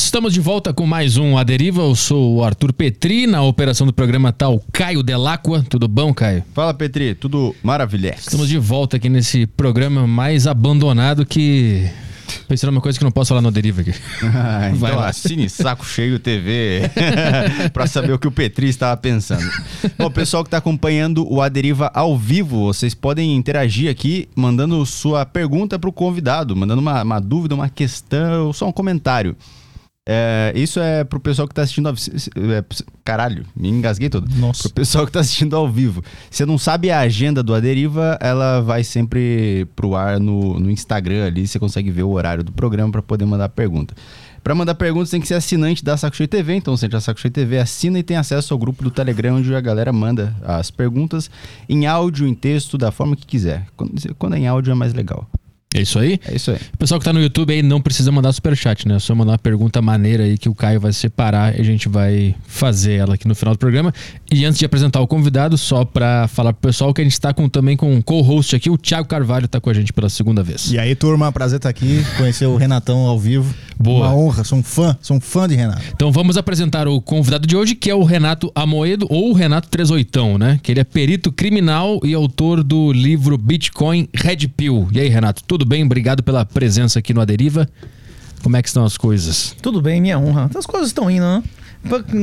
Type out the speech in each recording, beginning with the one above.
Estamos de volta com mais um A Deriva. Eu sou o Arthur Petri. Na operação do programa tá o Caio Delacqua. Tudo bom, Caio? Fala, Petri. Tudo maravilhoso. Estamos de volta aqui nesse programa mais abandonado que. Pensando numa coisa que não posso falar na deriva aqui. Ah, então assine Saco Cheio TV para saber o que o Petri estava pensando. Bom, pessoal que está acompanhando o A Deriva ao vivo, vocês podem interagir aqui mandando sua pergunta para o convidado, mandando uma, uma dúvida, uma questão ou só um comentário. É, isso é pro pessoal que tá assistindo ao é, Caralho, me engasguei todo. Nossa. Pro pessoal que tá assistindo ao vivo. Se não sabe a agenda do Aderiva, ela vai sempre pro ar no, no Instagram ali. Você consegue ver o horário do programa para poder mandar pergunta. Para mandar perguntas tem que ser assinante da Saco Cheio TV, então você entra na Saco Cheio TV, assina e tem acesso ao grupo do Telegram onde a galera manda as perguntas em áudio, em texto, da forma que quiser. Quando, quando é em áudio é mais legal. É isso aí? É isso aí. O pessoal que tá no YouTube aí não precisa mandar superchat, né? É só mandar uma pergunta maneira aí que o Caio vai separar e a gente vai fazer ela aqui no final do programa. E antes de apresentar o convidado, só para falar pro pessoal que a gente tá com, também com um co-host aqui, o Thiago Carvalho tá com a gente pela segunda vez. E aí, turma, prazer estar tá aqui, conhecer o Renatão ao vivo. Boa. Uma honra, sou um fã, sou um fã de Renato. Então vamos apresentar o convidado de hoje, que é o Renato Amoedo, ou o Renato 38, né? Que ele é perito criminal e autor do livro Bitcoin Red Pill. E aí, Renato, tudo bem? Obrigado pela presença aqui no Aderiva. Como é que estão as coisas? Tudo bem, minha honra. As coisas estão indo, né?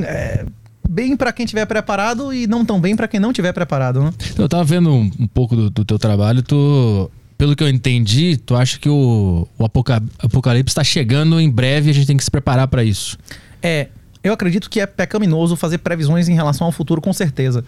É, bem para quem estiver preparado e não tão bem para quem não estiver preparado, né? Eu tava vendo um, um pouco do, do teu trabalho, tu pelo que eu entendi, tu acha que o, o apocalipse está chegando em breve e a gente tem que se preparar para isso? É, eu acredito que é pecaminoso fazer previsões em relação ao futuro, com certeza.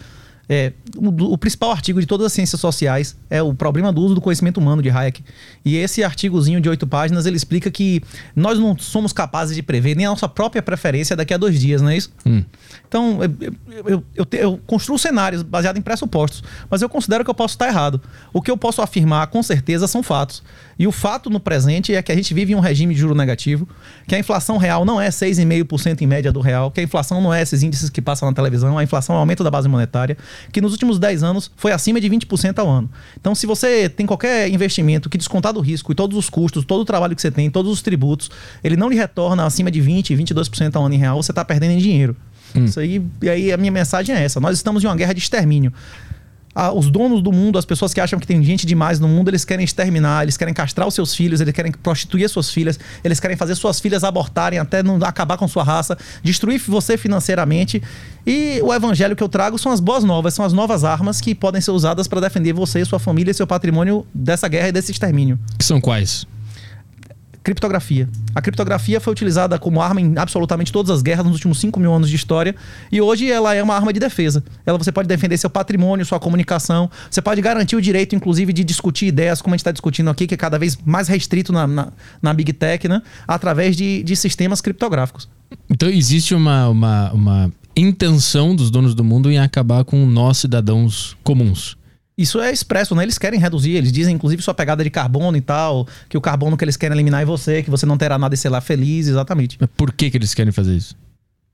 É, o, o, principal artigo de todas as ciências sociais é o problema do uso do conhecimento humano de Hayek. E esse artigozinho de oito páginas ele explica que nós não somos capazes de prever nem a nossa própria preferência daqui a dois dias, não é isso? Hum. Então, eu, eu, eu, eu, construo cenários baseados em pressupostos, mas eu considero que eu posso estar errado. O que eu posso afirmar com certeza são fatos. E o fato no presente é que a gente vive em um regime de juro negativo, que a inflação real não é 6,5% em média do real, que a inflação não é esses índices que passam na televisão, a inflação é o aumento da base monetária, que nos últimos 10 anos foi acima de 20% ao ano. Então, se você tem qualquer investimento que descontar do risco e todos os custos, todo o trabalho que você tem, todos os tributos, ele não lhe retorna acima de 20, 22% ao ano em real, você está perdendo em dinheiro. Hum. Isso aí, e aí a minha mensagem é essa. Nós estamos em uma guerra de extermínio os donos do mundo, as pessoas que acham que tem gente demais no mundo, eles querem exterminar, eles querem castrar os seus filhos, eles querem prostituir suas filhas, eles querem fazer suas filhas abortarem até não acabar com sua raça, destruir você financeiramente. E o evangelho que eu trago são as boas novas, são as novas armas que podem ser usadas para defender você, sua família e seu patrimônio dessa guerra e desse extermínio. Que são quais? Criptografia. A criptografia foi utilizada como arma em absolutamente todas as guerras nos últimos 5 mil anos de história e hoje ela é uma arma de defesa. Ela você pode defender seu patrimônio, sua comunicação, você pode garantir o direito, inclusive, de discutir ideias, como a gente está discutindo aqui, que é cada vez mais restrito na, na, na Big Tech, né? através de, de sistemas criptográficos. Então existe uma, uma, uma intenção dos donos do mundo em acabar com nós, cidadãos comuns. Isso é expresso, né? Eles querem reduzir, eles dizem, inclusive, sua pegada de carbono e tal, que o carbono que eles querem eliminar é você, que você não terá nada e ser lá feliz, exatamente. Mas por que, que eles querem fazer isso?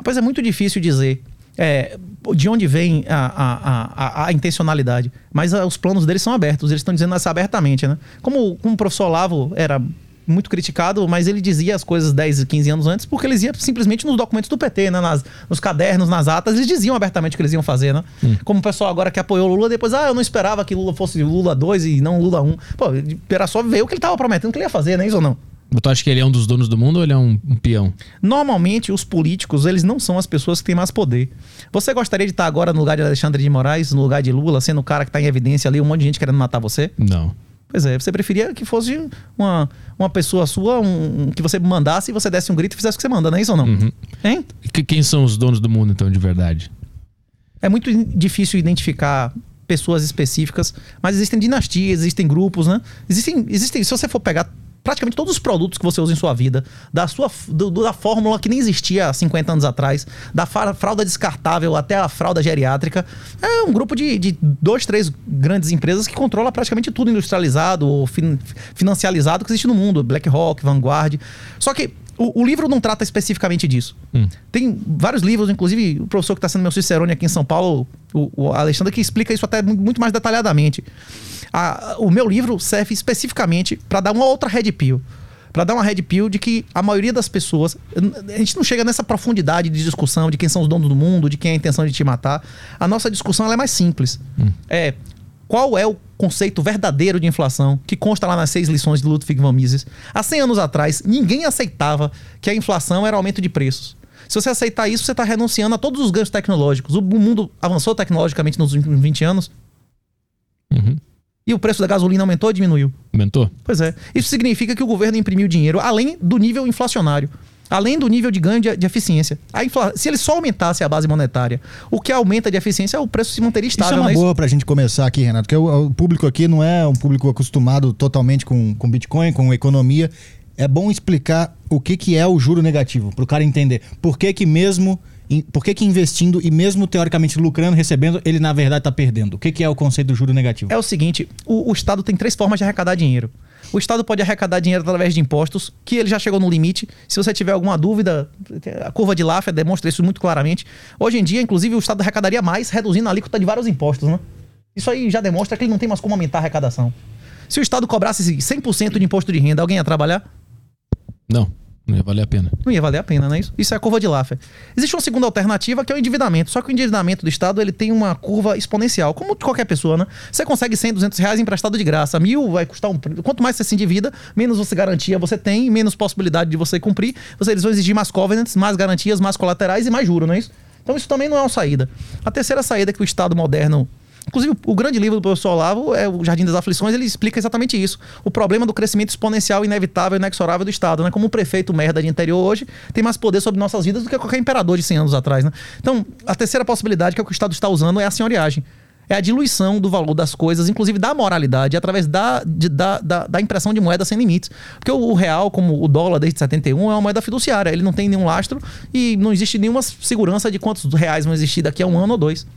Pois é muito difícil dizer é, de onde vem a, a, a, a intencionalidade. Mas a, os planos deles são abertos, eles estão dizendo isso abertamente, né? Como, como o professor Olavo era muito criticado, mas ele dizia as coisas 10, 15 anos antes, porque eles iam simplesmente nos documentos do PT, né? Nas, nos cadernos, nas atas, eles diziam abertamente o que eles iam fazer, né? Hum. Como o pessoal agora que apoiou o Lula, depois, ah, eu não esperava que Lula fosse Lula 2 e não Lula 1. Pô, era só ver o que ele estava prometendo que ele ia fazer, né? Isso ou não? Tu acha que ele é um dos donos do mundo ou ele é um, um, peão? Normalmente, os políticos, eles não são as pessoas que têm mais poder. Você gostaria de estar agora no lugar de Alexandre de Moraes, no lugar de Lula, sendo o cara que está em evidência ali, um monte de gente querendo matar você? Não. Pois é, você preferia que fosse uma, uma pessoa sua, um, que você mandasse e você desse um grito e fizesse o que você manda, não é isso ou não? Uhum. Hein? E quem são os donos do mundo, então, de verdade? É muito difícil identificar pessoas específicas, mas existem dinastias, existem grupos, né? Existem, existem, se você for pegar praticamente todos os produtos que você usa em sua vida, da sua do, da fórmula que nem existia há 50 anos atrás, da fralda descartável até a fralda geriátrica. É um grupo de, de dois, três grandes empresas que controla praticamente tudo industrializado ou fin, financializado que existe no mundo. BlackRock, Vanguard. Só que o, o, livro não trata especificamente disso. Hum. Tem vários livros, inclusive o professor que está sendo meu Cicerone aqui em São Paulo, o, o Alexandre, que explica isso até muito mais detalhadamente. A, o meu livro serve especificamente para dar uma outra red pill. Pra dar uma red pill de que a maioria das pessoas. A gente não chega nessa profundidade de discussão de quem são os donos do mundo, de quem é a intenção de te matar. A nossa discussão é mais simples. É. Qual é o conceito verdadeiro de inflação que consta lá nas seis lições de Ludwig von Mises? Há 100 anos atrás, ninguém aceitava que a inflação era aumento de preços. Se você aceitar isso, você está renunciando a todos os ganhos tecnológicos. O mundo avançou tecnologicamente nos últimos 20 anos Uhum. e o preço da gasolina aumentou ou diminuiu? Aumentou? Pois é. Isso significa que o governo imprimiu dinheiro além do nível inflacionário. Além do nível de ganho de, de eficiência. A infla- Se ele só aumentasse a base monetária, o que aumenta de eficiência, o preço se manteria Isso é estável. uma é boa pra gente começar aqui, Renato, porque o, o público aqui não é um público acostumado totalmente com, com Bitcoin, com economia. É bom explicar o que, que é o juro negativo, pro cara entender. Por que que mesmo... Por que, que investindo e mesmo teoricamente lucrando, recebendo, ele na verdade tá perdendo? O que, que é o conceito do juro negativo? É o seguinte: o, o Estado tem três formas de arrecadar dinheiro. O Estado pode arrecadar dinheiro através de impostos, que ele já chegou no limite. Se você tiver alguma dúvida, a curva de Laffer demonstra isso muito claramente. Hoje em dia, inclusive, o Estado arrecadaria mais, reduzindo a alíquota de vários impostos, né? Isso aí já demonstra que ele não tem mais como aumentar a arrecadação. Se o Estado cobrasse 100% de imposto de renda, alguém ia trabalhar? Não, não ia valer a pena. Não ia valer a pena, né? Isso, isso é a curva de Laffer. Existe uma segunda alternativa que é o endividamento. Só que o endividamento do Estado ele tem uma curva exponencial, como qualquer pessoa, né? Você consegue 100, 200 reais emprestado de graça. Mil vai custar um. Quanto mais você se endivida, menos você garantia você tem, menos possibilidade de você cumprir. Eles vão exigir mais covenants, mais garantias, mais colaterais e mais juros, não é isso? Então isso também não é uma saída. A terceira saída que o Estado moderno Inclusive, o grande livro do professor Olavo é o Jardim das Aflições, ele explica exatamente isso. O problema do crescimento exponencial, inevitável e inexorável do Estado, né? Como um prefeito merda de interior hoje tem mais poder sobre nossas vidas do que qualquer imperador de 100 anos atrás, né? Então, a terceira possibilidade que, é o que o Estado está usando é a senhoriagem. É a diluição do valor das coisas, inclusive da moralidade, através da, de- da, da, da impressão de moeda sem limites. Porque o, o real, como o dólar desde 71, é uma moeda fiduciária. Ele não tem nenhum lastro e não existe nenhuma segurança de quantos reais vão existir daqui a um ano ou dois.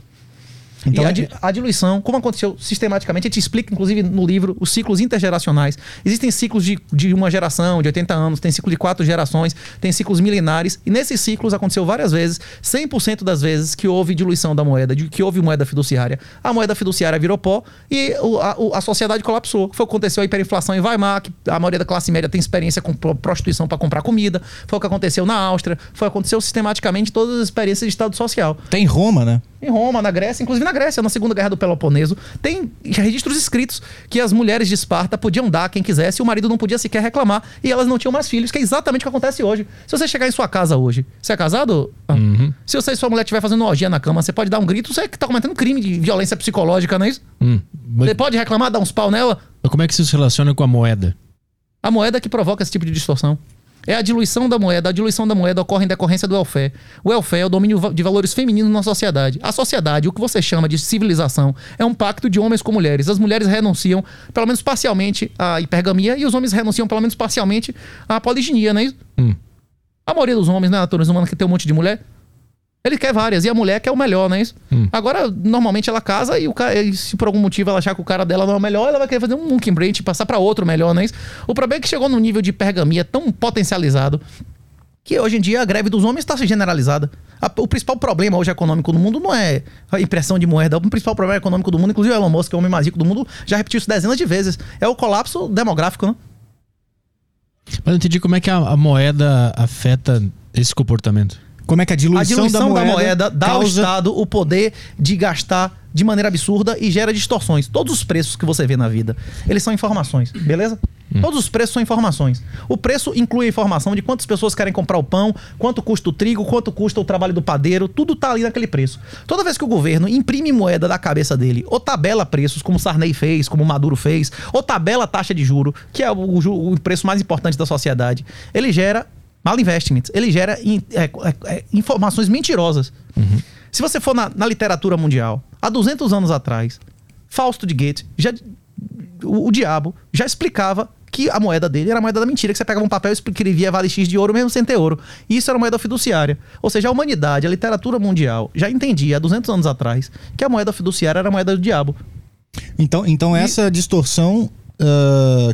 Então, a, di- a diluição, como aconteceu sistematicamente, a gente explica, inclusive, no livro, os ciclos intergeracionais. Existem ciclos de, de uma geração, de 80 anos, tem ciclo de quatro gerações, tem ciclos milenares, e nesses ciclos aconteceu várias vezes, 100% das vezes que houve diluição da moeda, de que houve moeda fiduciária. A moeda fiduciária virou pó e o- a, a sociedade colapsou. Foi o que aconteceu a hiperinflação em Weimar, que a maioria da classe média tem experiência com pro- prostituição para comprar comida. Foi o que aconteceu na Áustria, foi o que aconteceu sistematicamente em todas as experiências de Estado social. Tem Roma, né? Em Roma, na Grécia, inclusive na Grécia, na Segunda Guerra do Peloponeso, tem registros escritos que as mulheres de Esparta podiam dar quem quisesse e o marido não podia sequer reclamar e elas não tinham mais filhos, que é exatamente o que acontece hoje. Se você chegar em sua casa hoje, você é casado? Ah. Se você e sua mulher estiver fazendo orgia na cama, você pode dar um grito, você que tá cometendo crime de violência psicológica, não é isso? Hum. Mas Você pode reclamar, dar uns pau nela? como é que isso se relaciona com a moeda? A moeda que provoca esse tipo de distorção. É a diluição da moeda. A diluição da moeda ocorre em decorrência do welfare. O welfare é o domínio de valores femininos na sociedade. A sociedade, o que você chama de civilização, é um pacto de homens com mulheres. As mulheres renunciam, pelo menos parcialmente, à hipergamia e os homens renunciam, pelo menos parcialmente, à poliginia, não é isso? Hum. A maioria dos homens, né, na natureza humana, que tem um monte de mulher, ele quer várias. E a mulher quer o melhor, não é isso? Hum. Agora, normalmente ela casa e o cara, e se por algum motivo ela achar que o cara dela não é o melhor, ela vai querer fazer um monkey brain, passar pra outro melhor, não é isso? O problema é que chegou num nível de pergamia tão potencializado que hoje em dia a greve dos homens está generalizada. O principal problema hoje econômico do mundo não é a impressão de moeda. O principal problema econômico do mundo, inclusive o Elon Musk, que é o homem mais rico do mundo, já repetiu isso dezenas de vezes. É o colapso demográfico, né? Mas eu não entendi como é que a, a moeda afeta esse comportamento. Como é que a diluição, A diluição da moeda, dá ao causa... Estado o poder de gastar de maneira absurda e gera distorções. Todos os preços que você vê na vida, eles são informações, beleza? Todos os preços são informações. O preço inclui a informação de quantas pessoas querem comprar o pão, quanto custa o trigo, quanto custa o trabalho do padeiro, tudo tá ali naquele preço. Toda vez que o governo imprime moeda da cabeça dele, ou tabela preços, como o Sarney fez, como o Maduro fez, ou tabela taxa de juro, que é o, ju- o preço mais importante da sociedade, ele gera malinvestments, ele gera in- é, é, é, informações mentirosas. Se você for na, na literatura mundial, há 200 anos atrás, Fausto de Goethe, já, o, o diabo, já explicava que a moeda dele era a moeda da mentira, que você pegava um papel e escrevia vale X de ouro mesmo sem ter ouro. E isso era moeda fiduciária. Ou seja, a humanidade, a literatura mundial, já entendia há 200 anos atrás que a moeda fiduciária era a moeda do diabo. Então, então essa distorção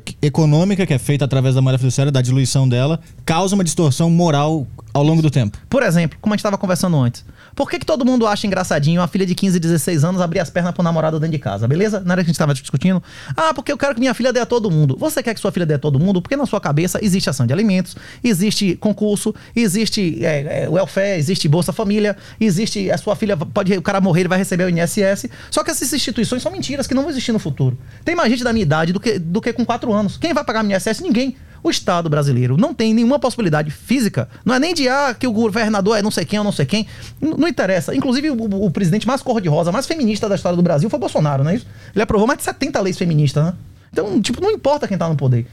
que- econômica que é feita através da moeda fiduciária, da diluição dela, causa uma distorção moral ao longo do tempo. Por exemplo, como a gente estava conversando antes. Por que, que todo mundo acha engraçadinho uma filha de 15, 16 anos abrir as pernas pro namorado dentro de casa, beleza? Na hora que a gente estava discutindo. Ah, porque eu quero que minha filha dê a todo mundo. Você quer que sua filha dê a todo mundo? Porque na sua cabeça existe ação de alimentos, existe concurso, existe é, é, welfare, existe Bolsa Família, existe. A sua filha pode. O cara morrer, ele vai receber o INSS. Só que essas instituições são mentiras que não vão existir no futuro. Tem mais gente da minha idade do que, do que com 4 anos. Quem vai pagar o INSS? Ninguém. O Estado brasileiro não tem nenhuma possibilidade física. Não é nem de ah, que o governador é não sei quem ou não sei quem. N não interessa. Inclusive, o, o, presidente mais cor-de-rosa, mais feminista da história do Brasil foi Bolsonaro, não é isso? Ele aprovou mais de 70 leis feministas, né? Então, tipo, não importa quem tá no poder.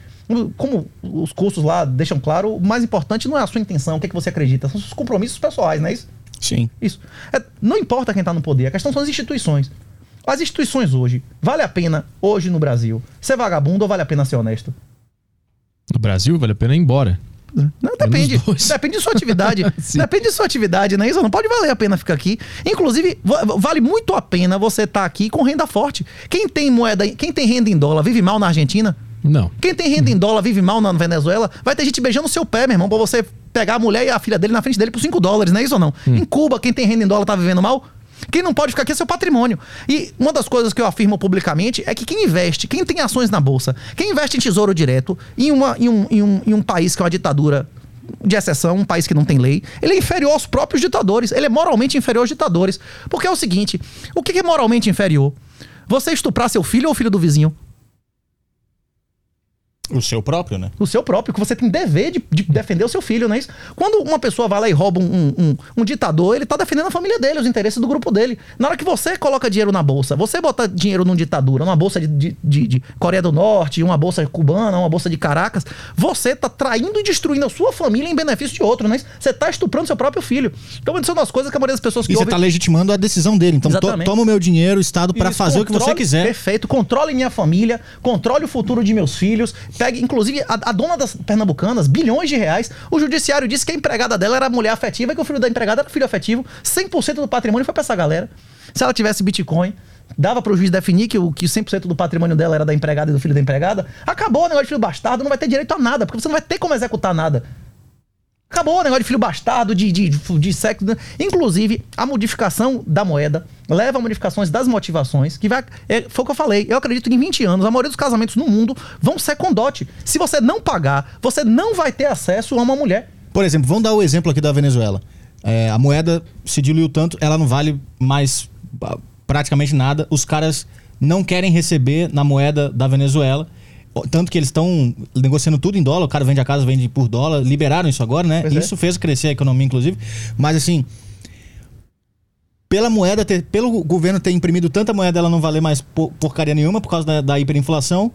Como os cursos lá deixam claro, o mais importante não é a sua intenção, o que, é que você acredita, são os compromissos pessoais, não é isso? Sim. Isso. É, não importa quem tá no poder, a questão são as instituições. As instituições hoje, vale a pena, hoje no Brasil, ser vagabundo ou vale a pena ser honesto? No Brasil, vale a pena ir embora. Não, depende. Depende de sua atividade. depende de sua atividade, né? Isso não pode valer a pena ficar aqui. Inclusive, vale muito a pena você estar tá aqui com renda forte. Quem tem moeda, quem tem renda em dólar, vive mal na Argentina? Não. Quem tem renda em dólar, vive mal na Venezuela, vai ter gente beijando o seu pé, meu irmão, pra você pegar a mulher e a filha dele na frente dele por 5 dólares, não é isso ou não? Hum. Em Cuba, quem tem renda em dólar tá vivendo mal? Quem não pode ficar aqui é seu patrimônio. E uma das coisas que eu afirmo publicamente é que quem investe, quem tem ações na bolsa, quem investe em tesouro direto em, uma, em, um, em, um, em um país que é uma ditadura de exceção, um país que não tem lei, ele é inferior aos próprios ditadores. Ele é moralmente inferior aos ditadores. Porque é o seguinte: o que é moralmente inferior? Você estuprar seu filho ou filho do vizinho? O seu próprio, né? O seu próprio, que você tem dever de, de, defender o seu filho, não é isso? Quando uma pessoa vai lá e rouba um, um, um, ditador, ele tá defendendo a família dele, os interesses do grupo dele. Na hora que você coloca dinheiro na bolsa, você bota dinheiro num ditadura, numa bolsa de, de, de, de Coreia do Norte, uma bolsa cubana, uma bolsa de Caracas, você tá traindo e destruindo a sua família em benefício de outro, não é isso? Você tá estuprando seu próprio filho. Então, isso é uma das coisas que a maioria das pessoas que E você tá legitimando a decisão dele. Então, to, toma o meu dinheiro, Estado, para fazer controle, o que você quiser. Perfeito. Controle minha família, controle o futuro de meus filhos, pegue, inclusive, a, a, dona das Pernambucanas, bilhões de reais. O judiciário disse que a empregada dela era mulher afetiva e que o filho da empregada era filho afetivo. 100% do patrimônio foi pra essa galera. Se ela tivesse Bitcoin, dava para o juiz definir que o que 100% do patrimônio dela era da empregada e do filho da empregada. Acabou o negócio de filho bastardo, não vai ter direito a nada, porque você não vai ter como executar nada. Acabou o negócio de filho bastardo, de, de, de sexo. Inclusive, a modificação da moeda leva a modificações das motivações, que vai. É, foi o que eu falei. Eu acredito que em 20 anos, a maioria dos casamentos no mundo vão ser com dote. Se você não pagar, você não vai ter acesso a uma mulher. Por exemplo, vamos dar o exemplo aqui da Venezuela. É, a moeda se diluiu tanto, ela não vale mais praticamente nada. Os caras não querem receber na moeda da Venezuela. Tanto que eles estão negociando tudo em dólar, o cara vende a casa, vende por dólar, liberaram isso agora, né? Pois é. isso é. fez crescer a economia, inclusive. Mas assim, pela moeda ter, pelo governo ter imprimido tanta moeda, ela não valer mais porcaria nenhuma por causa da, da hiperinflação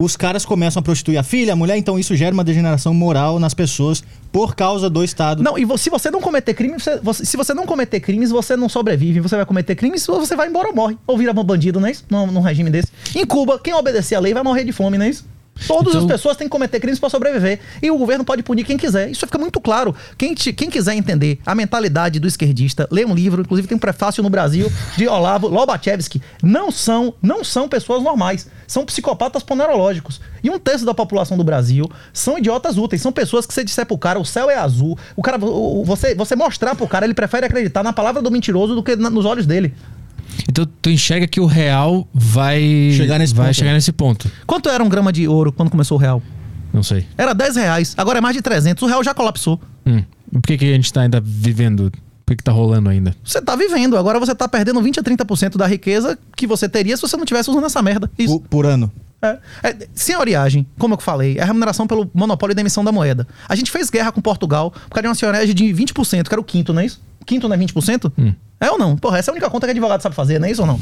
os caras começam a prostituir a filha, a mulher, então isso gera uma degeneração moral nas pessoas por causa do Estado. Não, e se você não cometer crimes, você, você, se você não cometer crimes, você não sobrevive, você vai cometer crimes, você vai embora ou morre. Ou vira um bandido, não é isso? Num, num regime desse. Em Cuba, quem obedecer a lei vai morrer de fome, não é isso? Todas então... as pessoas têm que cometer crimes para sobreviver. E o governo pode punir quem quiser. Isso fica muito claro. Quem, te, quem quiser entender a mentalidade do esquerdista, lê um livro, inclusive tem um prefácio no Brasil de Olavo Lobachevsky. Não são, não são pessoas normais. São psicopatas ponerológicos. E um terço da população do Brasil são idiotas úteis. São pessoas que você disser pro cara, o céu é azul. O cara, você, você mostrar pro cara, ele prefere acreditar na palavra do mentiroso do que nos olhos dele. Então tu enxerga que o real vai chegar nesse, vai ponto. Chegar nesse ponto. Quanto era um grama de ouro quando começou o real? Não sei. Era 10 reais, agora é mais de 300. O real já colapsou. Hum. Por que, que a gente tá ainda vivendo? Por que, que tá rolando ainda? Você tá vivendo, agora você tá perdendo 20 a 30% da riqueza que você teria se você não tivesse usando essa merda. Isso. Por, por ano. É. É, sem a oriagem, como eu falei, é a remuneração pelo monopólio da emissão da moeda. A gente fez guerra com Portugal por causa de uma senhoragem de 20%, que era o quinto, não é isso? Quinto não é 20%? Hum. É ou não? Porra, essa é a única conta que advogado sabe fazer, não é isso ou não?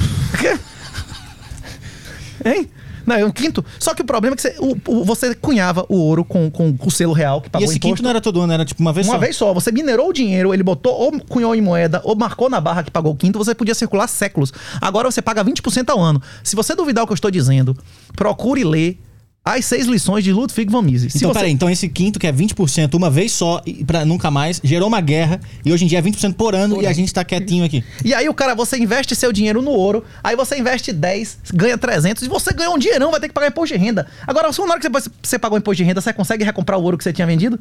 hein? Não, é um quinto. Só que o problema é que você, o, o, você cunhava o ouro com, com, o selo real que pagou E esse imposto. quinto não era todo ano, era tipo uma vez uma só? Uma vez só. Você minerou o dinheiro, ele botou ou cunhou em moeda ou marcou na barra que pagou o quinto, você podia circular séculos. Agora você paga 20% ao ano. Se você duvidar o que eu estou dizendo, procure ler as seis lições de Ludwig von Mises. Então, você... peraí, então esse quinto, que é 20% uma vez só, para nunca mais, gerou uma guerra e hoje em dia é 20% por ano por e ano. a gente tá quietinho aqui. E aí o cara, você investe seu dinheiro no ouro, aí você investe 10, ganha 300 e você ganha um dinheirão, vai ter que pagar imposto de renda. Agora, na hora que você, você pagou imposto de renda, você consegue recomprar o ouro que você tinha vendido?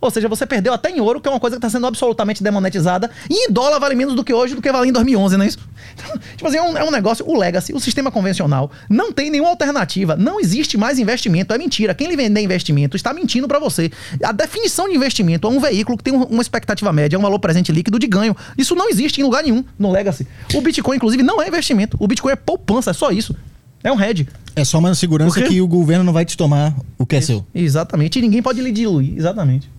Ou seja, você perdeu até em ouro, que é uma coisa que está sendo absolutamente demonetizada. E em dólar vale menos do que hoje, do que valia em 2011, não é isso? Então, tipo assim, é um, é um negócio. O Legacy, o sistema convencional, não tem nenhuma alternativa. Não existe mais investimento. É mentira. Quem lhe vender investimento está mentindo para você. A definição de investimento é um veículo que tem um- uma expectativa média, um valor presente líquido de ganho. Isso não existe em lugar nenhum no Legacy. O Bitcoin, inclusive, não é investimento. O Bitcoin é poupança, é só isso. É um hedge. É só uma segurança que o governo não vai te tomar o que é seu. Exatamente. E ninguém pode lhe diluir. Exatamente.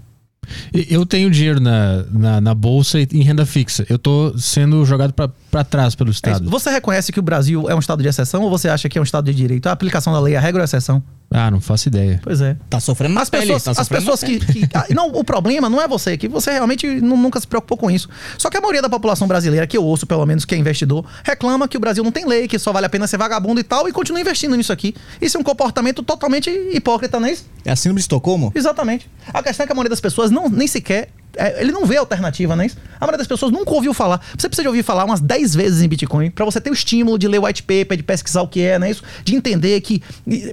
Eu tenho dinheiro na, na, na bolsa e em renda fixa. Eu tô sendo jogado pra pra trás pelo É. Estado. Você reconhece que o Brasil é um estado de exceção ou você acha que é um estado de direito? A aplicação da lei, a regra ou a exceção? Ah, não faço ideia. Pois é. Tá sofrendo na As pele, pessoas, tá as sofrendo pessoas na que, que- ah, Não, o problema não é você, que você realmente nu- nunca se preocupou com isso. Só que a maioria da população brasileira, que eu ouço, pelo menos, que é investidor, reclama que o Brasil não tem lei, que só vale a pena ser vagabundo e tal, e continua investindo nisso aqui. Isso é um comportamento totalmente hipócrita, não é isso? É a síndrome de Estocolmo? Exatamente. A questão é que a maioria das pessoas não, nem sequer. É, ele não vê alternativa, não é isso? A maioria das pessoas nunca ouviu falar. Você precisa ouvir falar umas 10 vezes em Bitcoin pra você ter o estímulo de ler white paper, de pesquisar o que é, não é isso? De entender que,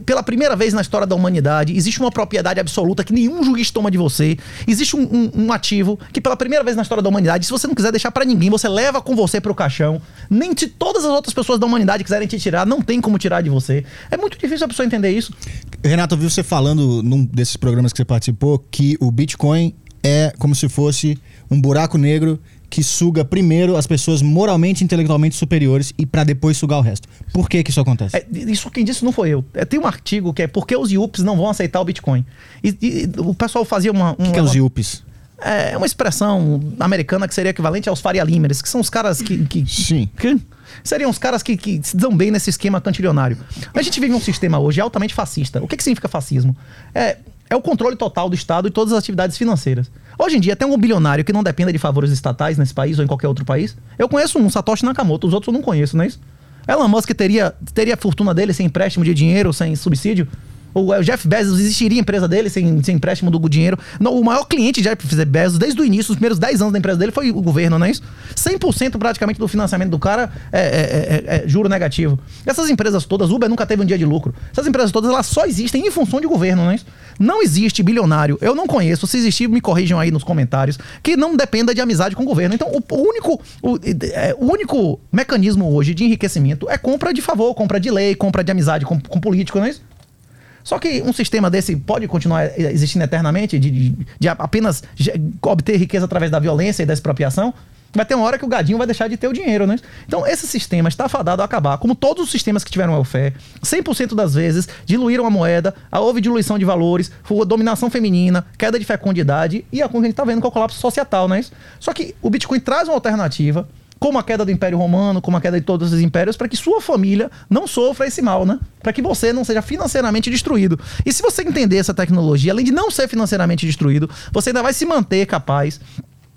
pela primeira vez na história da humanidade, existe uma propriedade absoluta que nenhum juiz toma de você. Existe um, um- um ativo que, pela primeira vez na história da humanidade, se você não quiser deixar pra ninguém, você leva com você pro caixão. Nem se todas as outras pessoas da humanidade quiserem te tirar, não tem como tirar de você. É muito difícil a pessoa entender isso. Renato, eu vi você falando num desses programas que você participou que o Bitcoin é como se fosse um buraco negro que suga primeiro as pessoas moralmente e intelectualmente superiores e pra depois sugar o resto. Por que que isso acontece? É, isso quem disse não foi eu. É, tem um artigo que é por que os IUPs não vão aceitar o Bitcoin. E, e o pessoal fazia uma. o que, que é os IUPs? é uma expressão americana que seria equivalente aos Faria Limers, que são os caras que. que Sim. que seriam os caras que, que se dão bem nesse esquema cantilionário. A gente vive um sistema hoje altamente fascista. O que, que significa fascismo? É, é o controle total do Estado e todas as atividades financeiras. Hoje em dia, tem um bilionário que não dependa de favores estatais nesse país ou em qualquer outro país. Eu conheço um, Satoshi Nakamoto, os outros eu não conheço, não é isso? Elon Musk teria, teria a fortuna dele sem empréstimo de dinheiro, sem subsídio? O Jeff Bezos existiria empresa dele sem, sem empréstimo do dinheiro? Não, o maior cliente de Jeff Bezos, desde o início, os primeiros 10 anos da empresa dele, foi o governo, não é isso? 100% praticamente do financiamento do cara é, é- é- é juro negativo. Essas empresas todas, Uber nunca teve um dia de lucro. Essas empresas todas, elas só existem em função de governo, não é isso? Não existe bilionário, eu não conheço, se existir, me corrijam aí nos comentários, que não dependa de amizade com o governo. Então, o, o único, o, é, o único mecanismo hoje de enriquecimento é compra de favor, compra de lei, compra de amizade com, com político, não é isso? Só que um sistema desse pode continuar existindo eternamente, de, de- de apenas obter riqueza através da violência e da expropriação? Vai ter uma hora que o gadinho vai deixar de ter o dinheiro, né? Então, esse sistema está fadado a acabar. Como todos os sistemas que tiveram welfare, 100% das vezes diluíram a moeda, houve diluição de valores, dominação feminina, queda de fecundidade e a que a gente está vendo que é o colapso societal, é isso? Só que o Bitcoin traz uma alternativa como a queda do Império Romano, como a queda de todos os impérios, para que sua família não sofra esse mal, né? Para que você não seja financeiramente destruído. E se você entender essa tecnologia, além de não ser financeiramente destruído, você ainda vai se manter capaz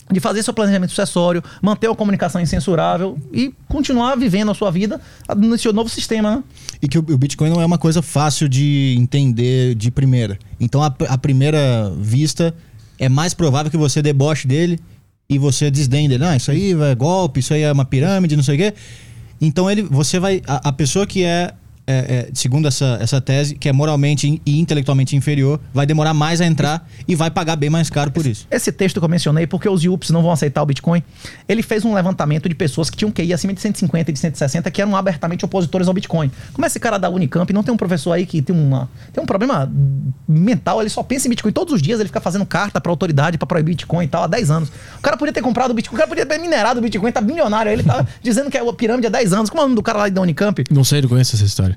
de fazer seu planejamento sucessório, manter uma comunicação incensurável e continuar vivendo a sua vida nesse novo sistema, né? E que o, Bitcoin não é uma coisa fácil de entender de primeira. Então, a, a primeira vista, é mais provável que você deboche dele e você desdenhe dele. Ah, isso aí é golpe, isso aí é uma pirâmide, não sei o quê. Então, ele, você vai. A, a pessoa que é, é, é, segundo essa, essa tese, que é moralmente e intelectualmente inferior, vai demorar mais a entrar e vai pagar bem mais caro por isso. Esse texto que eu mencionei, porque os IUPs não vão aceitar o Bitcoin, ele fez um levantamento de pessoas que tinham QI acima de 150 e de 160 que eram abertamente opositores ao Bitcoin. Como esse cara da Unicamp, não tem um professor aí que tem, uma, tem um problema mental, ele só pensa em Bitcoin todos os dias, ele fica fazendo carta pra autoridade pra proibir Bitcoin e tal há 10 anos. O cara podia ter comprado o Bitcoin, o cara podia ter minerado o Bitcoin, tá bilionário, aí ele tá dizendo que é a pirâmide há 10 anos. Como é o nome do cara lá da Unicamp? Não sei, não conheço essa história.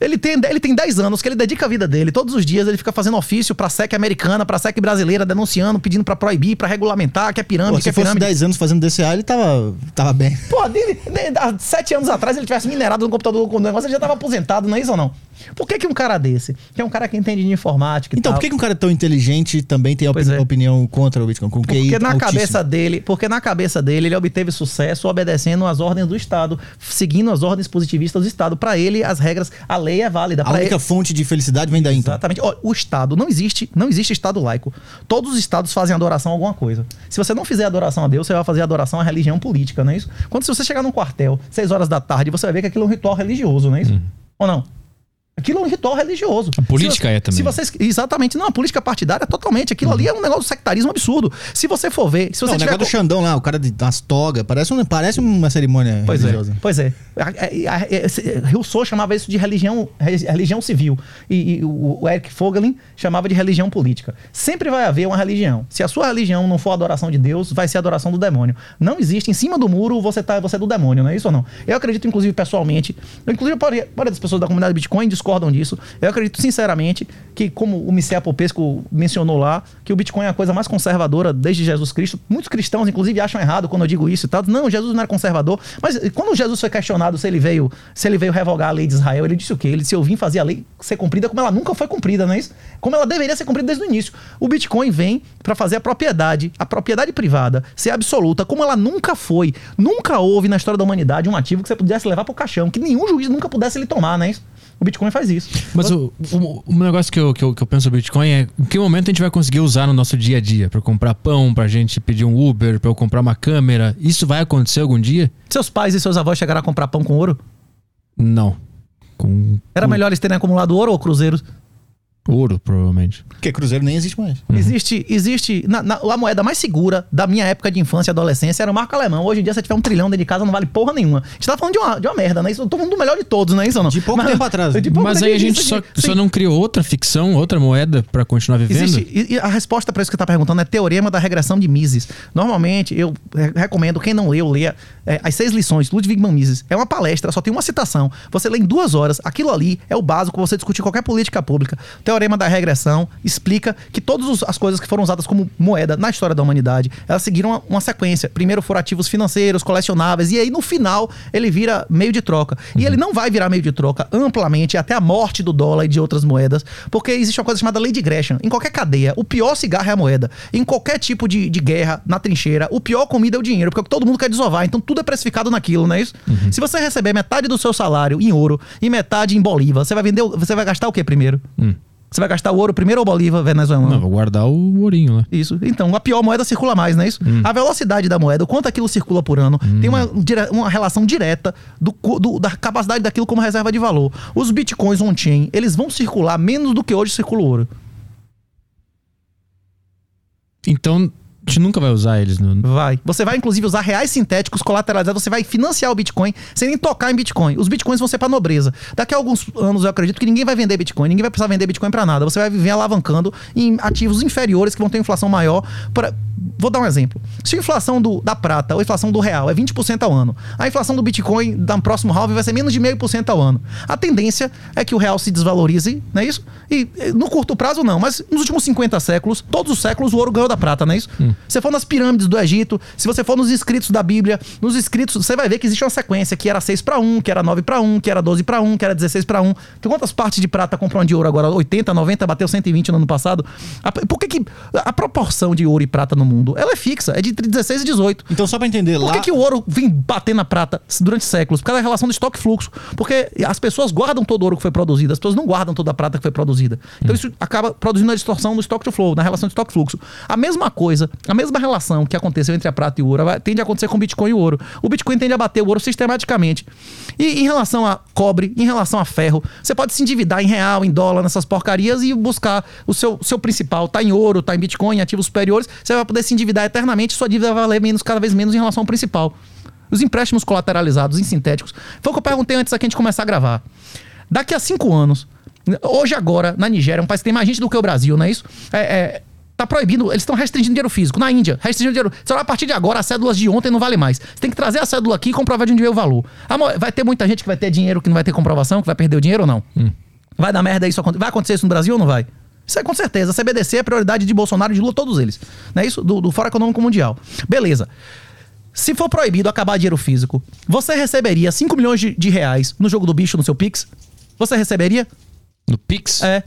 Ele tem, ele tem 10 anos que ele dedica a vida dele. Todos os dias ele fica fazendo ofício pra SEC americana, pra SEC brasileira, denunciando, pedindo pra proibir, pra regulamentar, que é pirâmide, Pô, que se é fosse pirâmide. 10 anos fazendo DCA, ele tava, tava bem. Pô, dele, de- há sete anos atrás ele tivesse minerado no computador com o negócio, ele já tava aposentado, não é isso ou não? Por que, que um cara desse, que é um cara que entende de informática Então, tal, por que, que um cara tão inteligente também tem opini- é. opinião contra o Bitcoin? Com Porque na altíssimo? cabeça dele, porque na cabeça dele ele obteve sucesso obedecendo às ordens do Estado, seguindo as ordens positivistas do Estado. Pra ele as regras, a lei é válida. A única ele, fonte de felicidade vem daí, então. Exatamente. Ó, o Estado não existe, não existe Estado laico. Todos os estados fazem adoração a alguma coisa. Se você não fizer adoração a Deus, você vai fazer adoração à religião política, não é isso? Quando se você chegar num quartel, seis horas da tarde, você vai ver que aquilo é um ritual religioso, não é isso? Ou não? Aquilo é um ritual religioso. A política se, é também. Se vocês, exatamente. Não, a política partidária é totalmente. Aquilo ali é um negócio de sectarismo absurdo. Se você for ver. Se você Não, o negócio do Xandão lá, o cara de, das togas, parece, um, parece uma cerimônia Pois é, religiosa. pois é. A- a- a- Rousseau chamava isso de religião, re- religião civil. E, e o, o Eric Fogelin chamava de religião política. Sempre vai haver uma religião. Se a sua religião não for a adoração de Deus, vai ser a adoração do demônio. Não existe em cima do muro você tá você é do demônio, não é isso ou não? Eu acredito, inclusive, pessoalmente, eu, inclusive, a maioria das pessoas da comunidade Bitcoin discordam disso. Eu acredito, sinceramente, que, como o Michel Popesco mencionou lá, que o Bitcoin é a coisa mais conservadora desde Jesus Cristo. Muitos cristãos, inclusive, acham errado quando eu digo isso e tal. Não, Jesus não era conservador. Mas eh, quando Jesus foi questionado se ele veio, se ele veio revogar a lei de Israel, ele disse o quê? Ele disse: Eu vim fazer a lei ser cumprida como ela nunca foi cumprida, não é isso? Como ela deveria ser cumprida desde o início. O Bitcoin vem para fazer a propriedade, a propriedade privada, ser absoluta, como ela nunca foi. Nunca houve na história da humanidade um ativo que você pudesse levar pro caixão, que nenhum juiz nunca pudesse lhe tomar, não é isso? O Bitcoin faz isso. Mas o, o, o negócio que eu, que, eu, que eu penso sobre Bitcoin é em que momento a gente vai conseguir usar no nosso dia a dia? Pra comprar pão, pra gente pedir um Uber, pra eu comprar uma câmera. Isso vai acontecer algum dia? Seus pais e seus avós chegaram a comprar pão com ouro? Não. Com Era melhor eles terem acumulado ouro ou cruzeiros? Ouro, provavelmente. Porque Cruzeiro nem existe mais. Existe, existe. Na, na- a moeda mais segura da minha época de infância e adolescência era o marco alemão. Hoje em dia, se tiver um trilhão dentro de casa, não vale porra nenhuma. A gente tá falando de uma, de uma merda, né? Isso, eu tô falando do melhor de todos, não é isso ou não? De pouco tempo atrás. de pouco Mas aí a gente só, só não criou outra ficção, outra moeda pra continuar vivendo? Existe, e, e a resposta para isso que você está perguntando é teorema da regressão de Mises. Normalmente, eu re- recomendo, quem não leu, leia é, as seis lições, Ludwig van Mises. É uma palestra, só tem uma citação. Você lê em duas horas, aquilo ali é o básico para você discutir qualquer política pública. O teorema da regressão explica que todas as coisas que foram usadas como moeda na história da humanidade, elas seguiram uma, uma sequência. Primeiro foram ativos financeiros, colecionáveis, e aí no final ele vira meio de troca. E ele não vai virar meio de troca amplamente até a morte do dólar e de outras moedas, porque existe uma coisa chamada lei de Gresham. Em qualquer cadeia, o pior cigarro é a moeda. Em qualquer tipo de, de guerra, na trincheira, o pior comida é o dinheiro, porque todo mundo quer desovar, então tudo é precificado naquilo, não é isso? Se você receber metade do seu salário em ouro e metade em bolívar, você vai vender, você vai gastar o que primeiro? Você vai gastar o ouro primeiro ou bolívar venezuelano? Não, vou guardar o ourinho lá. Isso. Então, a pior moeda circula mais, não é isso? A velocidade da moeda, o quanto aquilo circula por ano, tem uma, uma relação direta do, do- da capacidade daquilo como reserva de valor. Os bitcoins on-chain, eles vão circular menos do que hoje circula o ouro. Então, a gente nunca vai usar eles no. Vai. Você vai, inclusive, usar reais sintéticos colateralizados. Você vai financiar o Bitcoin sem nem tocar em Bitcoin. Os Bitcoins vão ser pra nobreza. Daqui a alguns anos, eu acredito que ninguém vai vender Bitcoin. Ninguém vai precisar vender Bitcoin pra nada. Você vai viver alavancando em ativos inferiores que vão ter inflação maior. Pra... Vou dar um exemplo. Se a inflação do, da prata ou a inflação do real é 20% ao ano, a inflação do Bitcoin no próximo halving vai ser menos de 0,5% ao ano. A tendência é que o real se desvalorize, não é isso? E no curto prazo, não. Mas nos últimos 50 séculos, todos os séculos, o ouro ganhou da prata, não é isso? Se você for nas pirâmides do Egito, se você for nos escritos da Bíblia, nos escritos, você vai ver que existe uma sequência que era 6 para 1, que era 9 para 1, que era 12 para 1, que era 16 para 1. Tem quantas partes de prata compram de ouro agora? 80, 90, bateu 120 no ano passado. A- Por que, que a proporção de ouro e prata no mundo? Ela é fixa, é de entre 16 e 18. Então, só pra entender, Por lá. que, que o ouro vem bater na prata durante séculos? Por causa da relação do estoque fluxo. Porque as pessoas guardam todo o ouro que foi produzido, as pessoas não guardam toda a prata que foi produzida. Então isso acaba produzindo uma distorção no estoque to flow, na relação de estoque fluxo. A mesma coisa, a mesma relação que aconteceu entre a prata e o ouro vai- tende a acontecer com o Bitcoin e o ouro. O Bitcoin tende a bater o ouro sistematicamente. E em relação a cobre, em relação a ferro, você pode se endividar em real, em dólar, nessas porcarias e buscar o seu, seu principal, tá em ouro, tá em Bitcoin, em ativos superiores, você vai poder se endividar eternamente e sua dívida vai valer menos, cada vez menos em relação ao principal. Os empréstimos colateralizados em sintéticos. Foi o que eu perguntei antes aqui a gente começar a gravar. Daqui a cinco anos, hoje agora, na Nigéria, um país que tem mais gente do que o Brasil, não é isso? É, é, tá proibindo, eles estão restringindo dinheiro físico. Na Índia, restringindo dinheiro. Olha, a partir de agora, as cédulas de ontem não valem mais. Você tem que trazer a cédula aqui e comprovar de onde veio o valor. A vai ter muita gente que vai ter dinheiro que não vai ter comprovação, que vai perder o dinheiro ou não? Vai dar merda isso? Vai acontecer isso no Brasil ou não vai? Isso é com certeza. A CBDC é prioridade de Bolsonaro e de Lula, todos eles. Não é isso? Do, do Fórum Econômico Mundial. Beleza. Se for proibido acabar dinheiro físico, você receberia 5 milhões de, de reais no jogo do bicho no seu Pix? Você receberia? No Pix? É.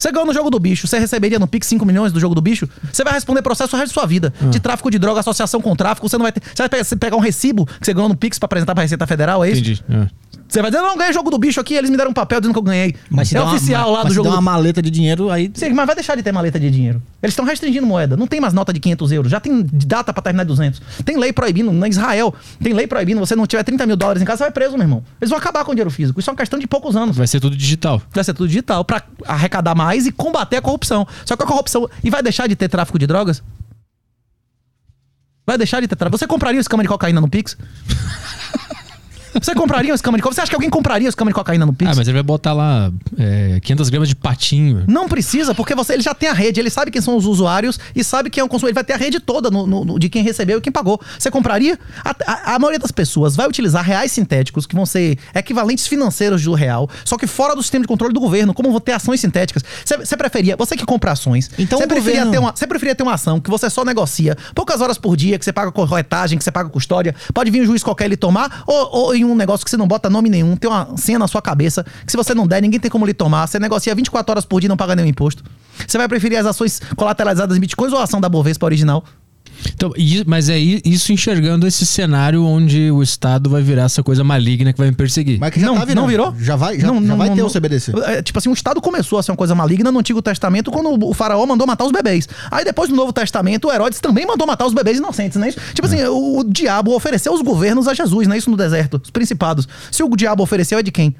Você ganhou no jogo do bicho, você receberia no Pix 5 milhões do jogo do bicho? Você vai responder processo o resto da sua vida. De tráfico de droga, associação com tráfico, você não vai ter. Você vai pegar um recibo que você ganhou no Pix pra apresentar pra Receita Federal, é isso? Entendi. É. Você vai dizer, não, ganhei jogo do bicho aqui, eles me deram um papel dizendo que eu ganhei. Mas se é der uma- oficial lá mas do se jogo do uma maleta de dinheiro, aí. Sim, mas vai deixar de ter maleta de dinheiro. Eles estão restringindo moeda. Não tem mais nota de 500 euros. Já tem data pra terminar de 200. Tem lei proibindo. Na Israel, tem lei proibindo. Você não tiver 30 mil dólares em casa, você vai preso, meu irmão. Eles vão acabar com o dinheiro físico. Isso é uma questão de poucos anos. Vai ser tudo digital. Vai ser tudo digital pra arrecadar mais e combater a corrupção. Só que a corrupção. E vai deixar de ter tráfico de drogas? Vai deixar de ter tráfico. Você compraria um escama de cocaína no Pix? Você compraria um escama de cocaína? Você acha que alguém compraria um escama de cocaína no Pix? Ah, mas ele vai botar lá é, 500 gramas de patinho. Não precisa, porque você, ele já tem a rede, ele sabe quem são os usuários e sabe quem é o consumidor. Ele vai ter a rede toda no- no- no- de quem recebeu e quem pagou. Você compraria? A, a- a maioria das pessoas vai utilizar reais sintéticos, que vão ser equivalentes financeiros do real, só que fora do sistema de controle do governo, como vão ter ações sintéticas. Você- Você preferia, você que compra ações, Então você preferia, governo- ter uma, você preferia ter uma ação que você só negocia poucas horas por dia, que você paga corretagem, que você paga custódia, pode vir um juiz qualquer ele tomar, ou, ou um negócio que você não bota nome nenhum, tem uma senha na sua cabeça, que se você não der, ninguém tem como lhe tomar, você negocia 24 horas por dia e não paga nenhum imposto. Você vai preferir as ações colateralizadas em bitcoins ou a ação da Bovespa original? Então, mas é isso enxergando esse cenário onde o Estado vai virar essa coisa maligna que vai me perseguir. Mas que já não, tá virando. não virou? Já vai, já, Não, já não, vai não, ter não. o CBDC. É, tipo assim, o Estado começou a ser uma coisa maligna no Antigo Testamento quando o- faraó mandou matar os bebês. Aí depois no Novo Testamento, o Herodes também mandou matar os bebês inocentes, não é isso? Tipo assim, o, o diabo ofereceu os governos a Jesus, não é isso no deserto? Os principados. Se o diabo ofereceu, é de quem?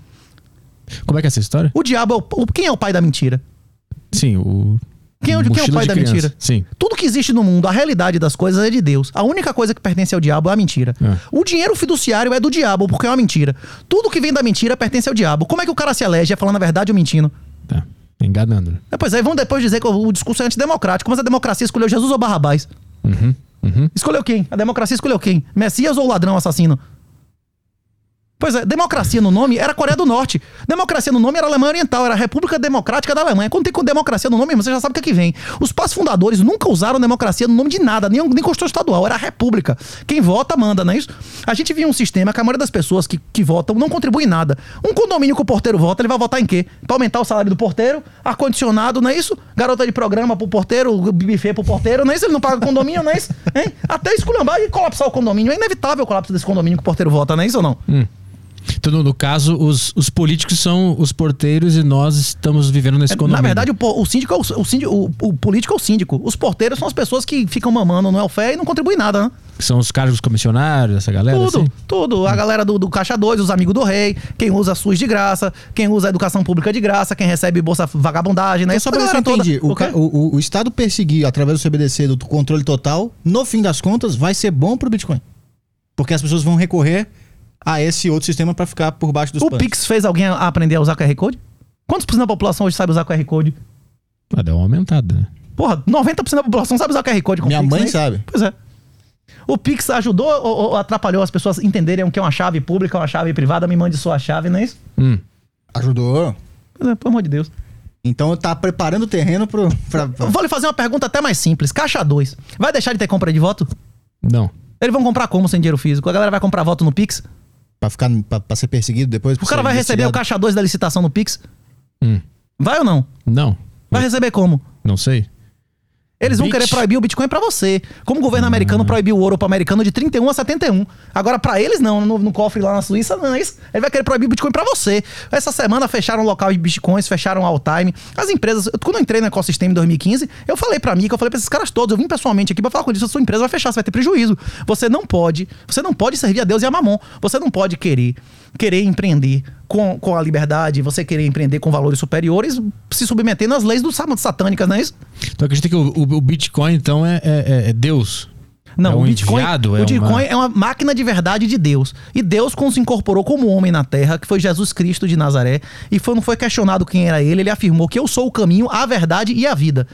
Como é que é essa história? O diabo é o, o- quem é o pai da mentira? Sim, o. Quem é, o- quem é o mochila pai da criança. mentira? Sim. Tudo que existe no mundo, a realidade das coisas é de Deus. A única coisa que pertence ao diabo é a mentira. É. O dinheiro fiduciário é do diabo, porque é uma mentira. Tudo que vem da mentira pertence ao diabo. Como é que o cara se elege? É falando a verdade ou mentindo? Tá. Enganando. É, Pois aí vão depois dizer que o, o discurso é antidemocrático. Mas a democracia escolheu Jesus ou Barrabás? Uhum. Uhum. Escolheu quem? A democracia escolheu quem? Messias ou ladrão assassino? Pois é, democracia no nome era Coreia do Norte. Democracia no nome era Alemanha Oriental, era a República Democrática da Alemanha. Quando tem com democracia no nome, você já sabe o que, é que vem. Os pais fundadores nunca usaram democracia no nome de nada, nem, nem Constituição Estadual, era a República. Quem vota, manda, não é isso? A gente viu um sistema que a maioria das pessoas que, que votam não contribui em nada. Um condomínio que o porteiro vota, ele vai votar em quê? Pra aumentar o salário do porteiro, ar-condicionado, não é isso? Garota de programa pro porteiro, buffet pro porteiro, não é isso? Ele não paga condomínio, não é isso? Hein? Até esculhambar e colapsar o condomínio. É inevitável o colapso desse condomínio que o porteiro vota, não é isso ou não? Então, no, no caso, os, os políticos são os porteiros e nós estamos vivendo nesse É, condomínio. Na verdade, o, o síndico é o, o, síndico, o, o político é o síndico. Os porteiros são as pessoas que ficam mamando no welfare e não contribuem nada, né? São os cargos comissionários, essa galera. Tudo, assim? tudo. A galera do, do Caixa 2, os amigos do rei, quem usa SUS de graça, quem usa educação pública de graça, quem recebe bolsa vagabundagem, né? Então, só pra A toda. ca- o- o- o Estado perseguir através do CBDC, do controle total, no fim das contas, vai ser bom pro Bitcoin. Porque as pessoas vão recorrer a esse outro sistema pra ficar por baixo dos O panos. Pix fez alguém aprender a usar QR Code? Quantos por cento da população hoje sabe usar QR Code? Ah, deu uma aumentada, né? Porra, 90% da população sabe usar QR Code com Minha Pix, mãe né? sabe. Pois é. O Pix ajudou ou, ou atrapalhou as pessoas entenderem o que é uma chave pública, uma chave privada? Me mande sua chave, não é isso? Hum. Ajudou. Pois é, pelo amor de Deus. Então tá preparando o terreno pro. Pra, pra- Vou lhe fazer uma pergunta até mais simples. Caixa 2. Vai deixar de ter compra de voto? Não. Eles vão comprar como sem dinheiro físico? A galera vai comprar voto no Pix? Pra ficar pra, pra ser perseguido depois. O cara vai receber o caixa 2 da licitação no Pix? Hum. Vai ou não? Não. Vai receber como? Não sei. Eles vão querer proibir o Bitcoin pra você. Como o governo americano proibiu o ouro pro americano de 31 a 71. Agora, pra eles, não. No, no cofre lá na Suíça, não é isso. Ele vai querer proibir o Bitcoin pra você. Essa semana fecharam o local de Bitcoins, fecharam o All Time. As empresas... Quando eu entrei no ecossistema em 2015, eu falei pra mim, que eu falei pra esses caras todos, eu vim pessoalmente aqui pra falar com eles, a sua empresa vai fechar, você vai ter prejuízo. Você não pode... Você não pode servir a Deus e a Mamon. Você não pode querer querer empreender com, com a liberdade, você querer empreender com valores superiores, se submetendo às leis do sa- satânicas, não é isso? Então acredita que o, o- o Bitcoin, então, é, é- é Deus? Não, É o um Bitcoin, enviado, o é Bitcoin uma- é uma máquina de verdade de Deus. E Deus quando se incorporou como homem na terra, que foi Jesus Cristo de Nazaré, e foi, não foi questionado quem era ele, ele afirmou que eu sou o caminho, a verdade e a vida.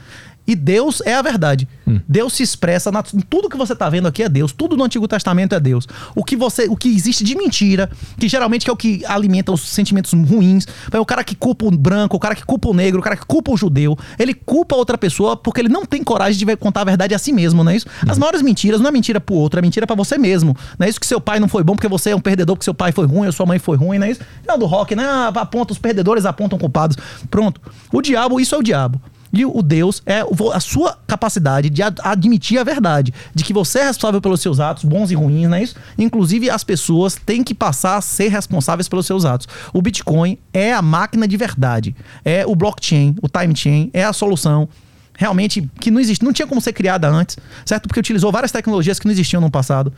E Deus é a verdade. Hum. Deus se expressa na, em tudo que você está vendo aqui é Deus. Tudo no Antigo Testamento é Deus. O que você, o que existe de mentira, que geralmente é o que alimenta os sentimentos ruins, é o cara que culpa o branco, o cara que culpa o negro, o cara que culpa o judeu, ele culpa outra pessoa porque ele não tem coragem de contar a verdade a si mesmo, não é isso? As maiores mentiras não é mentira pro outro, é mentira pra você mesmo. Não é isso que seu pai não foi bom porque você é um perdedor, porque seu pai foi ruim ou sua mãe foi ruim, não é isso? Não, do rock, né? Ah, Aponta os perdedores, apontam culpados. Pronto. O diabo, isso é o diabo. E o Deus é a sua capacidade de ad- admitir a verdade, de que você é responsável pelos seus atos, bons e ruins, não é isso? Inclusive, as pessoas têm que passar a ser responsáveis pelos seus atos. O Bitcoin é a máquina de verdade. É o blockchain, o time chain, é a solução realmente que não existe, não tinha como ser criada antes, certo? Porque utilizou várias tecnologias que não existiam no passado.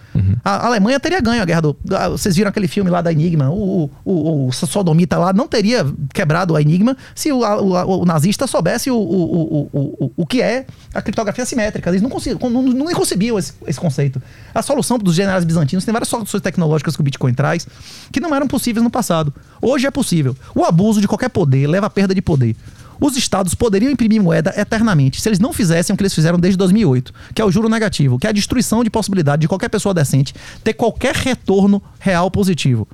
A a Alemanha teria ganho a guerra do. ah, Vocês viram aquele filme lá da Enigma? O, o, o, sodomita lá não teria quebrado a Enigma se o, a- o, a- o nazista soubesse o, o, o, o, o, o que é a criptografia simétrica. Eles não, conseguiam, não, não concebiam esse, esse conceito. A solução dos generais bizantinos tem várias soluções tecnológicas que o Bitcoin traz que não eram possíveis no passado. Hoje é possível. O abuso de qualquer poder leva à perda de poder. Os estados poderiam imprimir moeda eternamente se eles não fizessem o que eles fizeram desde 2008, que é o juro negativo, que é a destruição de possibilidade de qualquer pessoa decente ter qualquer retorno real positivo.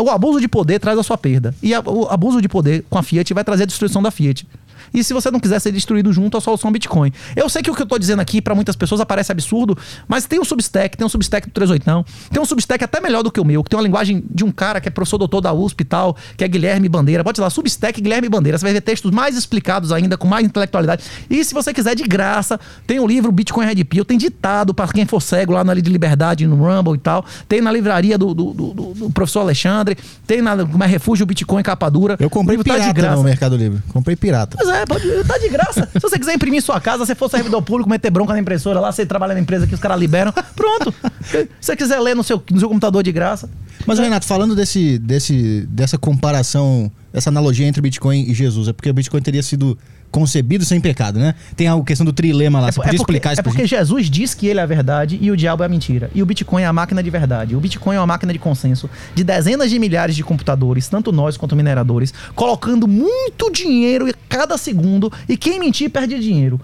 O abuso de poder traz a sua perda. E o abuso de poder com a Fiat vai trazer a destruição da Fiat. E se você não quiser ser destruído junto, a solução é Bitcoin. Eu sei que o que eu tô dizendo aqui para muitas pessoas aparece absurdo, mas tem um Substack, tem um Substack do 38, tem um Substack até melhor do que o meu, que tem uma linguagem de um cara que é professor doutor da USP e tal, que é Guilherme Bandeira. Bote lá, Substack Guilherme Bandeira. Você vai ver textos mais explicados ainda, com mais intelectualidade. E se você quiser de graça, tem o livro Bitcoin Red Pill, tem ditado para quem for cego lá na Lei de Liberdade, no Rumble e tal. Tem na livraria do, do, do- do- professor Alexandre, tem na como é, Refúgio Bitcoin Capa Dura. Eu comprei O livro tá de pirata graça. no Mercado Livre. Comprei pirata. Pois é, pode, tá de graça. Se você quiser imprimir em sua casa, você for servidor público, meter bronca na impressora lá, você trabalha na empresa que os caras liberam, pronto. Se você quiser ler no seu, no seu computador de graça. Mas, Renato, falando desse, desse, dessa comparação, essa analogia entre Bitcoin e Jesus, é porque o Bitcoin teria sido concebido sem pecado, né? Tem a questão do trilema lá. Você É, podia porque, explicar isso é porque gente? Jesus diz que ele é a verdade e o diabo é a mentira. E o Bitcoin é a máquina de verdade. O Bitcoin é uma máquina de consenso de dezenas de milhares de computadores, tanto nós quanto mineradores, colocando muito dinheiro a cada segundo e quem mentir perde dinheiro.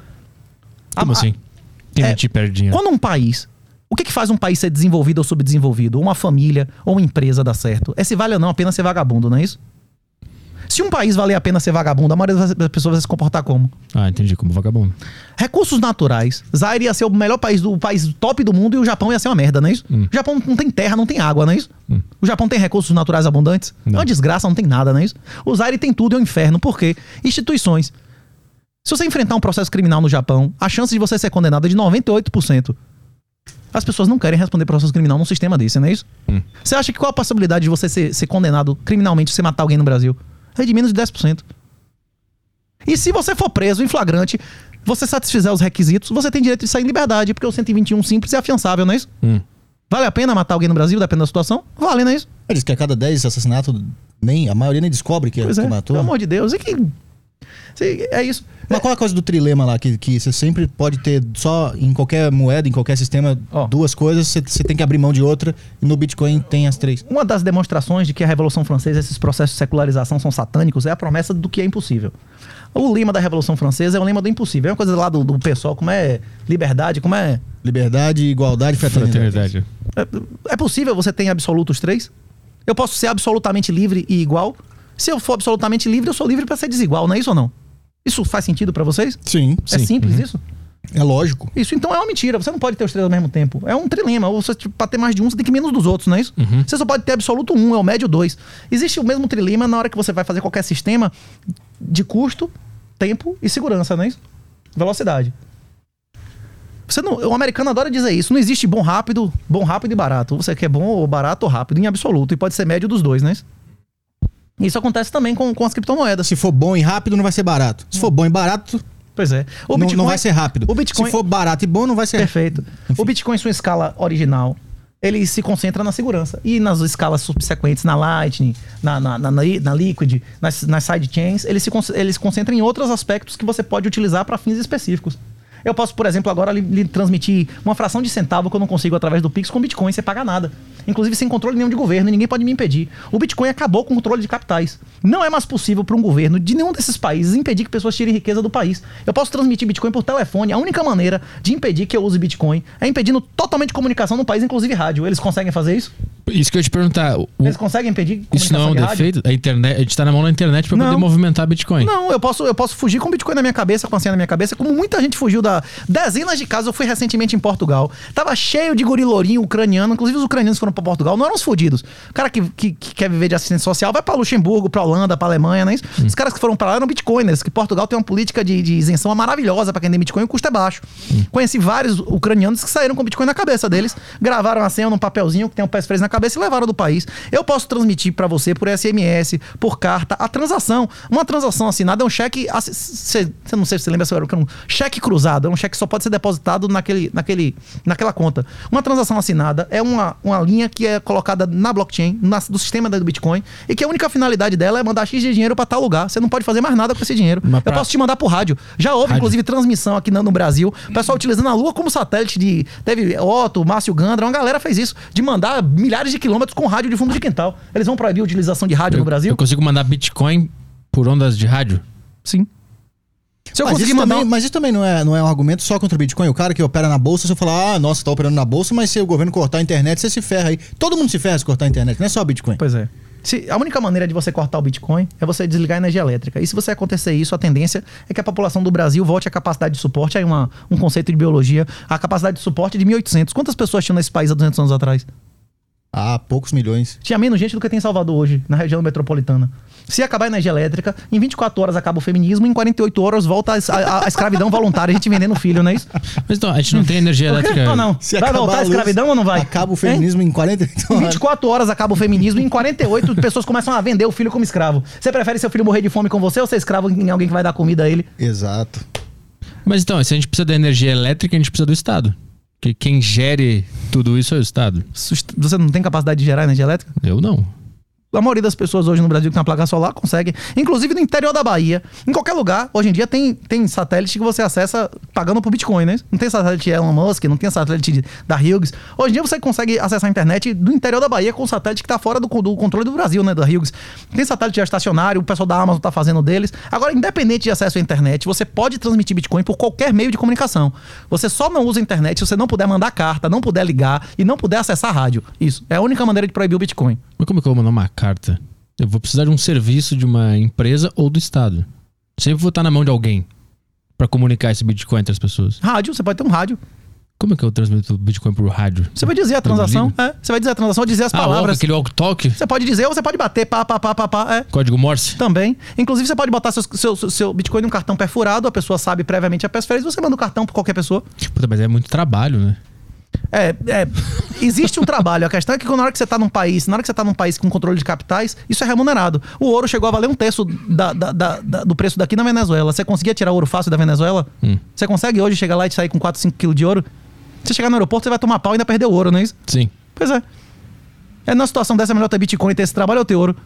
Como A- assim? Quem é, mentir perde dinheiro. Quando um país. O que, que faz um país ser desenvolvido ou subdesenvolvido? Ou uma família ou uma empresa dar certo? É se vale ou não a pena ser vagabundo, não é isso? Se um país valer a pena ser vagabundo, a maioria das pessoas vai se comportar como? Ah, entendi, como vagabundo. Recursos naturais. Zaire ia ser o melhor país do o país top do mundo e o Japão ia ser uma merda, não é isso? Hum. O Japão não tem terra, não tem água, não é isso? O Japão tem recursos naturais abundantes? É Não. uma desgraça, não tem nada, não é isso? O Zaire tem tudo, é um inferno. Por quê? Instituições. Se você enfrentar um processo criminal no Japão, a chance de você ser condenado é de 98%. As pessoas não querem responder processo criminal num sistema desse, não é isso? Hum. Você acha que qual a possibilidade de você ser, ser condenado criminalmente se você matar alguém no Brasil? É de menos de 10%. E se você for preso em flagrante, você satisfizer os requisitos, você tem direito de sair em liberdade, porque o 121 simples é afiançável, não é isso? Hum. Vale a pena matar alguém no Brasil, dependendo da situação? Vale, não é isso? Diz que a cada 10 assassinatos, nem, a maioria nem descobre que, Pois que é, matou. pelo amor de Deus. E que... se- É isso. Mas qual é a coisa do trilema lá? Que, que você sempre pode ter só em qualquer moeda, em qualquer sistema, Ó. duas coisas, você, você tem que abrir mão de outra. E no Bitcoin tem as três. Uma das demonstrações de que a Revolução Francesa, esses processos de secularização são satânicos, é a promessa do que é impossível. O lema da Revolução Francesa é o lema do impossível. É uma coisa lá do, do pessoal, como é liberdade, como é... Liberdade, igualdade e fraternidade. Fraternidade. É, é possível você ter em absoluto os três? Eu posso ser absolutamente livre e igual? Se eu for absolutamente livre, eu sou livre para ser desigual, não é isso ou não? Isso faz sentido para vocês? Sim, É simples isso? é lógico. Isso então é uma mentira. Você não pode ter os três ao mesmo tempo. É um trilema. Ou você, tipo, pra ter mais de um, você tem que ir menos dos outros, não é isso? Você só pode ter absoluto um, é o médio dois. Existe o mesmo trilema na hora que você vai fazer qualquer sistema de custo, tempo e segurança, não é isso? Velocidade. Você não, o americano adora dizer isso. Não existe bom rápido, bom rápido e barato. Você quer bom ou barato ou rápido, em absoluto. E pode ser médio dos dois, não é isso? Isso acontece também com, com as criptomoedas. Se for bom e rápido, não vai ser barato. Se for bom e barato, Pois é. O não, Bitcoin- não vai ser rápido. O Bitcoin, Se for barato e bom, não vai ser Perfeito. O Bitcoin, em sua escala original, ele se concentra na segurança. E nas escalas subsequentes, na Lightning, na, na, na, na Liquid, nas, nas sidechains, ele se, ele se concentra em outros aspectos que você pode utilizar para fins específicos. Eu posso, por exemplo, agora lhe, lhe transmitir uma fração de centavo que eu não consigo através do Pix com Bitcoin sem pagar nada. Inclusive sem controle nenhum de governo, e ninguém pode me impedir. O Bitcoin acabou com o controle de capitais. Não é mais possível para um governo de nenhum desses países impedir que pessoas tirem riqueza do país. Eu posso transmitir Bitcoin por telefone. A única maneira de impedir que eu use Bitcoin é impedindo totalmente comunicação no país, inclusive rádio. Eles conseguem fazer isso? Isso que eu ia te perguntar. o- Eles conseguem impedir isso não é um de rádio? defeito? A, internet, a gente tá na mão da internet pra Não. poder movimentar Bitcoin. Não, eu posso, eu posso fugir com Bitcoin na minha cabeça, com a senha na minha cabeça, como muita gente fugiu da. Dezenas de casos. Eu fui recentemente em Portugal. Tava cheio de gorilourinho ucraniano. Inclusive, os ucranianos foram pra Portugal não eram os fodidos. O cara que, que, que quer viver de assistência social vai pra Luxemburgo, pra Holanda, pra Alemanha, não é isso? Os caras que foram pra lá eram bitcoiners, que Portugal tem uma política de, de isenção maravilhosa pra quem tem Bitcoin, o custo é baixo. Conheci vários ucranianos que saíram com Bitcoin na cabeça deles, gravaram a senha num papelzinho que tem um passphrase na cabeça e levaram do país. Eu posso transmitir pra você por SMS, por carta, a transação. Uma transação assinada é um cheque. Você não sei se você lembra se era um cheque cruzado, é um cheque que só pode ser depositado naquele, naquele, naquela conta. Uma transação assinada é uma, uma linha que é colocada na blockchain, na, do sistema do Bitcoin, e que a única finalidade dela é mandar X de dinheiro pra tal lugar. Você não pode fazer mais nada com esse dinheiro. Mas Eu pra- posso te mandar por rádio. Já houve, Rádio. inclusive, transmissão aqui no, no Brasil. O pessoal utilizando a Lua como satélite de. Teve Otto, Márcio Gandra, uma galera fez isso, de mandar milhares de quilômetros com rádio de fundo de quintal. Eles vão proibir a utilização de rádio Eu, no Brasil? eu consigo mandar Bitcoin por ondas de rádio? Sim. Se eu mas, isso mandar. também, mas isso também não é, não é um argumento só contra o Bitcoin. O cara que opera na bolsa, se eu falar, ah, nossa, tá operando na bolsa, mas se o governo cortar a internet, você se ferra aí. Todo mundo se ferra se cortar a internet, não é só o Bitcoin. Pois é. Se, a única maneira de você cortar o Bitcoin é você desligar a energia elétrica. E se você acontecer isso, a tendência é que a população do Brasil volte à capacidade de suporte. Aí uma, um conceito de biologia. A capacidade de suporte de 1.800. Quantas pessoas tinham nesse país há 200 anos atrás? Ah, poucos milhões. Tinha menos gente do que tem em Salvador hoje, na região metropolitana. Se acabar a energia elétrica, em 24 horas acaba o feminismo, em 48 horas volta a, a- a escravidão voluntária, a gente vendendo filho, não é isso? Mas então, a gente não tem energia elétrica. Ou não? Se vai acabar voltar a luz, escravidão ou não vai? Acaba o Hein? feminismo em 48 Em horas. 24 horas acaba o feminismo e em 48 pessoas começam a vender o filho como escravo. Você prefere seu filho morrer de fome com você ou ser escravo em alguém que vai dar comida a ele? Exato. Mas então, se a gente precisa da energia elétrica, a gente precisa do Estado. Porque quem gere tudo isso é o Estado. Você não tem capacidade de gerar energia elétrica? Eu não. A maioria das pessoas hoje no Brasil que tem uma placa solar consegue. Inclusive no interior da Bahia. Em qualquer lugar, hoje em dia tem, tem satélite que você acessa pagando por Bitcoin, né? Não tem satélite Elon Musk, não tem satélite da Hughes. Hoje em dia você consegue acessar a internet do interior da Bahia com satélite que está fora do, do controle do Brasil, né? Da Hughes. Tem satélite já estacionário, o pessoal da Amazon está fazendo deles. Agora, independente de acesso à internet, você pode transmitir Bitcoin por qualquer meio de comunicação. Você só não usa a internet se você não puder mandar carta, não puder ligar e não puder acessar rádio. Isso. É a única maneira de proibir o Bitcoin. Mas como é que eu vou mandar uma carta? Eu vou precisar de um serviço de uma empresa ou do Estado. Sempre vou estar na mão de alguém pra comunicar esse Bitcoin entre as pessoas. Rádio, você pode ter um rádio. Como é que eu transmito Bitcoin por rádio? Você vai dizer a transação, é. Você vai dizer a transação, dizer as Ah, palavras. aquele walk-talk? Você pode dizer ou você pode bater, pá, pá, pá, pá, pá, é. Código Morse? Também. Inclusive, você pode botar seu, seu, seu- Bitcoin num cartão perfurado, a pessoa sabe previamente a passphrase, você manda o cartão pra qualquer pessoa. Puta, mas é muito trabalho, né? É, é, existe um trabalho. A questão é que na hora que você tá num país, na hora que você tá num país com controle de capitais, isso é remunerado. O ouro chegou a valer um terço da- da- da- do preço daqui na Venezuela. Você conseguia tirar ouro fácil da Venezuela? Hum. Você consegue hoje chegar lá e sair com 4, 5 quilos de ouro? Você chegar no aeroporto, você vai tomar pau e ainda perder o ouro, não é isso? Sim. Pois é. É numa situação dessa é melhor ter Bitcoin e ter esse trabalho ou ter ouro.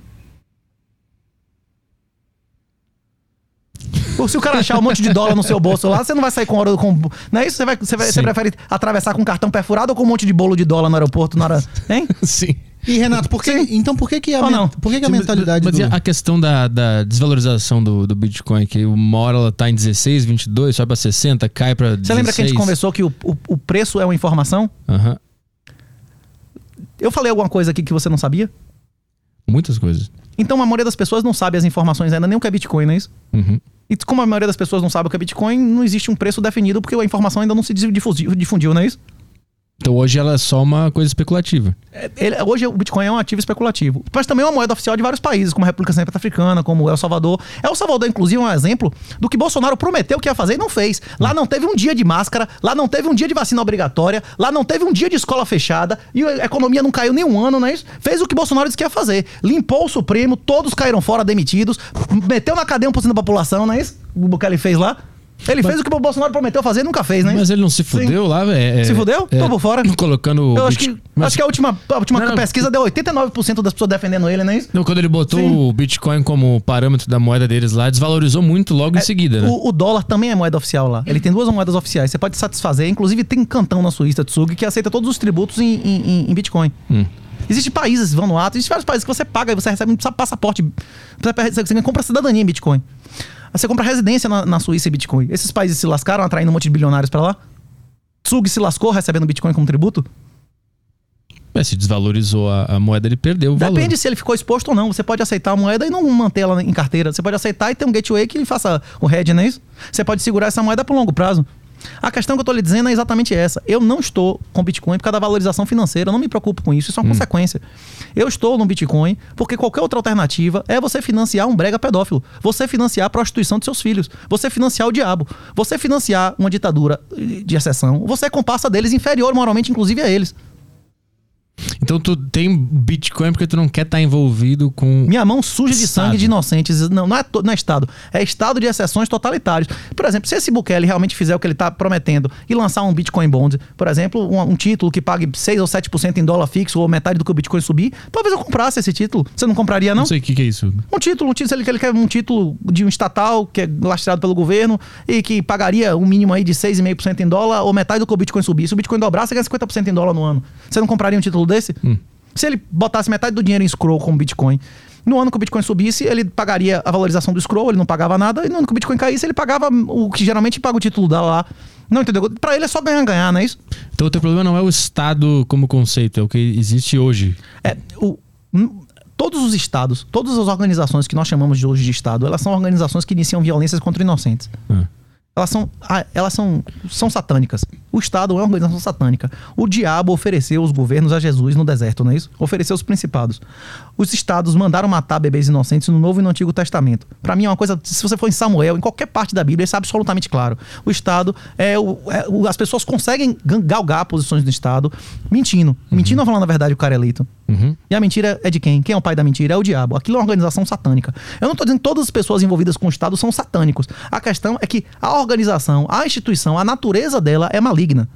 Se o cara achar um monte de dólar no seu bolso lá, você não vai sair com ouro. Com, não é isso? Você, vai, você, vai- você prefere atravessar com cartão perfurado ou com um monte de bolo de dólar no aeroporto na hora. Hein? Sim. E Renato, por que, então por que, que a, Ou men- não? por que, que a Sim, mas- mentalidade mas do... a questão da, da desvalorização do, do Bitcoin, que uma hora ela tá em 16, 22, sobe pra 60, cai pra 16. Você lembra que a gente conversou que o, o, o preço é uma informação? Aham. Eu falei alguma coisa aqui que você não sabia? Muitas coisas. Então a maioria das pessoas não sabe as informações ainda, nem o que é Bitcoin, não é isso? Uhum. E como a maioria das pessoas não sabe o que é Bitcoin, não existe um preço definido porque a informação ainda não se difundiu, difundiu não é isso? Então hoje ela é só uma coisa especulativa. É, ele- hoje o Bitcoin é um ativo especulativo. Mas também é uma moeda oficial de vários países, como a República Centro-Africana, como El Salvador. El Salvador, inclusive, é um exemplo do que Bolsonaro prometeu que ia fazer e não fez. Lá não teve um dia de máscara, lá não teve um dia de vacina obrigatória, lá não teve um dia de escola fechada e a economia não caiu nem um ano, não é isso? Fez o que Bolsonaro disse que ia fazer. Limpou o Supremo, todos caíram fora, demitidos, meteu na cadeia 1% da população, não é isso? O que ele fez lá. Ele fez o que o Bolsonaro prometeu fazer e nunca fez, né? Mas ele não se fudeu lá, velho. Se fudeu? Tô por fora. Colocando. Eu acho Bit- que, Mas- acho que a última, a última Não, não. pesquisa deu 89% das pessoas defendendo ele, não é isso? Não, quando ele botou Sim. o Bitcoin como parâmetro da moeda deles lá, desvalorizou muito logo em seguida, né? O, o dólar também é moeda oficial lá. Ele tem duas moedas oficiais. Você pode satisfazer. Inclusive, tem cantão na Suíça, Tsug, que aceita todos os tributos em, em- em- Bitcoin. Hum. Existem países, Vanuatu, existem vários países que você paga e você recebe um passaporte. Você, você compra cidadania em Bitcoin. Aí Você compra residência na, na Suíça em Bitcoin. Esses países se lascaram atraindo um monte de bilionários pra lá? Tsug se lascou recebendo Bitcoin como tributo? É, se desvalorizou a, a moeda, ele perdeu o valor. Depende se ele ficou exposto ou não. Você pode aceitar a moeda e não manter ela em carteira. Você pode aceitar e ter um gateway que faça o hedge, não é isso? Você pode segurar essa moeda por longo prazo. A questão que eu tô lhe dizendo é exatamente essa. Eu não estou com Bitcoin por causa da valorização financeira. Eu não me preocupo com isso. Isso é uma consequência. Eu estou no Bitcoin porque qualquer outra alternativa é você financiar um brega pedófilo. Você financiar a prostituição de seus filhos. Você financiar o diabo. Você financiar uma ditadura de exceção. Você é comparsa deles, inferior moralmente, inclusive a eles. Então tu tem Bitcoin porque tu não quer estar envolvido com. Minha mão suja de Estado. sangue de inocentes. Não, não é, não é Estado. É Estado de exceções totalitários. Por exemplo, se esse Bukele realmente fizer o que ele está prometendo e lançar um Bitcoin Bond, por exemplo, um, um título que pague 6 ou 7% em dólar fixo ou metade do que o Bitcoin subir, talvez eu comprasse esse título. Você não compraria, não? Não sei o que, que é isso. Um título, um título, se ele, ele quer um título de um estatal que é lastreado pelo governo e que pagaria um mínimo aí de 6,5% em dólar ou metade do que o Bitcoin subir. Se o Bitcoin dobrar, você ganha 50% em dólar no ano. Você não compraria um título desse? Se ele botasse metade do dinheiro em scroll com Bitcoin, no ano que o Bitcoin subisse, ele pagaria a valorização do scroll, ele não pagava nada, e no ano que o Bitcoin caísse, ele pagava o que geralmente paga o título dela lá. Não entendeu? Pra ele é só ganhar-ganhar, não é isso? Então o teu problema não é o Estado como conceito, é o que existe hoje. É, o, hum, todos os estados, todas as organizações que nós chamamos de hoje de estado, elas são organizações que iniciam violências contra inocentes. Ah. Elas são, elas são, são satânicas. O Estado é uma organização satânica. O diabo ofereceu os governos a Jesus no deserto, não é isso? Ofereceu os principados. Os estados mandaram matar bebês inocentes no Novo e no Antigo Testamento. Para mim é uma coisa, se você for em Samuel, em qualquer parte da Bíblia, isso é absolutamente claro. O Estado é, o, é o- as pessoas conseguem galgar posições do Estado mentindo. Mentindo ou falando a verdade o cara é eleito. Uhum. E a mentira é de quem? Quem é o pai da mentira? É o diabo. Aquilo é uma organização satânica. Eu não estou dizendo que todas as pessoas envolvidas com o Estado são satânicos. A questão é que a organização, a instituição, a natureza dela é maligna.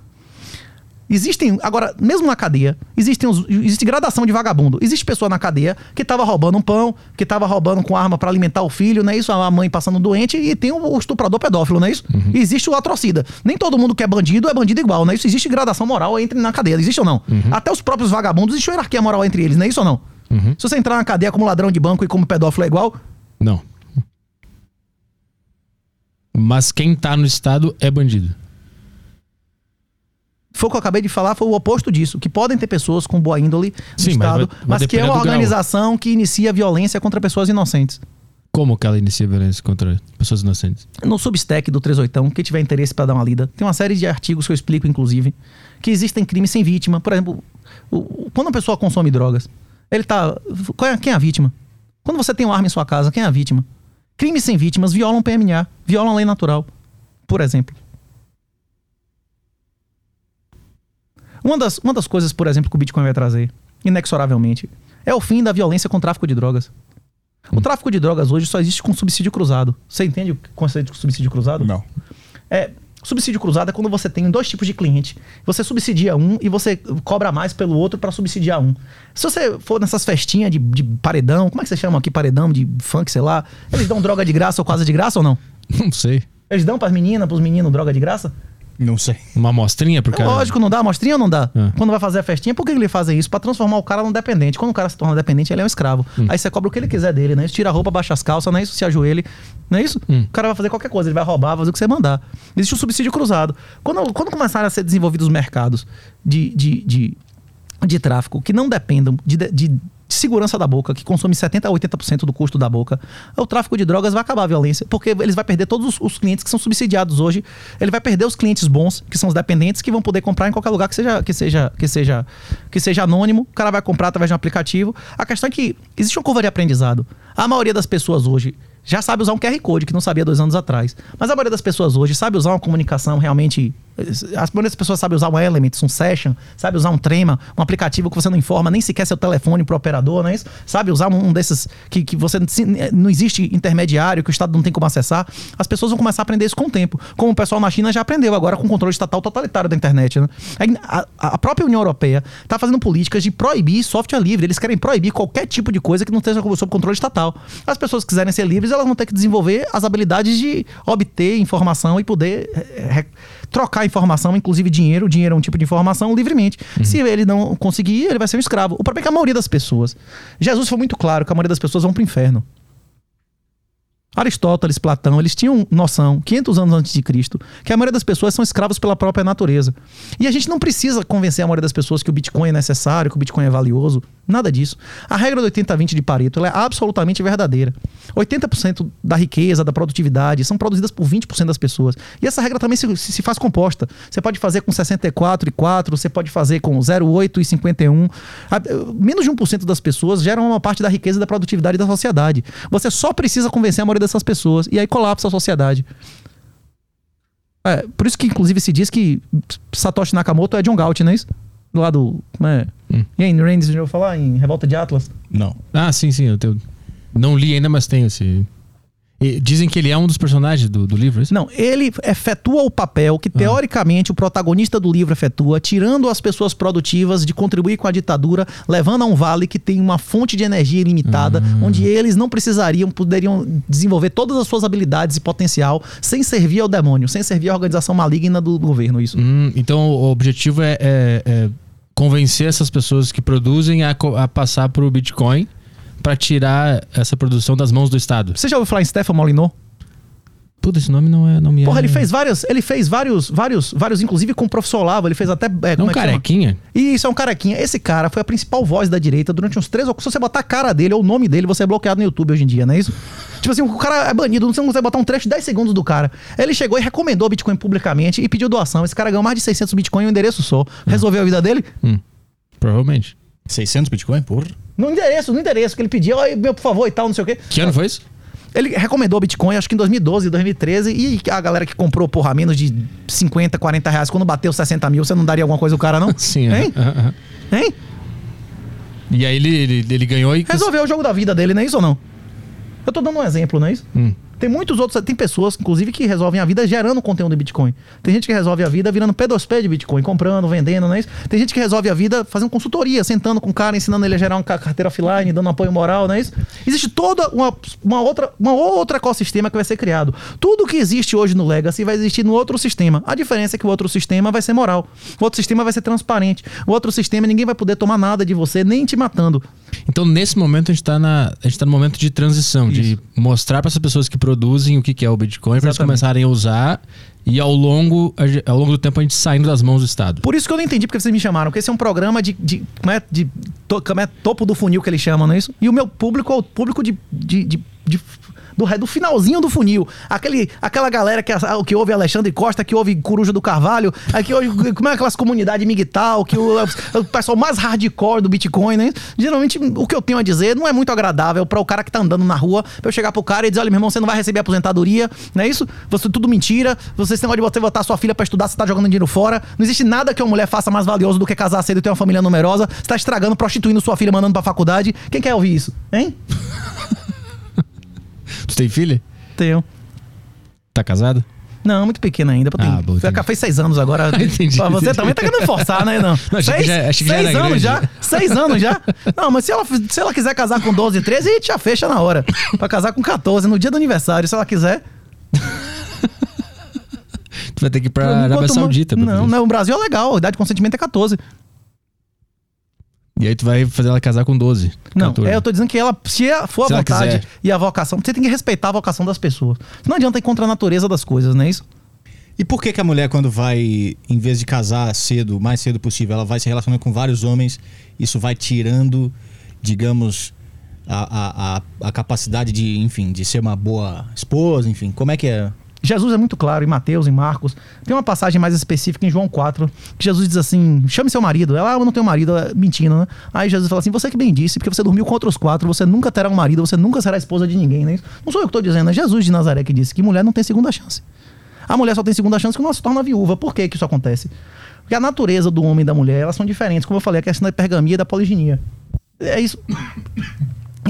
Existem, agora, mesmo na cadeia, existem os- existe gradação de vagabundo. Existe pessoa na cadeia que estava roubando um pão, que estava roubando com arma para alimentar o filho, não é isso? A mãe passando doente e tem o o estuprador pedófilo, não é isso? E existe o atrocida. Nem todo mundo que é bandido é bandido igual, não é isso? Existe gradação moral entre na cadeia, existe ou não? Até os próprios vagabundos existe hierarquia moral entre eles, não é isso ou não? Se você entrar na cadeia como ladrão de banco e como pedófilo é igual, Não. Mas quem tá no Estado é bandido. Foi o que eu acabei de falar, foi o oposto disso. Que podem ter pessoas com boa índole no Sim, mas Estado, vai- vai mas, que é uma do grau. organização que inicia violência contra pessoas inocentes. Como que ela inicia violência contra pessoas inocentes? No Substack do 38, quem tiver interesse para dar uma lida, tem uma série de artigos que eu explico, inclusive, que existem crimes sem vítima. Por exemplo, quando uma pessoa consome drogas, ele tá. É, quem é a vítima? Quando você tem uma arma em sua casa, quem é a vítima? Crimes sem vítimas violam o PMA, violam a lei natural, por exemplo. Uma das, uma das coisas, por exemplo, que o Bitcoin vai trazer, inexoravelmente, é o fim da violência com o tráfico de drogas. O tráfico de drogas hoje só existe com subsídio cruzado. Você entende o conceito de subsídio cruzado? Não. É, subsídio cruzado é quando você tem dois tipos de cliente. Você subsidia um e você cobra mais pelo outro para subsidiar um. Se você for nessas festinhas de, de paredão, como é que você chama aqui? Paredão de funk, sei lá. Eles dão droga de graça ou quase de graça ou não? Não sei. Eles dão pras meninas, pros meninos droga de graça? Não sei. Uma amostrinha pro É cara. lógico, não dá amostrinha ou não dá? É. Quando vai fazer a festinha, por que ele fazem isso? Pra transformar o cara num dependente. Quando o cara se torna dependente, ele é um escravo. Aí você cobra o que ele quiser dele, né? Isso tira a roupa, baixa as calças, não é isso? Se ajoelhe, não é isso? O cara vai fazer qualquer coisa, ele vai roubar, vai fazer o que você mandar. Existe o subsídio cruzado. Quando, quando começarem a ser desenvolvidos os mercados de, de, de, de tráfico que não dependam de, de, de segurança da boca, que consome 70% a 80% do custo da boca, o tráfico de drogas vai acabar a violência, porque eles vai perder todos os, os clientes que são subsidiados hoje, ele vai perder os clientes bons, que são os dependentes, que vão poder comprar em qualquer lugar que seja, que seja, que seja, que seja anônimo, o cara vai comprar através de um aplicativo. A questão é que existe uma curva de aprendizado. A maioria das pessoas hoje já sabe usar um QR Code, que não sabia dois anos atrás. Mas a maioria das pessoas hoje sabe usar uma comunicação realmente. As das pessoas sabe usar um Elements, um Session, sabe usar um Trema, um aplicativo que você não informa nem sequer seu telefone pro operador, não é isso? Sabe usar um desses que, que você não existe intermediário, que o Estado não tem como acessar. As pessoas vão começar a aprender isso com o tempo. Como o pessoal na China já aprendeu agora com o controle estatal totalitário da internet. Né? A, a própria União Europeia está fazendo políticas de proibir software livre. Eles querem proibir qualquer tipo de coisa que não esteja sob controle estatal. As pessoas que quiserem ser livres, elas vão ter que desenvolver as habilidades de obter informação e poder é, trocar informação, inclusive dinheiro. O dinheiro é um tipo de informação livremente. Uhum. Se ele não conseguir, ele vai ser um escravo. O problema é que a maioria das pessoas. Jesus foi muito claro que a maioria das pessoas vão para o inferno. Aristóteles, Platão, eles tinham noção, 500 anos antes de Cristo, que a maioria das pessoas são escravos pela própria natureza. E a gente não precisa convencer a maioria das pessoas que o Bitcoin é necessário, que o Bitcoin é valioso. Nada disso. A regra do 80-20 de Pareto é absolutamente verdadeira. 80% da riqueza, da produtividade, são produzidas por 20% das pessoas. E essa regra também se, se faz composta. Você pode fazer com 64 e 4, você pode fazer com 0,8 e 51. A- Menos de 1% das pessoas geram uma parte da riqueza e da produtividade da sociedade. Você só precisa convencer a maioria dessas pessoas. E aí colapsa a sociedade. É, por isso que, inclusive, se diz que Satoshi Nakamoto é John Galt, não é isso? Do. Como é? Hum. E aí, Randy, você já ouviu falar em Revolta de Atlas? Não. Ah, sim, sim. Eu tenho- não li ainda, mas tenho esse. E dizem que ele é um dos personagens do, do livro, é isso? Não, ele efetua o papel que, teoricamente, o protagonista do livro efetua, tirando as pessoas produtivas de contribuir com a ditadura, levando a um vale que tem uma fonte de energia ilimitada, onde eles não precisariam, poderiam desenvolver todas as suas habilidades e potencial sem servir ao demônio, sem servir à organização maligna do governo. Isso. Hum, então o objetivo é, é- é convencer essas pessoas que produzem a, a passar pro Bitcoin para tirar essa produção das mãos do Estado. Você já ouviu falar em Stefan Molyneux? Puta, esse nome não é. Não me Porra, é... ele fez vários, ele fez vários, vários, vários, inclusive com o professor Olavo, ele fez até. É, Não como um é que chama? carequinha? Isso, é um carequinha. Esse cara foi a principal voz da direita durante uns três ou Se você botar a cara dele ou o nome dele, você é bloqueado no YouTube hoje em dia, não é isso? Tipo assim, o cara é banido, não consegue botar um trecho de 10 segundos do cara. Ele chegou e recomendou o Bitcoin publicamente e pediu doação. Esse cara ganhou mais de 600 Bitcoin em um endereço só. Resolveu a vida dele? Hum, provavelmente. 600 Bitcoin? Porra. No endereço, no endereço que ele pediu, "Oi, meu, por favor e tal, não sei o quê. Que ano foi isso? Ele recomendou o Bitcoin, acho que em 2012, 2013, e a galera que comprou, porra, menos de 50, 40 reais, quando bateu 60 mil, você não daria alguma coisa ao cara, não? Sim. Hein? aham, aham. Hein? E aí ele, ele, ele ganhou e. Resolveu o jogo da vida dele, não é isso ou não? Eu tô dando um exemplo, não é isso? Hum. Tem muitos outros, tem pessoas, inclusive, que resolvem a vida gerando conteúdo de Bitcoin. Tem gente que resolve a vida virando P2P de Bitcoin, comprando, vendendo, não é isso? Tem gente que resolve a vida fazendo consultoria, sentando com o cara, ensinando ele a gerar uma ca- carteira offline, dando apoio moral, não é isso? Existe toda uma, uma outra, uma outro ecossistema que vai ser criado. Tudo que existe hoje no Legacy vai existir no outro sistema. A diferença é que o outro sistema vai ser moral. O outro sistema vai ser transparente. O outro sistema ninguém vai poder tomar nada de você, nem te matando. Então, nesse momento, a gente tá, gente tá no momento de transição, de mostrar para essas pessoas que produzem o que que é o Bitcoin, para eles Exatamente. começarem a usar e ao longo, ao longo do tempo a gente saindo das mãos do Estado. Por isso que eu não entendi porque vocês me chamaram, porque esse é um programa de, de, como é, de to- como é, topo do funil que eles chamam, não é isso? E o meu público é o público de, de, de- de- do, do finalzinho do funil. Aquele, aquela galera que, a- que ouve Alexandre Costa, que ouve Coruja do Carvalho, aqui como é aquelas comunidades migtal, que o, o pessoal mais hardcore do Bitcoin, né? Geralmente o que eu tenho a dizer não é muito agradável para o cara que tá andando na rua, pra eu chegar pro cara e dizer, olha, meu irmão, você não vai receber aposentadoria, não é isso? Você tudo mentira, você tem de você botar sua filha pra estudar, você tá jogando dinheiro fora. Não existe nada que uma mulher faça mais valioso do que casar cedo e ter uma família numerosa. Você tá estragando, prostituindo sua filha, mandando pra faculdade. Quem quer ouvir isso? Hein? Tu tem filha? Tenho. Tá casado? Não, muito pequena ainda. Tem, Ah, bom, foi- entendi. fez seis anos agora. Entendi, Pra você entendi. também tá querendo forçar, né? Não. Não, seis já- já seis era anos grande. já. Seis anos já. Não, mas se ela, se ela quiser casar com 12, 13, a gente já fecha na hora. Pra casar com 14, no dia do aniversário, se ela quiser. Tu vai ter que ir pra Arábia Saudita. pra Não, não, o Brasil é legal. A idade de consentimento é 14. E aí tu vai fazer ela casar com 12. Não, 14. é, eu tô dizendo que ela, se for Se a vontade e a vocação, você tem que respeitar a vocação das pessoas. Não adianta ir contra a natureza das coisas, não é isso? E por que, que a mulher, quando vai, em vez de casar cedo, o mais cedo possível, ela vai se relacionando com vários homens, isso vai tirando, digamos, a, a, a, a capacidade de, enfim, de ser uma boa esposa, enfim, como é que é? Jesus é muito claro em Mateus, em Marcos. Tem uma passagem mais específica em João 4, que Jesus diz assim: chame seu marido. Ela, ah, eu não tenho marido, ela, mentindo, né? Aí Jesus fala assim: você que bem disse, porque você dormiu com outros quatro, você nunca terá um marido, você nunca será esposa de ninguém, né? Não sou eu que estou dizendo, é Jesus de Nazaré que disse que mulher não tem segunda chance. A mulher só tem segunda chance quando ela se torna viúva. Por que, que isso acontece? Porque a natureza do homem e da mulher, elas são diferentes. Como eu falei, a questão da hipergamia e da poliginia. É isso.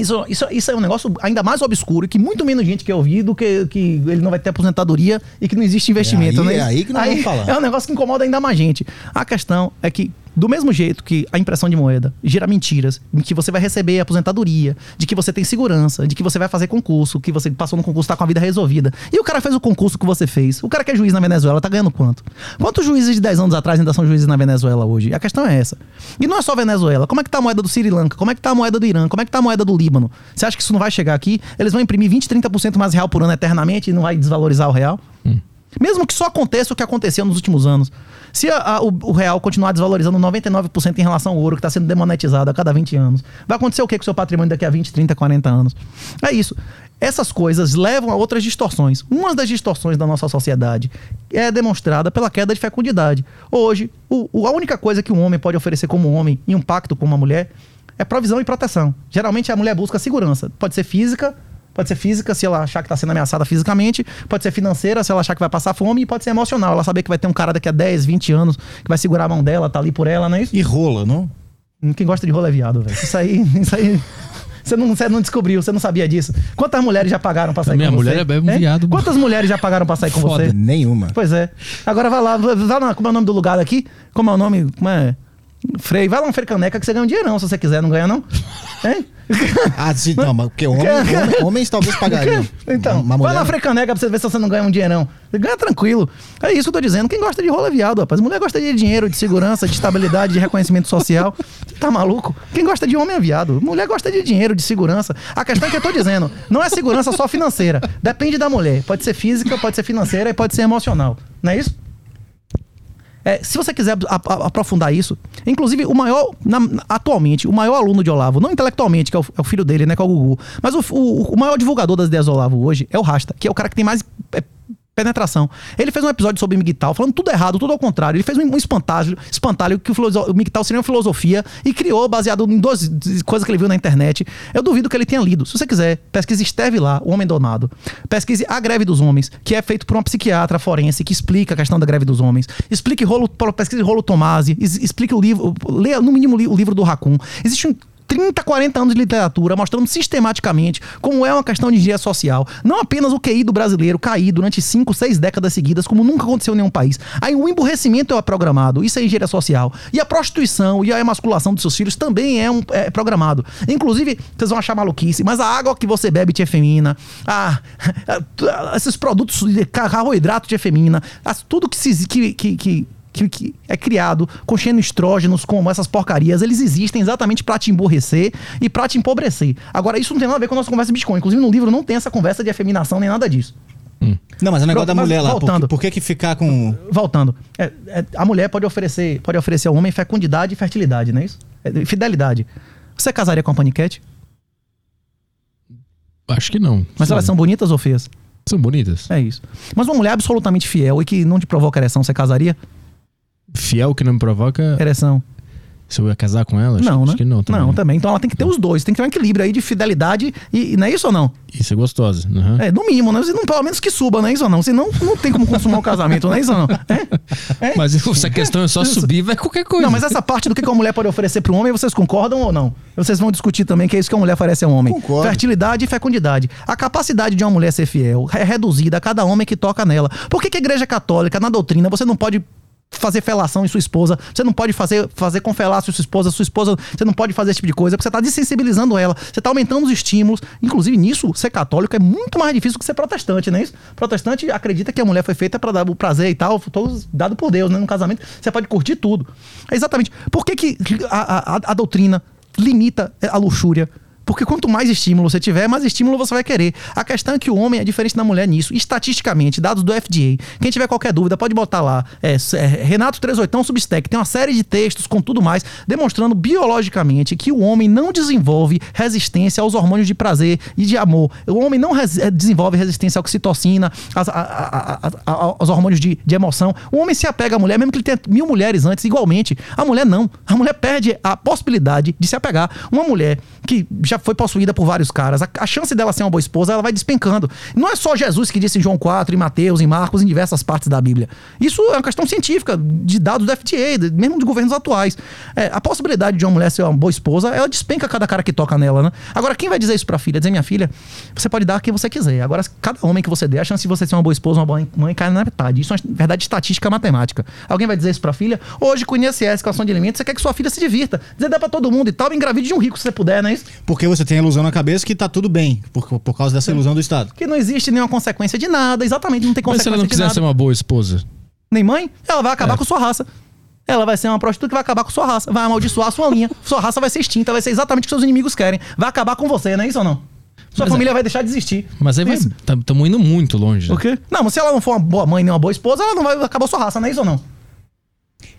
Isso, isso, isso é um negócio ainda mais obscuro que muito menos gente quer ouvir do que, que ele não vai ter aposentadoria e que não existe investimento. É aí- né? é aí que nós vamos falar. É um negócio que incomoda ainda mais gente. A questão é que Do mesmo jeito que a impressão de moeda gira mentiras, em que você vai receber aposentadoria, de que você tem segurança, de que você vai fazer concurso, que você passou no concurso, tá com a vida resolvida. E o cara fez o concurso que você fez. O cara que é juiz na Venezuela tá ganhando quanto? Quantos juízes de 10 anos atrás ainda são juízes na Venezuela hoje? A questão é essa. E não é só Venezuela. Como é que tá a moeda do Sri Lanka? Como é que tá a moeda do Irã? Como é que tá a moeda do Líbano? Você acha que isso não vai chegar aqui? Eles vão imprimir 20, 30% mais real por ano eternamente e não vai desvalorizar o real? Mesmo que só aconteça o que aconteceu nos últimos anos. Se a- a- o, o real continuar desvalorizando 99% em relação ao ouro, que está sendo demonetizado a cada 20 anos, vai acontecer o que com o seu patrimônio daqui a 20, 30, 40 anos? É isso. Essas coisas levam a outras distorções. Uma das distorções da nossa sociedade é demonstrada pela queda de fecundidade. Hoje, o- a única coisa que um homem pode oferecer como homem em um pacto com uma mulher é provisão e proteção. Geralmente a mulher busca segurança. Pode ser física, Pode ser física, se ela achar que está sendo ameaçada fisicamente. Pode ser financeira, se ela achar que vai passar fome. E pode ser emocional, ela saber que vai ter um cara daqui a 10, 20 anos que vai segurar a mão dela, tá ali por ela, não é isso? E rola, não? Quem gosta de rola é viado, velho. Isso aí, isso aí. Você não, você não descobriu, você não sabia disso. Quantas mulheres já pagaram pra sair Minha com você? mulher é um Hein? viado. Quantas mulheres já pagaram pra sair com Foda. você? Nenhuma. Pois é. Agora vai lá, vai vai lá, como é o nome do lugar aqui? Como é o nome? Como é? Frei. Vai lá um Frecaneca que você ganha um dinheirão, se você quiser, não ganha não? Hein? Ah, sim, não, mas porque homem, homem- homens talvez pagariam. Então, Uma vai mulher- lá frecaneca pra você ver se você não ganha um dinheirão. Você ganha tranquilo. É isso que eu tô dizendo. Quem gosta de rola é viado, rapaz. Mulher gosta de dinheiro, de segurança, de estabilidade, de reconhecimento social. Tá maluco? Quem gosta de homem é viado. Mulher gosta de dinheiro, de segurança. A questão é que eu tô dizendo, não é segurança só financeira. Depende da mulher. Pode ser física, pode ser financeira e pode ser emocional. Não é isso? É, se você quiser aprofundar isso, inclusive o maior, na- atualmente, o maior aluno de Olavo, não intelectualmente, que é o, é o filho dele, né, que é o Gugu, mas o, o- o maior divulgador das ideias do Olavo hoje é o Rasta, que é o cara que tem mais é, penetração. Ele fez um episódio sobre Miguel, falando tudo errado, tudo ao contrário. Ele fez um, espantalho, espantalho que o, o seria uma filosofia e criou baseado em duas coisas que ele viu na internet. Eu duvido que ele tenha lido. Se você quiser, pesquise Esteve lá, O Homem Donado. Pesquise A Greve dos Homens, que é feito por uma psiquiatra forense que explica a questão da greve dos homens. Explique rolo, pesquise Rolo Tomasi, explique o livro, leia no mínimo o livro do Raccoon. Existe um 30, 40 anos de literatura mostrando sistematicamente como é uma questão de engenharia social. Não apenas o QI do brasileiro cair durante 5, 6 décadas seguidas, como nunca aconteceu em nenhum país. Aí o emburrecimento é programado, isso é engenharia social. E a prostituição e a emasculação dos seus filhos também é, um, é programado. Inclusive, vocês vão achar maluquice, mas a água que você bebe te efemina, a, a- esses produtos de carboidrato te efemina, tudo que, se, que, que, que que, que é criado contendo estrógenos como essas porcarias, eles existem exatamente pra te emborrecer e pra te empobrecer. Agora, isso não tem nada a ver com a nossa conversa de Bitcoin. Inclusive, no livro não tem essa conversa de efeminação nem nada disso. Não, mas o negócio da mulher lá. Por, voltando. que- por que que ficar com. Voltando, é- é- a mulher pode oferecer, pode oferecer ao homem fecundidade e fertilidade, não é isso? É, fidelidade. Você casaria com a paniquete? Acho que não. Mas Sim. elas são bonitas ou feias? São bonitas. É isso. Mas uma mulher absolutamente fiel e que não te provoca ereção, você casaria? Fiel que não me provoca. Ereção. Se eu ia casar com ela? Acho, não, acho né? que não também. Não, também. Então ela tem que ter os dois. Tem que ter um equilíbrio aí de fidelidade e, e não é isso ou não? Isso é gostosa. uhum. É, no mínimo, né? Não, pelo menos que suba, não é isso ou não? Senão não tem como consumar o casamento, não é isso ou não? É? É? Mas se a questão é só subir, vai qualquer coisa. Não, mas essa parte do que que uma mulher pode oferecer para um homem, vocês concordam ou não? Vocês vão discutir também que é isso que uma mulher oferece a um homem. Concordo. Fertilidade e fecundidade. A capacidade de uma mulher ser fiel é reduzida a cada homem que toca nela. Por que, que a igreja católica, na doutrina, você não pode fazer felação em sua esposa, você não pode fazer, fazer com felácio sua esposa, sua esposa, você não pode fazer esse tipo de coisa, porque você está desensibilizando ela, você está aumentando os estímulos. Inclusive, nisso, ser católico é muito mais difícil que ser protestante, não é isso? Protestante acredita que a mulher foi feita para dar o prazer e tal, todos dado por Deus, né? No casamento, você pode curtir tudo. É exatamente. Por que, que a, a, a doutrina limita a luxúria? Porque quanto mais estímulo você tiver, mais estímulo você vai querer. A questão é que o homem é diferente da mulher nisso. Estatisticamente, dados do FDA. Quem tiver qualquer dúvida, pode botar lá. É, é, Renato 38 Substack. Tem uma série de textos com tudo mais, demonstrando biologicamente que o homem não desenvolve resistência aos hormônios de prazer e de amor. O homem não res- eh, desenvolve resistência à oxitocina, às- aos hormônios de, de emoção. O homem se apega à mulher, mesmo que ele tenha mil mulheres antes, igualmente. A mulher não. A mulher perde a possibilidade de se apegar. Uma mulher que já foi possuída por vários caras. A, a chance dela ser uma boa esposa, ela vai despencando. Não é só Jesus que disse em João 4, em Mateus, em Marcos, em diversas partes da Bíblia. Isso é uma questão científica, de dados do FTA, de- mesmo de governos atuais. É, a possibilidade de uma mulher ser uma boa esposa, ela despenca cada cara que toca nela, né? Agora, quem vai dizer isso pra filha? Dizer, minha filha, você pode dar a quem você quiser. Agora, cada homem que você der, a chance de você ser uma boa esposa, uma boa mãe, cai na metade. Isso é uma verdade estatística matemática. Alguém vai dizer isso pra filha? Hoje, com o INSS, com ação de alimentos, você quer que sua filha se divirta. Dizer, dá pra todo mundo e tal, engravide de um rico se você puder, não é isso? Porque você tem a ilusão na cabeça que tá tudo bem, por, por causa dessa ilusão do Estado. Que não existe nenhuma consequência de nada, exatamente, não tem Mas se consequência ela não de quiser nada. ser uma boa esposa? Nem mãe, ela vai acabar É. com sua raça. Ela vai ser uma prostituta que vai acabar com sua raça. Vai amaldiçoar a sua linha. Sua raça vai ser extinta, vai ser exatamente o que seus inimigos querem. Vai acabar com você, não é isso ou não? Sua Mas família vai deixar de existir. Mas aí vai. Isso. Estamos indo muito longe. né? O quê? Não, mas se ela não for uma boa mãe nem uma boa esposa, ela não vai acabar sua raça, não é isso ou não?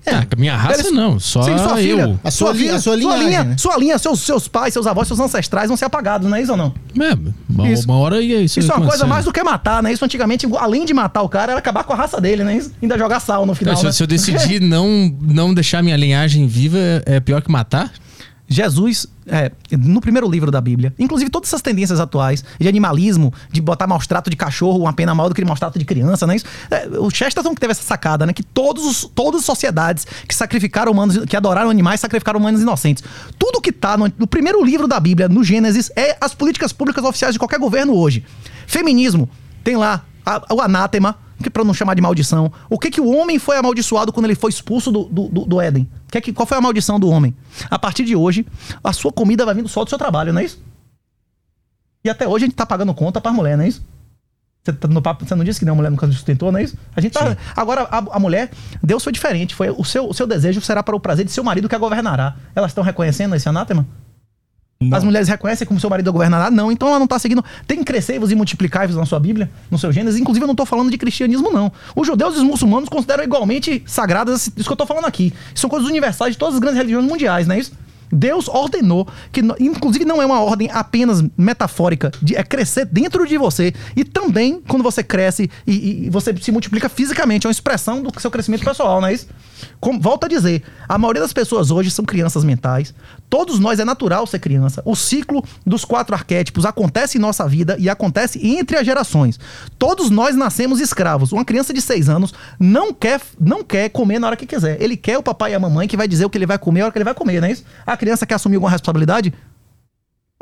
Ah, com a minha raça Eles- não, só Sim, sua filha. eu. A sua li- a sua linhagem, linha, né? sua linha, seus, seus pais, seus avós, seus ancestrais vão ser apagados, não é isso ou não? É, uma, Isso. uma hora ia isso. Isso é uma coisa mais do que matar, né? Isso antigamente, além de matar o cara, era acabar com a raça dele, né? Isso, ainda jogar sal no final. Se, né? se eu decidir não, não deixar minha linhagem viva, é pior que matar? Jesus, é, no primeiro livro da Bíblia, inclusive todas essas tendências atuais de animalismo, de botar maus trato de cachorro, uma pena maior do que maus trato de criança, né? Isso, é, o Chesterton que teve essa sacada, né? Que todos, os- todas as sociedades que sacrificaram humanos, que adoraram animais, sacrificaram humanos inocentes. Tudo que tá no, no primeiro livro da Bíblia, no Gênesis, é as políticas públicas oficiais de qualquer governo hoje. Feminismo, tem lá a- o anátema, para não chamar de maldição. O que que o homem foi amaldiçoado quando ele foi expulso do, do, do- do Éden? Que que, qual foi a maldição do homem? A partir de hoje, a sua comida vai vindo só do seu trabalho, não é isso? E até hoje a gente tá pagando conta pra mulher, não é isso? Você, tá no papo, você não disse que nem a mulher nunca sustentou, não é isso? A gente tá. Agora, a, a mulher, Deus foi diferente. Foi o seu, o seu desejo será para o prazer de seu marido que a governará. Elas estão reconhecendo esse anátema? As mulheres reconhecem como seu marido governará? Não, então ela não está seguindo. Tem crescei-vos e multiplicai-vos na sua Bíblia, no seu Gênesis. Inclusive, eu não estou falando de cristianismo, não. Os judeus e os muçulmanos consideram igualmente sagradas isso que eu estou falando aqui. São coisas universais de todas as grandes religiões mundiais, não é isso? Deus ordenou que, inclusive, não é uma ordem apenas metafórica, de, é crescer dentro de você. E também, quando você cresce e, e você se multiplica fisicamente, é uma expressão do seu crescimento pessoal, não é isso? Como, volto a dizer, a maioria das pessoas hoje são crianças mentais. Todos nós é natural ser criança. O ciclo dos quatro arquétipos acontece em nossa vida e acontece entre as gerações. Todos nós nascemos escravos. Uma criança de seis anos não quer, não quer comer na hora que quiser. Ele quer o papai e a mamãe que vai dizer o que ele vai comer a hora que ele vai comer, não é isso? A criança quer assumir alguma responsabilidade?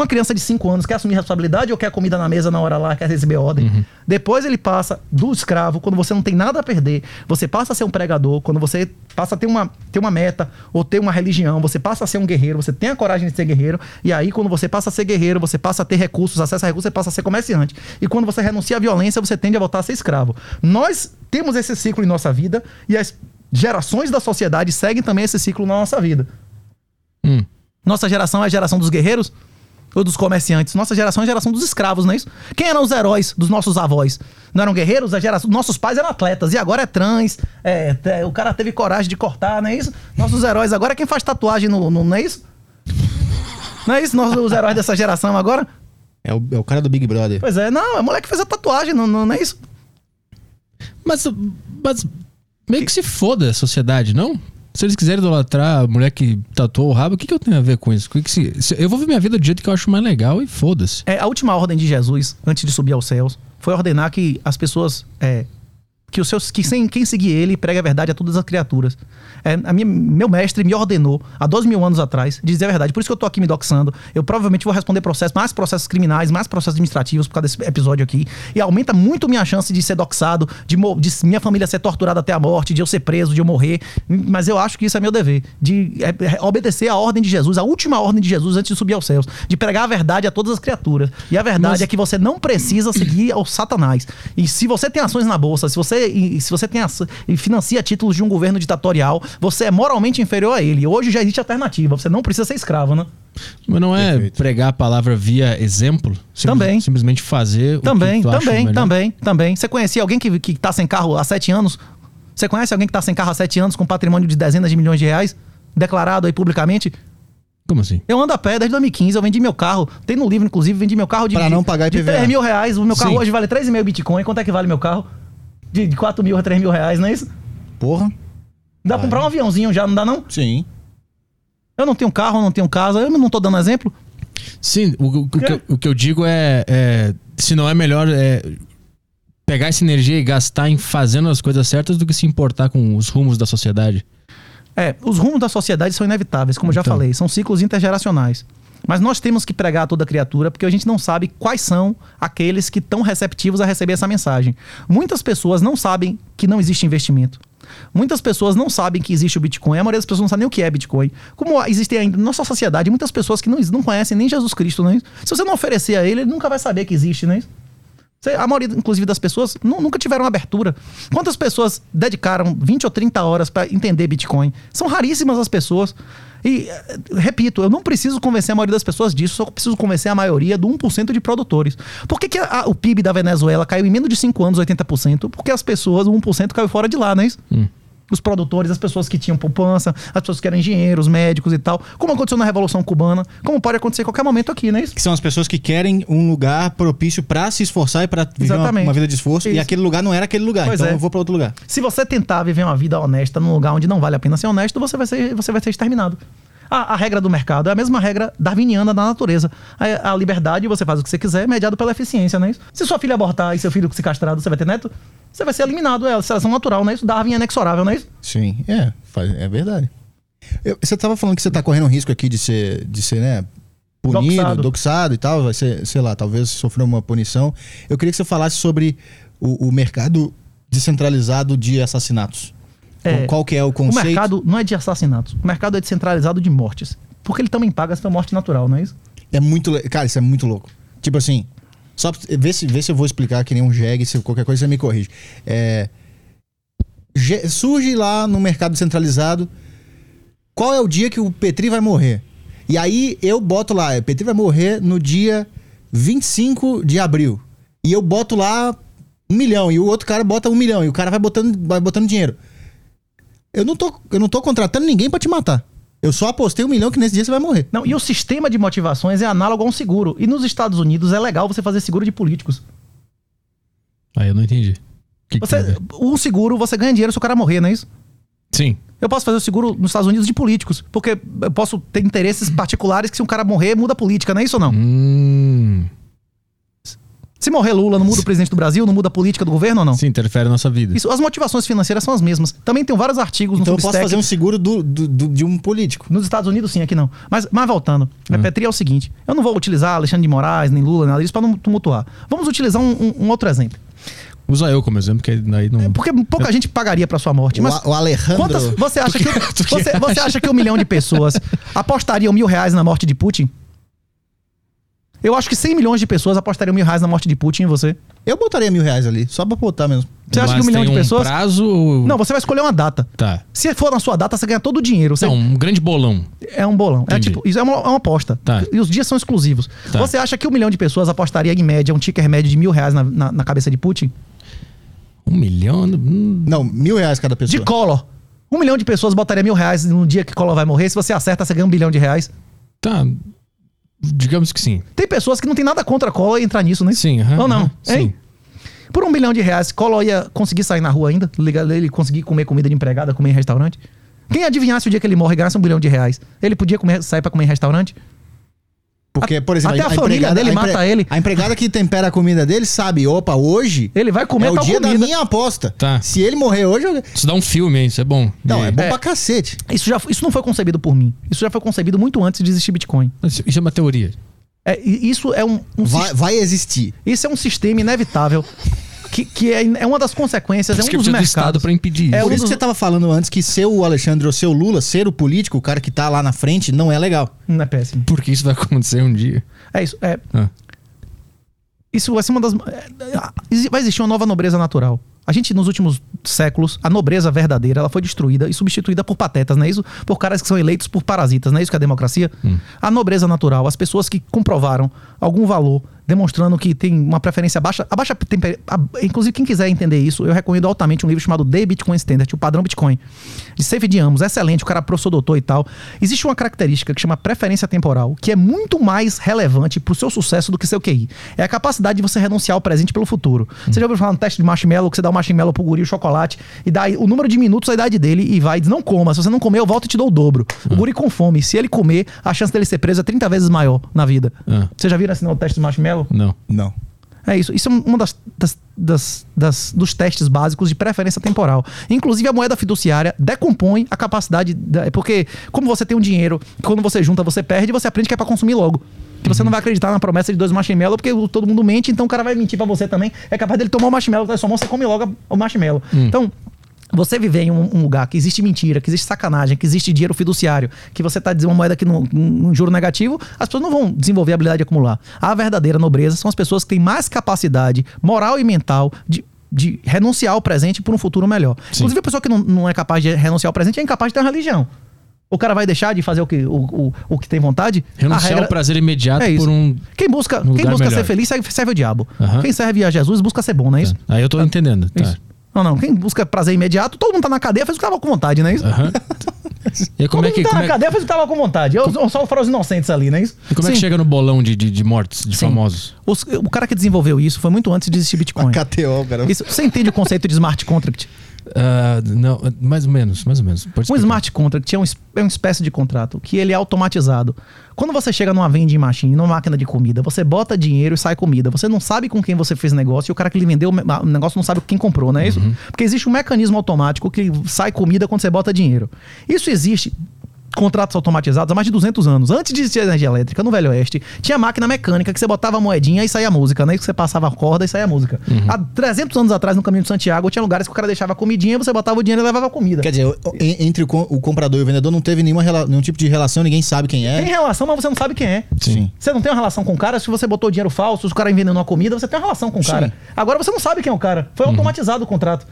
Uma criança de 5 anos quer assumir responsabilidade ou quer comida na mesa na hora lá, quer receber ordem? Depois ele passa do escravo, quando você não tem nada a perder, você passa a ser um pregador, quando você passa a ter uma, ter uma meta ou ter uma religião, você passa a ser um guerreiro, você tem a coragem de ser guerreiro, e aí quando você passa a ser guerreiro, você passa a ter recursos, acesso a recursos, você passa a ser comerciante. E quando você renuncia à violência, você tende a voltar a ser escravo. Nós temos esse ciclo em nossa vida e as gerações da sociedade seguem também esse ciclo na nossa vida. Hum. Nossa geração é a geração dos guerreiros ou dos comerciantes? Nossa geração é a geração dos escravos, não é isso? Quem eram os heróis dos nossos avós? Não eram guerreiros? A geração... Nossos pais eram atletas e agora é trans. é, te- o cara teve coragem de cortar, não é isso? Nossos heróis agora é quem faz tatuagem no, no- Não é isso? Não é isso? Nós, os heróis dessa geração agora? É o, é o cara do Big Brother. Pois é, não, é o moleque que fez a tatuagem, não, não, não é isso? Mas, mas meio que se foda a sociedade, não? Se eles quiserem idolatrar a mulher que tatuou o rabo, o que, que eu tenho a ver com isso? Eu vou ver minha vida do jeito que eu acho mais legal e foda-se. É, a última ordem de Jesus, antes de subir aos céus, foi ordenar que as pessoas. é, que os seus. Que sem, quem seguir ele pregue a verdade a todas as criaturas. É, a minha, meu mestre me ordenou há 12 mil anos atrás de dizer a verdade. Por isso que eu tô aqui me doxando. Eu provavelmente vou responder processos, mais processos criminais, mais processos administrativos por causa desse episódio aqui. E aumenta muito minha chance de ser doxado, de, de minha família ser torturada até a morte, de eu ser preso, de eu morrer. Mas eu acho que isso é meu dever. De é, é, obedecer a ordem de Jesus, a última ordem de Jesus antes de subir aos céus. De pregar a verdade a todas as criaturas. E a verdade Mas- é que você não precisa seguir ao Satanás. E se você tem ações na bolsa, se você, e se você tem e financia títulos de um governo ditatorial, você é moralmente inferior a ele. Hoje já existe alternativa. Você não precisa ser escravo, né? Mas não é Perfeito. pregar a palavra via exemplo? Simples- Também. Simplesmente fazer Também, o que tu também, melhor? também, também. Você conhecia alguém que, que tá sem carro há sete anos? Você conhece alguém que tá sem carro há sete anos com patrimônio de dezenas de milhões de reais? Declarado aí publicamente? Como assim? Eu ando a pé desde 2015, eu vendi meu carro. Tem no livro, inclusive, vendi meu carro de. Pra não pagar de IPVA. 3 mil reais. O meu carro Sim. hoje vale 3,5 Bitcoin. Quanto é que vale meu carro? De, de 4 mil a 3 mil reais, não é isso? Porra. Dá pra comprar um aviãozinho já, não dá não? Sim. Eu não tenho carro, eu não tenho casa, eu não tô dando exemplo. Sim, o, o- o que, eu, o que eu digo é, é, se não é melhor é, pegar essa energia e gastar em fazendo as coisas certas do que se importar com os rumos da sociedade. É, os rumos da sociedade são inevitáveis, como eu já Então. falei, são ciclos intergeracionais. Mas nós temos que pregar a toda criatura porque a gente não sabe quais são aqueles que estão receptivos a receber essa mensagem. Muitas pessoas não sabem que não existe investimento. Muitas pessoas não sabem que existe o Bitcoin. A maioria das pessoas não sabe nem o que é Bitcoin. Como existem ainda na nossa sociedade muitas pessoas que não, não conhecem nem Jesus Cristo, não é? Se você não oferecer a ele, ele nunca vai saber que existe, não é isso? A maioria, inclusive, das pessoas nu- nunca tiveram abertura. Quantas pessoas dedicaram 20 ou 30 horas para entender Bitcoin? São raríssimas as pessoas. E, eh, repito, eu não preciso convencer a maioria das pessoas disso, só preciso convencer a maioria do 1% de produtores. Por que, que a- o PIB da Venezuela caiu em menos de 5 anos 80%? Porque as pessoas, o 1% caiu fora de lá, não é isso? Os produtores, as pessoas que tinham poupança, as pessoas que eram engenheiros, médicos e tal. Como aconteceu na Revolução Cubana, como pode acontecer a qualquer momento aqui, não é isso? Que são as pessoas que querem um lugar propício pra se esforçar e pra viver uma, uma vida de esforço. E Isso. aquele lugar não era aquele lugar. Pois então é. eu vou pra outro lugar. Se você tentar viver uma vida honesta num lugar onde não vale a pena ser honesto, você vai ser, você vai ser exterminado. A, a regra do mercado é a mesma regra darwiniana da natureza. A, a liberdade, você faz o que você quiser, mediado pela eficiência, não é isso? Se sua filha abortar e seu filho se castrado, você vai ter neto? Você vai ser eliminado, é a seleção natural, não é isso? Darwin é inexorável, não é isso? Sim, é, faz- é verdade. Eu- você tava falando que você tá correndo um risco aqui de ser, de ser, né, punido, Doxado. doxado, e tal, vai ser, sei lá, talvez sofrer uma punição. Eu queria que você falasse sobre o, o mercado descentralizado de assassinatos. É, Qual que é o O conceito? mercado não é de assassinatos. O mercado é descentralizado de mortes. Porque ele também paga essa morte natural, não é isso? É muito, cara, isso é muito louco. Tipo assim, só vê se, vê se eu vou explicar que nem um jegue, se qualquer coisa você me corrige. É, ge- surge lá no mercado centralizado qual é o dia que o Petri vai morrer. E aí eu boto lá, o Petri vai morrer no dia 25 de abril. E eu boto lá um milhão, e o outro cara bota um milhão, e o cara vai botando, vai botando dinheiro. Eu não tô, eu não tô contratando ninguém pra te matar. Eu só apostei um milhão que nesse dia você vai morrer. Não, e o sistema de motivações é análogo a um seguro. E nos Estados Unidos é legal você fazer seguro de políticos. Aí eu não entendi. Que que Você, ver? um seguro, você ganha dinheiro se o cara morrer, não é isso? Sim. Eu posso fazer o seguro nos Estados Unidos de políticos, porque eu posso ter interesses particulares que se um cara morrer, muda a política, não é isso ou não? Hum, Se morrer Lula, não muda o presidente do Brasil, não muda a política do governo ou não? sim, interfere na nossa vida. Isso, as motivações financeiras são as mesmas. Também tem vários artigos Então no eu posso Substack. fazer um seguro do, do- do- de um político. Nos Estados Unidos, sim, aqui não. Mas, mas voltando, a Petri é o seguinte: eu não vou utilizar Alexandre de Moraes, nem Lula, nada disso, para não tumultuar. Vamos utilizar um, um- um outro exemplo. Usa eu como exemplo, que aí não. Porque pouca gente pagaria para sua morte. Mas o, Alejandro. quantas, você, acha que, que você, você acha que um milhão de pessoas apostariam mil reais na morte de Putin? Eu acho que 100 milhões de pessoas apostariam mil reais na morte de Putin em você. Eu botaria mil reais ali, só pra botar mesmo. Você acha Mas que um milhão tem de pessoas. prazo ou... Não, você vai escolher uma data. Tá. Se for na sua data, você ganha todo o dinheiro. Você- Não, um grande bolão. É um bolão. É Entendi. tipo, isso é uma, é uma aposta. Tá. E os dias são exclusivos. Tá. Você acha que um milhão de pessoas apostaria em média um ticker médio de mil reais na, na, na cabeça de Putin? Um milhão? Hum, Não, mil reais cada pessoa. De Collor. Um milhão de pessoas botaria mil reais no dia que Collor vai morrer. Se você acerta, você ganha um bilhão de reais. tá. Digamos que sim. Tem pessoas que não tem nada contra Collor e entrar nisso, né? Sim, aham, Ou não? Hein? Por um bilhão de reais, Collor ia conseguir sair na rua ainda? Ele conseguir comer comida de empregada, comer em restaurante? Quem adivinhasse o dia que ele morre e ganhasse um bilhão de reais? Ele podia comer- sair pra comer em restaurante? Porque, por exemplo, Até a família dele a mata ele. A empregada que tempera a comida dele sabe, opa, hoje Ele vai comer é o tal dia comida. da minha aposta. Tá. Se ele morrer hoje, eu... Isso dá um filme, hein? Isso é bom. Não, é bom É. pra cacete. Isso, já, isso não foi concebido por mim. Isso já foi concebido muito antes de existir Bitcoin. Isso é uma teoria. É, isso é um, um Vai, vai existir. isso é um sistema inevitável que, que é, é uma das consequências, Por é um dos precisa do Estado mercados. pra impedir É isso. Por um isso que você tava falando antes que ser o Alexandre ou ser o Lula, ser o político, o cara que tá lá na frente, não é legal. Não é péssimo. Porque isso vai acontecer um dia. É isso. É, Ah. isso vai ser uma das. é, Vai existir uma nova nobreza natural. A gente, nos últimos séculos, a nobreza verdadeira, ela foi destruída e substituída por patetas, não é isso? Por caras que são eleitos por parasitas, não é isso que é a democracia? A nobreza natural, as pessoas que comprovaram algum valor demonstrando que tem uma preferência baixa. A baixa temper... a- inclusive, quem quiser entender isso, eu recomendo altamente um livro chamado The Bitcoin Standard, o padrão Bitcoin. De Safe de Amos, excelente, o cara é professor doutor e tal. Existe uma característica que chama preferência temporal, que é muito mais relevante pro seu sucesso do que seu QI. É a capacidade de você renunciar ao presente pelo futuro. Você já ouviu falar no teste de marshmallow, que você dá o marshmallow pro guri, o chocolate, e dá o número de minutos, a idade dele, e vai e diz, não coma. Se você não comer, eu volto e te dou o dobro. O guri com fome. Se ele comer, a chance dele ser preso é 30 vezes maior na vida. Ah. Você já viram assim no teste de marshmallow? Não. Não. É isso. Isso é uma das, das- das- das- dos testes básicos de preferência temporal. Inclusive, a moeda fiduciária decompõe a capacidade. Da, é porque, como você tem um dinheiro, quando você junta, você perde, você aprende que é pra consumir logo. Que você não vai acreditar na promessa de dois marshmallow, porque todo mundo mente, então o cara vai mentir pra você também. É capaz dele tomar o marshmallow, tá na sua mão, você come logo o marshmallow. Então. Você viver em um, um lugar que existe mentira, que existe sacanagem, que existe dinheiro fiduciário, que você está dizendo uma moeda que não um juro negativo, as pessoas não vão desenvolver a habilidade de acumular. A verdadeira nobreza são as pessoas que têm mais capacidade moral e mental de, de renunciar ao presente por um futuro melhor. Inclusive, a pessoa que não, não é capaz de renunciar ao presente é incapaz de ter uma religião. O cara vai deixar de fazer o que, o, o, o que tem vontade? Renunciar regra- ao prazer imediato é por um. Quem busca, um quem busca ser feliz serve, serve o diabo. Quem serve a Jesus busca ser bom, não é isso? Aí eu tô entendendo. Tá. Não, não. Quem busca prazer imediato, todo mundo tá na cadeia, faz o que tava com vontade, não é isso? Aham. E como todo é que. mundo tá Como na é, cadeia, faz o que tava com vontade. Eu, eu só foram os inocentes ali, não é isso? e como é que Sim. chega no bolão de, de, de mortes, de Sim. famosos? Os- o cara que desenvolveu isso foi muito antes de existir Bitcoin. KTO, cara. Isso, você entende o conceito de smart contract? Ah, não, mais ou menos, mais ou menos. Um smart contract é, um, é uma espécie de contrato que ele é automatizado. Quando você chega numa vending machine, numa máquina de comida, você bota dinheiro e sai comida. Você não sabe com quem você fez negócio e o cara que lhe vendeu o negócio não sabe quem comprou, não é isso? Porque existe um mecanismo automático que sai comida quando você bota dinheiro. Isso existe. Contratos automatizados há mais de 200 anos. Antes de existir energia elétrica, no Velho Oeste, tinha máquina mecânica que você botava a moedinha e saía a música, né? Que você passava a corda e saía a música. Há 300 anos atrás, no caminho de Santiago, tinha lugares que o cara deixava a comidinha, você botava o dinheiro e levava a comida. Quer dizer, entre o, com- o comprador e o vendedor não teve nenhuma, nenhum tipo de relação, ninguém sabe quem é. Tem relação, mas você não sabe quem é. Sim. Você não tem uma relação com o cara, se você botou dinheiro falso, se o cara envenenou a comida, você tem uma relação com o cara. Sim. Agora você não sabe quem é o cara. Foi automatizado o contrato.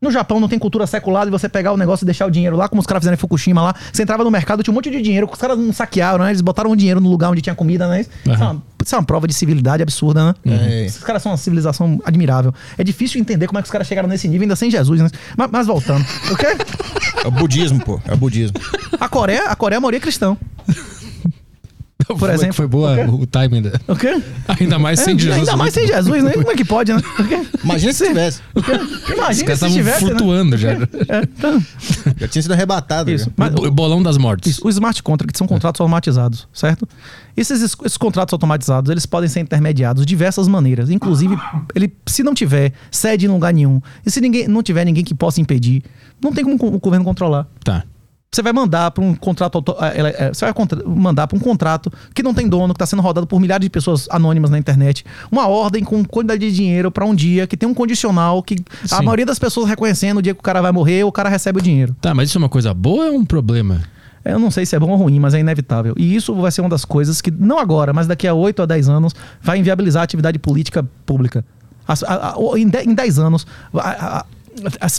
No Japão não tem cultura secular de você pegar o negócio e deixar o dinheiro lá, como os caras fizeram em Fukushima lá. Você entrava no mercado, tinha um monte de dinheiro, os caras não saquearam, né? Eles botaram o dinheiro no lugar onde tinha comida, né? Isso, é, uma, isso é uma prova de civilidade absurda, né? É. Esses caras são uma civilização admirável. É difícil entender como é que os caras chegaram nesse nível ainda sem Jesus, né? Mas, mas voltando. O quê? É o budismo, pô. É o budismo. A Coreia, a Coreia é a maioria cristão. Foi- exemplo, Foi boa o timing. Da... O quê? Ainda mais sem É, Jesus. Ainda mais sem Jesus, né? Como é que pode, né? Imagina se tivesse. Imagina se tivesse, né? flutuando já. É, então, Já tinha sido arrebatado. isso. Mas, O bolão das mortes. isso, os smart contracts são contratos automatizados, certo? Esses, esses contratos automatizados, eles podem ser intermediados de diversas maneiras. Inclusive, ele, se não tiver sede em lugar nenhum, e se ninguém, não tiver ninguém que possa impedir, não tem como o governo controlar. Tá. Você vai mandar para um contrato. é, é, Você vai mandar para um contrato que não tem dono, que está sendo rodado por milhares de pessoas anônimas na internet. Uma ordem com quantidade de dinheiro para um dia, que tem um condicional, que a Sim. maioria das pessoas reconhecendo o dia que o cara vai morrer, o cara recebe o dinheiro. Tá, mas isso é uma coisa boa ou é um problema? Eu não sei se é bom ou ruim, mas é inevitável. E isso vai ser uma das coisas que, não agora, mas daqui a 8 a 10 anos, vai inviabilizar a atividade política pública. A- a- em, de- em 10 anos, a- a- a-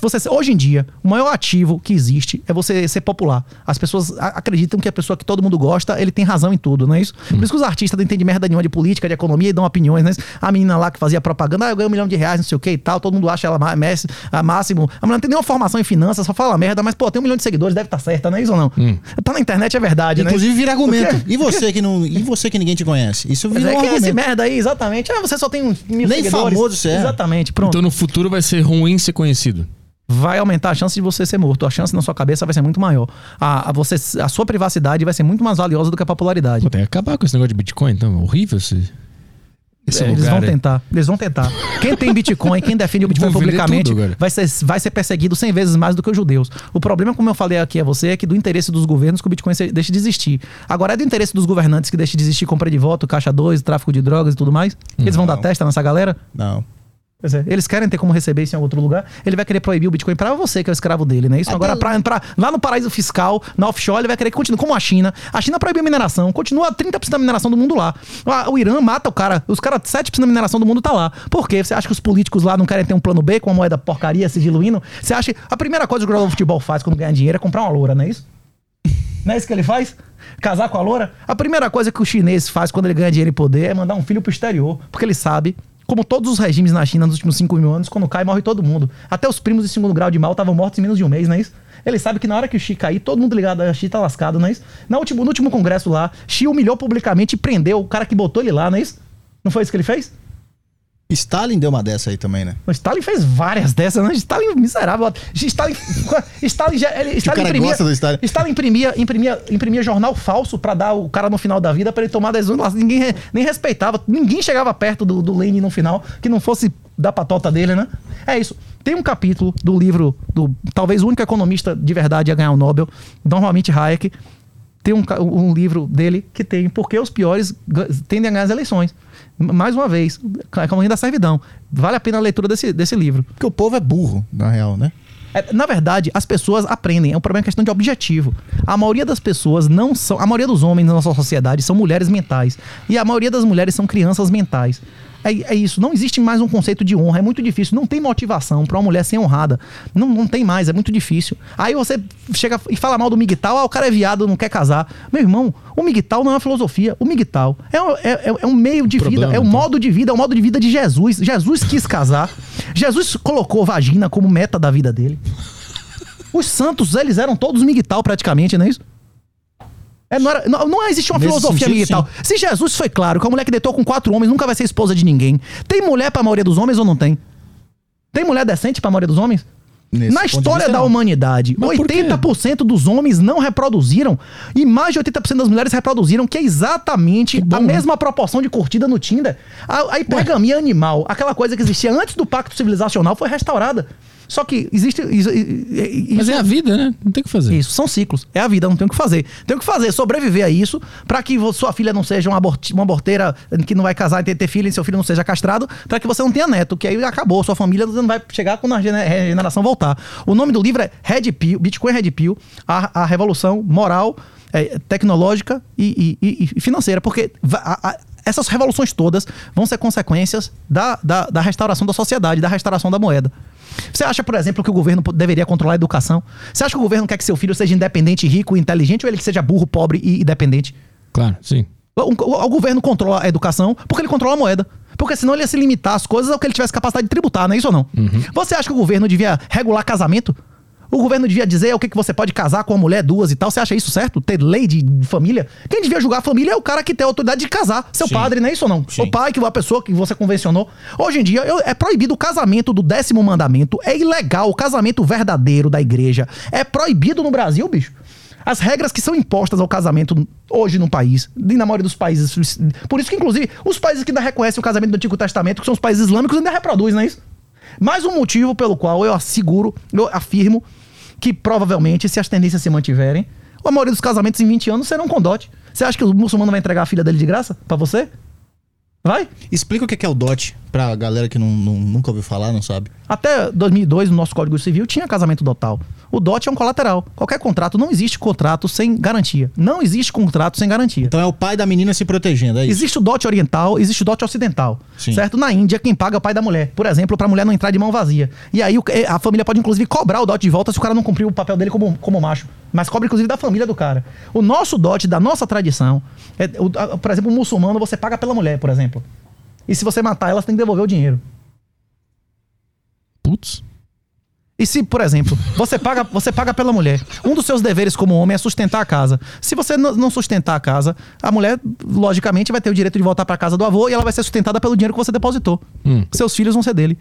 você, hoje em dia, o maior ativo que existe é você ser popular. As pessoas acreditam que a pessoa que todo mundo gosta, ele tem razão em tudo, não é isso? Por isso que os artistas não entendem merda nenhuma de política, de economia e dão opiniões, né? A menina lá que fazia propaganda, ah, eu ganhei um milhão de reais, não sei o que e tal, todo mundo acha ela messi- a máximo. A mulher não tem nenhuma formação em finanças, só fala merda, mas, pô, tem um milhão de seguidores, deve estar certa, não é isso ou não? Tá na internet, é verdade, né? Inclusive vira argumento. E você que não, e você que ninguém te conhece? Isso vira é um é esse argumento. merda aí, exatamente. Ah, você só tem uns mil Nem seguidores. famoso você é. Exatamente, pronto. Então no futuro vai ser ruim ser conhecido. Vai aumentar a chance de você ser morto. A chance na sua cabeça vai ser muito maior. A, a, você, a sua privacidade vai ser muito mais valiosa do que a popularidade. Pô, tem que acabar com esse negócio de Bitcoin, então. É horrível esse, esse É, eles vão aí. tentar. Eles vão tentar. Quem tem Bitcoin, quem defende o Bitcoin Vão publicamente, tudo vai ser, vai ser perseguido 100 vezes mais do que os judeus. O problema, como eu falei aqui a você, é que do interesse dos governos que o Bitcoin deixe de existir. Agora, é do interesse dos governantes que deixe de existir compra de voto, caixa 2, tráfico de drogas e tudo mais. Eles vão Não. dar testa nessa galera? Não. É, eles querem ter como receber isso em outro lugar. Ele vai querer proibir o Bitcoin pra você, que é o escravo dele, né? Isso Até agora, pra, pra- lá no paraíso fiscal, na offshore, ele vai querer que continue como a China. A China proibiu a mineração, continua 30% da mineração do mundo lá. O Irã mata o cara, os caras, 7% da mineração do mundo tá lá. Por quê? Você acha que os políticos lá não querem ter um plano B com a moeda porcaria se diluindo? Você acha que a primeira coisa que o jogador de futebol faz quando ganha dinheiro é comprar uma loura, não é isso? Não é isso que ele faz? Casar com a loura? A primeira coisa que o chinês faz quando ele ganha dinheiro e poder é mandar um filho pro exterior. Porque ele sabe, como todos os regimes na China nos últimos 5 mil anos, quando cai, morre todo mundo. Até os primos de segundo grau de mal estavam mortos em menos de um mês, não é isso? Ele sabe que na hora que o Xi cair, todo mundo ligado a Xi tá lascado, não é isso? No último, no último congresso lá, Xi humilhou publicamente e prendeu o cara que botou ele lá, não é isso? Não foi isso que ele fez? Stalin deu uma dessa aí também, né? O Stalin fez várias dessas, né? Stalin miserável. Stalin, Stalin, já, ele, Stalin cara imprimia, Stalin. Stalin imprimia, imprimia, imprimia jornal falso pra dar o cara no final da vida pra ele tomar decisões. Ninguém nem respeitava, ninguém chegava perto do, do Lenin no final que não fosse da patota dele, né? É isso. Tem um capítulo do livro do talvez o único economista de verdade a ganhar o Nobel, normalmente Hayek, tem um, um livro dele que tem porque os piores tendem a ganhar as eleições. Mais uma vez, a economia da servidão. Vale a pena a leitura desse, desse livro. Porque o povo é burro, na real, né? É, na verdade, as pessoas aprendem. É um problema é questão de objetivo. A maioria das pessoas não são. A maioria dos homens na nossa sociedade são mulheres mentais. E a maioria das mulheres são crianças mentais. É, é isso. Não existe mais um conceito de honra. É muito difícil. Não tem motivação para uma mulher ser honrada. Não, não tem mais. É muito difícil. Aí você chega e fala mal do migtal. Ah, o cara é viado, não quer casar. Meu irmão, o migtal não é uma filosofia. O migtal é, um- é, é- é um meio de vida. É um então. modo de vida. É o modo de vida de Jesus. Jesus quis casar. Jesus colocou vagina como meta da vida dele. Os santos, eles eram todos migtal praticamente, não é isso? É, não, era- não- não existe uma Nesse filosofia sentido, migtal. Se Jesus foi claro que a mulher que deitou com quatro homens nunca vai ser esposa de ninguém. Tem mulher pra maioria dos homens ou não tem? Tem mulher decente pra maioria dos homens? Nesse Na história da não. humanidade, Mas por quê? 80% dos homens não reproduziram e mais de 80% das mulheres reproduziram, que é exatamente a né? mesma proporção de curtida no Tinder. A, a hipergamia animal, aquela coisa que existia antes do pacto civilizacional, foi restaurada. Só que existe. is- i- i- Mas isso- é a vida, né? Não tem o que fazer. isso, são ciclos. É a vida, não tem o que fazer. Tem o que fazer, sobreviver a isso, pra que sua filha não seja uma, abort- uma aborteira que não vai casar e ter, ter filho e seu filho não seja castrado, pra que você não tenha neto, que aí acabou, sua família não vai chegar quando a gene- regeneração voltar. O nome do livro é Red Pill, Bitcoin Red Pill, a, a revolução moral, eh, tecnológica e, e- e- financeira, porque a- a- essas revoluções todas vão ser consequências da, da, da restauração da sociedade, da restauração da moeda. Você acha, por exemplo, que o governo deveria controlar a educação? Você acha que o governo quer que seu filho seja independente, rico e inteligente, ou ele que seja burro, pobre e dependente? Claro, sim. O, o- o governo controla a educação porque ele controla a moeda. Porque senão ele ia se limitar às coisas ao que ele tivesse capacidade de tributar, não é isso ou não? Você acha que o governo devia regular casamento? O governo devia dizer o que, que você pode casar com uma mulher, duas e tal. Você acha isso certo? Ter lei de família? Quem devia julgar a família é o cara que tem a autoridade de casar. Seu Sim. padre, não é isso ou não? Sim. O pai, que a pessoa que você convencionou. Hoje em dia, eu- é proibido o casamento do décimo mandamento. É ilegal o casamento verdadeiro da igreja. É proibido no Brasil, bicho. As regras que são impostas ao casamento hoje no país, e na maioria dos países. Por isso que, inclusive, os países que ainda reconhecem o casamento do Antigo Testamento, que são os países islâmicos, ainda reproduzem, não é isso? Mais um motivo pelo qual eu asseguro, eu afirmo que provavelmente, se as tendências se mantiverem, a maioria dos casamentos em 20 anos serão com dote. Você acha que o muçulmano vai entregar a filha dele de graça pra você? Vai? Explica o que é que é o DOT pra galera que não, não- nunca ouviu falar, não sabe. Até 2002, no nosso Código Civil, tinha casamento dotal. O dote é um colateral. Qualquer contrato, não existe contrato sem garantia. Não existe contrato sem garantia. Então é o pai da menina se protegendo, é isso? Existe o dote oriental, existe o dote ocidental. Sim. Certo? Na Índia, quem paga é o pai da mulher. Por exemplo, pra mulher não entrar de mão vazia. E aí a família pode, inclusive, cobrar o dote de volta se o cara não cumpriu o papel dele como, como macho. Mas cobra, inclusive, da família do cara. O nosso dote, da nossa tradição, é, o- por exemplo, o muçulmano, você paga pela mulher, por exemplo. E se você matar ela, você tem que devolver o dinheiro. Putz. E se, por exemplo, você paga, você paga pela mulher, um dos seus deveres como homem é sustentar a casa. Se você não sustentar a casa, a mulher, logicamente, vai ter o direito de voltar pra casa do avô e ela vai ser sustentada pelo dinheiro que você depositou. Hum. Seus filhos vão ser dele.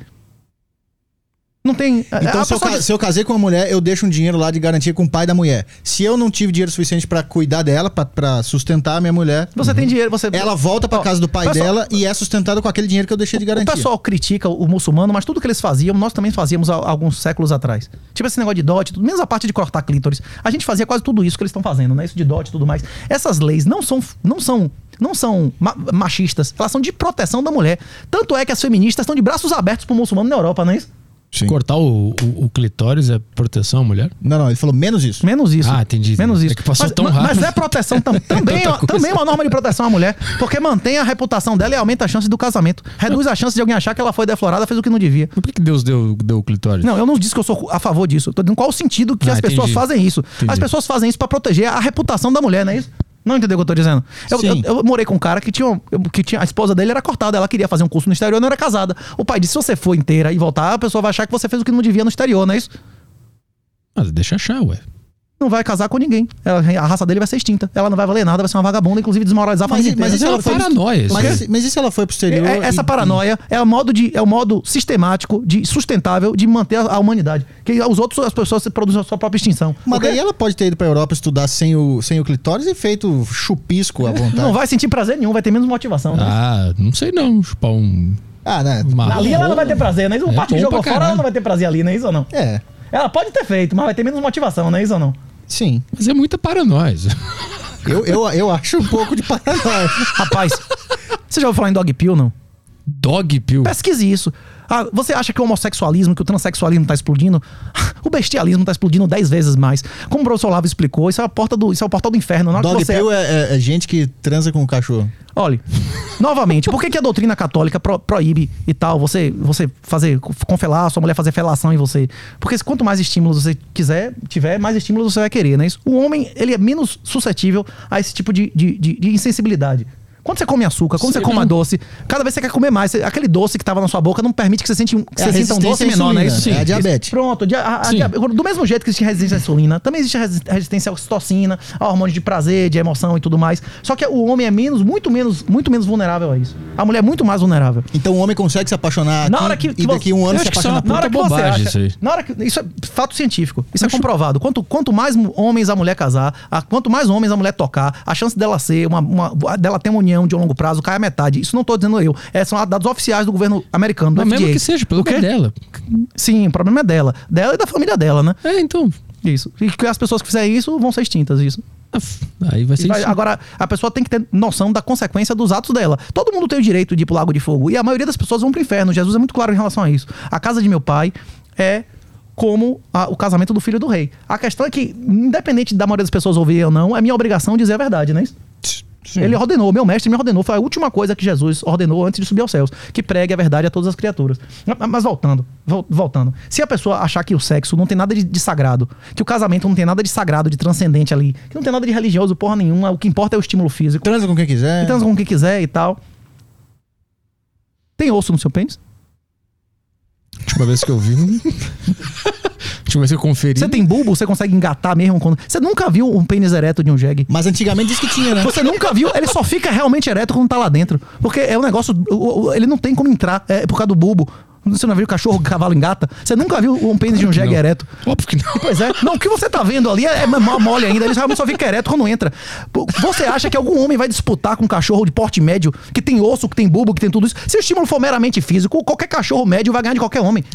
Não tem. Então, a se eu, ca- se eu casei com uma mulher, eu deixo um dinheiro lá de garantia com o pai da mulher. Se eu não tive dinheiro suficiente pra cuidar dela, pra- pra sustentar a minha mulher, você tem dinheiro, você. ela volta pra Ó, casa do pai pessoal, dela e é sustentada com aquele dinheiro que eu deixei de O garantia. pessoal critica o muçulmano, mas tudo que eles faziam, nós também fazíamos há alguns séculos atrás. Tipo esse negócio de dote, tudo, menos a parte de cortar clítoris. A gente fazia quase tudo isso que eles estão fazendo, né? Isso de dote e tudo mais. Essas leis não são, não são, não são ma- machistas, elas são de proteção da mulher. Tanto é que as feministas estão de braços abertos pro muçulmano na Europa, não é isso? Sim. Cortar o, o, o clitóris é proteção à mulher? Não, não, ele falou menos isso. Menos isso. Ah, entendi. Menos É isso. que passou mas, tão rápido. mas é proteção tam- também, Tanta é- também é uma norma de proteção à mulher, porque mantém a reputação dela e aumenta a chance do casamento. Reduz a chance de alguém achar que ela foi deflorada, fez o que não devia. Por que que Deus deu, deu o clitóris? Não, eu não disse que eu sou a favor disso. Eu tô dizendo qual o sentido que Ah, as pessoas entendi. fazem isso. Entendi. As pessoas fazem isso pra proteger a reputação da mulher, não é isso? Não entendeu o que eu tô dizendo? Eu, eu- eu morei com um cara que tinha, que tinha. A esposa dele era cortada, ela queria fazer um curso no exterior, não era casada. O pai disse: se você for inteira e voltar, a pessoa vai achar que você fez o que não devia no exterior, não é isso? Mas deixa achar, ué. Não vai casar com ninguém. Ela- a raça dele vai ser extinta. Ela não vai valer nada, vai ser uma vagabunda, inclusive desmoralizar a Mas, família mas e se inteira. ela foi. paranoia, isso mas, se ela foi pro exterior? É- essa e- paranoia é o modo de é o modo sistemático de sustentável de manter a, a humanidade que os outros as pessoas se produzem a sua própria extinção Mas Porque daí ela pode ter ido pra Europa estudar sem o, sem o clitóris e feito chupisco à vontade. não vai sentir prazer nenhum vai ter menos motivação né? Ah, não sei não. Chupar um. Ah, né? uma ali ela não vai ter prazer não é isso o É parte que jogou pra fora ela não vai ter prazer ali não é isso ou não É, ela pode ter feito mas vai ter menos motivação não é isso ou não sim. Mas é muita paranoia. Eu, eu, eu acho um pouco de paranoia. rapaz você já ouviu falar em dog pill não Dog pill. Pesquise isso. Ah, você acha que o homossexualismo, que o transexualismo está explodindo? O bestialismo está explodindo 10 vezes mais. Como o professor Olavo explicou, isso é a porta do, isso é o portal do inferno. Na Dog você- pill é, é- é gente que transa com o cachorro. Olha, novamente, por que, que a doutrina católica pro- proíbe e tal você, você fazer, confelar, sua mulher fazer felação em você? Porque quanto mais estímulos você quiser, tiver, mais estímulos você vai querer, não é isso? O homem, ele é menos suscetível a esse tipo de, de, de- de insensibilidade. Quando você come açúcar, quando Sei você come doce, cada vez você quer comer mais. Você- aquele doce que estava na sua boca não permite que você, sente, um- que É a você sinta um doce resistência à menor, é isso? insulina, é a diabetes. Pronto, dia- a- a Sim. dia- do mesmo jeito que existe resistência à insulina, também existe a resi- resistência à oxitocina, a hormônios de prazer, de emoção e tudo mais. Só que o homem é menos, muito menos, muito menos vulnerável a isso. A mulher é muito mais vulnerável. Então o homem consegue se apaixonar Na aqui hora que- que e daqui você- um ano Eu se acho que isso é apaixonar uma Na hora Puta que você bobagem acha, isso aí. na hora que isso é fato científico, isso é comprovado. Quanto, quanto mais mu- homens a mulher casar, a- quanto mais homens a mulher tocar, a chance dela ser uma, uma- dela ter uma união de longo prazo cai a metade. Isso não tô dizendo eu, é, são dados oficiais do governo americano, do Mas mesmo FDA. que seja, pelo que é dela. Sim, o problema é dela, dela e da família dela, né? É, então. Isso. E que as pessoas que fizerem isso vão ser extintas, isso. Aí vai ser Vai-. Agora, a pessoa tem que ter noção da consequência dos atos dela. Todo mundo tem o direito de ir pro lago de fogo. E a maioria das pessoas vão pro inferno. Jesus é muito claro em relação a isso. A casa de meu pai é como a- o casamento do filho do rei. A questão é que, independente da maioria das pessoas ouvir ou não, é minha obrigação dizer a verdade, não é isso? Ele ordenou, meu mestre me ordenou, foi a última coisa que Jesus ordenou antes de subir aos céus, que pregue a verdade a todas as criaturas. Mas- voltando, vol- voltando. Se a pessoa achar que o sexo não tem nada de, de sagrado, que o casamento não tem nada de sagrado, de transcendente ali, que não tem nada de religioso, porra nenhuma, o que importa é o estímulo físico. Transa com quem quiser. E transa com quem quiser e tal. Tem osso no seu pênis? Última vez que eu vi. Que eu conferi. Você tem bulbo? Você consegue engatar mesmo? Quando... Você nunca viu um pênis ereto de um jegue? Mas antigamente disse que tinha, né? Você nunca viu, ele só fica realmente ereto quando tá lá dentro. Porque é um negócio. Ele não tem como entrar, é por causa do bulbo. Você não viu o cachorro, cavalo engata? Você nunca viu um pênis de um jegue não. ereto? Óbvio que não. Pois é. Não, o que você tá vendo ali é, é mo- mole ainda. Ele realmente só fica ereto quando entra. Você acha que algum homem vai disputar com um cachorro de porte médio, que tem osso, que tem bulbo, que tem tudo isso? Se o estímulo for meramente físico, qualquer cachorro médio vai ganhar de qualquer homem.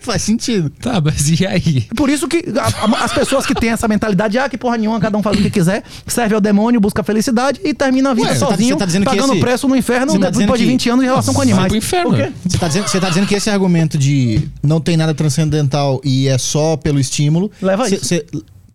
Faz sentido. Tá, mas e aí? Por isso que a- a- as pessoas que têm essa mentalidade, ah, que porra nenhuma, cada um faz o que quiser, serve ao demônio, busca a felicidade e termina a vida Ué, tá- sozinho, tá dizendo que pagando esse- preço no inferno tá depois de que- 20 anos de relação com animais. pro inferno. Você tá, dizendo, você tá dizendo que esse argumento de não tem nada transcendental e é só pelo estímulo. Leva cê- isso. cê-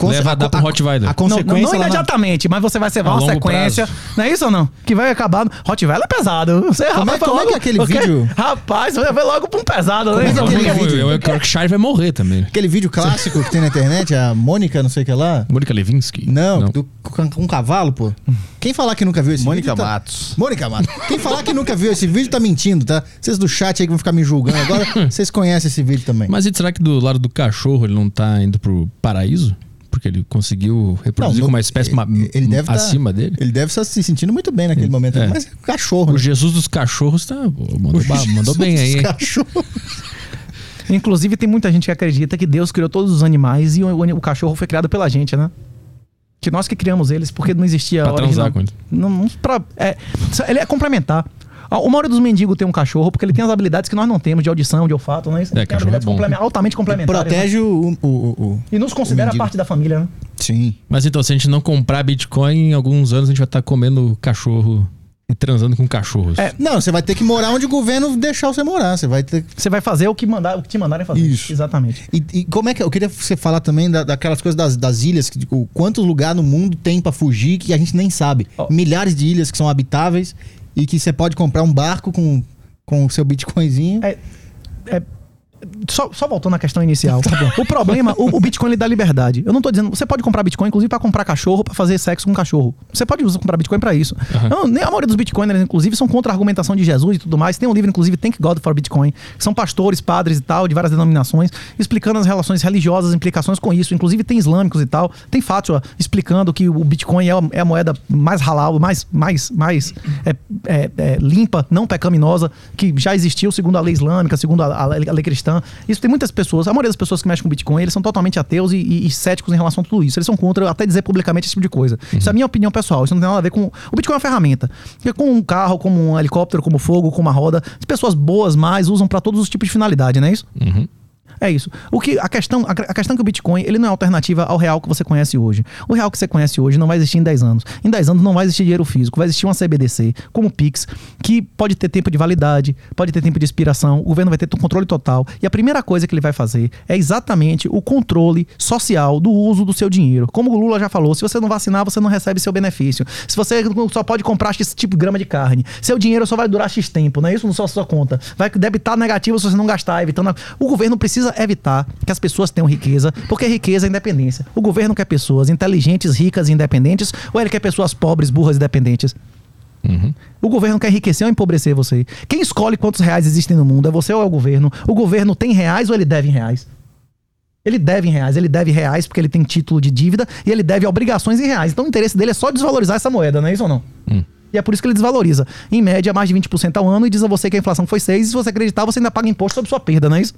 Leva a dar um Rottweiler. A Não, consequência não, não imediatamente, mas você vai levar A uma sequência. prazo. Não é isso ou não? Que vai acabar. Rottweiler é pesado. Você, Como é- rapaz, vai como é logo- é aquele vídeo- Rapaz, você vai logo pra um pesado, Como né? é que é Eu, aquele eu, vídeo? eu, eu, Yorkshire vai morrer também. Aquele vídeo clássico que tem na internet, a Mônica, não sei o que lá. Mônica Levinsky? Não, do- com, com um cavalo, pô. Quem falar que nunca viu esse Mônica vídeo. tá- Matos. Mônica Matos. Quem falar que nunca viu esse vídeo tá mentindo, tá? Vocês do chat aí que vão ficar me julgando agora, vocês conhecem esse vídeo também. Mas e será que do lado do cachorro ele não tá indo pro paraíso? Porque ele conseguiu reproduzir Não, com uma espécie ele- ma- ele deve tá- acima dele? Ele deve estar se sentindo muito bem naquele momento. é. Mas é cachorro, O né? Jesus dos cachorros tá. Mandou, mandou bem aí, hein? Cachorro. Inclusive, tem muita gente que acredita que Deus criou todos os animais e o, o- o cachorro foi criado pela gente, né? Que nós que criamos eles, porque não existia. Pra transar com ele. Não, não pra- é, ele é complementar. A- O maioria dos mendigos tem um cachorro porque ele tem as habilidades que nós não temos, de audição, de olfato, né? Isso É, tem cachorro é habilidades bom. complemen- altamente complementares. né? Protege o, o, o- o- E nos considera parte da família, né? Sim. Mas então, se a gente não comprar Bitcoin, em alguns anos a gente vai estar comendo cachorro E transando com cachorros. É, Não, você vai ter que morar onde o governo deixar você morar. Você vai ter. Você vai fazer o que, mandar, o que te mandarem fazer. Isso. Exatamente. E, e como é que. Eu queria que você falar também da- daquelas coisas das, das ilhas, que, tipo, quantos lugares no mundo tem pra fugir que a gente nem sabe. Ó. Milhares de ilhas que são habitáveis e que você pode comprar um barco com com o seu bitcoinzinho. É, é, só, só voltando à questão inicial. o problema, o, o Bitcoin ele dá liberdade. Eu não tô dizendo. Você pode comprar Bitcoin, inclusive, para comprar cachorro, para fazer sexo com cachorro. Você pode usar, comprar Bitcoin para isso. Não, nem a maioria dos Bitcoiners, inclusive, são contra a argumentação de Jesus e tudo mais. Tem um livro, inclusive, Thank God for Bitcoin, são pastores, padres e tal, de várias denominações, explicando as relações religiosas, implicações com isso. Inclusive, tem islâmicos e tal. Tem Fátima explicando que o Bitcoin é a, é a moeda mais halal, mais, mais, mais é, é, é, limpa, não pecaminosa, que já existiu segundo a lei islâmica, segundo a, a a lei cristã. Isso tem muitas pessoas, a maioria das pessoas que mexem com Bitcoin, eles são totalmente ateus e, e- e céticos em relação a tudo isso. Eles são contra até dizer publicamente esse tipo de coisa. Isso é a minha opinião pessoal. Isso não tem nada a ver com. O Bitcoin é uma ferramenta. Porque como um carro, como um helicóptero, como fogo, como uma roda, as pessoas boas mais usam para todos os tipos de finalidade, não é isso? É isso. O que a questão, a, questão é que o Bitcoin, ele não é alternativa ao real que você conhece hoje. O real que você conhece hoje não vai existir em 10 anos. Em 10 anos não vai existir dinheiro físico, vai existir uma CBDC, como o Pix, que pode ter tempo de validade, pode ter tempo de expiração, o governo vai ter controle total. E a primeira coisa que ele vai fazer é exatamente o controle social do uso do seu dinheiro. Como o Lula já falou, se você não vacinar, você não recebe seu benefício. Se você só pode comprar X tipo de grama de carne, seu dinheiro só vai durar X tempo, não é isso? Não só sua conta. Vai debitar negativo se você não gastar, evitando. a- O governo precisa evitar que as pessoas tenham riqueza, porque riqueza é independência. O governo quer pessoas inteligentes, ricas e independentes, ou ele quer pessoas pobres, burras e dependentes? O governo quer enriquecer ou empobrecer você. Quem escolhe quantos reais existem no mundo? É você ou é o governo? O governo tem reais ou ele deve em reais? Ele deve em reais, ele deve reais porque ele tem título de dívida e ele deve obrigações em reais. Então o interesse dele é só desvalorizar essa moeda, não é isso ou não? E é por isso que ele desvaloriza. Em média, mais de 20% ao ano e diz a você que a inflação foi 6 e se você acreditar, você ainda paga imposto sobre sua perda, não é isso?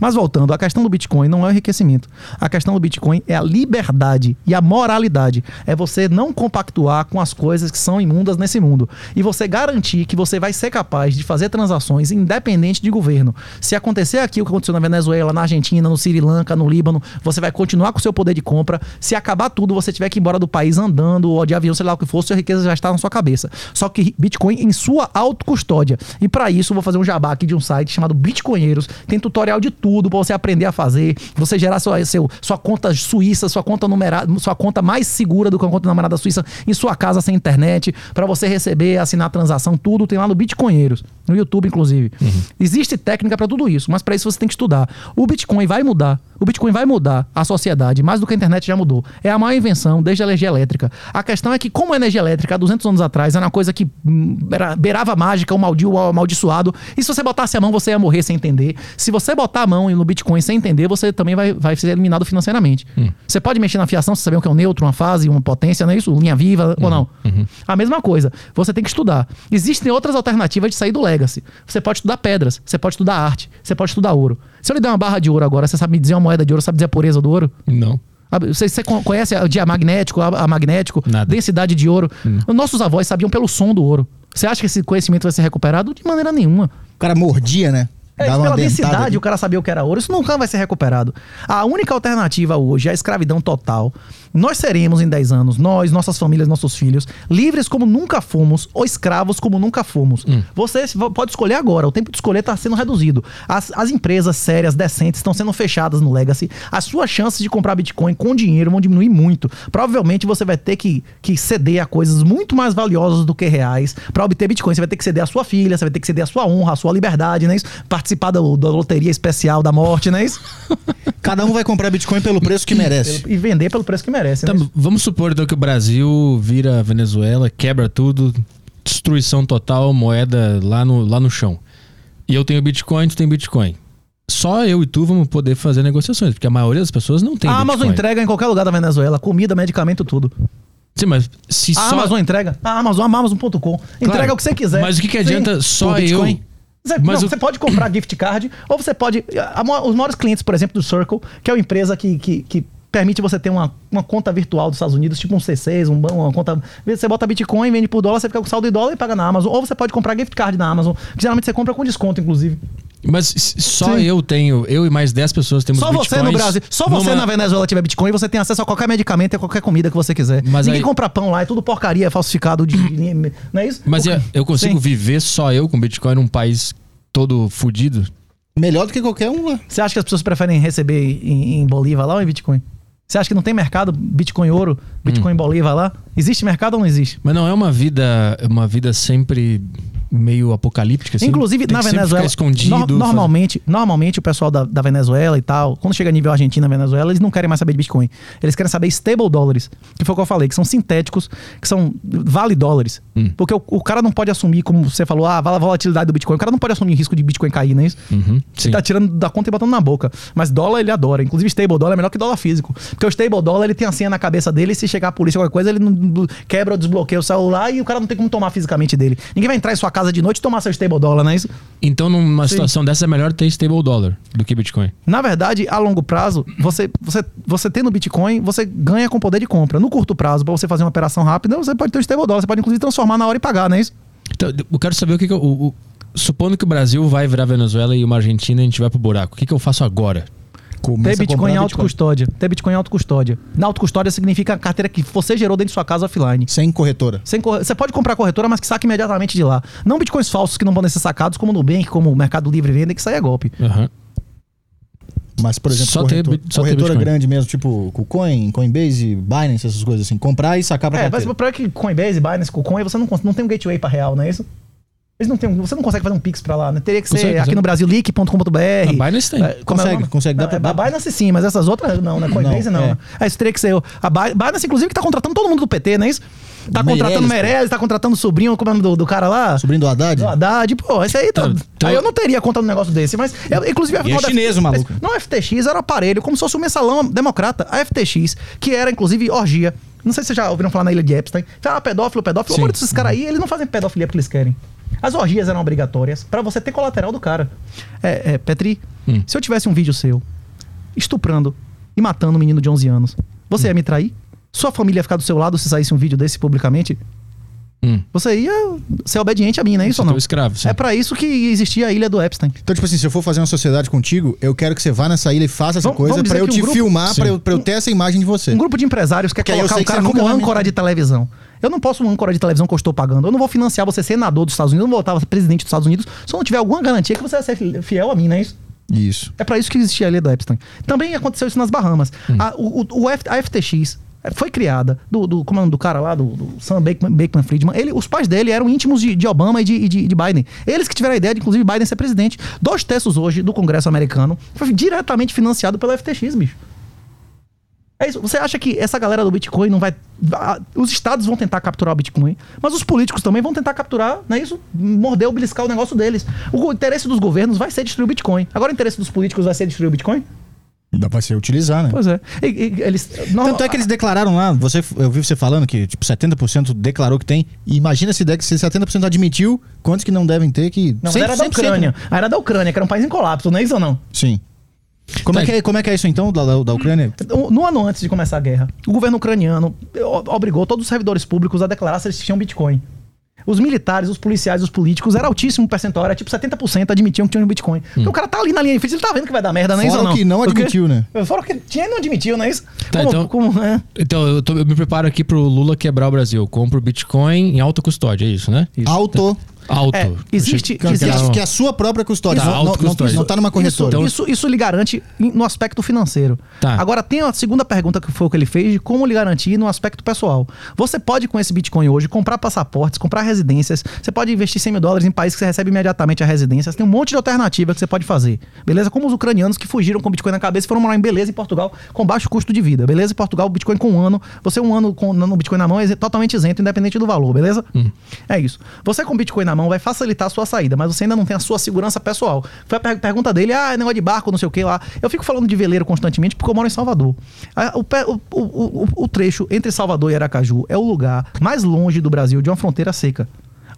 Mas voltando, a questão do Bitcoin não é o enriquecimento. A questão do Bitcoin é a liberdade e a moralidade. É você não compactuar com as coisas que são imundas nesse mundo. E você garantir que você vai ser capaz de fazer transações independente de governo. Se acontecer aqui o que aconteceu na Venezuela, na Argentina, no Sri Lanka, no Líbano, você vai continuar com o seu poder de compra. Se acabar tudo, você tiver que ir embora do país andando ou de avião, sei lá o que for, sua riqueza já está na sua cabeça. Só que Bitcoin em sua autocustódia. E para isso, vou fazer um jabá aqui de um site chamado Bitcoinheiros. Tem tutorial de tudo para você aprender a fazer, você gerar sua, seu, sua conta suíça, sua conta numerada, sua conta mais segura do que uma conta numerada suíça em sua casa sem internet, para você receber, assinar transação, tudo tem lá no Bitcoinheiros, no YouTube inclusive. Existe técnica para tudo isso, mas para isso você tem que estudar. O Bitcoin vai mudar. O Bitcoin vai mudar a sociedade, mais do que a internet já mudou. É a maior invenção desde a energia elétrica. A questão é que, como a energia elétrica há 200 anos atrás era uma coisa que hum, era, beirava mágica, o maldio, o amaldiçoado, e se você botasse a mão, você ia morrer sem entender. Se você botar a mão no Bitcoin sem entender, você também vai, vai ser eliminado financeiramente. Você pode mexer na fiação, você saber o que é um neutro, uma fase, uma potência, não é isso? Linha viva ou não. A mesma coisa. Você tem que estudar. Existem outras alternativas de sair do legacy. Você pode estudar pedras, você pode estudar arte, você pode estudar ouro. Se eu lhe der uma barra de ouro agora, você sabe me dizer uma moeda de ouro, sabe dizer a pureza do ouro? Não. Ah, Você, você con- conhece o diamagnético, a, a magnético, Nada. densidade de ouro? Nossos avós sabiam pelo som do ouro. Você acha que esse conhecimento vai ser recuperado? De maneira nenhuma. O cara mordia, né? É, Dava pela densidade, aqui. o cara sabia o que era ouro. Isso nunca vai ser recuperado. A única alternativa hoje é a escravidão total. Nós seremos em 10 anos, nós, nossas famílias, nossos filhos, livres como nunca fomos ou escravos como nunca fomos. Você se- pode escolher agora. O tempo de escolher está sendo reduzido. As, as empresas sérias, decentes, estão sendo fechadas no Legacy. As suas chances de comprar Bitcoin com dinheiro vão diminuir muito. Provavelmente você vai ter que, que ceder a coisas muito mais valiosas do que reais para obter Bitcoin. Você vai ter que ceder a sua filha, você vai ter que ceder a sua honra, a sua liberdade, né? Isso? Participar do- da loteria especial da morte, né? Isso? Cada um vai comprar Bitcoin pelo preço que merece. E vender pelo preço que merece. Né? vamos supor então que o Brasil vira Venezuela, quebra tudo, destruição total, moeda lá no, lá no chão. E eu tenho Bitcoin, tu tem Bitcoin. Só eu e tu vamos poder fazer negociações, porque a maioria das pessoas não tem A Amazon Bitcoin. entrega em qualquer lugar da Venezuela. Comida, medicamento, tudo. Sim, mas se A só... Amazon entrega. A Amazon, Amazon.com. Entrega Claro, o que você quiser. Mas o que, que Sim. adianta só Por eu... Bitcoin? Você, Mas não, o- você pode comprar gift card, ou você pode. a Os maiores clientes, por exemplo, do Circle, que é uma empresa que, que, que permite você ter uma, uma conta virtual dos Estados Unidos, tipo um C6, um, uma conta. Você bota Bitcoin, vende por dólar, você fica com saldo em dólar e paga na Amazon. Ou você pode comprar gift card na Amazon, que geralmente você compra com desconto, inclusive. Mas só Sim. eu tenho, eu e mais 10 pessoas temos Só você no Brasil, só você numa- na Venezuela tiver Bitcoin, você tem acesso a qualquer medicamento e a qualquer comida que você quiser. Mas Ninguém aí- compra pão lá, é tudo porcaria, é falsificado de. não é isso? Mas O- eu- eu consigo Sim. viver só eu com Bitcoin num país todo fudido? Melhor do que qualquer um lá. Você acha que as pessoas preferem receber em, em Bolívar lá ou em Bitcoin? Você acha que não tem mercado Bitcoin ouro, Bitcoin Hum. Bolívar lá? Existe mercado ou não existe? Mas não é uma vida, uma vida sempre meio apocalíptica, assim? Inclusive, na Venezuela, Ficar escondido. nor- fazer- normalmente, normalmente o pessoal da, da Venezuela e tal, quando chega nível Argentina, Venezuela, eles não querem mais saber de Bitcoin. Eles querem saber stable dólares, que foi o que eu falei, que são sintéticos, que são vale dólares. Hum. Porque o, o cara não pode assumir, como você falou, ah, a volatilidade do Bitcoin. O cara não pode assumir risco de Bitcoin cair, não é isso? Uhum. Ele tá tirando da conta e botando na boca. Mas dólar ele adora. Inclusive, stable dólar é melhor que dólar físico. Porque o stable dólar ele tem a senha na cabeça dele e se chegar a polícia qualquer coisa, ele não quebra ou desbloqueia o celular e o cara não tem como tomar fisicamente dele. Ninguém vai entrar em sua casa de noite e tomar seu stable dólar, não é isso? Então, numa Sim. situação dessa, é melhor ter stable dollar do que Bitcoin. Na verdade, a longo prazo, você, você, você tendo Bitcoin, você ganha com poder de compra. No curto prazo, para você fazer uma operação rápida, você pode ter o stable dólar. Você pode, inclusive, transformar na hora e pagar, não é isso? Então, eu quero saber o que, que eu. o- o- supondo que o Brasil vai virar Venezuela e uma Argentina e a gente vai pro buraco. O que, que eu faço agora? Começa Ter Bitcoin em autocustódia. Ter Bitcoin em autocustódia. Na autocustódia significa a carteira que você gerou dentro de sua casa offline. Sem corretora. Sem corre- Você pode comprar corretora, mas que saque imediatamente de lá. Não bitcoins falsos que não podem ser sacados, como o Nubank, como o Mercado Livre venda, que aí é golpe. Aham. Mas, por exemplo, Só ter corretor- bit- só ter corretora grande mesmo, tipo KuCoin, Coinbase, Binance, essas coisas assim. Comprar e sacar pra É, mas carteira. o problema é que Coinbase, Binance, KuCoin, você não, não tem um gateway pra real, não é isso? Eles não tem, você não consegue fazer um Pix pra lá, né? Teria que ser Consegue, aqui consegue. no Brasil, leak.com.br. A Binance tem. É, é Consegue, nome? consegue, dá pra- é, A Binance sim, mas essas outras não, né? Coinbase não. Não, é. né? É, isso teria que ser. A Bi- Binance, inclusive, que tá contratando todo mundo do PT, não é isso? Tá Meirelles, contratando. Meirelles, tá contratando o sobrinho, como é o nome do, do cara lá? Sobrinho do Haddad? Do Haddad, pô, esse aí tá. Então- então- aí eu não teria conta no negócio desse, mas eu, inclusive E é chinês, maluco. Não, FTX era um aparelho, como se fosse um mensalão democrata. A FTX, que era inclusive orgia. Não sei se vocês já ouviram falar na ilha de Epstein. Ah, pedófilo, pedófilo. Sim. Desses caras aí, eles não fazem pedofilia porque eles querem. As orgias eram obrigatórias pra você ter colateral do cara. É, é Petri, Hum. se eu tivesse um vídeo seu estuprando e matando um menino de 11 anos, você ia me trair? Sua família ia ficar do seu lado se saísse um vídeo desse publicamente? Hum. Você ia ser obediente a mim, não é isso ou Sou não? escravo, sim. É pra isso que existia a ilha do Epstein. Então, tipo assim, se eu for fazer uma sociedade contigo, eu quero que você vá nessa ilha e faça essa Vamos- coisa dizer eu que te grupo- filmar, pra eu, pra eu ter essa imagem de você. Um grupo de empresários quer eu colocar o que cara como me âncora de televisão. Eu não posso um âncora de televisão que eu estou pagando. Eu não vou financiar você senador dos Estados Unidos, eu não vou voltar presidente dos Estados Unidos se eu não tiver alguma garantia que você vai ser fi- fiel a mim, não é isso? Isso. É pra isso que existia a ilha do Epstein. Também aconteceu isso nas Bahamas. Hum. A, o, o- a FTX foi criada do, do, como é do cara lá, do, do Sam Bankman Friedman. Ele, os pais dele eram íntimos de, de Obama e de, de, de Biden. Eles que tiveram a ideia de, inclusive, Biden ser presidente. Dois terços hoje do Congresso americano foi diretamente financiado pela FTX, bicho. É isso. Você acha que essa galera do Bitcoin não vai. Os estados vão tentar capturar o Bitcoin, mas os políticos também vão tentar capturar, não é isso? Morder, beliscar o negócio deles. O interesse dos governos vai ser destruir o Bitcoin. Agora o interesse dos políticos vai ser destruir o Bitcoin? Dá pra ser utilizar, né? Pois é. E- e- eles, normal- Tanto é que eles declararam lá, você, eu vi você falando que tipo 70% declarou que tem. E imagina se, der, se 70% admitiu, quantos que não devem ter que. Não, mas 100%, era da 100%, Ucrânia. né? Ah, Era da Ucrânia, que era um país em colapso, não é isso ou não? Sim. Como, é que é, como é que é isso então, da, da, Ucrânia? No ano antes de começar a guerra, o governo ucraniano o- obrigou todos os servidores públicos a declarar se eles tinham Bitcoin. Os militares, os policiais, os políticos, era altíssimo percentual, era tipo 70% admitiam que tinham Bitcoin. Porque o cara tá ali na linha de frente, ele tá vendo que vai dar merda, não é isso Fora ou o não? que não admitiu, né? Fora que tinha e não admitiu, não é isso? Tá, como, então- como- é. Então, eu, tô- eu me preparo aqui pro Lula quebrar o Brasil. Eu compro Bitcoin em alta custódia, é isso, né? Auto. Alto. É, existe- Que, é- existe- que é a sua própria custódia. Tá, não, não, não, autocustódia. não tá numa corretora. Então- Isso, isso lhe garante no aspecto financeiro. Tá. Agora tem a segunda pergunta que foi o que ele fez de como lhe garantir no aspecto pessoal. Você pode, com esse Bitcoin hoje, comprar passaportes, comprar residências. Você pode investir 100 mil dólares em países que você recebe imediatamente a residência. Tem um monte de alternativa que você pode fazer. Beleza? Como os ucranianos que fugiram com Bitcoin na cabeça e foram morar em Beleza, em Portugal, com baixo custo de vida. Beleza? Em Portugal, Bitcoin com um ano. Você um ano com no Bitcoin na mão é totalmente isento, independente do valor. Beleza? É isso. Você com Bitcoin na mão vai facilitar a sua saída, mas você ainda não tem a sua segurança pessoal. Foi a per- pergunta dele, ah, é negócio de barco, não sei o que lá. Eu fico falando de veleiro constantemente porque eu moro em Salvador. O- o- o- o trecho entre Salvador e Aracaju é o lugar mais longe do Brasil de uma fronteira seca.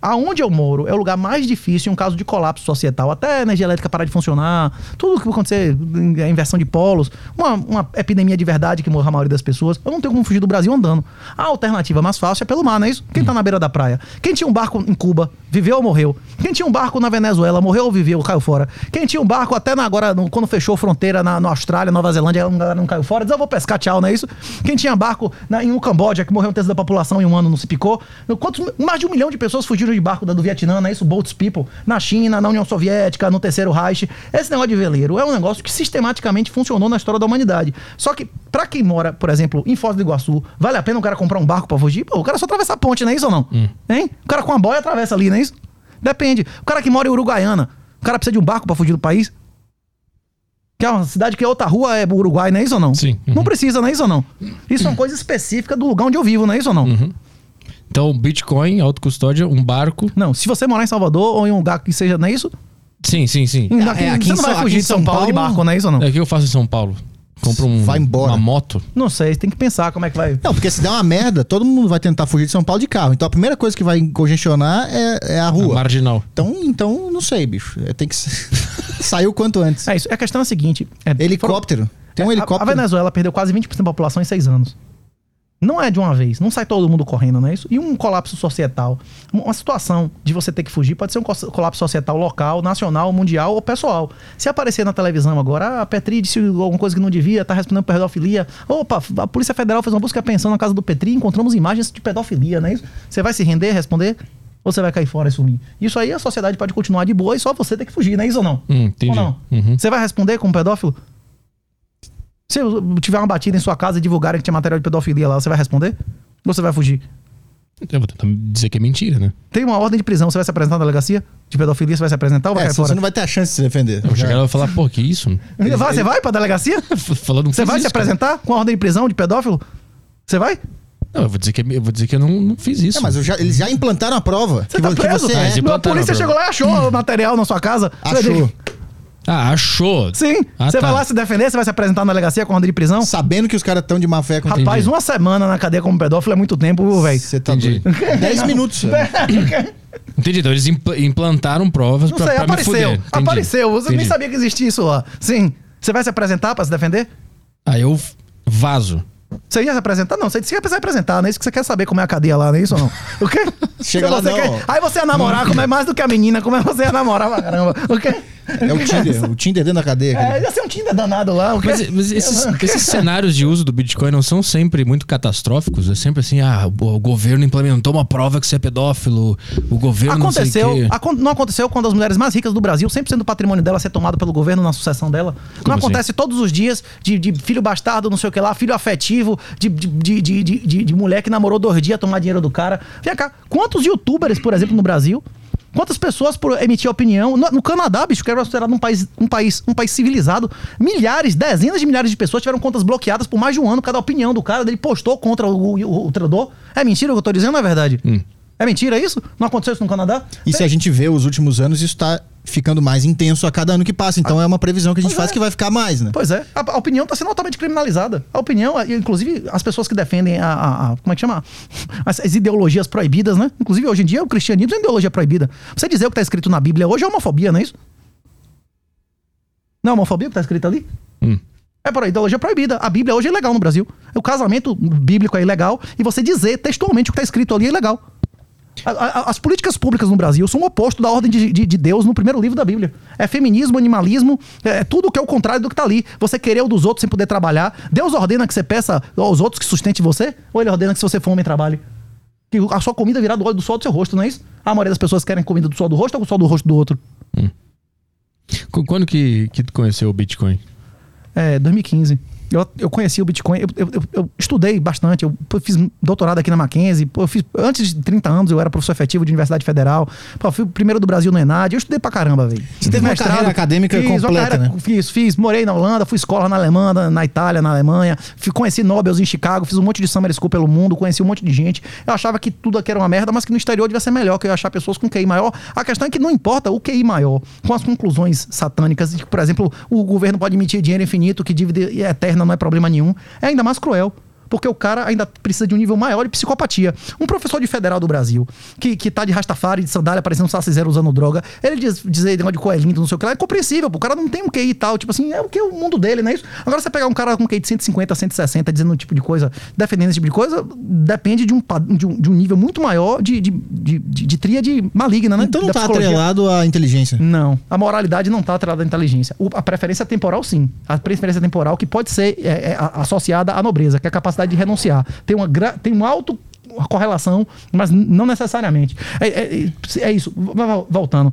Aonde eu moro é o lugar mais difícil em um caso de colapso societal, até a energia elétrica parar de funcionar, tudo que vai acontecer, a inversão de polos, uma, uma epidemia de verdade que morra a maioria das pessoas, eu não tenho como fugir do Brasil andando. A alternativa mais fácil é pelo mar, não é isso? Quem tá na beira da praia? Quem tinha um barco em Cuba, viveu ou morreu? Quem tinha um barco na Venezuela, morreu ou viveu, caiu fora? Quem tinha um barco até na, agora, no- quando fechou fronteira na, na Austrália, Nova Zelândia, não, não caiu fora, diz, eu vou pescar, tchau, não é isso? Quem tinha barco na, em um Camboja, que morreu um terço da população em um ano, não se picou? Quantos, mais de um milhão de pessoas fugiram de barco da- do Vietnã, não é isso? Boats People, na China, na União Soviética, no Terceiro Reich. Esse negócio de veleiro é um negócio que sistematicamente funcionou na história da humanidade. Só que, pra quem mora, por exemplo, em Foz do Iguaçu, vale a pena o cara comprar um barco pra fugir? Pô, o cara só atravessa a ponte, não é isso ou não? Hein? O cara com a boia atravessa ali, não é isso? Depende. O cara que mora em Uruguaiana, o cara precisa de um barco pra fugir do país? Que é uma cidade que é outra rua é Uruguai, não é isso ou não? Sim. Não precisa, não é isso ou não? Isso é uma coisa específica do lugar onde eu vivo, não é isso ou não? Então, Bitcoin, autocustódia, um barco. Não, se você morar em Salvador ou em um lugar que seja, não é isso? Sim, sim, sim. Em- É, aqui- aqui você não vai São- fugir aqui de São São Paulo de Paulo- barco, não é isso ou não? É, o que eu faço em São Paulo? Compro um, Vai embora. uma moto. Não sei, você tem que pensar como é que vai. Não, porque se der uma merda, todo mundo vai tentar fugir de São Paulo de carro. Então a primeira coisa que vai congestionar é, é a a rua. marginal. Então, então, não sei, bicho. É, Tem que sair o quanto antes. É isso. A questão é a seguinte: é, Helicóptero. Tem um foram- a- helicóptero. A, Venezuela perdeu quase 20% da população em seis anos. Não é de uma vez, não sai todo mundo correndo, não é isso? E um colapso societal, uma situação de você ter que fugir, pode ser um colapso societal local, nacional, mundial ou pessoal. Se aparecer na televisão agora, ah, a Petri disse alguma coisa que não devia, tá respondendo por pedofilia. Opa, a Polícia Federal fez uma busca pensão na casa do Petri e encontramos imagens de pedofilia, não é isso? Você vai se render, responder? Ou você vai cair fora e sumir? Isso aí a sociedade pode continuar de boa e só você ter que fugir, não é isso ou não? Hum, entendi. Ou não? Uhum. Você vai responder como pedófilo? Se eu tiver uma batida em sua casa e divulgarem que tinha material de pedofilia lá, você vai responder? Ou você vai fugir? Eu vou tentar dizer que é mentira, né? Tem uma ordem de prisão, você vai se apresentar na delegacia de pedofilia, você vai se apresentar ou vai É, cair senão fora? você não vai ter a chance de se defender. Eu vou chegar lá e vou falar, pô, que isso? Vai, você vai pra delegacia? Falando Você vai se apresentar com a ordem de prisão de pedófilo? Você vai? Não, eu vou dizer que, eu vou dizer que eu não, não fiz isso. É, mas eu já- eles já implantaram a prova. Você que, tá vo- que preso? você Ah, é. eles a polícia a chegou lá e achou o material na sua casa. Você Achou. Ah, achou. Sim. Ah, você tá. vai lá se defender, você vai se apresentar na delegacia com ordem de prisão? Sabendo que os caras estão de má fé contra Rapaz, Entendi. uma semana na cadeia como pedófilo é muito tempo, viu, velho. Você tá Entendi. doido. 10 minutos. Entendi. Então eles impl- implantaram provas Não pra, sei, pra me apareceu. fuder. Entendi. Apareceu. Você nem Entendi. sabia que existia isso lá. Sim. Você vai se apresentar pra se defender? Aí eu vazo. Você ia se apresentar? Não, você disse que ia se apresentar, não é isso que você quer saber como é a cadeia lá, não é isso ou não? O quê? Chega Se lá, você não. quer- Aí você ia namorar, como é mais do que a menina, como é você ia namorar pra caramba? O quê? É o Tinder. O Tinder dentro da cadeia. É, ia ser um Tinder danado lá. O? Mas, mas esses, esses cenários de uso do Bitcoin não são sempre muito catastróficos? É sempre assim, ah, o o governo implementou uma prova que você é pedófilo, o governo não sei Aconteceu, o quê. acon- não aconteceu quando as mulheres mais ricas do Brasil, 100% do patrimônio dela ser tomado pelo governo na sucessão dela. Como não assim? acontece todos os dias de, de filho bastardo, não sei o que lá, filho afetivo, de, de, de, de, de- de- de mulher que namorou dois dias tomar dinheiro do cara. Vem cá, quantos youtubers, por exemplo, no Brasil, quantas pessoas por emitir opinião? No, no Canadá, bicho, que era considerado um país, um, país, um país civilizado, milhares, dezenas de milhares de pessoas tiveram contas bloqueadas por mais de um ano, cada opinião do cara, ele postou contra o, o, o treinador. É mentira o que eu tô dizendo, não é verdade? É mentira isso? Não aconteceu isso no Canadá? E se a gente vê os últimos anos, isso tá ficando mais intenso a cada ano que passa. Então é uma previsão que a gente Pois faz é. que vai ficar mais, né? Pois é, a, a opinião está sendo altamente criminalizada. A opinião, e, inclusive as pessoas que defendem a, a- a- como é que chama? As, as ideologias proibidas, né? Inclusive hoje em dia o cristianismo é uma ideologia proibida. Você dizer o que está escrito na Bíblia hoje é homofobia, não é isso? Não é homofobia o que está escrito ali? Hum. É por aí, ideologia proibida. A Bíblia hoje é ilegal no Brasil. O casamento bíblico é ilegal e você dizer textualmente o que está escrito ali é ilegal. As políticas públicas no Brasil são o oposto da ordem de, de- de Deus no primeiro livro da Bíblia. É feminismo, animalismo, é tudo que é o contrário do que está ali. Você querer o dos outros sem poder trabalhar. Deus ordena que você peça aos outros que sustente você? Ou ele ordena que se você for homem, trabalhe? Que a sua comida virá do óleo do sol do seu rosto, não é isso? A maioria das pessoas querem comida do sol do rosto ou do sol do rosto do outro? Qu- Quando que, que tu conheceu o Bitcoin? É, 2015. Eu, eu conheci o Bitcoin, eu, eu- eu- estudei bastante, eu fiz doutorado aqui na Mackenzie, eu fiz, antes de 30 anos eu era professor efetivo de Universidade Federal, pô, fui o primeiro do Brasil no ENAD, eu estudei pra caramba, velho. Você teve uma carreira acadêmica fiz completa, carreira- né? Fiz, fiz, morei na Holanda, fui escola na Alemanha, na, na Itália, na Alemanha, fui, conheci Nobels em Chicago, fiz um monte de Summer School pelo mundo, conheci um monte de gente. Eu achava que tudo aqui era uma merda, mas que no exterior devia ser melhor, que eu ia achar pessoas com QI maior. A questão é que não importa o QI maior, com as conclusões satânicas de que, por exemplo, o governo pode emitir dinheiro infinito, que dívida eterna não é problema nenhum, é ainda mais cruel. Porque o cara ainda precisa de um nível maior de psicopatia. Um professor de federal do Brasil, que, que tá de rastafari, de sandália, parecendo um saci zero usando droga, ele diz, dizer de co é lindo, não sei o que lá, é compreensível, pô. o cara não tem um QI e tal, tipo assim, é o que é o mundo dele, não é isso? Agora você pegar um cara com QI de 150, 160, dizendo um tipo de coisa, defendendo esse tipo de coisa, depende de um, de um, de um nível muito maior de, de, de, de, de tríade maligna, né? Então não Da tá psicologia. atrelado à inteligência. Não. A moralidade não está atrelada à inteligência. O- a preferência temporal, sim. A preferência temporal que pode ser é, é, associada à nobreza, que é a capacidade de renunciar. Tem uma, tem um alto correlação, mas não necessariamente. É, é- é isso. V- v- Voltando.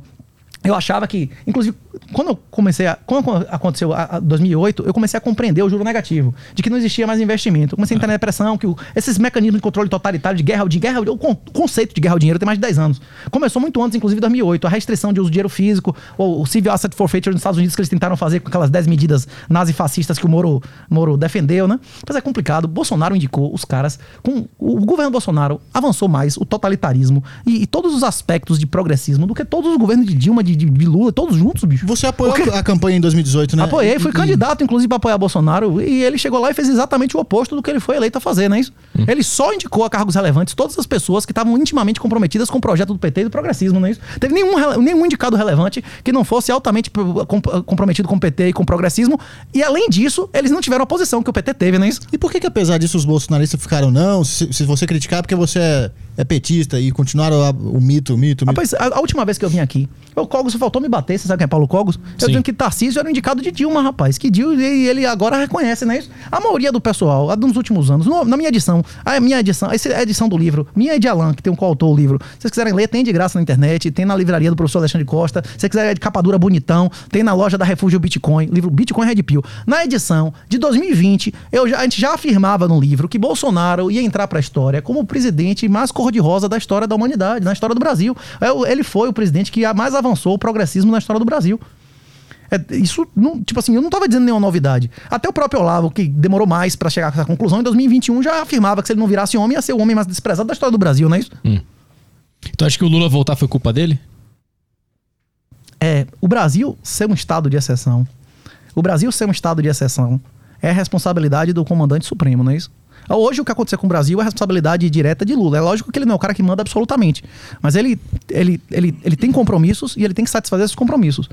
Eu achava que, inclusive, quando eu comecei a. Quando aconteceu a, a 2008, eu comecei a compreender o juro negativo, de que não existia mais investimento. Eu comecei a entrar na depressão, que o- esses mecanismos de controle totalitário de guerra, de guerra, o con- conceito de guerra ao dinheiro tem mais de 10 anos. Começou muito antes, inclusive, de 2008. A restrição de uso de dinheiro físico, ou o Civil Asset Forfeiture nos Estados Unidos, que eles tentaram fazer com aquelas 10 medidas nazifascistas que o Moro, Moro defendeu, né? Mas é complicado. Bolsonaro indicou os caras. Com, o governo Bolsonaro avançou mais o totalitarismo e, e todos os aspectos de progressismo do que todos os governos de Dilma, de, de, de Lula, todos juntos, bicho. Você apoiou a campanha em 2018, né? Apoiei, fui E- candidato, inclusive, para apoiar Bolsonaro, e ele chegou lá e fez exatamente o oposto do que ele foi eleito a fazer, não é isso? Ele só indicou a cargos relevantes todas as pessoas que estavam intimamente comprometidas com o projeto do PT e do progressismo, não é isso? Teve nenhum, nenhum indicado relevante que não fosse altamente pro- com- comprometido com o PT e com o progressismo, e além disso, eles não tiveram a posição que o PT teve, não é isso? E por que, que apesar disso os bolsonaristas ficaram não? Se, se você criticar é porque você é, é petista e continuaram a- o mito, o mito, o mito. Rapaz, a, a última vez que eu vim aqui, o Cogos só faltou me bater, você sabe quem é Paulo Cogos? Eu dizendo que Tarcísio era o indicado de Dilma, rapaz. Que Dilma, e ele agora reconhece, não é isso? A maioria do pessoal, a dos últimos anos, no- na minha edição, a minha edição, essa é a edição do livro, minha é de Alan, que tem um coautor o livro. Se vocês quiserem ler, tem de graça na internet, tem na livraria do professor Alexandre Costa. Se você quiser é de capa dura bonitão, tem na loja da Refúgio Bitcoin, livro Bitcoin Red Pill. Na edição de 2020, eu já, a gente já afirmava no livro que Bolsonaro ia entrar pra história como o presidente mais cor-de-rosa da história da humanidade, na história do Brasil. É Ele foi o presidente que mais avançou o progressismo na história do Brasil. É, isso, não, tipo assim, eu não estava dizendo nenhuma novidade. Até o próprio Olavo, que demorou mais para chegar a essa conclusão, em 2021 já afirmava que se ele não virasse homem, ia ser o homem mais desprezado da história do Brasil, não é isso? Então acho que o Lula voltar foi culpa dele? É, o Brasil ser um estado de exceção, o Brasil ser um estado de exceção é responsabilidade do comandante supremo, não é isso? Hoje o que aconteceu com o Brasil é responsabilidade direta de Lula. É lógico que ele não é o cara que manda absolutamente. Mas ele, ele, ele, ele tem compromissos e ele tem que satisfazer esses compromissos.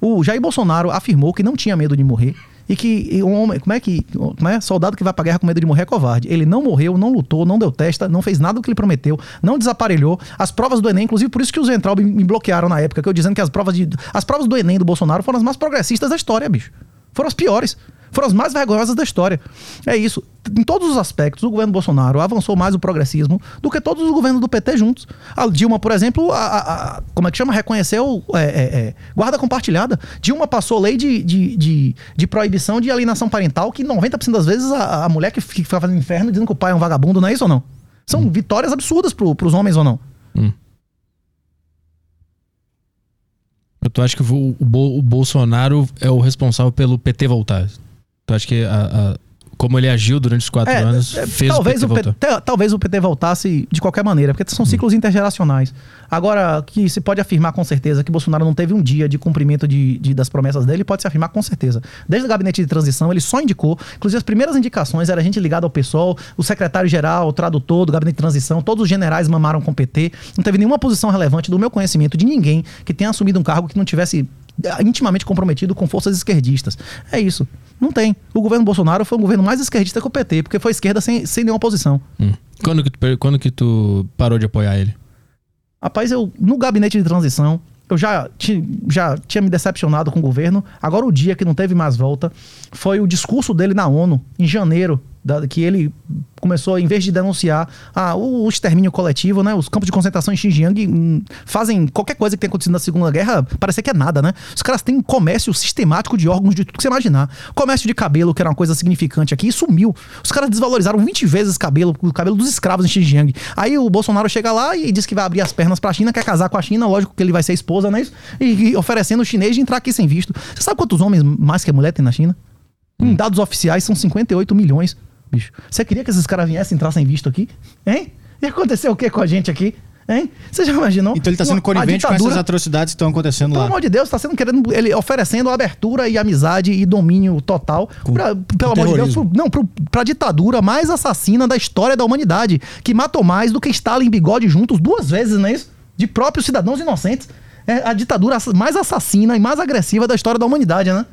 O Jair Bolsonaro afirmou que não tinha medo de morrer e que e um homem, como é que, como é? Soldado que vai pra guerra com medo de morrer é covarde. Ele não morreu, não lutou, não deu testa, não fez nada do que ele prometeu, não desaparelhou. As provas do Enem, inclusive por isso que os Ventral me, me bloquearam na época, que eu dizendo que as provas de as provas do Enem do Bolsonaro foram as mais progressistas da história, bicho. Foram as piores. Foram as mais vergonhosas da história. É isso. Em todos os aspectos, o governo Bolsonaro avançou mais o progressismo do que todos os governos do PT juntos. A Dilma, por exemplo, a, a- a- como é que chama? Reconheceu é, é, é, guarda compartilhada. Dilma passou lei de, de, de, de proibição de alienação parental, que 90% das vezes a, a mulher que fica fazendo inferno dizendo que o pai é um vagabundo, não é isso ou não? São vitórias absurdas pro, pros homens ou não? Tu acha que o, o o Bolsonaro é o responsável pelo PT voltar? Tu acha que a- a- como ele agiu durante os quatro É, anos é, fez talvez, o PT o? PT, talvez o PT voltasse de qualquer maneira, porque são ciclos intergeracionais. Agora, que se pode afirmar com certeza que Bolsonaro não teve um dia de cumprimento de, de- das promessas dele, pode se afirmar com certeza. Desde o gabinete de transição, ele só indicou, inclusive as primeiras indicações era gente ligada ao PSOL, o secretário-geral, o tradutor do gabinete de transição, todos os generais mamaram com o PT. Não teve nenhuma posição relevante do meu conhecimento de ninguém que tenha assumido um cargo que não tivesse intimamente comprometido com forças esquerdistas. É isso. Não tem. O governo Bolsonaro foi um governo mais esquerdista que o PT, porque foi esquerda sem, sem nenhuma posição. Hum. Quando, que tu, quando que tu parou de apoiar ele? Rapaz, eu no gabinete de transição, eu já, ti- já tinha me decepcionado com o governo. Agora, o dia que não teve mais volta foi o discurso dele na ONU, em janeiro, da- que ele começou, em vez de denunciar ah, o, o extermínio coletivo, né? Os campos de concentração em Xinjiang hum, fazem qualquer coisa que tenha acontecido na Segunda Guerra parecer que é nada, né? Os caras têm um comércio sistemático de órgãos de tudo que você imaginar. Comércio de cabelo, que era uma coisa significante aqui, sumiu. Os caras desvalorizaram 20 vezes cabelo, o cabelo dos escravos em Xinjiang. Aí o Bolsonaro chega lá e diz que vai abrir as pernas pra China, quer casar com a China, lógico que ele vai ser esposa, né? E, e oferecendo o chinês de entrar aqui sem visto. Você sabe quantos homens mais que a mulher tem na China? Em dados oficiais são 58 milhões, bicho. Você queria que esses caras viessem entrar sem visto aqui? Hein? E aconteceu o que com a gente aqui? Hein? Você já imaginou? Então ele está sendo a conivente com essas atrocidades que estão acontecendo Pelo lá. amor de Deus, está sendo querendo ele oferecendo abertura e amizade e domínio total pra, pelo amor de Deus, pro, não, pro, pra ditadura mais assassina da história da humanidade, que matou mais do que Stalin e Bigode juntos duas vezes, não é isso? De próprios cidadãos inocentes. É a ditadura mais assassina e mais agressiva da história da humanidade, né?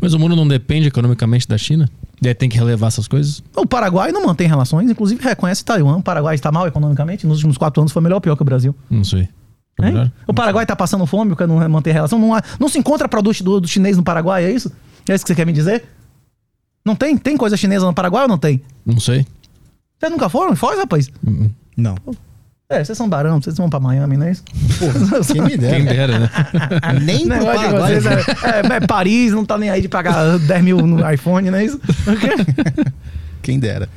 Mas o mundo não depende economicamente da China? E aí tem que relevar essas coisas? O Paraguai não mantém relações, inclusive reconhece Taiwan. O Paraguai está mal economicamente, nos últimos quatro anos foi melhor ou pior que o Brasil. Não sei. É? O Paraguai tá passando fome porque não mantém relação. Não, há- não se encontra produto do, do chinês no Paraguai, é isso? É isso que você quer me dizer? Não tem? Tem coisa chinesa no Paraguai ou não tem? Não sei. Vocês nunca foram Foz, rapaz? Hum, Não. É, vocês são barão, vocês vão pra Miami, não é isso? Quem me Quem dera. dera, né? Nem pro Paraguai. vocês é, é, é Paris, não tá nem aí de pagar 10 mil no iPhone, não é isso? Quem dera.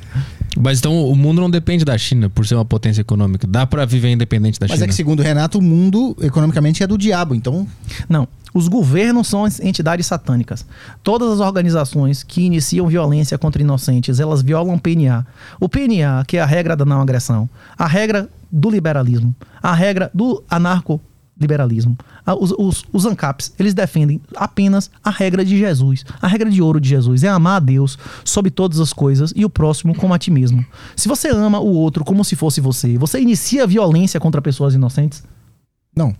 Mas então o mundo não depende da China por ser uma potência econômica. Dá pra viver independente da Mas China. é que, segundo o Renato, o mundo economicamente é do diabo. Então, Não. Os governos são entidades satânicas. Todas as organizações que iniciam violência contra inocentes, elas violam o PNA. O PNA, que é a regra da não agressão, a regra do liberalismo, a regra do anarco-liberalismo. A- Os, os, os ANCAPs, eles defendem apenas a regra de Jesus. A regra de ouro de Jesus é amar a Deus sobre todas as coisas e o próximo como a ti mesmo. Se você ama o outro como se fosse você, você inicia violência contra pessoas inocentes? não.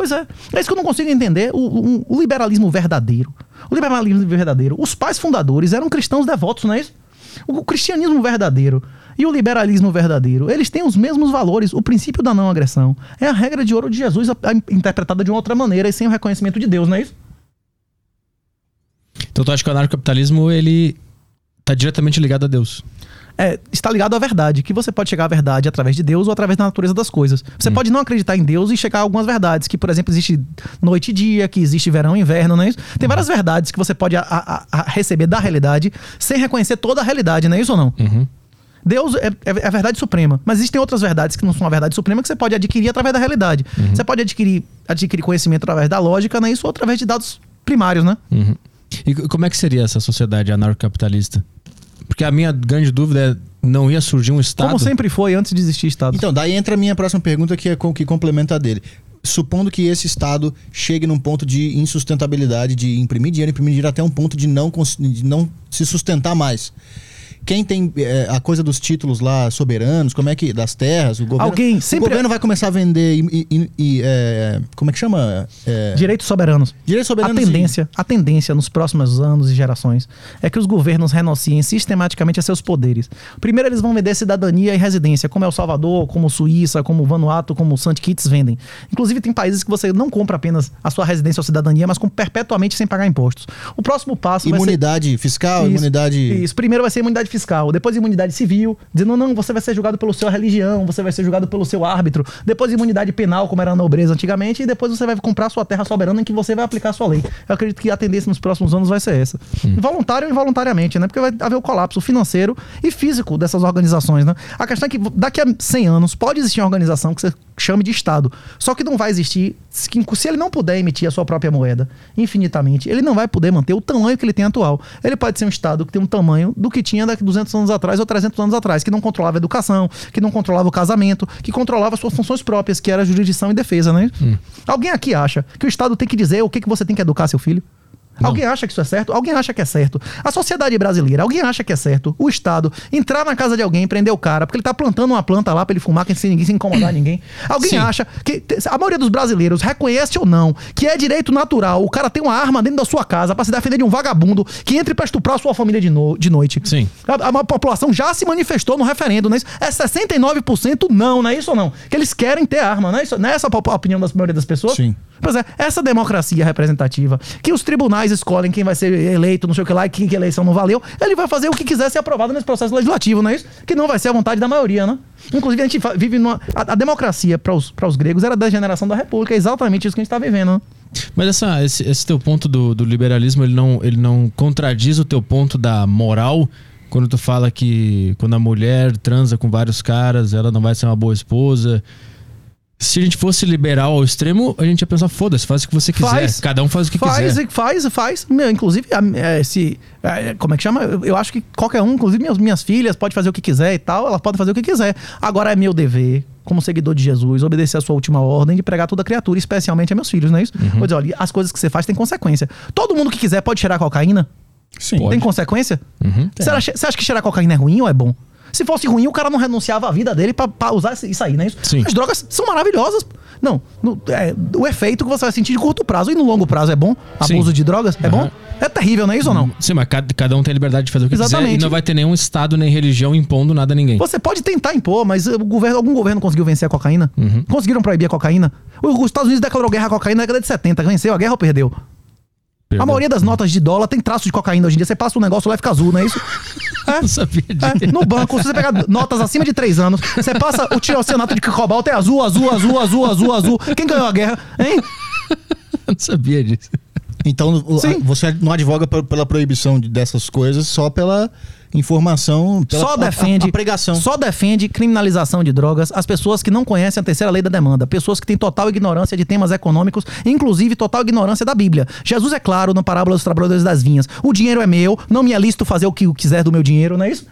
Pois é. É isso que eu não consigo entender. O, o- o liberalismo verdadeiro. O liberalismo verdadeiro. Os pais fundadores eram cristãos devotos, não é isso? O cristianismo verdadeiro e o liberalismo verdadeiro, eles têm os mesmos valores. O princípio da não agressão é a regra de ouro de Jesus interpretada de uma outra maneira e sem o reconhecimento de Deus, não é isso? Então tu acha que o anarcocapitalismo ele tá diretamente ligado a Deus? É, está ligado à verdade, que você pode chegar à verdade através de Deus ou através da natureza das coisas. Você pode não acreditar em Deus e chegar a algumas verdades, que, por exemplo, existe noite e dia, que existe verão e inverno, não é isso? Tem várias verdades que você pode a- a- a receber da realidade sem reconhecer toda a realidade, não é isso ou não? Uhum. Deus é, é a verdade suprema, mas existem outras verdades que não são a verdade suprema que você pode adquirir através da realidade. Você pode adquirir, adquirir conhecimento através da lógica, não é isso? Ou através de dados primários, né? Uhum. E como é que seria essa sociedade anarcocapitalista? Porque a minha grande dúvida é não ia surgir um estado Como sempre foi antes de existir Estado. Então, daí entra a minha próxima pergunta, que é com que complementa a dele. Supondo que esse Estado chegue num ponto de insustentabilidade, de imprimir dinheiro, imprimir dinheiro até um ponto de não, de não se sustentar mais. Quem tem é, a coisa dos títulos lá soberanos, como é que. das terras, o governo. Alguém sempre- O governo vai começar a vender e. e- e, é, como é que chama? É, Direitos soberanos. direitos A soberanos. e- tendência, a tendência nos próximos anos e gerações é que os governos renunciem sistematicamente a seus poderes. Primeiro eles vão vender cidadania e residência, como El Salvador, como Suíça, como Vanuatu, como St. Kitts vendem. Inclusive tem países que você não compra apenas a sua residência ou cidadania, mas compra perpetuamente sem pagar impostos. O próximo passo vai ser Imunidade fiscal, isso, imunidade. Isso. Primeiro vai ser imunidade fiscal, depois imunidade civil, dizendo não, você vai ser julgado pela sua religião, você vai ser julgado pelo seu árbitro, depois imunidade penal, como era na nobreza antigamente, e depois você vai comprar sua terra soberana em que você vai aplicar sua lei. Eu acredito que a tendência nos próximos anos vai ser essa. Voluntário ou involuntariamente, né? Porque vai haver o colapso financeiro e físico dessas organizações, né? A questão é que daqui a 100 anos pode existir uma organização que você chame de Estado, só que não vai existir se ele não puder emitir a sua própria moeda infinitamente, ele não vai poder manter o tamanho que ele tem atual. Ele pode ser um Estado que tem um tamanho do que tinha daqui 200 anos atrás ou 300 anos atrás, que não controlava a educação, que não controlava o casamento, que controlava as suas funções próprias, que era a jurisdição e defesa, né? Alguém aqui acha que o Estado tem que dizer o que, que você tem que educar seu filho? Alguém acha que isso é certo? Alguém acha que é certo? A sociedade brasileira, alguém acha que é certo? O Estado entrar na casa de alguém, prender o cara, porque ele tá plantando uma planta lá pra ele fumar, que sem ninguém se incomodar ninguém. Alguém Sim. acha que a maioria dos brasileiros reconhece ou não que é direito natural o cara ter uma arma dentro da sua casa pra se defender de um vagabundo que entre pra estuprar a sua família de, no- de noite? Sim. A, a população já se manifestou no referendo, não é isso? É 69% não, não é isso ou não? Que eles querem ter arma, não é isso? Não é essa a opinião da maioria das pessoas? Sim. Pois é, essa democracia representativa, que os tribunais escolhem quem vai ser eleito, não sei o que lá, e que, que eleição não valeu, ele vai fazer o que quiser ser aprovado nesse processo legislativo, não é isso? Que não vai ser a vontade da maioria, né? Inclusive, a gente vive numa. A, a democracia para os, os gregos era da generação da república, é exatamente isso que a gente está vivendo, né? Mas essa, esse, esse teu ponto do, do liberalismo, ele não, ele não contradiz o teu ponto da moral quando tu fala que quando a mulher transa com vários caras, ela não vai ser uma boa esposa. Se a gente fosse liberal ao extremo, a gente ia pensar, foda-se, faz o que você quiser. Faz. Cada um faz o que faz, quiser. faz, faz. Meu, inclusive, é, se. é, como é que chama? Eu, eu acho que qualquer um, inclusive minhas, minhas filhas, pode fazer o que quiser e tal, elas podem fazer o que quiser. Agora é meu dever, como seguidor de Jesus, obedecer a sua última ordem de pregar toda criatura, especialmente a meus filhos, não é isso? Vou dizer, olha, as coisas que você faz têm consequência. Todo mundo que quiser pode cheirar cocaína? Sim. Tem consequência? Você, acha, você acha que cheirar cocaína é ruim ou é bom? Se fosse ruim, o cara não renunciava à vida dele pra, pra usar isso aí, não é isso? Sim. As drogas são maravilhosas. Não, no- é, o efeito que você vai sentir de curto prazo e no longo prazo é bom? Sim. Abuso de drogas é bom? Aham. É terrível, não é isso ou não? Sim, mas cada, cada um tem a liberdade de fazer o que quiser Exatamente. e não vai ter nenhum estado nem religião impondo nada a ninguém. Você pode tentar impor, mas o governo, algum governo conseguiu vencer a cocaína? Conseguiram proibir a cocaína? Os os Estados Unidos declarou guerra à cocaína na década de 70. Venceu a guerra ou perdeu? Perdão. A maioria das notas de dólar tem traço de cocaína hoje em dia. Você passa um negócio lá e fica azul, não é isso? Eu não sabia disso. É, no banco, se você pegar notas acima de 3 anos, você passa o tiroceanato de cobalto é azul, azul, azul, azul, azul, azul. Quem ganhou a guerra? Hein? Eu não sabia disso. Então Sim. você não advoga pe- pela proibição de- dessas coisas só pela informação, só defende a, a pregação. Só defende criminalização de drogas as pessoas que não conhecem a terceira lei da demanda, pessoas que têm total ignorância de temas econômicos, inclusive total ignorância da Bíblia. Jesus é claro na parábola dos trabalhadores das vinhas. O dinheiro é meu, não me é lícito fazer o que eu quiser do meu dinheiro, não é isso?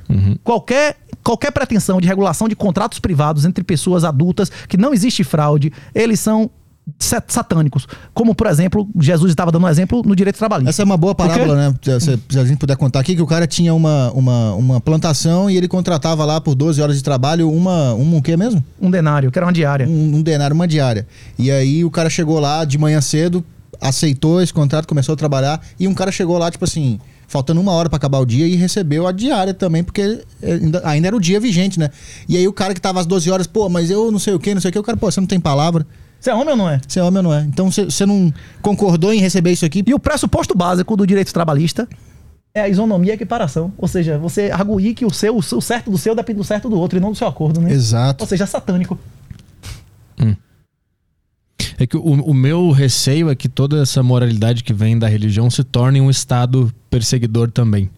Qualquer qualquer pretensão de regulação de contratos privados entre pessoas adultas que não existe fraude, eles são satânicos. Como, por exemplo, Jesus estava dando um exemplo no direito trabalhista. Essa é uma boa parábola, né? Se, se a gente puder contar aqui, que o cara tinha uma, uma, uma plantação e ele contratava lá por 12 horas de trabalho uma, uma o quê mesmo? Um denário, que era uma diária. Um, um denário, uma diária. E aí o cara chegou lá de manhã cedo, aceitou esse contrato, começou a trabalhar, e um cara chegou lá, tipo assim, faltando uma hora pra acabar o dia e recebeu a diária também, porque ainda, ainda era o dia vigente, né? E aí o cara que tava às 12 horas, pô, mas eu não sei o que, não sei o que, o cara, pô, você não tem palavra, Você é homem ou não é? você é homem ou não é? Então você não concordou em receber isso aqui? E o pressuposto básico do direito trabalhista é a isonomia e a equiparação. Ou seja, você arguir que o seu, o certo do seu depende do certo do outro e não do seu acordo, né? Exato. Ou seja, é satânico. É que o, o meu receio é que toda essa moralidade que vem da religião se torne um estado perseguidor também.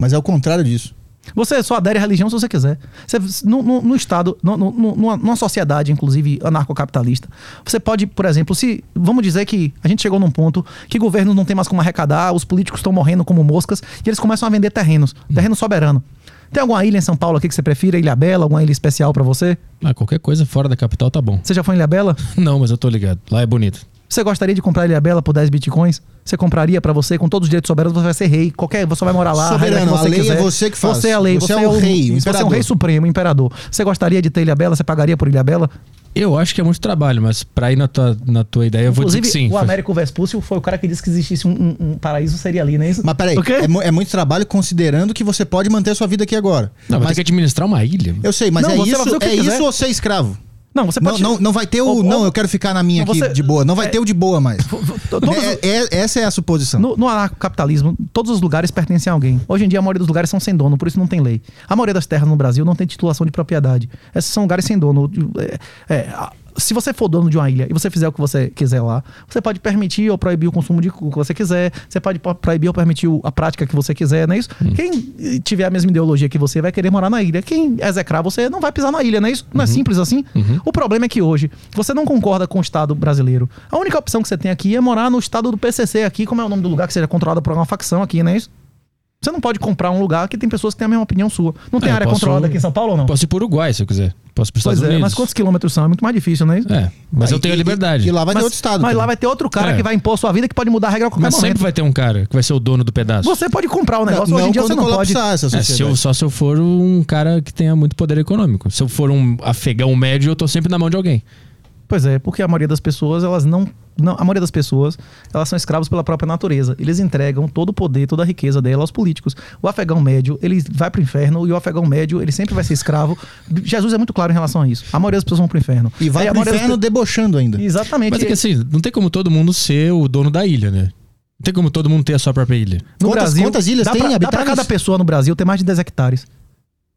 Mas é o contrário disso. Você só adere à religião se você quiser. Você, no, no- no Estado, no- numa, numa sociedade, inclusive anarcocapitalista, você pode, por exemplo, se. Vamos dizer que a gente chegou num ponto que governos não tem mais como arrecadar, os políticos estão morrendo como moscas, e eles começam a vender terrenos, terreno soberano. Tem alguma ilha em São Paulo aqui que você prefira? Ilha Bela? Alguma ilha especial pra você? Ah, qualquer coisa fora da capital tá bom. Você já foi em Ilha Bela? Não, mas eu tô ligado. Lá é bonito. Você gostaria de comprar Ilha Bela por 10 bitcoins? Você compraria pra você com todos os direitos soberanos, você vai ser rei. Qualquer, você vai morar lá. Soberano, a lei é quiser. você que faz. Você é a lei, Você você, é o rei, o Você é um rei supremo, o imperador. Você gostaria de ter Ilha Bela? Você pagaria por Ilha Bela? Eu acho que é muito trabalho, mas pra ir na tua, na tua ideia, eu vou dizer Inclusive, que sim. o Américo Vespúcio foi o cara que disse que existisse um, um- um paraíso, seria ali, não é isso? Mas peraí, é, é muito trabalho considerando que você pode manter sua vida aqui agora. Não, vai mas ter que administrar uma ilha. eu sei, mas Não, é isso, é quiser. isso ou ser escravo? Não, você Não, pode... não, não vai ter o. Ou- não, eu quero ficar na minha Não, aqui você- de boa. Não vai é- ter o de boa mais. Todos- É- é- essa é a suposição. No, no anarcocapitalismo, todos os lugares pertencem a alguém. Hoje em dia, a maioria dos lugares são sem dono, por isso não tem lei. A maioria das terras no Brasil não tem titulação de propriedade. Esses são lugares sem dono. É, é, se você for dono de uma ilha e você fizer o que você quiser lá, você pode permitir ou proibir o consumo de o que você quiser, você pode po- proibir ou permitir a prática que você quiser, não é isso? Quem eh, tiver a mesma ideologia que você vai querer morar na ilha. Quem execrar você não vai pisar na ilha, não é isso? Não é simples assim? O problema é que hoje você não concorda com o Estado brasileiro. A única opção que você tem aqui é morar no estado do PCC aqui, como é o nome do lugar que seja controlado por uma facção aqui, não é isso? Você não pode comprar um lugar que tem pessoas que têm a mesma opinião sua. Não tem É, eu área posso- controlada aqui em São Paulo ou não? Posso ir pro Uruguai se eu quiser. Posso ir Pois Estados é, Unidos. mas quantos quilômetros são? É muito mais difícil, não é isso? É, mas eu E- tenho a liberdade. E, lá vai mas, ter outro estado. mas também. lá vai ter outro cara É. que vai impor sua vida que pode mudar a regra a qualquer Mas momento. sempre vai ter um cara que vai ser o dono do pedaço. Você pode comprar o negócio, não, hoje em dia você não pode. colapsar essa É, se eu- sociedade. só se eu for um cara que tenha muito poder econômico. Se eu for um afegão médio, eu tô sempre na mão de alguém. Pois é, porque a maioria das pessoas, elas não, não. A maioria das pessoas, elas são escravos pela própria natureza. Eles entregam todo o poder, toda a riqueza dela aos políticos. O afegão médio, ele vai pro inferno e o afegão médio, ele sempre vai ser escravo. Jesus é muito claro em relação a isso. A maioria das pessoas vão pro inferno. E vai Aí a pro maioria das inferno debochando ainda. Exatamente. Mas é que assim, não tem como todo mundo ser o dono da ilha, né? Não tem como todo mundo ter a sua própria ilha. No Quantas- Brasil, quantas ilhas dá tem pra, dá pra habitáveis? cada pessoa no Brasil ter mais de 10 hectares.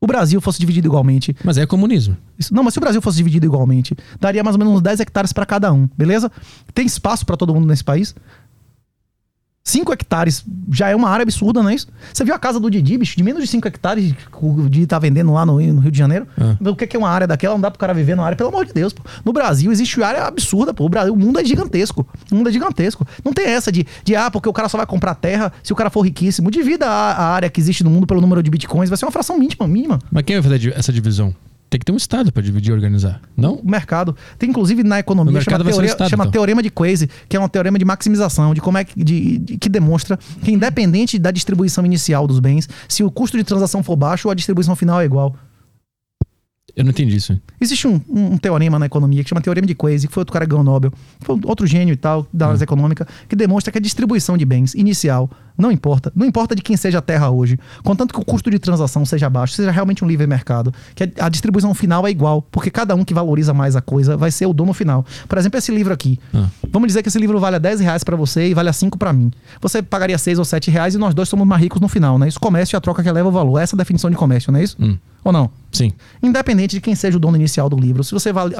O Brasil fosse dividido igualmente. Mas é comunismo. Isso- não, mas se o Brasil fosse dividido igualmente, daria mais ou menos uns 10 hectares para cada um, beleza? Tem espaço para todo mundo nesse país? 5 hectares já é uma área absurda, não é isso? Você viu a casa do Didi, bicho, de menos de 5 hectares que o Didi tá vendendo lá no, no Rio de Janeiro? Ah. O que que é uma área daquela? Não dá pro cara viver numa área, pelo amor de Deus. Pô. No Brasil existe área absurda, pô. O, Brasil, o mundo é gigantesco. O mundo é gigantesco. Não tem essa de, de, ah, porque o cara só vai comprar terra se o cara for riquíssimo. Divida a, a área que existe no mundo pelo número de bitcoins, vai ser uma fração mínima, mínima. Mas quem vai fazer essa divisão? Tem que ter um Estado para dividir e organizar. Não? O mercado. Tem inclusive na No economia chama, teoria, Estado, chama então. teorema de Quasi, que é um teorema de maximização, de como é que, de- de- que demonstra que independente da distribuição inicial dos bens, se o custo de transação for baixo, a distribuição final é igual. Eu não entendi isso. Existe um, um- um teorema na economia que chama teorema de Quasi, que foi outro cara que ganhou Nobel, foi outro gênio e tal, da análise econômica, que demonstra que a distribuição de bens inicial não importa. Não importa de quem seja a terra hoje, contanto que o custo de transação seja baixo, seja realmente um livre mercado, que a, a distribuição final é igual, porque cada um que valoriza mais a coisa vai ser o dono final. Por exemplo, esse livro aqui. Ah. Vamos dizer que esse livro vale a 10 reais pra você e vale a 5 pra mim. Você pagaria 6 ou 7 reais e nós dois somos mais ricos no final, né? Isso comércio é a troca que eleva o valor. Essa é a definição de comércio, não é isso? Hum. Ou não? Sim. Independente de quem seja o dono inicial do livro, se você vale-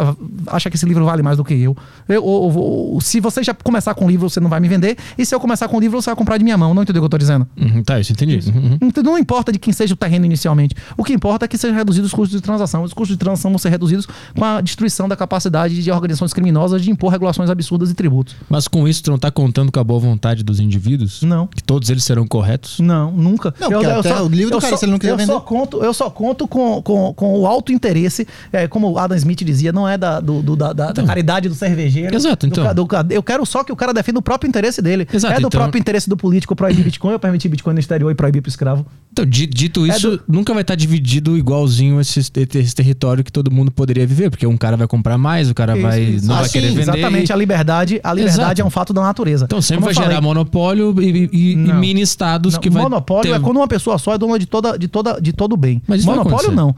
acha que esse livro vale mais do que eu, eu- ou- ou- se você já começar com o livro, você não vai me vender, e se eu começar com o livro, você vai comprar de minha mão. Não entendeu o que eu tô dizendo? Uhum, tá, isso eu entendi. Uhum. Então, não importa de quem seja o terreno inicialmente. O que importa é que sejam reduzidos os custos de transação. Os custos de transação vão ser reduzidos com a destruição da capacidade de organizações criminosas de impor regulações absurdas e tributos. Mas com isso, tu não tá contando com a boa vontade dos indivíduos? Não. Que todos eles serão corretos? Não, nunca. Não, porque até o livro do eu cara, se ele não quiser eu vender. Só conto, eu só conto com, com, com o alto interesse, é, como o Adam Smith dizia, não é da, do, do- da, da- da caridade do cervejeiro. Exato, Do então. do eu quero só que o cara defenda o próprio interesse dele. Exato, é do então- próprio interesse do político proibir Bitcoin ou permitir Bitcoin no exterior e proibir pro escravo. Então, di- dito É isso, nunca vai estar dividido igualzinho esse, esse território que todo mundo poderia viver, porque um cara vai comprar mais, o cara Isso, vai isso. não Ah, vai sim, querer vender. Exatamente, a liberdade, a liberdade Exato. é um fato da natureza. Então sempre Como vai eu gerar monopólio e, e- e mini estados Não, que vai monopólio ter- é quando uma pessoa só é dona de toda de toda de todo o bem. Mas monopólio acontecer. não.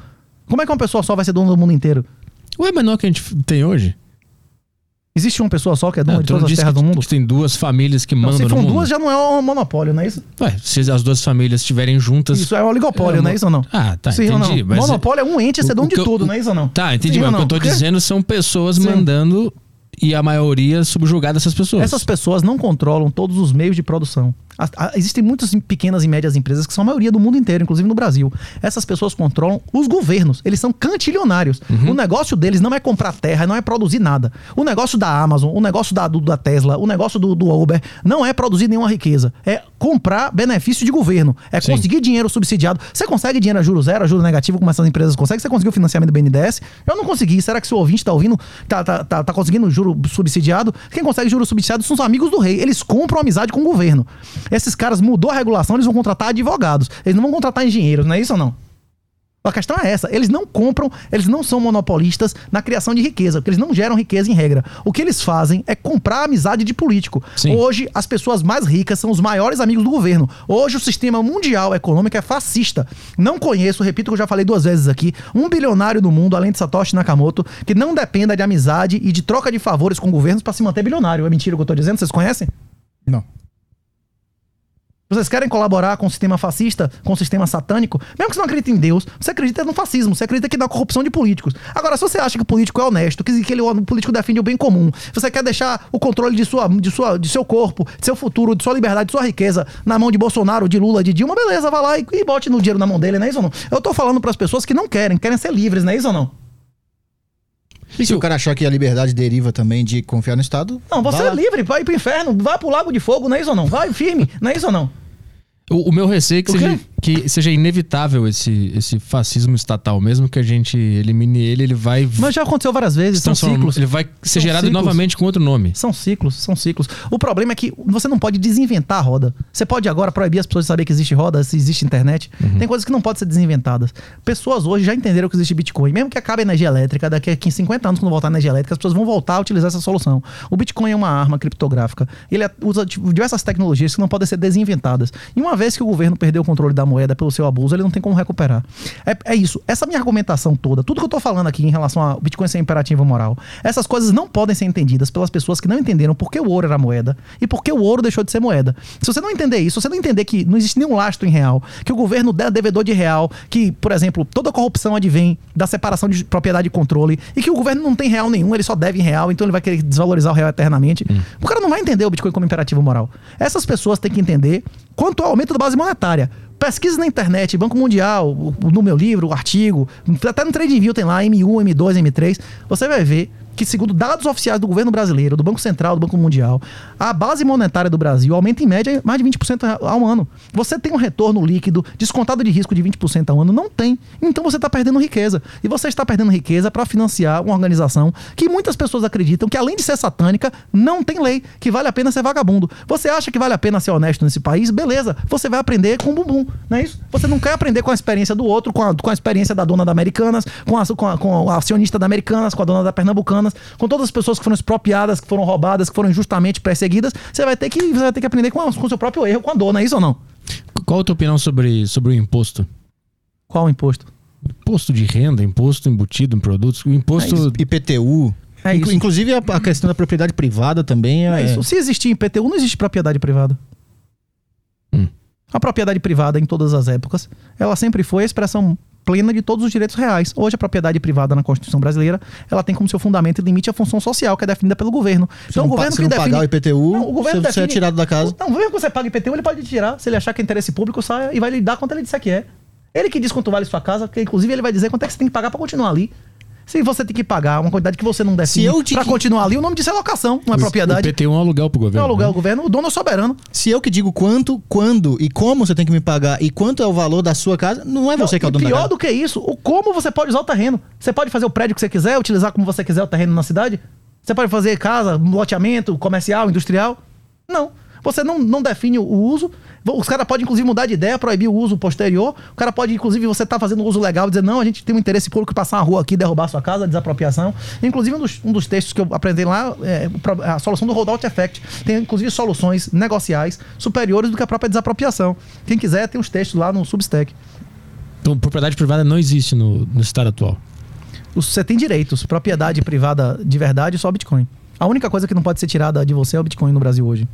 Como é que uma pessoa só vai ser dona do mundo inteiro? Ué, mas não é o que a gente tem hoje? Existe uma pessoa só que é dona Ah, de não todas as terras do mundo? que tem duas famílias que Não, mandam se no mundo. duas, já não é um monopólio, não é isso? Ué, se as duas famílias estiverem juntas... Isso é um oligopólio, É, não é isso ou não? Ah, tá, Sim não? entendi. Monopólio é um ente ser o- dono de tudo, não é isso ou não? Tá, entendi, Sim mas o que eu não? tô dizendo são pessoas Sim. mandando e a maioria subjugada essas pessoas. Essas pessoas não controlam todos os meios de produção. A- a- existem muitas pequenas e médias empresas que são a maioria do mundo inteiro, inclusive no Brasil. Essas pessoas controlam os governos. Eles são cantilionários. Uhum. O negócio deles não é comprar terra, não é produzir nada. O negócio da Amazon, o negócio da, do- da Tesla, o negócio do, do Uber não é produzir nenhuma riqueza. É comprar benefício de governo. É Sim. conseguir dinheiro subsidiado. Você consegue dinheiro a juro zero, a juro negativo, como essas empresas conseguem? Você conseguiu financiamento do BNDES? Eu não consegui. Será que seu ouvinte tá ouvindo? Tá, tá, tá, tá conseguindo juro subsidiado? Quem consegue juro subsidiado são os amigos do rei. Eles compram amizade com o governo. Esses caras mudou a regulação, eles vão contratar advogados. Eles não vão contratar engenheiros, não é isso ou não? A questão é essa, eles não compram, eles não são monopolistas na criação de riqueza, porque eles não geram riqueza em regra. O que eles fazem é comprar a amizade de político. Sim. Hoje, as pessoas mais ricas são os maiores amigos do governo. Hoje, o sistema mundial econômico é fascista. Não conheço, repito que eu já falei duas vezes aqui, um bilionário no mundo, além de Satoshi Nakamoto, que não dependa de amizade e de troca de favores com governos para se manter bilionário. É mentira o que eu tô dizendo? Vocês conhecem? Não. Vocês querem colaborar com o sistema fascista, com o sistema satânico? Mesmo que você não acredite em Deus, você acredita no fascismo, você acredita que na corrupção de políticos. Agora, se você acha que o político é honesto, que, ele, o político defende o bem comum, você quer deixar o controle de, sua, de, sua, de seu corpo, de seu futuro, de sua liberdade, de sua riqueza na mão de Bolsonaro, de Lula, de Dilma, beleza, vai lá e, e bote no dinheiro na mão dele, não é isso ou não? Eu tô falando para as pessoas que não querem, querem ser livres, não é isso ou não? E se o cara achar que a liberdade deriva também de confiar no Estado? Não, você é lá. livre, vai pro inferno, vai pro lago de fogo, não é isso ou não? Vai firme, não é isso ou não? O, o meu receio é que O seja, quê? Que seja inevitável esse, esse fascismo estatal. Mesmo que a gente elimine ele, ele vai Mas já aconteceu várias vezes, são ciclos. Ele vai ser São gerado ciclos. novamente com outro nome. São ciclos, são ciclos. O problema é que você não pode desinventar a roda. Você pode agora proibir as pessoas de saber que existe roda, se existe internet. Tem coisas que não podem ser desinventadas. Pessoas hoje já entenderam que existe Bitcoin. Mesmo que acabe a energia elétrica, daqui a 15, 50 anos, quando voltar a energia elétrica, as pessoas vão voltar a utilizar essa solução. O Bitcoin é uma arma criptográfica. Ele é- usa diversas tecnologias que não podem ser desinventadas. E uma vez que o governo perdeu o controle da moeda pelo seu abuso, ele não tem como recuperar. É, é isso. Essa minha argumentação toda, tudo que eu tô falando aqui em relação ao Bitcoin ser imperativo moral, essas coisas não podem ser entendidas pelas pessoas que não entenderam por que o ouro era moeda e por que o ouro deixou de ser moeda. Se você não entender isso, se você não entender que não existe nenhum lastro em real, que o governo é devedor de real, que, por exemplo, toda corrupção advém da separação de propriedade e controle e que o governo não tem real nenhum, ele só deve em real, então ele vai querer desvalorizar o real eternamente. O cara não vai entender o Bitcoin como imperativo moral. Essas pessoas têm que entender quanto ao aumento da base monetária. Pesquisa na internet, Banco Mundial, no meu livro, o artigo, até no TradingView tem lá M1, M2, M3. Você vai ver que, segundo dados oficiais do governo brasileiro, do Banco Central, do Banco Mundial, a base monetária do Brasil aumenta em média mais de 20% ao ano. Você tem um retorno líquido descontado de risco de 20% ao ano? Não tem. Então você está perdendo riqueza. E você está perdendo riqueza para financiar uma organização que muitas pessoas acreditam que, além de ser satânica, não tem lei, que vale a pena ser vagabundo. Você acha que vale a pena ser honesto nesse país? Beleza. Você vai aprender com o bumbum, não é isso? Você não quer aprender com a experiência do outro, com a, com a experiência da dona da Americanas, com a, com, a, com a acionista da Americanas, com a dona da Com todas as pessoas que foram expropriadas, que foram roubadas, que foram injustamente perseguidas. Você vai ter que, você vai ter que aprender com, com o seu próprio erro, com a dor, não é isso ou não? Qual a tua opinião sobre, sobre o imposto? Qual o imposto? Imposto de renda, imposto embutido em produtos, imposto. IPTU. É Inclu- isso. Inclusive a, a questão da propriedade privada também é, É isso. Se existir IPTU, não existe propriedade privada. Hum. A propriedade privada, em todas as épocas, ela sempre foi a expressão plena de todos os direitos reais. Hoje, a propriedade privada na Constituição brasileira, ela tem como seu fundamento e limite a função social, que é definida pelo governo. Se não, o governo se que não define... pagar o IPTU, Não, o governo você, é define- tirado da casa. Não, mesmo que você pague IPTU, ele pode tirar. Se ele achar que é interesse público, saia e vai lhe dar quanto ele disser que é. Ele que diz quanto vale sua casa, porque inclusive ele vai dizer quanto é que você tem que pagar pra continuar ali. Se você tem que pagar uma quantidade que você não define eu te- pra continuar ali, o nome disso é locação, não é O propriedade. PT é um aluguel pro governo. é aluguel, né? o governo, o dono é o soberano. Se eu que digo quanto, quando e como você tem que me pagar e quanto é o valor da sua casa, não é você que é o dono da pior casa. do que isso, o como você pode usar o terreno. Você pode fazer o prédio que você quiser, utilizar como você quiser o terreno na cidade? Você pode fazer casa, loteamento, comercial, industrial? Não. Você não, não define o uso. Os caras podem, inclusive, mudar de ideia, proibir o uso posterior. O cara pode, inclusive, você tá fazendo uso legal e dizer, não, a gente tem um interesse público passar uma rua aqui, derrubar a sua casa, desapropriação. Inclusive, um dos, um dos textos que eu aprendi lá é a solução do holdout effect. Tem, inclusive, soluções negociais superiores do que a própria desapropriação. Quem quiser, tem os textos lá no Substack. Então, propriedade privada não existe no, no estado atual. Você tem direitos. Propriedade privada de verdade só Bitcoin. A única coisa que não pode ser tirada de você é o Bitcoin no Brasil hoje.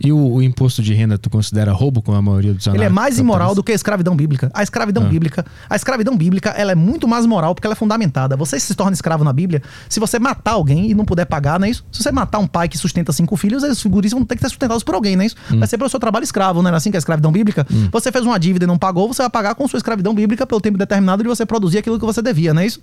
E o, o imposto de renda tu considera roubo com a maioria dos Ele é mais imoral do que a escravidão bíblica. A escravidão Ah. bíblica, a escravidão bíblica, ela é muito mais moral porque ela é fundamentada. Você se torna escravo na Bíblia se você matar alguém e não puder pagar, não é isso? Se você matar um pai que sustenta cinco filhos, esses figuris vão ter que ser sustentados por alguém, não é isso? Vai ser pelo seu trabalho escravo, não era assim que é a escravidão bíblica? Você fez uma dívida e não pagou, você vai pagar com sua escravidão bíblica pelo tempo determinado de você produzir aquilo que você devia, não é isso?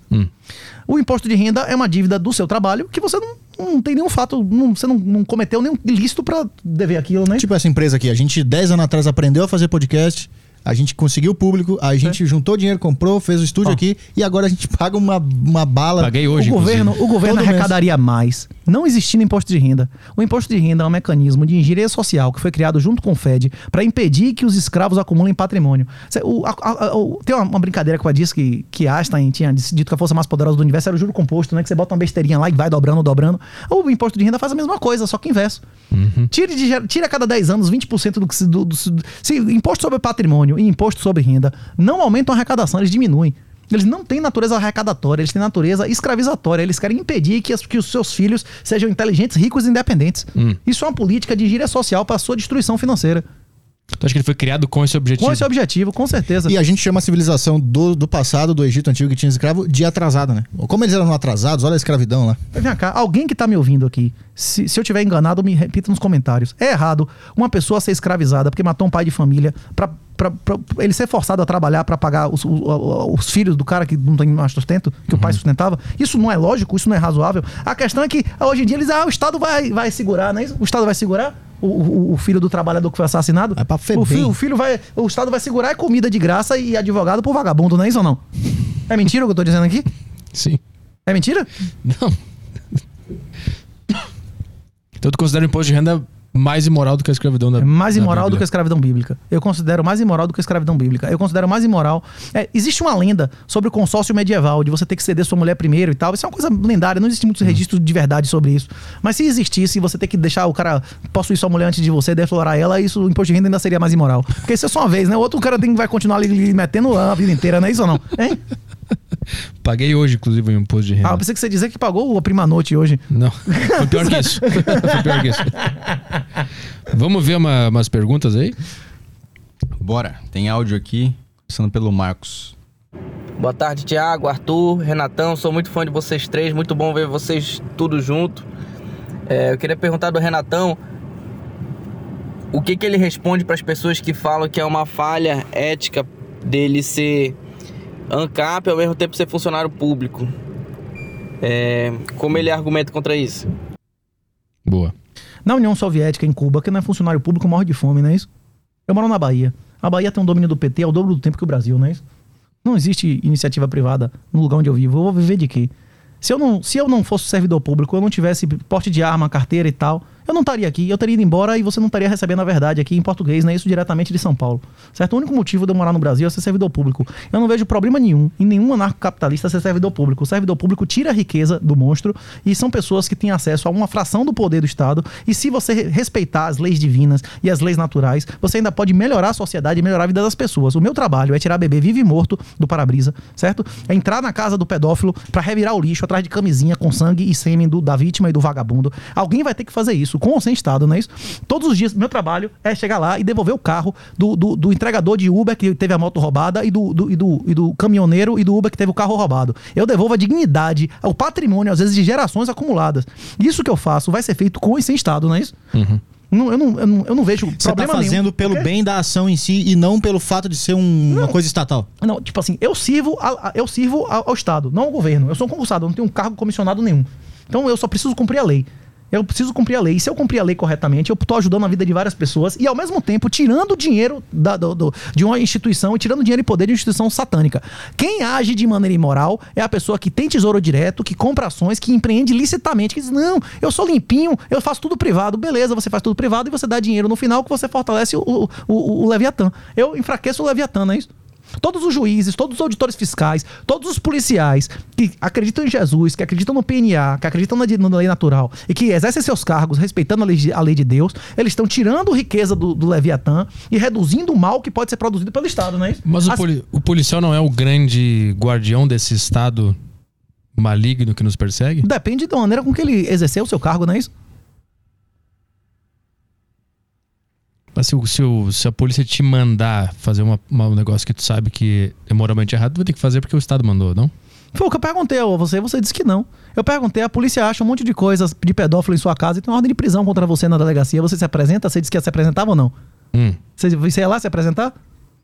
O imposto de renda é uma dívida do seu trabalho que você não, não tem nenhum fato, não- você não, não cometeu nenhum ilícito pra dever aquilo, né? Tipo essa empresa aqui, a gente 10 anos atrás aprendeu a fazer podcast, a gente conseguiu o público, a gente juntou dinheiro, comprou, fez o estúdio Ó. aqui e agora a gente paga uma, uma bala. Paguei hoje, o governo, inclusive. o governo Todo mês. arrecadaria mais, não existindo imposto de renda. O imposto de renda é um mecanismo de engenharia social que foi criado junto com o Fed para impedir que os escravos acumulem patrimônio. O- a- a- o- tem uma, uma brincadeira que eu disse que, que Einstein tinha dito que a força mais poderosa do universo era o juro composto, né? Que você bota uma besteirinha lá e vai dobrando, dobrando. O imposto de renda faz a mesma coisa, só que inverso. Tire, de, tire a cada 10 anos 20% do que se, do, do, se imposto sobre patrimônio e imposto sobre renda não aumentam a arrecadação, eles diminuem. Eles não têm natureza arrecadatória, eles têm natureza escravizatória. Eles querem impedir que, as- que os seus filhos sejam inteligentes, ricos e independentes. Isso é uma política de gíria social para sua destruição financeira. Tu acha que ele foi criado com esse objetivo? Com esse objetivo, com certeza. E a gente chama a civilização do, do passado, do Egito Antigo que tinha escravo, de atrasada, né? Como eles eram atrasados, olha a escravidão lá. Vem cá, alguém que tá me ouvindo aqui, se, se eu tiver enganado, me repita nos comentários. É errado uma pessoa ser escravizada porque matou um pai de família pra ele ser forçado a trabalhar pra pagar os, o- o- os filhos do cara que não tem mais sustento, que o pai sustentava. Isso não é lógico, isso não é razoável. A questão é que hoje em dia eles, ah, o Estado vai, vai segurar, não é isso? O Estado vai segurar o, o- o filho do trabalhador que foi assassinado? É pra o, filho, o filho vai. O Estado vai segurar é comida de graça e advogado por vagabundo, não é isso ou não? É mentira o que eu tô dizendo aqui? Sim. É mentira? Não. Então tu considera o imposto de renda mais imoral do que a escravidão da É mais imoral do que a escravidão bíblica. Eu considero mais imoral do que a escravidão bíblica. Eu considero mais imoral. É, existe uma lenda sobre o consórcio medieval, de você ter que ceder sua mulher primeiro e tal. Isso é uma coisa lendária, não existe muitos registros de verdade sobre isso. Mas se existisse, você ter que deixar o cara possuir sua mulher antes de você, deflorar ela, isso o imposto de renda ainda seria mais imoral. Porque isso é só uma vez, né? O outro cara tem, vai continuar ali, ali metendo a vida inteira, não é isso ou não? Hein? Paguei hoje, inclusive, o imposto de renda. Ah, eu pensei que você dizer que pagou a prima noite hoje. Não, foi pior que isso. foi pior que isso. Vamos ver uma- umas perguntas aí? Bora, tem áudio aqui, começando pelo Marcos. Boa tarde, Thiago, Arthur, Renatão. Sou muito fã de vocês três. Muito bom ver vocês tudo junto. É, eu queria perguntar do Renatão o que, que ele responde para as pessoas que falam que é uma falha ética dele ser ANCAP ao mesmo tempo ser funcionário público. É, como ele argumenta contra isso? Boa. Na União Soviética, em Cuba, que não é funcionário público, morre de fome, não é isso? Eu moro na Bahia. A Bahia tem um domínio do PT ao dobro do tempo que o Brasil, não é isso? Não existe iniciativa privada no lugar onde eu vivo. Eu vou viver de quê? Se eu não, se eu não fosse servidor público, eu não tivesse porte de arma, carteira e tal, eu não estaria aqui, eu teria ido embora e você não estaria recebendo a verdade aqui em português, né? Isso diretamente de São Paulo. Certo? O único motivo de eu morar no Brasil é ser servidor público. Eu não vejo problema nenhum em nenhum anarcocapitalista ser servidor público. O servidor público tira a riqueza do monstro e são pessoas que têm acesso a uma fração do poder do Estado. E se você respeitar as leis divinas e as leis naturais, você ainda pode melhorar a sociedade e melhorar a vida das pessoas. O meu trabalho é tirar bebê vivo e morto do para-brisa, certo? É entrar na casa do pedófilo para revirar o lixo atrás de camisinha com sangue e sêmen do, da vítima e do vagabundo. Alguém vai ter que fazer isso, com ou sem Estado, não é isso? Todos os dias, meu trabalho é chegar lá e devolver o carro do, do, do entregador de Uber que teve a moto roubada e do, do, e, do, e do caminhoneiro e do Uber que teve o carro roubado. Eu devolvo a dignidade, o patrimônio, às vezes, de gerações acumuladas. Isso que eu faço vai ser feito com e sem Estado, não é isso? Não, eu, não, eu, não, eu não vejo Você tá problema fazendo nenhum. pelo bem da ação em si e não pelo fato de ser um- uma coisa estatal. Não, tipo assim, eu sirvo, a- a- eu sirvo ao, ao Estado, não ao governo. Eu sou um concursado, eu não tenho um cargo comissionado nenhum. Então eu só preciso cumprir a lei. Eu preciso cumprir a lei. E se eu cumprir a lei corretamente, eu tô ajudando a vida de várias pessoas e, ao mesmo tempo, tirando dinheiro da- do- do- de uma instituição e tirando dinheiro e poder de uma instituição satânica. Quem age de maneira imoral é a pessoa que tem tesouro direto, que compra ações, que empreende licitamente, que diz: Não, eu sou limpinho, eu faço tudo privado. Beleza, você faz tudo privado e você dá dinheiro no final que você fortalece o, o, o, o Leviatã. Eu enfraqueço o Leviatã, não é isso? Todos os juízes, todos os auditores fiscais, todos os policiais que acreditam em Jesus, que acreditam no PNA, que acreditam na, na lei natural e que exercem seus cargos respeitando a lei, de- a lei de Deus, eles estão tirando riqueza do, do Leviatã e reduzindo o mal que pode ser produzido pelo Estado, não é isso? Mas o, As- poli- o policial não é o grande guardião desse estado maligno que nos persegue? Depende da maneira com que ele exerceu o seu cargo, não é isso? Mas se, o- se, o- se a polícia te mandar fazer uma- uma- um negócio que tu sabe que é moralmente errado, tu vai ter que fazer porque o Estado mandou, não? Foi o que eu perguntei a você, você disse que não. Eu perguntei, a polícia acha um monte de coisas de pedófilo em sua casa e tem uma ordem de prisão contra você na delegacia. Você se apresenta? Você disse que ia se apresentava ou não? Hum. Você, você ia lá se apresentar?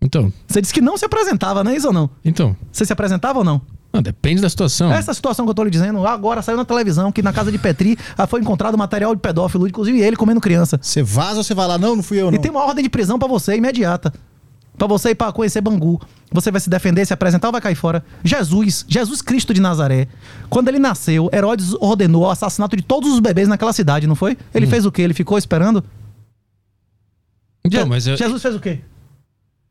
Então, Você disse que não se apresentava, não é isso ou não? então. Você se apresentava ou não? Não, depende da situação. Essa situação que eu tô lhe dizendo, agora saiu na televisão que na casa de Petri ah, foi encontrado material de pedófilo, inclusive ele comendo criança. Você vaza ou você vai lá? Não, não fui eu, não. E tem uma ordem de prisão pra você imediata. Pra você ir pra conhecer Bangu. Você vai se defender, se apresentar ou vai cair fora? Jesus, Jesus Cristo de Nazaré. Quando ele nasceu, Herodes ordenou o assassinato de todos os bebês naquela cidade, não foi? Ele fez o quê? Ele ficou esperando? Então, Je- mas eu, Jesus fez o quê?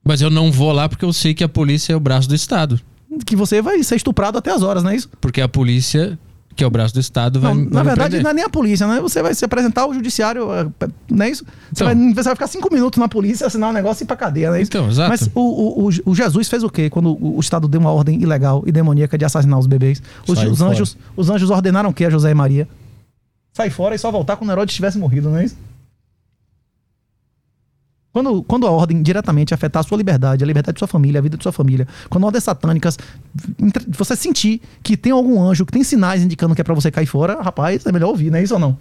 mas eu não vou lá porque eu sei que a polícia é o braço do Estado. Que você vai ser estuprado até as horas, não é isso? Porque a polícia, que é o braço do Estado, vai, Não, na verdade, prender. não é nem a polícia, né? Você vai se apresentar ao judiciário, é, não é isso? Você, Então. vai, você vai ficar cinco minutos na polícia, assinar um negócio e ir pra cadeia, não é isso? Então, exato. Mas o, o, o- Jesus fez o quê quando o, o Estado deu uma ordem ilegal e demoníaca de assassinar os bebês? Os, os anjos, os anjos ordenaram o quê a José e Maria? Sai fora e só voltar quando Herodes tivesse morrido, não é isso? Quando, quando a ordem diretamente afetar a sua liberdade, a liberdade de sua família, a vida de sua família, quando ordens satânicas, entre- você sentir que tem algum anjo, que tem sinais indicando que é pra você cair fora, rapaz, é melhor ouvir, não é isso ou não?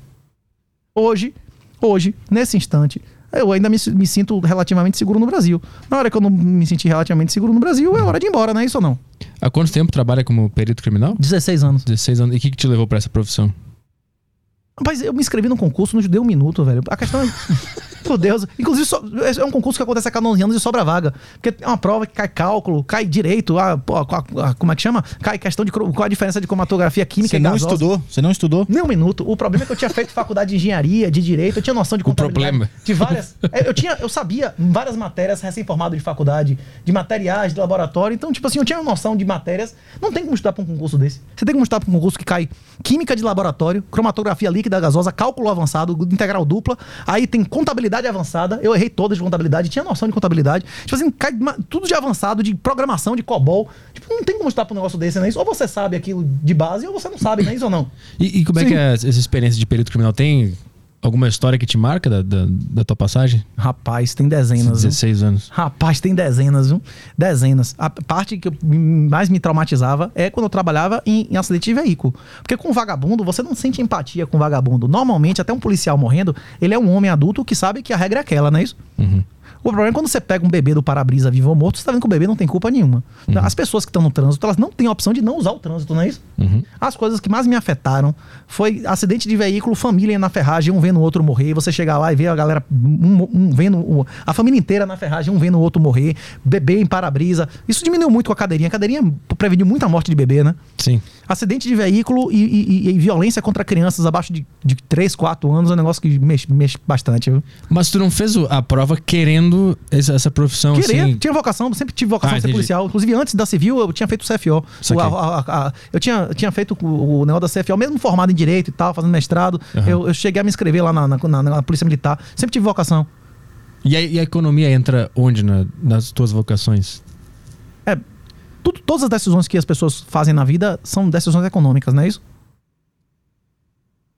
Hoje, hoje, nesse instante, eu ainda me, me sinto relativamente seguro no Brasil. Na hora que eu não me senti relativamente seguro no Brasil, é hora de ir embora, não é isso ou não? Há quanto tempo trabalha como perito criminal? 16 anos. 16 anos. E o que, que te levou pra essa profissão? Rapaz, eu me inscrevi no concurso, não deu um minuto, velho. A questão é. Meu Deus. Inclusive, só- é um concurso que acontece a cada 11 anos e sobra vaga. Porque é uma prova que cai cálculo, cai direito, ah, pô, a- a- como é que chama? Cai questão de. Qual a diferença de cromatografia química Você e não gasosa. estudou? Você não estudou? Nem um minuto. O problema é que eu tinha feito faculdade de engenharia, de direito, eu tinha noção de contabilidade. problema. De várias. é, Eu, tinha, eu sabia várias matérias recém-formado de faculdade, de materiais, de laboratório. Então, tipo assim, eu tinha noção de matérias. Não tem como estudar pra um concurso desse. Você tem como estudar pra um concurso que cai química de laboratório, cromatografia líquida gasosa, cálculo avançado, integral dupla. Aí tem contabilidade avançada. Eu errei todas de contabilidade, tinha noção de contabilidade. Tipo assim, tudo de avançado, de programação, de COBOL. Tipo, não tem como estudar pra um negócio desse, né? Isso, Ou você sabe aquilo de base, ou você não sabe, né? Isso ou não. E, e como é Sim. que é essa experiência de perito criminal? Tem alguma história que te marca da, da, da tua passagem? Rapaz, tem dezenas. viu? 16 anos. Rapaz, tem dezenas, viu? Dezenas. A parte que mais me traumatizava é quando eu trabalhava em, em acidente de veículo. Porque com vagabundo, você não sente empatia com vagabundo. Normalmente, até um policial morrendo, ele é um homem adulto que sabe que a regra é aquela, não é isso? O problema é quando você pega um bebê do para-brisa vivo ou morto, você tá vendo que o bebê não tem culpa nenhuma. Uhum. As pessoas que estão no trânsito, elas não têm a opção de não usar o trânsito, não é isso? Uhum. As coisas que mais me afetaram foi acidente de veículo, família na ferragem, um vendo o outro morrer. Você chegar lá e ver a galera, um, um vendo o- a família inteira na ferragem, um vendo o outro morrer, bebê em para-brisa. Isso diminuiu muito com a cadeirinha. A cadeirinha preveniu muita morte de bebê, né? Sim. Acidente de veículo e, e- e- violência contra crianças abaixo de, de 3, 4 anos é um negócio que mexe, mexe bastante. Viu? Mas tu não fez a prova querendo essa, essa profissão Queria, assim? tinha vocação, sempre tive vocação Ah, de ser entendi. policial. Inclusive, antes da civil, eu tinha feito o CFO. O- a- a- a- eu, tinha, tinha feito o, o negócio da CFO, mesmo formado em direito e tal, fazendo mestrado. Aham. Eu, eu cheguei a me inscrever lá na, na- na- na Polícia Militar. Sempre tive vocação. E, a, e a economia entra onde na- nas tuas vocações? Tudo, todas as decisões que as pessoas fazem na vida são decisões econômicas, não é isso?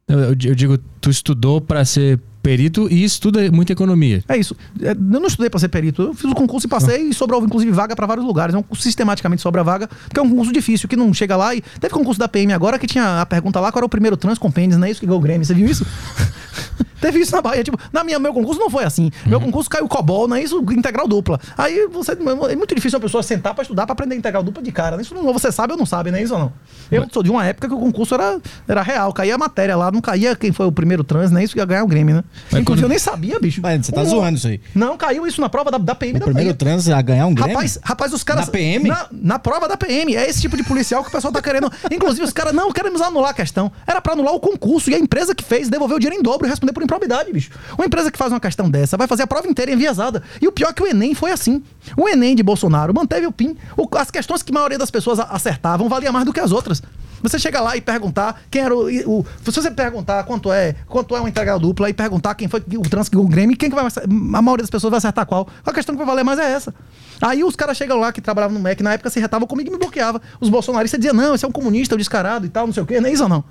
Eu, eu digo, tu estudou pra ser perito e estuda muita economia. É isso. É, Eu não estudei para ser perito. Eu fiz o concurso e passei e sobrou, inclusive, vaga para vários lugares. É um sistematicamente sobra vaga, porque é um concurso difícil, que não chega lá e. Teve concurso da PM agora que tinha a pergunta lá qual era o primeiro trans compêndios, não é isso que ganhou o Grêmio. Você viu isso? Teve isso na Bahia. Tipo, na minha, meu concurso não foi assim. Meu concurso caiu COBOL, não é isso? Integral dupla. Aí você. É muito difícil uma pessoa sentar para estudar, para aprender integral dupla de cara. né? Isso não, você sabe ou não sabe, não é isso ou não? Eu sou de uma época que o concurso era, era real. Caía a matéria lá, não caía quem foi o primeiro trans, não é isso que ia ganhar o Grêmio, né? Mas Inclusive, eu nem sabia, bicho. Mas você tá Um- zoando isso aí. Não, caiu isso na prova da, da PM O da primeiro trans a ganhar um Grêmio? Rapaz, rapaz, os caras. Na PM? Na, na prova da PM. É esse tipo de policial que o pessoal tá querendo. Inclusive, os caras não queremos anular a questão. Era pra anular o concurso e a empresa que fez devolveu o dinheiro em dobro e responder por improbidade, bicho. Uma empresa que faz uma questão dessa vai fazer a prova inteira enviesada. E o pior é que o Enem foi assim. O Enem de Bolsonaro manteve o PIN. O- as questões que a maioria das pessoas acertavam valia mais do que as outras. Você chega lá e perguntar quem era o, o- Se você perguntar quanto é quanto é uma integral dupla e perguntar quem foi o trans que o Grêmio, quem que vai a maioria das pessoas vai acertar qual? A questão que vai valer mais é essa. Aí os caras chegam lá que trabalhavam no MEC, na época se retavam comigo e me bloqueavam. Os bolsonaristas diziam, não, esse é um comunista, é um descarado e tal, não sei o quê, não é isso ou não?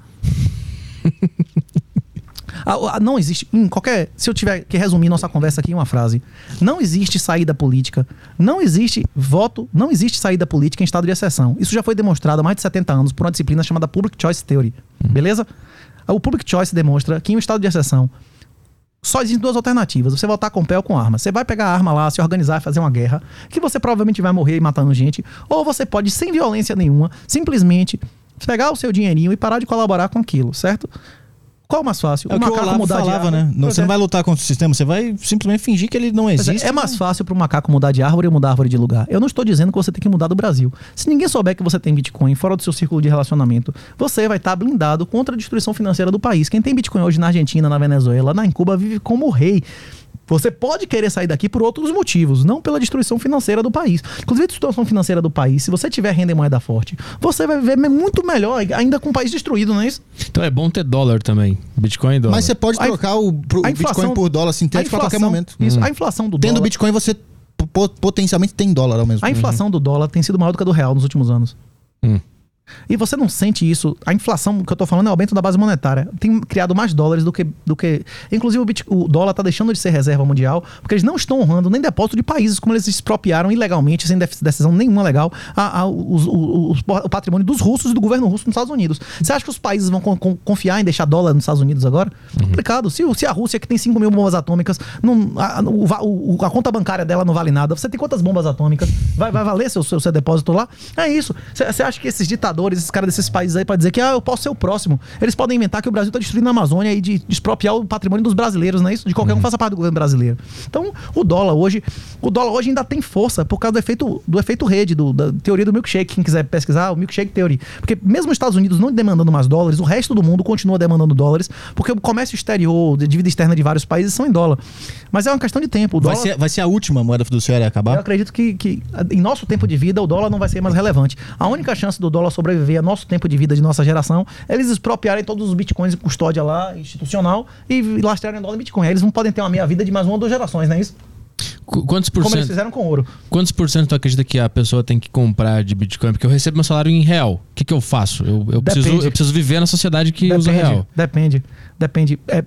Não existe, em qualquer. Se eu tiver que resumir nossa conversa aqui em uma frase, não existe saída política, não existe voto, não existe saída política em estado de exceção. Isso já foi demonstrado há mais de 70 anos por uma disciplina chamada Public Choice Theory. Beleza? O Public Choice demonstra que em um estado de exceção só existem duas alternativas. Você votar com pé ou com arma. Você vai pegar a arma lá, se organizar e fazer uma guerra, que você provavelmente vai morrer matando gente. Ou você pode, sem violência nenhuma, simplesmente pegar o seu dinheirinho e parar de colaborar com aquilo, certo? Qual o mais fácil? É o que o Olavo de falava, árvore? né? Não, você é. não vai lutar contra o sistema, você vai simplesmente fingir que ele não é, existe. É mais fácil para um macaco mudar de árvore ou mudar a árvore de lugar. Eu não estou dizendo que você tem que mudar do Brasil. Se ninguém souber que você tem Bitcoin fora do seu círculo de relacionamento, você vai estar blindado contra a destruição financeira do país. Quem tem Bitcoin hoje na Argentina, na Venezuela, na em Cuba, vive como rei. Você pode querer sair daqui por outros motivos, não pela destruição financeira do país. Inclusive, a destruição financeira do país, se você tiver renda em moeda forte, você vai viver muito melhor, ainda com o país destruído, não é isso? Então é bom ter dólar também. Bitcoin e dólar. Mas você pode A trocar o, pro- a o inflação- Bitcoin por dólar sintético a qualquer momento. Isso, a inflação do Tendo dólar. Bitcoin, você po- potencialmente tem dólar ao mesmo A tempo. inflação do dólar tem sido maior do que a do real nos últimos anos. Hum. E você não sente isso. A inflação que eu tô falando é o aumento da base monetária. Tem criado mais dólares do que. Do que inclusive, o, bit- o dólar tá deixando de ser reserva mundial, porque eles não estão honrando nem depósito de países, como eles expropriaram ilegalmente, sem decisão nenhuma legal, a- a- os- o, os- o patrimônio dos russos e do governo russo nos Estados Unidos. Você acha que os países vão con- con- confiar em deixar dólar nos Estados Unidos agora? Complicado. Se, o- se a Rússia, que tem 5 mil bombas atômicas, não, a, o o- a conta bancária dela não vale nada, você tem quantas bombas atômicas? Vai, vai valer seu, seu, seu depósito lá? É isso. Você acha que esses ditadores, esses caras desses países aí, pra dizer que ah, eu posso ser o próximo, eles podem inventar que o Brasil tá destruindo a Amazônia e de, expropriar o patrimônio dos brasileiros, não é isso? De qualquer um que faça parte do governo brasileiro. Então, o dólar hoje, o dólar hoje ainda tem força por causa do efeito, do efeito rede, do- da teoria do milkshake. Quem quiser pesquisar, o milkshake theory. Porque mesmo os Estados Unidos não demandando mais dólares, o resto do mundo continua demandando dólares, porque o comércio exterior, de dívida externa de vários países são em dólar. Mas é uma questão de tempo. O Vai, dólar, ser, vai ser a última moeda fiduciária a eu acabar? acredito que, que em nosso tempo de vida o dólar não vai ser mais relevante. A única chance do dólar sobreviver a nosso tempo de vida de nossa geração eles expropriarem todos os bitcoins em custódia lá, institucional, e lastrearem dólar em bitcoin. Aí Eles não podem ter uma meia vida de mais uma ou duas gerações, não é isso? Qu- Quantos por Como eles cento? fizeram com ouro. Quantos por cento tu acredita que a pessoa tem que comprar de Bitcoin? Porque eu recebo meu salário em real. O que, que eu faço? Eu, eu, preciso, Depende. eu preciso viver na sociedade que usa real. Depende. Depende. É,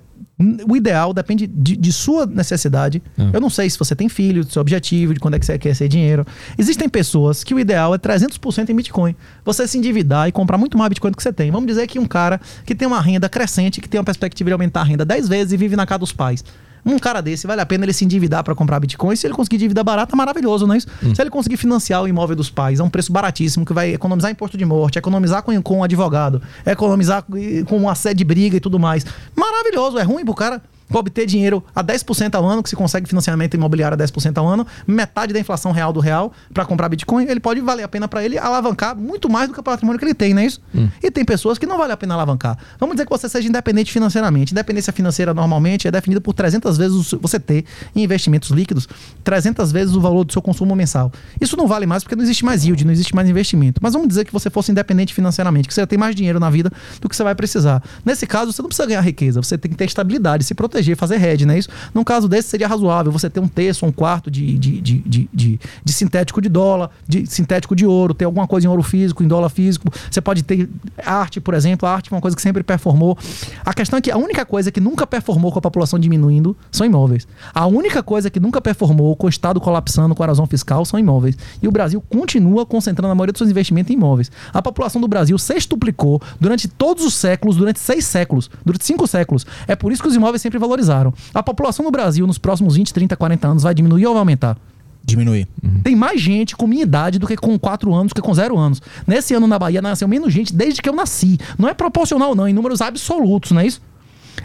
o ideal depende de, de sua necessidade. Ah. Eu não sei se você tem filho, do seu objetivo, de quando é que você quer ser dinheiro. Existem pessoas que o ideal é 300% em Bitcoin. Você se endividar e comprar muito mais Bitcoin do que você tem. Vamos dizer que um cara que tem uma renda crescente, que tem uma perspectiva de aumentar a renda 10 vezes e vive na casa dos pais. Um cara desse, vale a pena ele se endividar para comprar Bitcoin. Se ele conseguir dívida barata, maravilhoso, não é isso? Se ele conseguir financiar o imóvel dos pais, é um preço baratíssimo, que vai economizar imposto de morte, economizar com, com um advogado, economizar com uma sede de briga e tudo mais. Maravilhoso, é ruim pro cara obter dinheiro a 10% ao ano, que se consegue financiamento imobiliário a 10% ao ano, metade da inflação real do real para comprar Bitcoin, ele pode valer a pena para ele alavancar muito mais do que o patrimônio que ele tem, não é isso? Hum. E tem pessoas que não vale a pena alavancar. Vamos dizer que você seja independente financeiramente. Independência financeira normalmente é definida por 300 vezes você ter em investimentos líquidos 300 vezes o valor do seu consumo mensal. Isso não vale mais porque não existe mais yield, não existe mais investimento. Mas vamos dizer que você fosse independente financeiramente, que você já tem mais dinheiro na vida do que você vai precisar. Nesse caso, você não precisa ganhar riqueza, você tem que ter estabilidade, se proteger, fazer hedge, não é isso? Num caso desse, seria razoável você ter um terço, um quarto de, de, de, de, de- sintético de dólar, de sintético de ouro, ter alguma coisa em ouro físico, em dólar físico. Você pode ter arte, por exemplo. A arte é uma coisa que sempre performou. A questão é que a única coisa que nunca performou com a população diminuindo são imóveis. A única coisa que nunca performou com o Estado colapsando, com a erosão fiscal, são imóveis. E o Brasil continua concentrando a maioria dos seus investimentos em imóveis. A população do Brasil sextuplicou durante todos os séculos, durante seis séculos, durante cinco séculos. É por isso que os imóveis sempre valorizaram. A população do Brasil nos próximos 20, 30, 40 anos vai diminuir ou vai aumentar? Diminuir. Tem mais gente com minha idade do que com 4 anos, do que com 0 anos. Nesse ano na Bahia nasceu menos gente desde que eu nasci. Não é proporcional, não, em números absolutos, não é isso?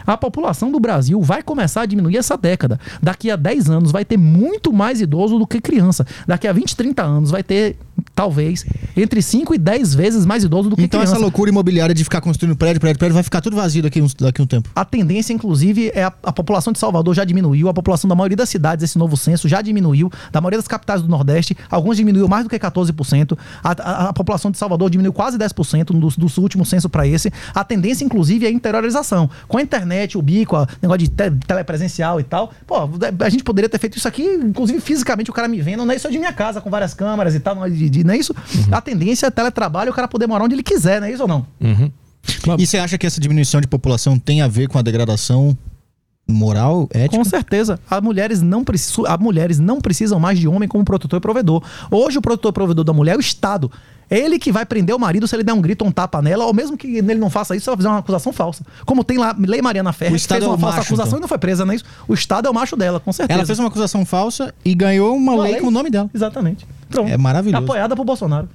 A população do Brasil vai começar a diminuir essa década. Daqui a 10 anos vai ter muito mais idoso do que criança. Daqui a 20, 30 anos vai ter, talvez, entre 5 e 10 vezes mais idoso do que Então criança. essa loucura imobiliária de ficar construindo prédio, prédio, prédio, vai ficar tudo vazio daqui, uns, daqui um tempo. A tendência, inclusive, é a, a população de Salvador já diminuiu, a população da maioria das cidades, esse novo censo, já diminuiu, da maioria das capitais do Nordeste, alguns diminuiu mais do que 14%, a, a, a população de Salvador diminuiu quase 10% do, do último censo para esse. A tendência, inclusive, é a interiorização. Com a internet, o bico, a negócio de te, telepresencial e tal, pô, a gente poderia ter feito isso aqui, inclusive fisicamente, o cara me vendo, não é isso de minha casa, com várias câmeras e tal, de, de- não é isso? A tendência é teletrabalho, o cara poder morar onde ele quiser, não é isso ou não? Uhum. E você acha que essa diminuição de população tem a ver com a degradação moral, ética? Com certeza. As mulheres, não precisam, as mulheres não precisam mais de homem como protetor e provedor. Hoje, o protetor e provedor da mulher é o Estado. É ele que vai prender o marido se ele der um grito ou um tapa nela, ou mesmo que ele não faça isso, ela vai fazer uma acusação falsa. Como tem lá Lei Mariana Ferreira, O que fez é uma o falsa macho, acusação então. e não foi presa, não é isso? O Estado é o macho dela, com certeza. Ela fez uma acusação falsa e ganhou uma, Uma lei, lei. com o nome dela. Exatamente. Pronto. É maravilhoso. Apoiada por Bolsonaro.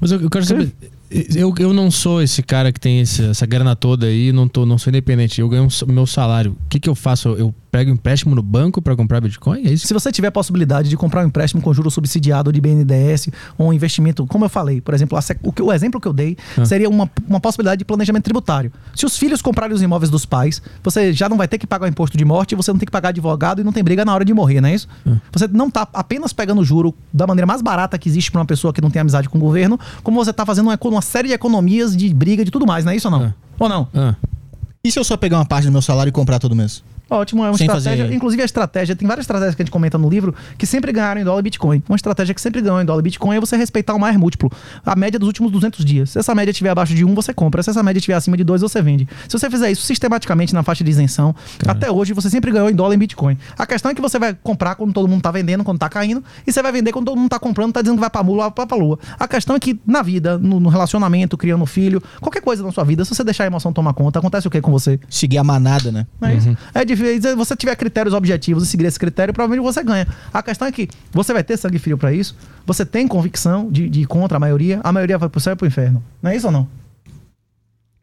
Mas eu, eu quero saber. Eu, eu não sou esse cara que tem esse- essa grana toda aí, não, tô, não sou independente. Eu ganho o meu salário. O que, que eu faço? Eu pego empréstimo no banco pra comprar Bitcoin? É isso? Se você tiver a possibilidade de comprar um empréstimo com juros subsidiado de BNDES ou um investimento, como eu falei, por exemplo, a o, que- o exemplo que eu dei Ah. seria uma, uma possibilidade de planejamento tributário. Se os filhos comprarem os imóveis dos pais, você já não vai ter que pagar o imposto de morte, você não tem que pagar advogado e não tem briga na hora de morrer, não é isso? Ah. Você não está apenas pegando o juro da maneira mais barata que existe para uma pessoa que não tem amizade com o governo, como você está fazendo uma, uma série de economias de briga de tudo mais, não é isso ou não? Ah. Ou não? Ah, E se eu só pegar uma parte do meu salário e comprar todo mês? Ótimo, é uma Sem estratégia. fazer- Inclusive a estratégia, tem várias estratégias que a gente comenta no livro que sempre ganharam em dólar e Bitcoin. Uma estratégia que sempre ganhou em dólar e Bitcoin é você respeitar o mais múltiplo. A média dos últimos 200 dias. Se essa média estiver abaixo de 1, você compra. Se essa média estiver acima de 2, você vende. Se você fizer isso sistematicamente na faixa de isenção, até hoje você sempre ganhou em dólar e Bitcoin. A questão é que você vai comprar quando todo mundo tá vendendo, quando tá caindo, e você vai vender quando todo mundo tá comprando, tá dizendo que vai pra mula, vai pra lua. A questão é que na vida, no, no relacionamento, criando filho, qualquer coisa na sua vida, se você deixar a emoção tomar conta, acontece o que com você? Seguir a manada, né? É isso? É difícil. Se você tiver critérios objetivos e seguir esse critério, provavelmente você ganha. A questão é que você vai ter sangue frio pra isso, você tem convicção de, de ir contra a maioria, a maioria vai pro céu e pro inferno. Não é isso ou não?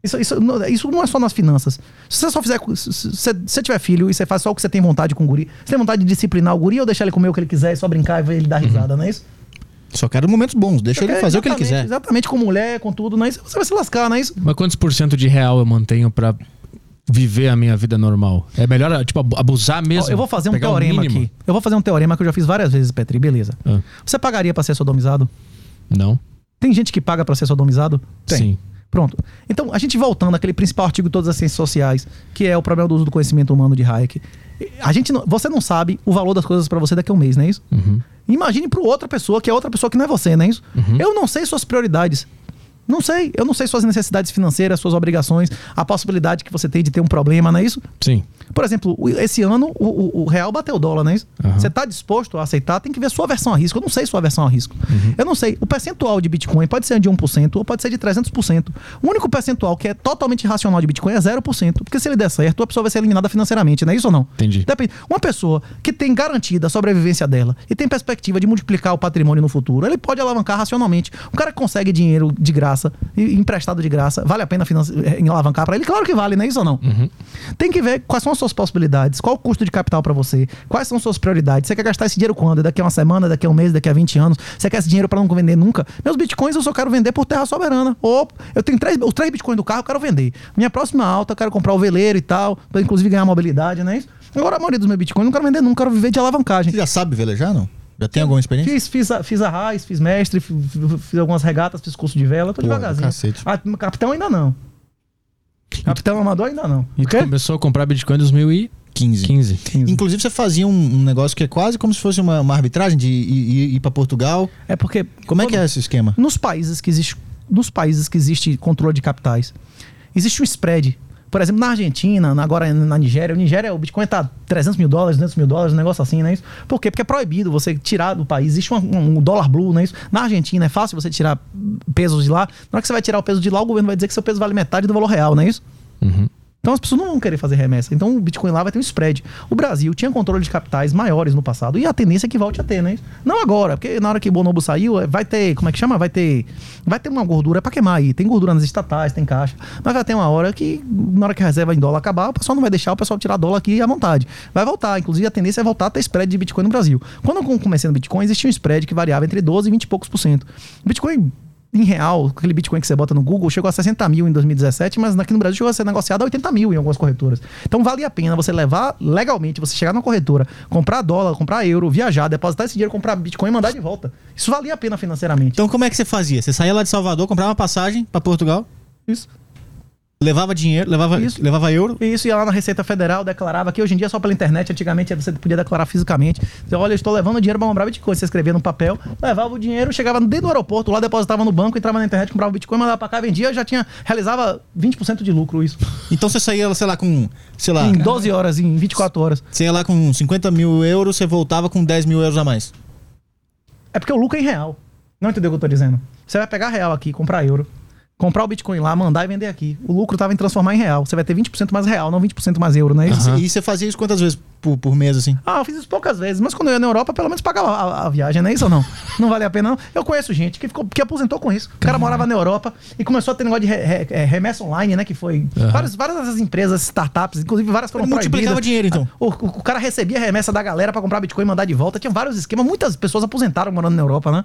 Isso, isso, não- isso não é só nas finanças. Se você só fizer. Se você tiver filho e você faz só o que você tem vontade com o guri, você tem vontade de disciplinar o guri ou deixar ele comer o que ele quiser e só brincar e ver ele dar risada, não é isso? Só quero momentos bons, deixa ele fazer o que ele exatamente, quiser. Exatamente, com mulher, com tudo, não é isso? Você vai se lascar, não é isso? mas quantos por cento de real eu mantenho pra viver a minha vida normal? É melhor, tipo, abu- abusar mesmo? Eu vou fazer um teorema aqui. Eu vou fazer um teorema que eu já fiz várias vezes, Petri, beleza. Ah, Você pagaria pra ser sodomizado? não? Tem gente que paga pra ser sodomizado? Tem. Sim. Pronto. Então, a gente voltando àquele principal artigo de todas as ciências sociais, que é o problema do uso do conhecimento humano de Hayek. A gente não, você não sabe o valor das coisas pra você daqui a um mês, não é isso? Uhum. Imagine para outra pessoa, que é outra pessoa que não é você, não é isso? Eu não sei suas prioridades. Não sei. Eu não sei suas necessidades financeiras, suas obrigações, a possibilidade que você tem de ter um problema, não é isso? Sim. Por exemplo, o- esse ano o, o- o real bateu o dólar, não é isso? Aham. Você está disposto a aceitar, tem que ver sua versão a risco. Eu não sei sua versão a risco. Eu não sei. O percentual de Bitcoin pode ser de 1% ou pode ser de 300%. O único percentual que é totalmente irracional de Bitcoin é 0%. Porque se ele der certo, a pessoa vai ser eliminada financeiramente, não é isso ou não? Entendi. Depende. Uma pessoa que tem garantida a sobrevivência dela e tem perspectiva de multiplicar o patrimônio no futuro, ele pode alavancar racionalmente. Um cara que consegue dinheiro de graça, e- emprestado de graça, vale a pena finance- eh, em alavancar para ele? Claro que vale, não é isso ou não? Tem que ver quais são as suas possibilidades, qual o custo de capital para você, quais são suas prioridades. Você quer gastar esse dinheiro quando? Daqui a uma semana, daqui a um mês, daqui a 20 anos? Você quer esse dinheiro para não vender nunca? Meus bitcoins eu só quero vender por terra soberana. Ou eu tenho três, os três bitcoins do carro, eu quero vender. Minha próxima alta, eu quero comprar o veleiro e tal, para inclusive ganhar mobilidade, não é isso? Agora a maioria dos meus bitcoins eu não quero vender nunca, eu quero viver de alavancagem. Você já sabe velejar, não? Já tem alguma experiência? Fiz, fiz, a, fiz a RAIS, fiz mestre, fiz, fiz algumas regatas, fiz curso de vela, tô Pô, devagarzinho. cacete. Ah, capitão ainda não. Capitão amador ainda não. E tu começou a comprar Bitcoin em 2015. 15. Inclusive, você fazia um, um negócio que é quase como se fosse uma, uma arbitragem de ir, ir, ir para Portugal. É porque. Como é que é esse esquema? Nos países que existe, nos países que existe controle de capitais, existe um spread. Por exemplo, na Argentina, na- agora na Nigéria, o Nigéria, o Bitcoin tá 300 mil dólares, 200 mil dólares, um negócio assim, não é isso? Por quê? Porque é proibido você tirar do país. Existe um, um dólar blue, não é isso? Na Argentina é fácil você tirar pesos de lá. Na hora que você vai tirar o peso de lá, o governo vai dizer que seu peso vale metade do valor real, não é isso? Uhum. Então as pessoas não vão querer fazer remessa. Então o Bitcoin lá vai ter um spread. O Brasil tinha controle de capitais maiores no passado e a tendência é que volte a ter, né? Não agora, porque na hora que o Bonobo saiu, eh, vai ter, como é que chama? Vai ter, vai ter uma gordura para queimar aí. Tem gordura nas estatais, tem caixa. Mas vai ter uma hora que, na hora que a reserva em dólar acabar, o pessoal não vai deixar o pessoal tirar dólar aqui à vontade. Vai voltar. Inclusive a tendência é voltar a ter spread de Bitcoin no Brasil. Quando eu comecei no Bitcoin, existia um spread que variava entre 12 e 20 e poucos por cento. O Bitcoin em real, aquele Bitcoin que você bota no Google, chegou a 60 mil em 2017, mas aqui no Brasil chegou a ser negociado a 80 mil em algumas corretoras. Então vale a pena você levar legalmente, você chegar na corretora, comprar dólar, comprar euro, viajar, depositar esse dinheiro, comprar Bitcoin e mandar de volta. Isso valia a pena financeiramente. Então, como é que você fazia? Você saía lá de Salvador, comprava uma passagem para Portugal, Isso. Levava dinheiro, levava, Isso. levava euro. E isso ia lá na Receita Federal, declarava que hoje em dia é só pela internet, antigamente você podia declarar fisicamente. Você, olha, eu estou levando dinheiro para comprar Bitcoin. Você escrevia no papel, levava o dinheiro, chegava dentro do aeroporto, lá depositava no banco, entrava na internet, comprava Bitcoin, mandava para cá, vendia, já tinha, realizava 20% de lucro isso. Então você saía, sei lá, com. Sei lá. Em 12 horas, em 24 horas. Você ia lá com 50 mil euros, você voltava com 10 mil euros a mais. É porque o lucro é em real. Não entendeu o que eu tô dizendo? Você vai pegar real aqui, comprar euro, comprar o Bitcoin lá, mandar e vender aqui. O lucro tava em transformar em real. Você vai ter 20% mais real, não 20% mais euro, não é isso? E você fazia isso quantas vezes por, por mês, assim? Ah, eu fiz isso poucas vezes, mas quando eu ia na Europa, pelo menos pagava a, a viagem, não é isso ou não? Não vale a pena, não. Eu conheço gente que, ficou, que aposentou com isso. O cara morava na Europa e começou a ter negócio de re- re- é, remessa online, né? Que foi. Várias, várias dessas empresas, startups, inclusive várias foram Ele multiplicava proibidas. dinheiro, então. O, o- o cara recebia a remessa da galera pra comprar Bitcoin e mandar de volta. Tinha vários esquemas. Muitas pessoas aposentaram morando na Europa, né?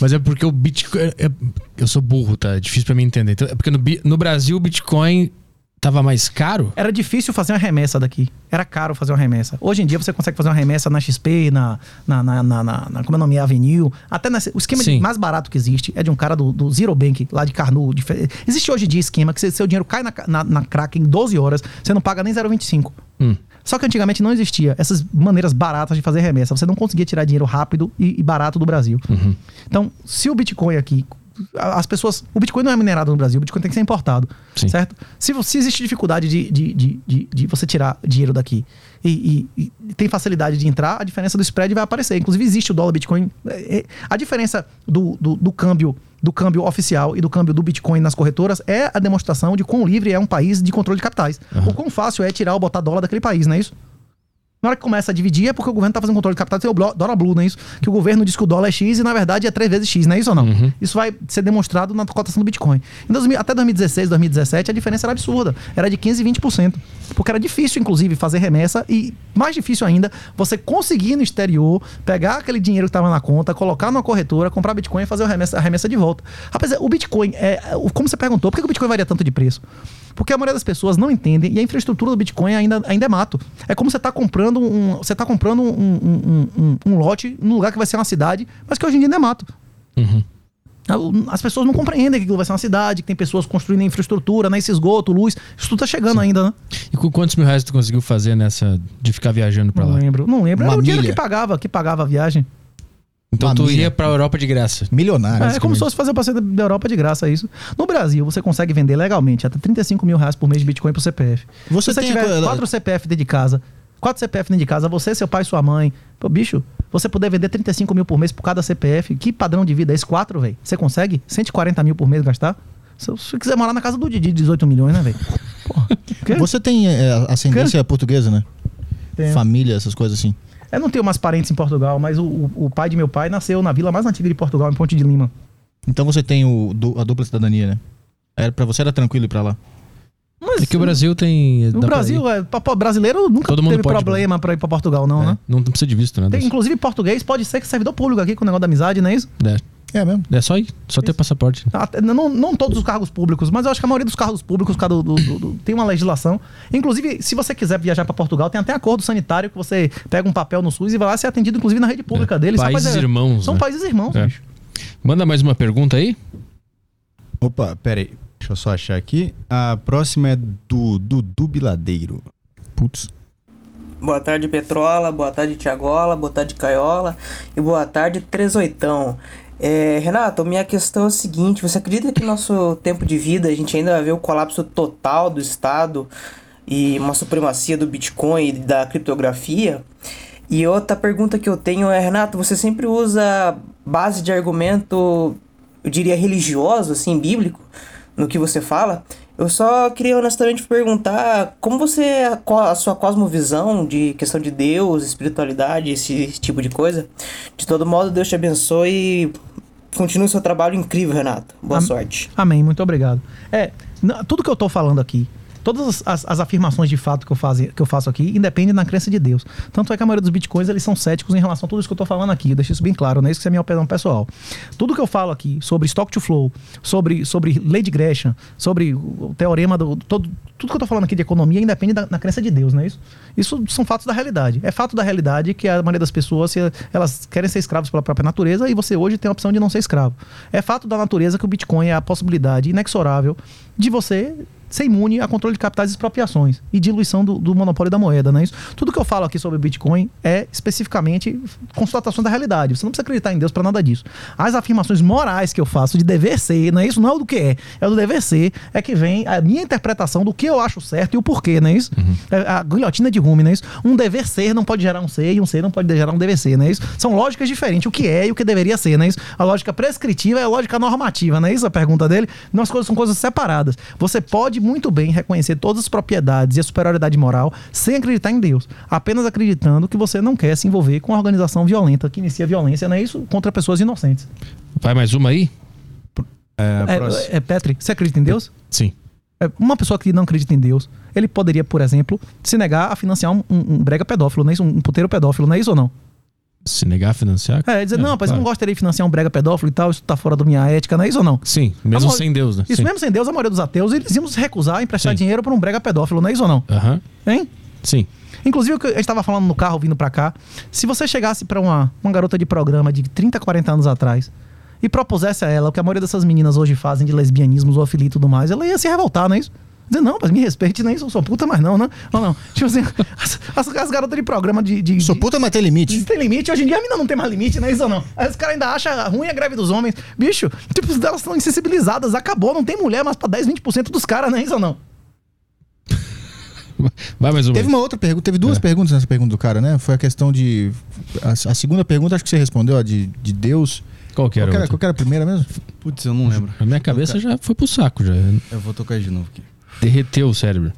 Mas é porque o Bitcoin. é- é- eu sou burro, tá? É difícil pra mim entender. Então, é porque no, no Brasil o Bitcoin tava mais caro? Era difícil fazer uma remessa daqui. Era caro fazer uma remessa. Hoje em dia você consegue fazer uma remessa na XP, na. na, na, na, na- como é o nome? Avenue. Até nesse, o esquema de- mais barato que existe é de um cara do, do Zero Bank, lá de Carnu. de existe hoje em dia esquema que se- seu dinheiro cai na, na, na crack em 12 horas, você não paga nem 0,25. Hum. Só que antigamente não existia essas maneiras baratas de fazer remessa. Você não conseguia tirar dinheiro rápido e, e barato do Brasil. Uhum. Então, se o Bitcoin aqui. As pessoas. O Bitcoin não é minerado no Brasil, o Bitcoin tem que ser importado. Sim. Certo? Se, se existe dificuldade de, de, de, de, de você tirar dinheiro daqui e, e- e tem facilidade de entrar, a diferença do spread vai aparecer. Inclusive, existe o dólar Bitcoin. É, é, A diferença do, do, do câmbio do câmbio oficial e do câmbio do Bitcoin nas corretoras é a demonstração de quão livre é um país de controle de capitais. O quão fácil é tirar ou botar dólar daquele país, não é isso? Na hora que começa a dividir é porque o governo tá fazendo controle de capital, tem o dólar blue, não é isso? Que o governo diz que o dólar é X e na verdade é três vezes X, não é isso ou não? Isso vai ser demonstrado na cotação do Bitcoin. Em 2000 até 2016, 2017, a diferença era absurda. Era de 15% e 20%. Porque era difícil, inclusive, fazer remessa e mais difícil ainda, você conseguir no exterior pegar aquele dinheiro que estava na conta, colocar numa corretora, comprar Bitcoin e fazer a remessa, a remessa de volta. Rapaz, o Bitcoin, é, como você perguntou, por que o Bitcoin varia tanto de preço? Porque a maioria das pessoas não entendem e a infraestrutura do Bitcoin ainda, ainda é mato. É como você está comprando um. Você tá comprando um, um, um, um- lote num lugar que vai ser uma cidade, mas que hoje em dia não é mato. Uhum. As pessoas não compreendem que aquilo vai ser uma cidade, que tem pessoas construindo infraestrutura, né, esse esgoto, luz. Isso tudo tá chegando ainda, né? E com quantos mil reais tu conseguiu fazer nessa de ficar viajando Não lá? lembro. Não lembro. Era Uma o dinheiro milha. que pagava, que pagava a viagem. Então tu Família. ia pra Europa de graça. Milionário. É, é como se fosse fazer o passeio da Europa de graça, é isso. No Brasil, você consegue vender legalmente até 35 mil reais por mês de Bitcoin pro CPF. Você Se você tem tiver a- quatro CPF dentro de casa, quatro CPF dentro de casa, você, seu pai, sua mãe, pô, bicho, você puder vender 35 mil por mês por cada CPF, que padrão de vida é esse? Quatro, velho? Você consegue 140 mil por mês gastar? Se você quiser morar na casa do Didi, 18 milhões, né, velho? Você tem é, ascendência portuguesa, né? Tenho. Família, essas coisas assim. Eu não tenho mais parentes em Portugal, mas o, o- o pai de meu pai nasceu na vila mais antiga de Portugal, em Ponte de Lima. Então você tem o, a dupla cidadania, né? Era, pra você era tranquilo ir pra lá. É que o Brasil tem. Pra Brasil, é, brasileiro nunca Todo teve problema pra ir pra Portugal, não, É, né? não precisa de visto, né? Tem, inclusive, português pode ser que servidor público aqui com o negócio da amizade, não é isso? É, É mesmo? é só ir, só ter passaporte. Até- Não, não todos os cargos públicos, mas eu acho que a maioria dos cargos públicos causa do- do- do- tem uma legislação. Inclusive, se você quiser viajar para Portugal, tem até acordo sanitário que você pega um papel no SUS e vai lá ser atendido, inclusive, na rede pública É. deles. Países é- irmãos, São né? países irmãos, É. bicho. Manda mais uma pergunta aí. Opa, pera aí. Deixa eu só achar aqui. A próxima é do Dudu Biladeiro. Putz. Boa tarde, Petrola. Boa tarde, Tiagola. Boa tarde, Caiola. E boa tarde, Trezoitão. É, Renato, minha questão é a seguinte: você acredita que no nosso tempo de vida a gente ainda vai ver o colapso total do Estado e uma supremacia do Bitcoin e da criptografia? E outra pergunta que eu tenho é: Renato, você sempre usa base de argumento, eu diria religioso, assim, bíblico, no que você fala? Eu só queria honestamente perguntar como você, a sua cosmovisão de questão de Deus, espiritualidade, esse tipo de coisa. De todo modo, Deus te abençoe e continue seu trabalho incrível, Renato. Boa Am- sorte. Amém, muito obrigado. É, tudo que eu tô falando aqui, todas as, as- afirmações de fato que eu, faço, que eu faço aqui, independem da crença de Deus. Tanto é que a maioria dos bitcoins, eles são céticos em relação a tudo isso que eu tô falando aqui. Eu deixo isso bem claro, não é isso que é minha opinião pessoal. Tudo que eu falo aqui sobre stock to flow, sobre, sobre lei de Gresham, sobre o teorema do... Todo, tudo que eu tô falando aqui de economia independe da, da crença de Deus, não é isso? Isso são fatos da realidade. É fato da realidade que a maioria das pessoas, elas querem ser escravos pela própria natureza e você hoje tem a opção de não ser escravo. É fato da natureza que o Bitcoin é a possibilidade inexorável de você ser imune a controle de capitais e expropriações e diluição do, do monopólio da moeda, não é isso? Tudo que eu falo aqui sobre Bitcoin é especificamente constatação da realidade. Você não precisa acreditar em Deus para nada disso. As afirmações morais que eu faço de dever ser, não é isso? Não é o do que é, é o do dever ser, é que vem a minha interpretação do que eu acho certo e o porquê, não é isso? É a guilhotina de Rumi, não é isso? Um dever ser não pode gerar um ser e um ser não pode gerar um dever ser, não é isso? São lógicas diferentes, o que é e o que deveria ser, não é isso? A lógica prescritiva é a lógica normativa, não é isso a pergunta dele? Não, as coisas são coisas separadas. Você pode muito bem reconhecer todas as propriedades e a superioridade moral sem acreditar em Deus, apenas acreditando que você não quer se envolver com uma organização violenta que inicia violência, não é isso? Contra pessoas inocentes. Vai mais uma aí? É, a. É, é, Petri, você acredita em Deus? Sim. É, Uma pessoa que não acredita em Deus, ele poderia, por exemplo, se negar a financiar um, um- um brega pedófilo, não é isso? Um puteiro pedófilo, não é isso ou não? Se negar a financiar? É, dizer, não, mas eu claro. não gostaria de financiar um brega pedófilo e tal, isso tá fora da minha ética, não é isso ou não? Sim, mesmo sem Deus, né? Isso Sim. mesmo sem Deus, a maioria dos ateus, eles iam recusar a emprestar Sim. dinheiro para um brega pedófilo, não é isso ou não? Aham. Hein? Sim. Inclusive, a gente estava falando no carro vindo para cá, se você chegasse para uma, uma garota de programa de 30, 40 anos atrás e propusesse a ela o que a maioria dessas meninas hoje fazem de lesbianismo, zoofilia e tudo mais, ela ia se revoltar, não é isso? Dizer, não, mas me respeite, não é isso, eu sou puta, mas não, né? Não, não. Tipo assim, as, as- as garotas de programa de. de Sou puta, mas tem limite. tem limite, hoje em dia a mina não tem mais limite, não é isso ou não? Aí os caras ainda acham ruim a greve dos homens. Bicho, tipo, elas estão insensibilizadas, acabou, não tem mulher mais pra 10, 20% dos caras, não é isso ou não? Vai mais uma. Teve uma outra pergunta, teve duas É. perguntas nessa pergunta do cara, né? Foi a questão de. A, a segunda pergunta, acho que você respondeu, a de, de Deus. Qual que Qual era? que era, qual que era a primeira mesmo? Putz, eu não lembro. A minha cabeça já foi pro saco, já. Eu vou tocar de novo aqui. Derreteu o cérebro.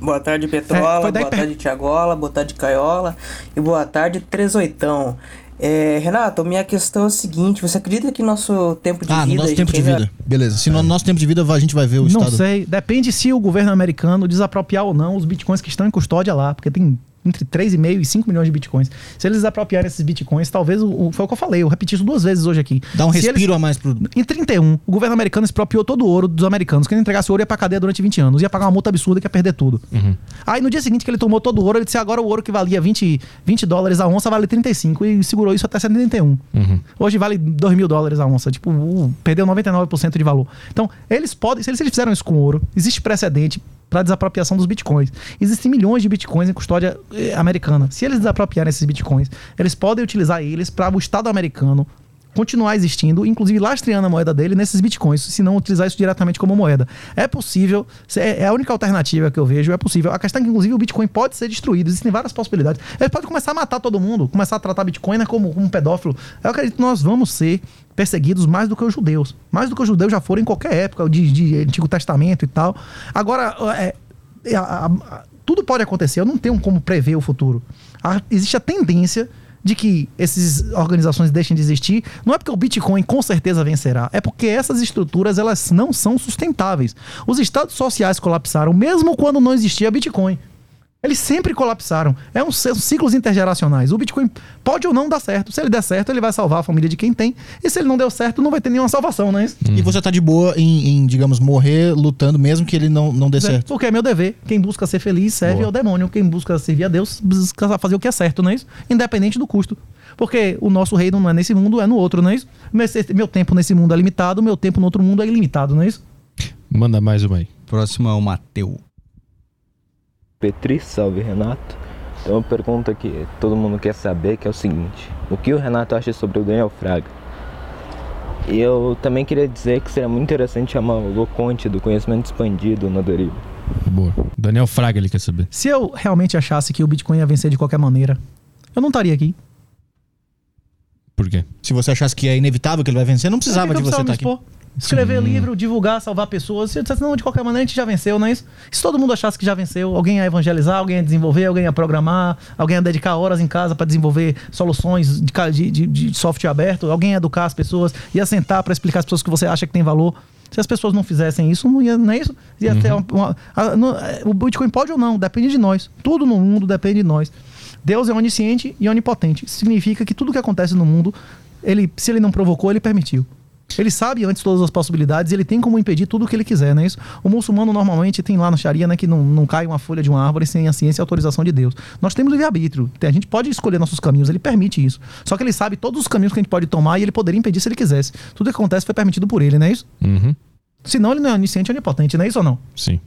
Boa tarde, É, Petrola. daí boa tarde, Tiagola. Boa tarde, Caiola. E boa tarde, Trezoitão. É, Renato, minha questão é a seguinte: você acredita que nosso tempo de Ah, no vida. nosso a tempo de ainda- vida. Beleza. Se no nosso tempo de vida a gente vai ver o não estado. sei, depende se o governo americano desapropriar ou não os bitcoins que estão em custódia lá, porque tem entre 3,5 e 5 milhões de bitcoins. Se eles desapropriarem esses bitcoins, talvez, o, o- foi o que eu falei, eu repeti isso duas vezes hoje aqui. Dá um Se respiro eles- a mais pro. Em 31, o governo americano expropriou todo o ouro dos americanos. Quem entregasse ouro ia pra cadeia durante 20 anos. Ia pagar uma multa absurda que ia perder tudo. Aí no dia seguinte que ele tomou todo o ouro, ele disse agora o ouro que valia 20, 20 dólares a onça vale 35 e segurou isso até 71. Hoje vale 2 mil dólares a onça. Tipo, uh, perdeu 99% de valor. Então, eles podem, se eles, se eles fizeram isso com ouro, existe precedente para desapropriação dos bitcoins. Existem milhões de bitcoins em custódia eh, americana. Se eles desapropriarem esses bitcoins, eles podem utilizar eles para o Estado americano continuar existindo, inclusive lastreando a moeda dele nesses bitcoins, se não utilizar isso diretamente como moeda. É possível, é é a única alternativa que eu vejo, é possível. A questão é que, inclusive, o Bitcoin pode ser destruído, existem várias possibilidades. Ele pode começar a matar todo mundo, começar a tratar Bitcoin né, como, como um pedófilo. Eu acredito que nós vamos ser perseguidos mais do que os judeus. Mais do que os judeus já foram em qualquer época, de, de Antigo Testamento e tal. Agora, é, é, tudo pode acontecer, eu não tenho como prever o futuro. A- existe a tendência de que essas organizações deixem de existir, não é porque o Bitcoin com certeza vencerá, é porque essas estruturas elas não são sustentáveis. Os estados sociais colapsaram mesmo quando não existia Bitcoin. Eles sempre colapsaram. É um, são ciclos intergeracionais. O Bitcoin pode ou não dar certo. Se ele der certo, ele vai salvar a família de quem tem. E se ele não deu certo, não vai ter nenhuma salvação, não é isso? E você tá de boa em, em, digamos, morrer lutando, mesmo que ele não, não dê certo. Porque é meu dever. Quem busca ser feliz serve Boa. ao demônio. Quem busca servir a Deus busca fazer o que é certo, não é isso? Independente do custo. Porque o nosso reino não é nesse mundo, é no outro, não é isso? Meu, meu tempo nesse mundo é limitado, meu tempo no outro mundo é ilimitado, não é isso? Manda mais uma aí. Próximo é o Mateu. Petri, salve Renato. Tem uma pergunta que todo mundo quer saber, que é o seguinte: o que o Renato acha sobre o Daniel Fraga? E eu também queria dizer que seria muito interessante chamar o Loconte do conhecimento expandido na deriva. Boa. Daniel Fraga, ele quer saber. Se eu realmente achasse que o Bitcoin ia vencer de qualquer maneira, eu não estaria aqui. Por quê? Se você achasse que é inevitável que ele vai vencer, não precisava de você estar precisava aqui. Escrever livro, divulgar, salvar pessoas. Se eu dissesse, não, de qualquer maneira a gente já venceu, não é isso? Se todo mundo achasse que já venceu, alguém ia evangelizar, alguém ia desenvolver, alguém ia programar, alguém ia dedicar horas em casa para desenvolver soluções de, de, de- software aberto, alguém ia educar as pessoas, ia sentar para explicar às pessoas que você acha que tem valor. Se as pessoas não fizessem isso, não, ia, não é isso? Ia ter uma, uma- a- no- é, o Bitcoin pode ou não, depende de nós. Tudo no mundo depende de nós. Deus é onisciente e onipotente. Significa que tudo que acontece no mundo, ele, se ele não provocou, ele permitiu. Ele sabe antes todas as possibilidades e ele tem como impedir tudo o que ele quiser, não é isso? O muçulmano normalmente tem lá no Sharia né, que não, não cai uma folha de uma árvore sem a ciência e a autorização de Deus. Nós temos livre-arbítrio. A gente pode escolher nossos caminhos, ele permite isso. Só que ele sabe todos os caminhos que a gente pode tomar e ele poderia impedir se ele quisesse. Tudo que acontece foi permitido por ele, não é isso? Uhum. Senão ele não é onisciente e onipotente, não é isso ou não? Sim.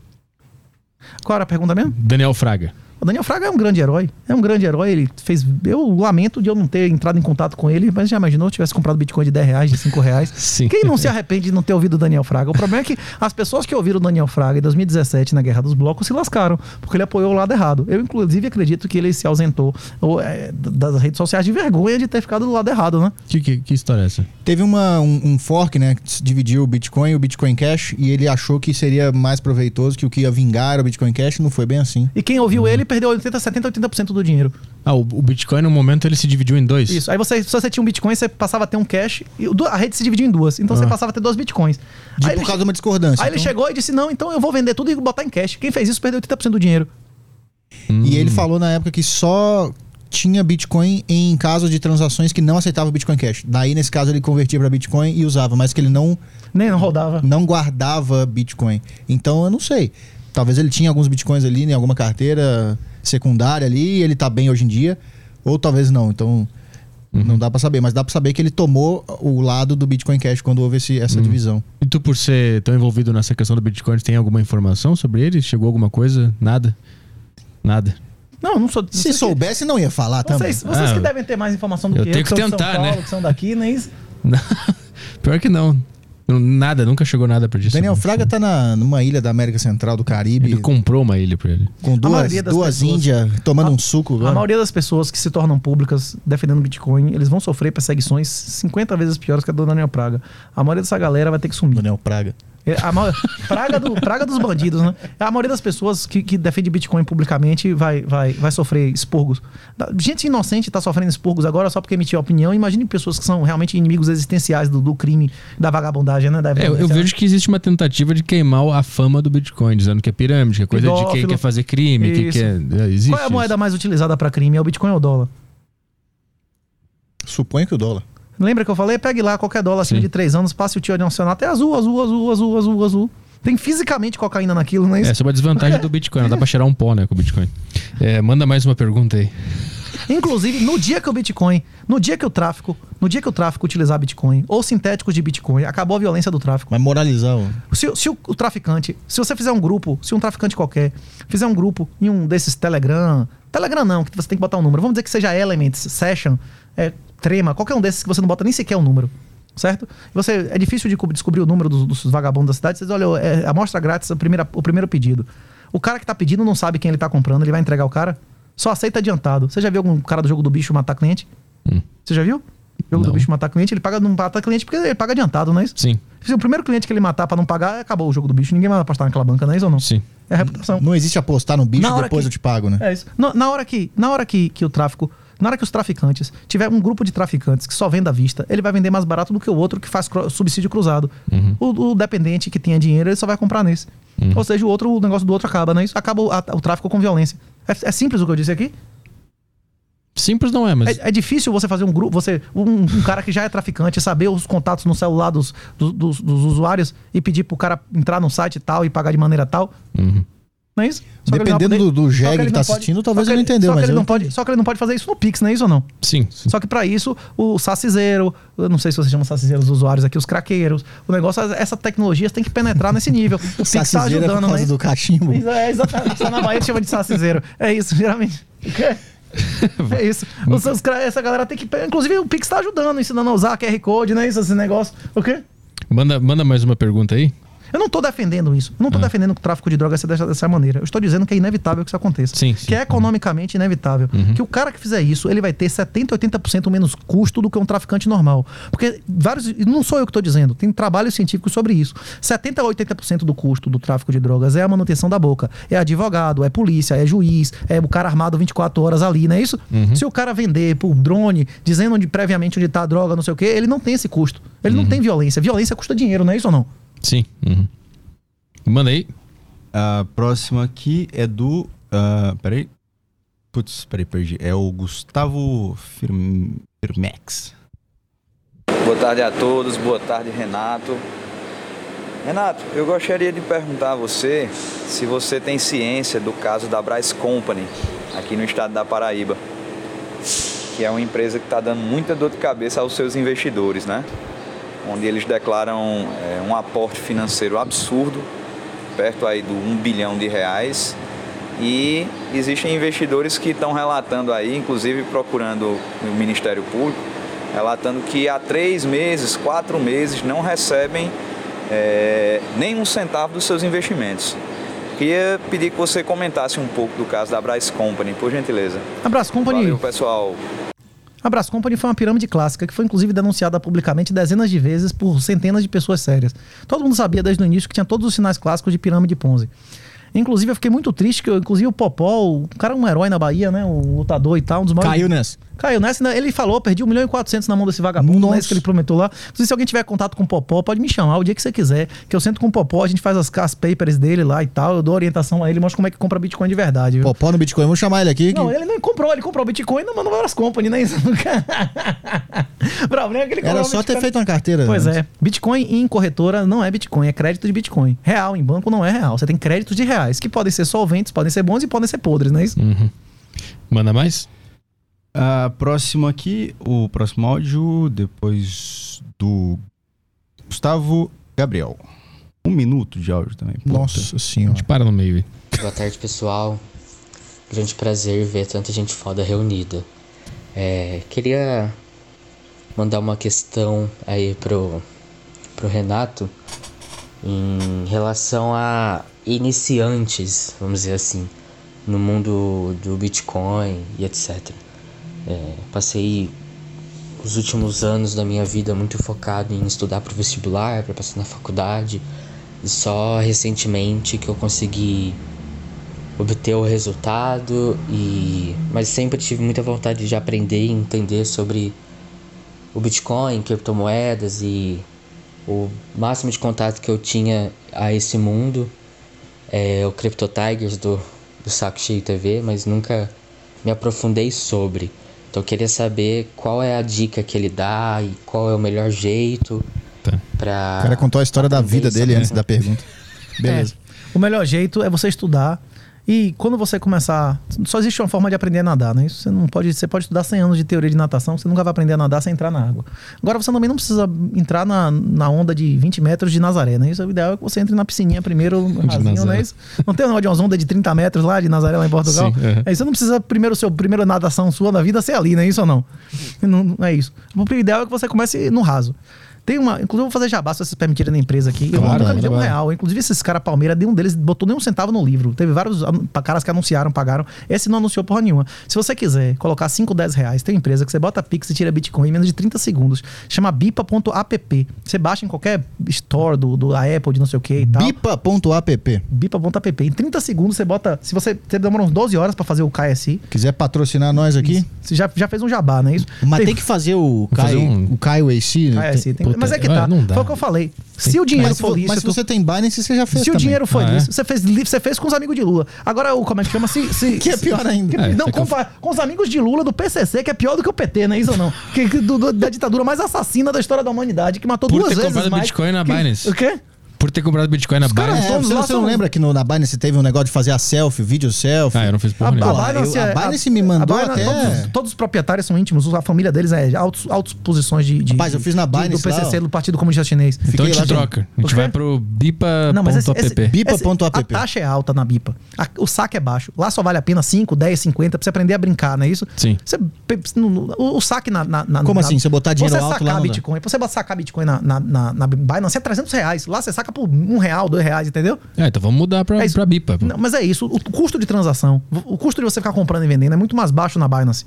Qual era a pergunta mesmo? Daniel Fraga. O Daniel Fraga é um grande herói. É um grande herói. Ele fez. Eu lamento de eu não ter entrado em contato com ele, mas já imaginou se tivesse comprado Bitcoin de 10 reais, de 5 reais? Sim. Quem não se arrepende de não ter ouvido o Daniel Fraga? O problema é que as pessoas que ouviram o Daniel Fraga em 2017 na Guerra dos Blocos se lascaram, porque ele apoiou o lado errado. Eu, inclusive, acredito que ele se ausentou ou, é, das redes sociais de vergonha de ter ficado do lado errado, né? Que, que, que história é essa? Teve uma, um, um fork, né? Que dividiu o Bitcoin e o Bitcoin Cash. E ele achou que seria mais proveitoso, que o que ia vingar era o Bitcoin Cash. Não foi bem assim. E quem ouviu ele perdeu 80, 70, 80% do dinheiro. Ah, o, o Bitcoin no momento ele se dividiu em dois? Isso. Aí você, se você tinha um Bitcoin, você passava a ter um cash. E a rede se dividiu em duas. Então você Ah. passava a ter dois Bitcoins. De, Aí por ele causa de uma discordância. Aí ele Então- chegou e disse: Não, então eu vou vender tudo e botar em cash. Quem fez isso perdeu 80% do dinheiro. Hum. E ele falou na época que só tinha Bitcoin em caso de transações que não aceitava Bitcoin Cash. Daí, nesse caso, ele convertia para Bitcoin e usava, mas que ele não, Nem não rodava. não guardava Bitcoin. Então, eu não sei. Talvez ele tinha alguns Bitcoins ali em alguma carteira secundária ali e ele tá bem hoje em dia. Ou talvez não. Então, não dá para saber. Mas dá para saber que ele tomou o lado do Bitcoin Cash quando houve esse- essa divisão. E tu, por ser tão envolvido nessa questão do Bitcoin, tem alguma informação sobre ele? Chegou alguma coisa? Nada? Nada. Não, não sou. Se vocês que- soubesse, não ia falar também. Vocês, vocês Ah, que devem ter mais informação do eu que eu, que são de tentar, São Paulo, né? que são daqui, nem isso. Pior que não. Nada, nunca chegou nada pra disso. Daniel Fraga tá na, numa ilha da América Central, do Caribe, Ele comprou uma ilha pra ele. com duas, maioria das duas pessoas- índias tomando A- um suco. A agora. maioria das pessoas que se tornam públicas defendendo Bitcoin, eles vão sofrer perseguições 50 vezes piores que a do Daniel Praga. A maioria dessa galera vai ter que sumir. Daniel Praga. É, A ma- praga, do- praga dos bandidos, né? A maioria das pessoas que, que defende Bitcoin publicamente vai, vai, vai sofrer expurgos. Gente inocente tá sofrendo expurgos agora só porque emitiu opinião. Imagine pessoas que são realmente inimigos existenciais do, do crime, da vagabundagem, né? Da É, eu, violência, né? vejo que existe uma tentativa de queimar a fama do Bitcoin, dizendo que é pirâmide, que é coisa de quem quer fazer crime, que Isso. quer. é, Existe Qual é a moeda mais utilizada para crime? É o Bitcoin ou o dólar? Suponho que o dólar. Lembra que eu falei? Pegue lá qualquer dólar acima Sim. de 3 anos, passe o tio nacional até azul, azul, azul, azul, azul, azul. Tem fisicamente cocaína naquilo, não é isso. É sobre a desvantagem do Bitcoin, não dá pra cheirar um pó, né, com o Bitcoin. É, manda mais uma pergunta aí. Inclusive, no dia que o Bitcoin, no dia que o tráfico, no dia que o tráfico utilizar Bitcoin ou sintéticos de Bitcoin, acabou a violência do tráfico. Vai moralizar. ó. Se, se o, o traficante, se você fizer um grupo, se um traficante qualquer fizer um grupo em um desses Telegram, Telegram não, que você tem que botar um número. Vamos dizer que seja Elements, Session, é, Trema, qualquer um desses que você não bota nem sequer o número. Certo? Você, é difícil de co- descobrir o número dos, dos vagabundos da cidade. Você diz, olha, é amostra grátis, a primeira, o primeiro pedido. O cara que tá pedindo não sabe quem ele tá comprando, ele vai entregar o cara. Só aceita adiantado. Você já viu algum cara do jogo do bicho matar cliente? Hum. Você já viu? Jogo do Não. bicho matar cliente, ele paga, não mata cliente porque ele paga adiantado, não é isso? Sim, Se o primeiro cliente que ele matar pra não pagar, acabou o jogo do bicho. Ninguém vai apostar naquela banca, não é isso ou não? sim. É a reputação. Não existe apostar no bicho depois que- eu te pago, né? É isso. Na, na hora que, na hora que, que o tráfico. Na hora que os traficantes tiver um grupo de traficantes que só vende à vista, ele vai vender mais barato do que o outro que faz subsídio cruzado. O, o dependente que tenha dinheiro, ele só vai comprar nesse. Ou seja, o outro, o negócio do outro acaba, não é isso? Acaba o, a- o tráfico com violência. É, é simples o que eu disse aqui? Simples não é, mas. É, é difícil você fazer um grupo, você, um, um cara que já é traficante, saber os contatos no celular dos, dos, dos- dos usuários e pedir pro cara entrar no site tal e pagar de maneira tal. Uhum. Não é isso? Só que Dependendo do- do só jegue ele que não tá assistindo, talvez que ele não entendeu, Só que, mas ele não pode, só que ele não pode fazer isso no Pix, não é isso ou não? Sim. Só que pra isso, o saciseiro, eu não sei se você chama saciseiro os usuários aqui, os craqueiros, o negócio, essa tecnologia tem que penetrar nesse nível. O Pix tá Saciseira ajudando, por né? causa do cachimbo. É, exatamente. Só na Bahia chama de saciseiro. É isso, geralmente. O quê? É isso. Os, os essa galera tem que. Inclusive, o Pix tá ajudando, ensinando a usar QR Code, não é isso? Esse negócio. O quê? Manda, manda mais uma pergunta aí. Eu não tô defendendo isso. Eu não tô Ah. defendendo que o tráfico de drogas seja dessa, dessa maneira. Eu estou dizendo que é inevitável que isso aconteça. Sim, sim. Que é economicamente inevitável. Que o cara que fizer isso, ele vai ter 70%, 80% menos custo do que um traficante normal. Porque vários. Não sou eu que estou dizendo, tem trabalhos científicos sobre isso. 70% a 80% do custo do tráfico de drogas é a manutenção da boca. É advogado, é polícia, é juiz, é o cara armado 24 horas ali, não é isso? Se o cara vender por drone, dizendo onde, previamente onde está a droga, não sei o quê, ele não tem esse custo. Ele não tem violência. Violência custa dinheiro, não é isso ou não? Sim. Uhum. Manda aí. A próxima aqui é do. ah, peraí. Putz, peraí, perdi. É o Gustavo Firm- Firmex. Boa tarde a todos, boa tarde Renato. Renato, eu gostaria de perguntar a você se você tem ciência do caso da Bryce Company, aqui no estado da Paraíba, que é uma empresa que está dando muita dor de cabeça aos seus investidores, né? Onde eles declaram é, um aporte financeiro absurdo, perto aí do 1 bilhão de reais, e existem investidores que estão relatando aí, inclusive procurando o Ministério Público, relatando que há três meses, quatro meses não recebem é, nem um centavo dos seus investimentos. Queria pedir que você comentasse um pouco do caso da Bryce Company, por gentileza. A Brás Company. Valeu, pessoal. A Brás Company foi uma pirâmide clássica que foi inclusive denunciada publicamente dezenas de vezes por centenas de pessoas sérias. Todo mundo sabia desde o início que tinha todos os sinais clássicos de pirâmide Ponzi. Inclusive, eu fiquei muito triste que, eu- inclusive, o Popó, o cara é um herói na Bahia, né? Um lutador e tal, um dos maiores. Caiu nessa. Caiu nessa, né? ele falou, perdi 1 milhão e 400 na mão desse vagabundo, não Nossa. isso que ele prometeu lá. Inclusive, se alguém tiver contato com o Popó, pode me chamar o dia que você quiser, que eu sento com o Popó, a gente faz as, as papers dele lá e tal, eu dou orientação a ele, mostro como é que compra Bitcoin de verdade. viu? Popó no Bitcoin. Vamos chamar ele aqui. Não, que- ele não comprou, ele comprou Bitcoin não mandou as company, né? Isso nunca. problema é que ele Era só ter Bitcoin. feito uma carteira. Pois antes. é. Bitcoin em corretora não é Bitcoin, é crédito de Bitcoin. Real em banco não é real. Você tem créditos de reais, que podem ser solventes, podem ser bons e podem ser podres, não é isso? Uhum. Manda mais? A próxima aqui, o próximo áudio, depois do Gustavo Gabriel. Um minuto de áudio também. puta. Nossa A senhora. gente para no meio aí. Boa tarde, pessoal. Grande prazer ver tanta gente foda reunida. É, queria mandar uma questão aí pro, pro Renato em relação a iniciantes, vamos dizer assim, no mundo do Bitcoin e etc. É, passei os últimos anos da minha vida muito focado em estudar para o vestibular, para passar na faculdade, e só recentemente que eu consegui obter o resultado e mas sempre tive muita vontade de aprender e entender sobre o Bitcoin, criptomoedas e o máximo de contato que eu tinha a esse mundo é o Crypto Tigers do, do Saco Cheio TV, mas nunca me aprofundei sobre. Então eu queria saber qual é a dica que ele dá e qual é o melhor jeito Tá. para O cara contou a história da vida dele mesmo. antes da pergunta. Beleza. É. O melhor jeito é você estudar E quando você começar. Só existe uma forma de aprender a nadar, né? Isso você não pode. Você pode estudar 100 anos de teoria de natação, você nunca vai aprender a nadar sem entrar na água. Agora você também não precisa entrar na, na onda de 20 metros de Nazaré, né? Isso o ideal é que você entre na piscininha primeiro, rasinho, né? Isso. Não tem uma de umas ondas de 30 metros lá de Nazaré, lá em Portugal? Sim, é. Aí você não precisa primeiro, seu primeira natação sua da vida ser ali, né? Isso ou não? Não, não é isso. O ideal é que você comece no raso. Tem uma. Inclusive, eu vou fazer jabá se vocês permitirem na empresa aqui. eu Claro, nunca me deu um real. Inclusive, esses caras Palmeira, nenhum deles botou nem um centavo no livro. Teve vários caras que anunciaram, pagaram. Esse não anunciou porra nenhuma. Se você quiser colocar 5, 10 reais, tem uma empresa que você bota Pix e tira Bitcoin em menos de 30 segundos. Chama bipa.app. Você baixa em qualquer store do, do da Apple, de não sei o que e tal. Bipa.app. Bipa.app. Em 30 segundos você bota. Se você, você demora uns 12 horas pra fazer o KSI. Quiser patrocinar nós aqui. Você já, já fez um jabá, não é isso? Mas tem, que fazer o Kai, um- o AC, né? KSI. Tem- Puta, mas é que é, tá. não dá. Foi o que eu falei. Se o dinheiro for lícito. mas se você tem Binance, você já fez Se o também. dinheiro foi Ah, é? lícito, você fez, você fez com os amigos de Lula. Agora, o, como é que chama? Se, se, Que é pior ainda. que- É, não, é que com, com os amigos de Lula do PCC, que é pior do que o PT, não é isso ou não? Que, que- do- do- da ditadura mais assassina da história da humanidade, que matou Por duas ter vezes mais. Bitcoin na Binance. O quê? Por ter comprado Bitcoin na Binance. É, todos você, você não lembra que no, na Binance teve um negócio de fazer a selfie, vídeo selfie? Ah, eu não fiz porra A, nenhuma. Pô, Binance, eu- a é- Binance me mandou a Binance- até- Todos, todos os proprietários são íntimos, a família deles é altos, altos posições de, de. Rapaz, eu fiz na de- Binance Do PCC, lá, do Partido Comunista Chinês. Então a gente troca. A O gente vai pro bipa.app. Bipa.app. A taxa é alta na Bipa. A- o saque é baixo. Lá só vale a pena 5, 10, 50 pra você aprender a brincar, não é isso? Sim. Você, o, o saque na, na, na- Como na- assim? Você botar dinheiro você alto sacar lá não dá? Bitcoin, Você sacar Bitcoin na, na, na, na Binance é 300 reais. Lá você saca por um real, dois reais, entendeu? É, então vamos mudar pra, É pra bipa. Não, mas é isso. O custo de transação, o custo de você ficar comprando e vendendo é muito mais baixo na Binance.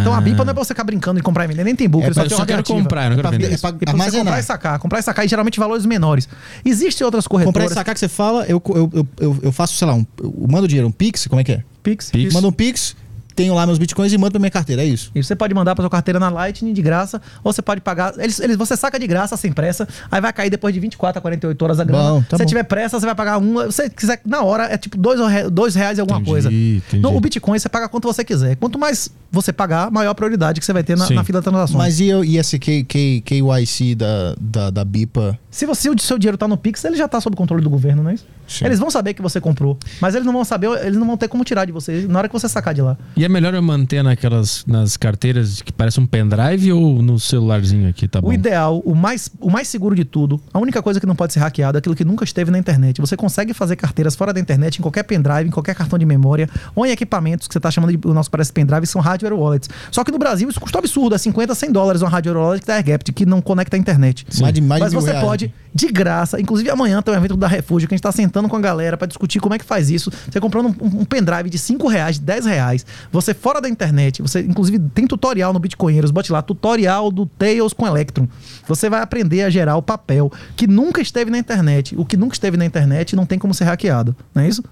Então a Ah. Bipa não é pra você ficar brincando e comprar e vender, nem tem book, É só Eu tem só quero ativa. comprar, eu não É quero pra- vender. é pra- E pra você comprar e sacar. Comprar e sacar e geralmente valores menores. Existem outras Comprar corretoras. e sacar que você fala, eu, eu, eu, eu, faço, sei lá, um, eu mando dinheiro, um Pix, como é que é? Pix. Pix. Mando um Pix, tenho lá meus bitcoins e mando pra minha carteira, é isso. E você pode mandar para sua carteira na Lightning de graça, ou você pode pagar. Eles, eles, você saca de graça, sem pressa, aí vai cair depois de 24 a 48 horas a grana. Bom, tá Se bom. tiver pressa, você vai pagar um. Se você quiser, na hora, é tipo dois, dois reais e alguma Entendi, coisa. entendi. No, o Bitcoin você paga quanto você quiser. Quanto mais você pagar, maior a prioridade que você vai ter na, na fila de transações. Mas e, eu- e esse K, K, KYC da, da, da BIPA? Se você, o seu dinheiro tá no Pix, ele já tá sob controle do governo, não é isso? Sim. Eles vão saber que você comprou. Mas eles não vão saber, eles não vão ter como tirar de você na hora que você sacar de lá. E é melhor eu manter naquelas nas carteiras que parece um pendrive ou no celularzinho aqui, tá bom? O ideal, o mais, o mais seguro de tudo, a única coisa que não pode ser hackeada é aquilo que nunca esteve na internet. Você consegue fazer carteiras fora da internet, em qualquer pendrive, em qualquer cartão de memória, ou em equipamentos que você está chamando de, o nosso parece pendrive, são hardware wallets. Só que no Brasil isso custa um absurdo, é 50, 100 dólares uma hardware wallet da AirGap, que não conecta a internet. Mais de, mais de Mas você reais. pode, de graça, inclusive amanhã tem um evento da Refúgio que a gente tá sentando com a galera pra discutir como é que faz isso. Você comprando um, um pendrive de 5 reais, de 10 reais, você fora da internet, você inclusive tem tutorial no Bitcoinheiros, bote lá, tutorial do Tails com Electrum. Você vai aprender a gerar o papel que nunca esteve na internet. O que nunca esteve na internet não tem como ser hackeado, não é isso?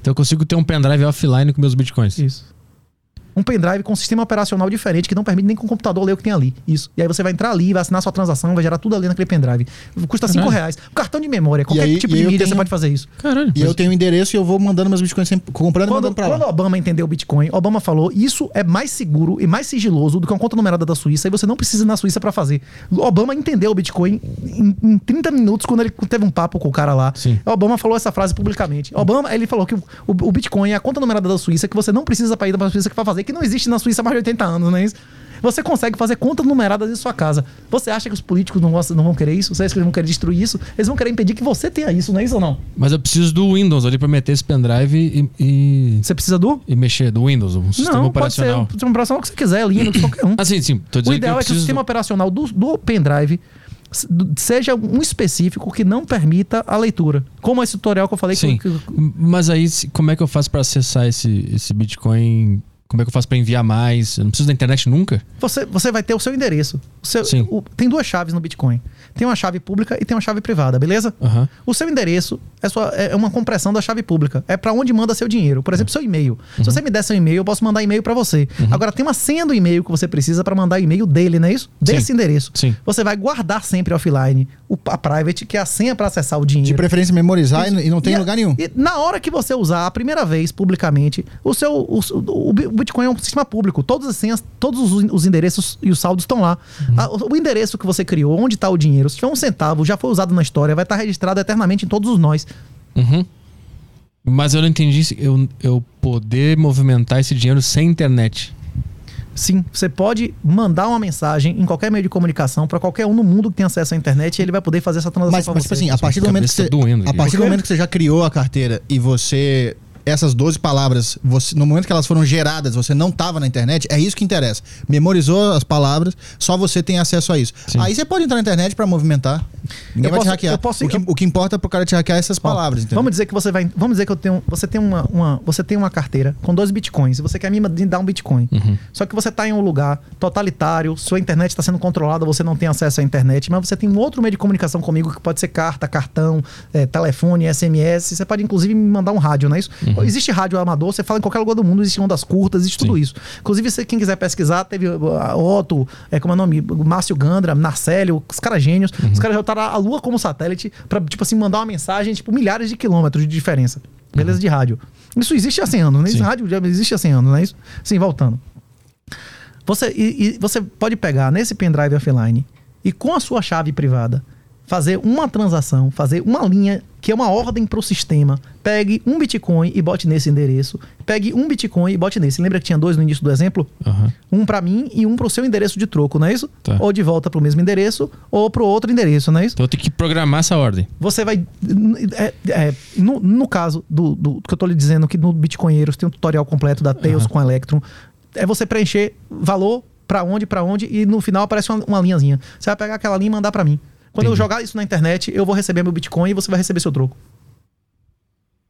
Então eu consigo ter um pendrive offline com meus bitcoins. Isso. Um pendrive com um sistema operacional diferente que não permite nem que o computador ler o que tem ali. Isso. E aí você vai entrar ali, vai assinar sua transação, vai gerar tudo ali naquele pendrive. Custa 5 Caralho. reais. Um cartão de memória, qualquer aí- tipo e de mídia você tenho- pode fazer isso. Caralho. E eu tenho o endereço e eu vou mandando meus bitcoins sempre, comprando e Quando, mandando pra quando lá. Obama entendeu o Bitcoin, Obama falou: isso é mais seguro e mais sigiloso do que uma conta numerada da Suíça e você não precisa ir na Suíça pra fazer. Obama entendeu o Bitcoin em, em 30 minutos quando ele teve um papo com o cara lá. Sim. Obama falou essa frase publicamente. Obama, ele falou que o, o- o Bitcoin é a conta numerada da Suíça que você não precisa pra ir pra Suíça que vai que não existe na Suíça há mais de 80 anos, não é isso? Você consegue fazer contas numeradas em sua casa. Você acha que os políticos não, gostam, não vão querer isso? Você acha que eles vão querer destruir isso? Eles vão querer impedir que você tenha isso, não é isso ou não? Mas eu preciso do Windows ali pra meter esse pendrive e, e, Você precisa do? e mexer do Windows, um sistema não, pode ser operacional. o sistema operacional que você quiser, Linux, qualquer um. Ah, sim. Tô O dizendo ideal que é que o sistema operacional do, do pendrive do- seja um específico que não permita a leitura. Como esse tutorial que eu falei Sim. que, Mas aí, como é que eu faço pra acessar esse, esse Bitcoin? Como é que eu faço pra enviar mais? Eu não preciso da internet nunca? você, você vai ter o seu endereço. O seu- Sim. o- tem duas chaves no Bitcoin. Tem uma chave pública e tem uma chave privada, beleza? Aham. O seu endereço é, sua- é uma compressão da chave pública. É pra onde manda seu dinheiro. Por exemplo, seu e-mail. Se você me der seu e-mail, eu posso mandar e-mail pra você. Agora tem uma senha do e-mail que você precisa pra mandar e-mail dele, não é isso? Desse Sim. endereço. Sim. Você vai guardar sempre offline o, a private, que é a senha pra acessar o dinheiro. De preferência memorizar e, e não tem E lugar nenhum. E na hora que você usar a primeira vez publicamente, o seu o, o Bi- o Bitcoin é um sistema público. Todas as senhas, todos os, os endereços e os saldos estão lá. Uhum. A- o, o endereço que você criou, onde está o dinheiro, se tiver um centavo, já foi usado na história, vai estar registrado eternamente em todos os nós. Uhum. Mas eu não entendi se eu, eu poder movimentar esse dinheiro sem internet. Sim, você pode mandar uma mensagem em qualquer meio de comunicação para qualquer um no mundo que tem acesso à internet e ele vai poder fazer essa transação Mas, pra mas tipo você. assim, a partir do momento que você, doendo a partir do momento que você já criou a carteira e você essas 12 palavras, você, no momento que elas foram geradas, você não estava na internet, é isso que interessa. Memorizou as palavras, só você tem acesso a isso. Sim. Aí você pode entrar na internet para movimentar. Ninguém Eu vai posso- te hackear. eu posso- o, que, eu- o que importa pro cara te hackear é essas Ó, palavras, entendeu? Vamos dizer que você vai. Vamos dizer que eu tenho. Você tem uma, uma- você tem uma carteira com dois bitcoins e você quer me dar um bitcoin. Uhum. Só que você está em um lugar totalitário, sua internet está sendo controlada, você não tem acesso à internet, mas você tem um outro meio de comunicação comigo que pode ser carta, cartão, eh, telefone, SMS. Você pode inclusive me mandar um rádio, não é isso? Existe rádio amador, você fala em qualquer lugar do mundo, existe ondas curtas, existe tudo Sim. isso. Inclusive, se quem quiser pesquisar, teve uh, a Otto, é, como é o nome? Márcio Gandra, Narcélio, os caras gênios. Os caras já botaram a Lua como satélite pra, tipo assim, mandar uma mensagem, tipo, milhares de quilômetros de diferença. Beleza de rádio. Isso existe há 100 anos, né? Isso Sim. rádio já existe há 100 anos, não é isso? Sim, voltando. Você, e, e você pode pegar nesse pendrive offline e com a sua chave privada fazer uma transação, fazer uma linha que é uma ordem para o sistema. Pegue um Bitcoin e bote nesse endereço. Pegue um Bitcoin e bote nesse. Lembra que tinha dois no início do exemplo? Aham. Um para mim e um para o seu endereço de troco, não é isso? Tá. Ou de volta para o mesmo endereço ou para o outro endereço, não é isso? Então eu tenho que programar essa ordem. Você vai. é, é, no, no caso do, do que eu tô lhe dizendo que no Bitcoinheiros tem um tutorial completo da Tails com Electron. É você preencher valor pra onde, pra onde, e no final aparece uma, uma linhazinha. Você vai pegar aquela linha e mandar pra mim. Quando eu Entendi. jogar isso na internet, eu vou receber meu Bitcoin e você vai receber seu troco.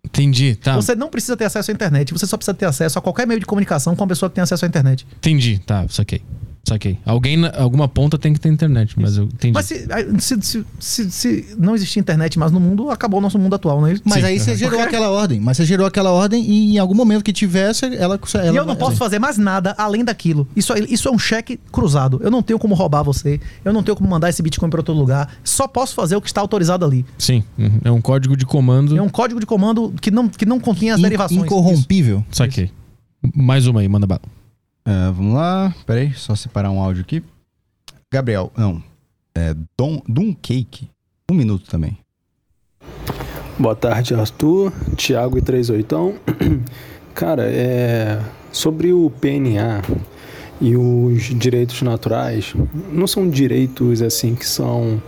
Entendi, tá. Você não precisa ter acesso à internet, você só precisa ter acesso a qualquer meio de comunicação com a pessoa que tem acesso à internet. Entendi, tá, saquei. Saquei. Alguém, alguma ponta tem que ter internet, mas eu entendi. Mas se, se, se, se- se não existir internet mais no mundo, acabou o nosso mundo atual, não é isso? Mas Sim, aí você aham. gerou Porque- aquela ordem. Mas você gerou aquela ordem e em algum momento que tivesse, ela. ela e eu não posso fazer mais nada além daquilo. Isso, é- isso é um cheque cruzado. Eu não tenho como roubar você. Eu não tenho como mandar esse Bitcoin para outro lugar. Só posso fazer o que está autorizado ali. Sim, uhum. é um código de comando. É um código de comando que não, que não contém as In- derivações. Isso. Incorrompível. Saquei. Mais uma aí, manda bala. É, vamos lá. Peraí, só separar um áudio aqui. Gabriel, não. É Dom, Dum Cake. Um minuto também. Boa tarde, Arthur, Thiago e 38. Cara, é sobre o PNA e os direitos naturais, não são direitos assim que são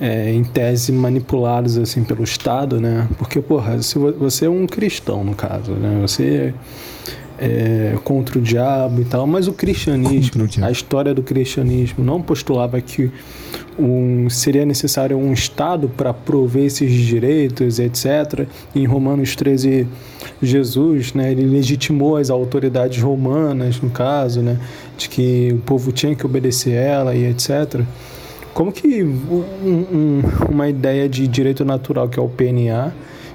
é, em tese manipulados assim pelo Estado, né? Porque porra, se vo- você é um cristão no caso, né? Você é contra o diabo e tal, mas o cristianismo, o a história do cristianismo não postulava que um, seria necessário um Estado para prover esses direitos, etc. Em Romanos 13, Jesus, né, ele legitimou as autoridades romanas, no caso, né, de que o povo tinha que obedecer a ela e etc. Como que um- um- uma ideia de direito natural, que é o PNA,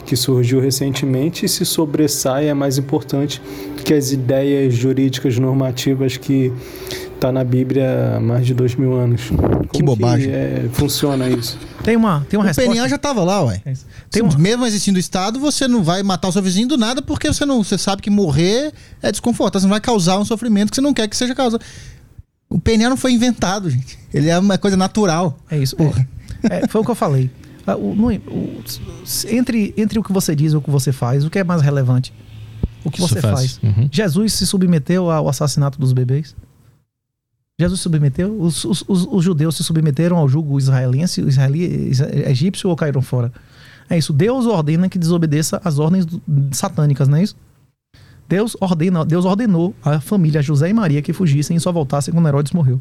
que surgiu recentemente, se sobressai é mais importante que as ideias jurídicas normativas que está na Bíblia há mais de dois mil anos. Como bobagem. é, funciona isso? Tem uma, tem uma O resposta. PNA já tava lá, ué. É. Tem uma, Mesmo existindo o Estado, você não vai matar o seu vizinho do nada porque você não você sabe que morrer é desconfortável. Você não vai causar um sofrimento que você não quer que seja causado. O PNA não foi inventado, gente. Ele é uma coisa natural. É isso. Porra. É, é, foi o que eu falei. Ah, o- no- o- s- entre, entre o que você diz e o que você faz, o que é mais relevante? O que isso você faz? faz. Uhum. Jesus se submeteu ao assassinato dos bebês? Jesus se submeteu? Os, os- os- os judeus se submeteram ao jugo israelense, israeli, egípcio ou caíram fora? É isso. Deus ordena que desobedeça às ordens satânicas, não é isso? Deus, ordena, Deus ordenou a família José e Maria que fugissem e só voltassem quando Herodes morreu.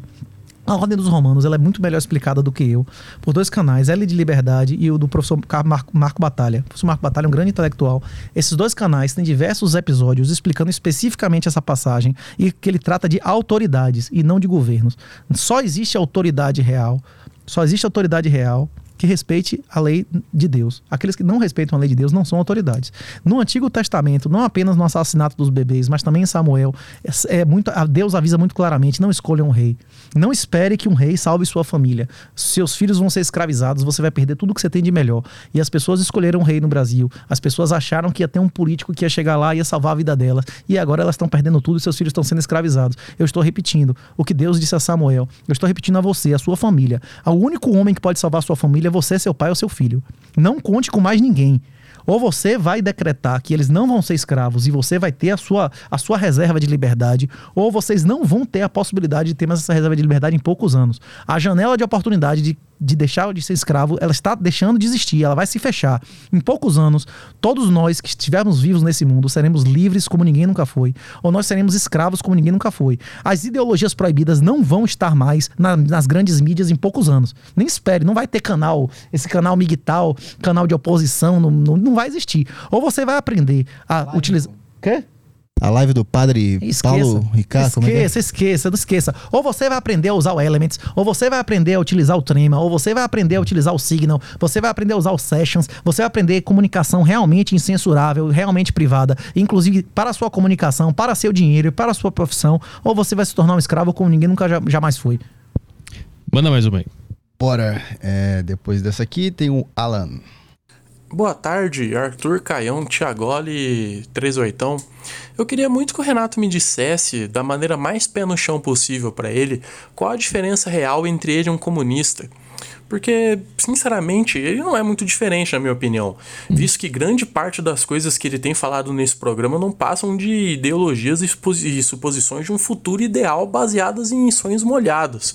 A Ordem dos Romanos ela é muito melhor explicada do que eu, por dois canais, L de Liberdade e o do professor Marco, Marco Batalha. O professor Marco Batalha é um grande intelectual. Esses dois canais têm diversos episódios explicando especificamente essa passagem e que ele trata de autoridades e não de governos. Só existe autoridade real, só existe autoridade real que respeite a lei de Deus. Aqueles que não respeitam a lei de Deus não são autoridades. No Antigo Testamento, não apenas no assassinato dos bebês, mas também em Samuel, é, é muito, Deus avisa muito claramente: não escolha um rei. Não espere que um rei salve sua família. Seus filhos vão ser escravizados, você vai perder tudo que você tem de melhor. E as pessoas escolheram um rei no Brasil. As pessoas acharam que ia ter um político que ia chegar lá e ia salvar a vida delas. E agora elas estão perdendo tudo e seus filhos estão sendo escravizados. Eu estou repetindo o que Deus disse a Samuel. Eu estou repetindo a você, a sua família. O único homem que pode salvar sua família é você, seu pai ou seu filho. Não conte com mais ninguém. Ou você vai decretar que eles não vão ser escravos e você vai ter a sua, a sua reserva de liberdade, ou vocês não vão ter a possibilidade de ter mais essa reserva de liberdade em poucos anos. A janela de oportunidade de de deixar de ser escravo, ela está deixando de existir, ela vai se fechar. Em poucos anos, todos nós que estivermos vivos nesse mundo seremos livres como ninguém nunca foi, ou nós seremos escravos como ninguém nunca foi. As ideologias proibidas não vão estar mais na, nas grandes mídias em poucos anos. Nem espere, não vai ter canal, esse canal migtal, canal de oposição, não, não, não vai existir. Ou você vai aprender a utilizar. Quê? A live do padre Esqueça. Paulo Ricardo. como é que é? Esqueça, esqueça, não esqueça. Ou você vai aprender a usar o Elements, ou você vai aprender a utilizar o Trema, ou você vai aprender a utilizar o Signal, você vai aprender a usar o Sessions, você vai aprender comunicação realmente incensurável, realmente privada, inclusive para a sua comunicação, para seu dinheiro e para a sua profissão, ou você vai se tornar um escravo como ninguém nunca ja- jamais foi. Manda mais uma aí. Bora. É, depois dessa aqui tem o Alan. Boa tarde, Arthur Caião, Tiagoli 38. Eu queria muito que o Renato me dissesse, da maneira mais pé no chão possível para ele, qual a diferença real entre ele e um comunista. Porque, sinceramente, ele não é muito diferente, na minha opinião. Visto que grande parte das coisas que ele tem falado nesse programa não passam de ideologias e supos- suposições de um futuro ideal baseadas em sonhos molhados.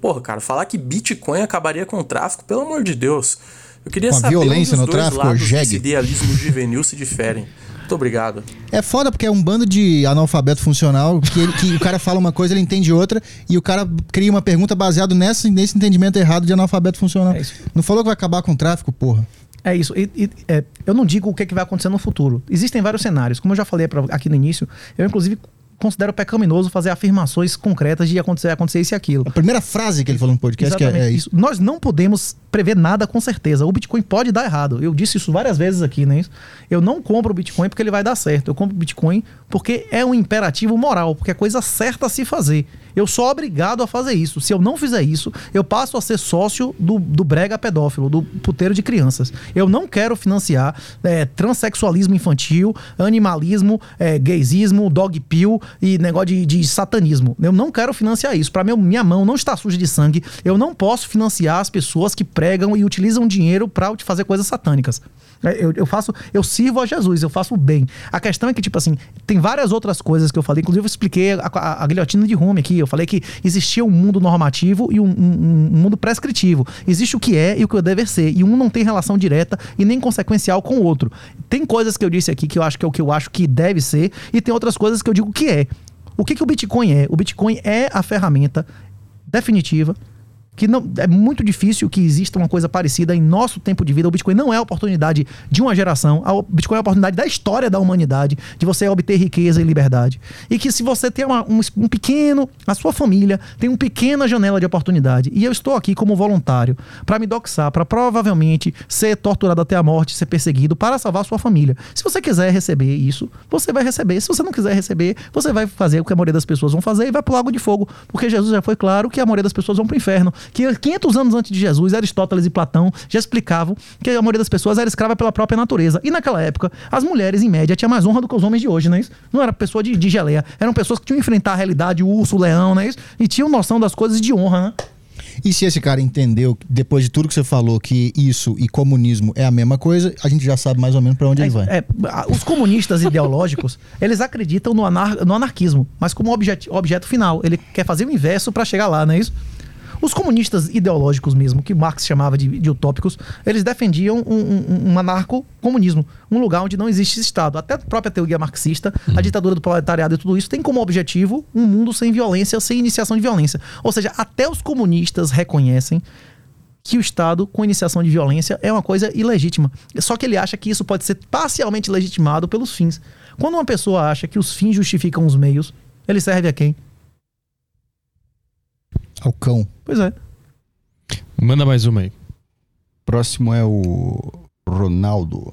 Porra, cara, falar que Bitcoin acabaria com o tráfico, pelo amor de Deus. Eu queria Com a saber violência no tráfico, jegue. idealismo juvenil se diferem. Muito obrigado. É foda porque é um bando de analfabeto funcional que, ele- que o cara fala uma coisa, ele entende outra e o cara cria uma pergunta baseado nessa, nesse entendimento errado de analfabeto funcional. É isso. Não falou que vai acabar com o tráfico, porra. É isso. E- e- é, eu não digo o que, é que vai acontecer no futuro. Existem vários cenários. Como eu já falei pra- aqui no início, eu inclusive considero pecaminoso fazer afirmações concretas de acontecer, acontecer isso e aquilo. A primeira frase que ele falou no podcast que é, Exatamente é isso. Nós não podemos prever nada com certeza. O Bitcoin pode dar errado. Eu disse isso várias vezes aqui, né? Eu não compro o Bitcoin porque ele vai dar certo. Eu compro o Bitcoin porque é um imperativo moral, porque é coisa certa a se fazer. Eu sou obrigado a fazer isso. Se eu não fizer isso, eu passo a ser sócio do, do brega pedófilo, do puteiro de crianças. Eu não quero financiar é, transexualismo infantil, animalismo, é, gaysismo, dog pill e negócio de, de satanismo. Eu não quero financiar isso. Para minha mão não está suja de sangue. Eu não posso financiar as pessoas que pregam e utilizam dinheiro para fazer coisas satânicas. É, Eu, eu faço, eu sirvo a Jesus, eu faço o bem. A questão é que, tipo assim, tem várias outras coisas que eu falei. Inclusive, eu expliquei a, a- a guilhotina de Rumi aqui. Eu falei que existia um mundo normativo e um, um- um mundo prescritivo. Existe o que é e o que deve ser. E um não tem relação direta e nem consequencial com o outro. Tem coisas que eu disse aqui que eu acho que é o que eu acho que deve ser, e tem outras coisas que eu digo que é. O que, que o Bitcoin é? O Bitcoin é a ferramenta definitiva que não é muito difícil que exista uma coisa parecida em nosso tempo de vida. O Bitcoin não é a oportunidade de uma geração, o Bitcoin é a oportunidade da história da humanidade de você obter riqueza e liberdade. E que se você tem uma- um, um pequeno, a sua família tem uma pequena janela de oportunidade. E eu estou aqui como voluntário para me doxar, para provavelmente ser torturado até a morte, ser perseguido para salvar a sua família. Se você quiser receber isso, você vai receber. Se você não quiser receber, você vai fazer o que a maioria das pessoas vão fazer e vai pro lago de fogo, porque Jesus já foi claro que a maioria das pessoas vão pro inferno. Que 500 anos antes de Jesus, Aristóteles e Platão já explicavam que a maioria das pessoas era escrava pela própria natureza. E naquela época, as mulheres, em média, tinham mais honra do que os homens de hoje, não é isso? Não era pessoa de, de geleia. Eram pessoas que tinham que enfrentar a realidade, o urso, o leão, não é isso? E tinham noção das coisas de honra, né? E se esse cara entendeu, depois de tudo que você falou, que isso e comunismo é a mesma coisa, a gente já sabe mais ou menos pra onde ele vai. É, os comunistas ideológicos, eles acreditam no, anar- no anarquismo, mas como objeto, objeto final. Ele quer fazer o inverso para chegar lá, não é isso? Os comunistas ideológicos mesmo, que Marx chamava de, de utópicos, eles defendiam um, um, um anarco-comunismo, um lugar onde não existe Estado. Até a própria teoria marxista, a ditadura do proletariado e tudo isso, tem como objetivo um mundo sem violência, sem iniciação de violência. Ou seja, até os comunistas reconhecem que o Estado, com iniciação de violência, é uma coisa ilegítima. Só que ele acha que isso pode ser parcialmente legitimado pelos fins. Quando uma pessoa acha que os fins justificam os meios, ele serve a quem? Ao cão. Pois é. Manda mais uma aí. Próximo é o Ronaldo.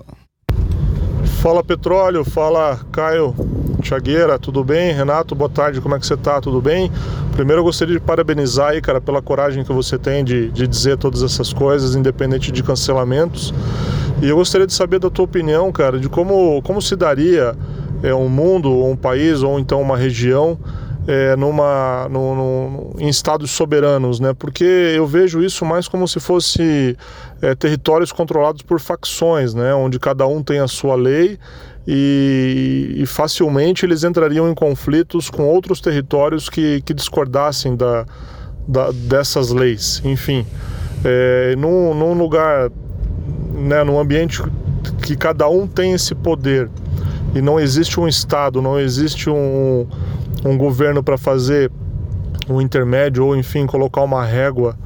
Fala Petróleo, fala Caio Chagueira, tudo bem? Renato, boa tarde, como é que você tá? Tudo bem? Primeiro eu gostaria de parabenizar aí, cara, pela coragem que você tem de, de dizer todas essas coisas, independente de cancelamentos. E eu gostaria de saber da tua opinião, cara, de como, como se daria é, um mundo, ou um país, ou então uma região é, numa, no, no, em estados soberanos, né? Porque eu vejo isso mais como se fosse é, territórios controlados por facções, né? Onde cada um tem a sua lei e, e facilmente eles entrariam em conflitos com outros territórios que, que discordassem da, da, dessas leis. Enfim, é, num, num lugar, né, num ambiente que cada um tem esse poder e não existe um Estado, não existe um um governo para fazer um intermédio ou, enfim, colocar uma régua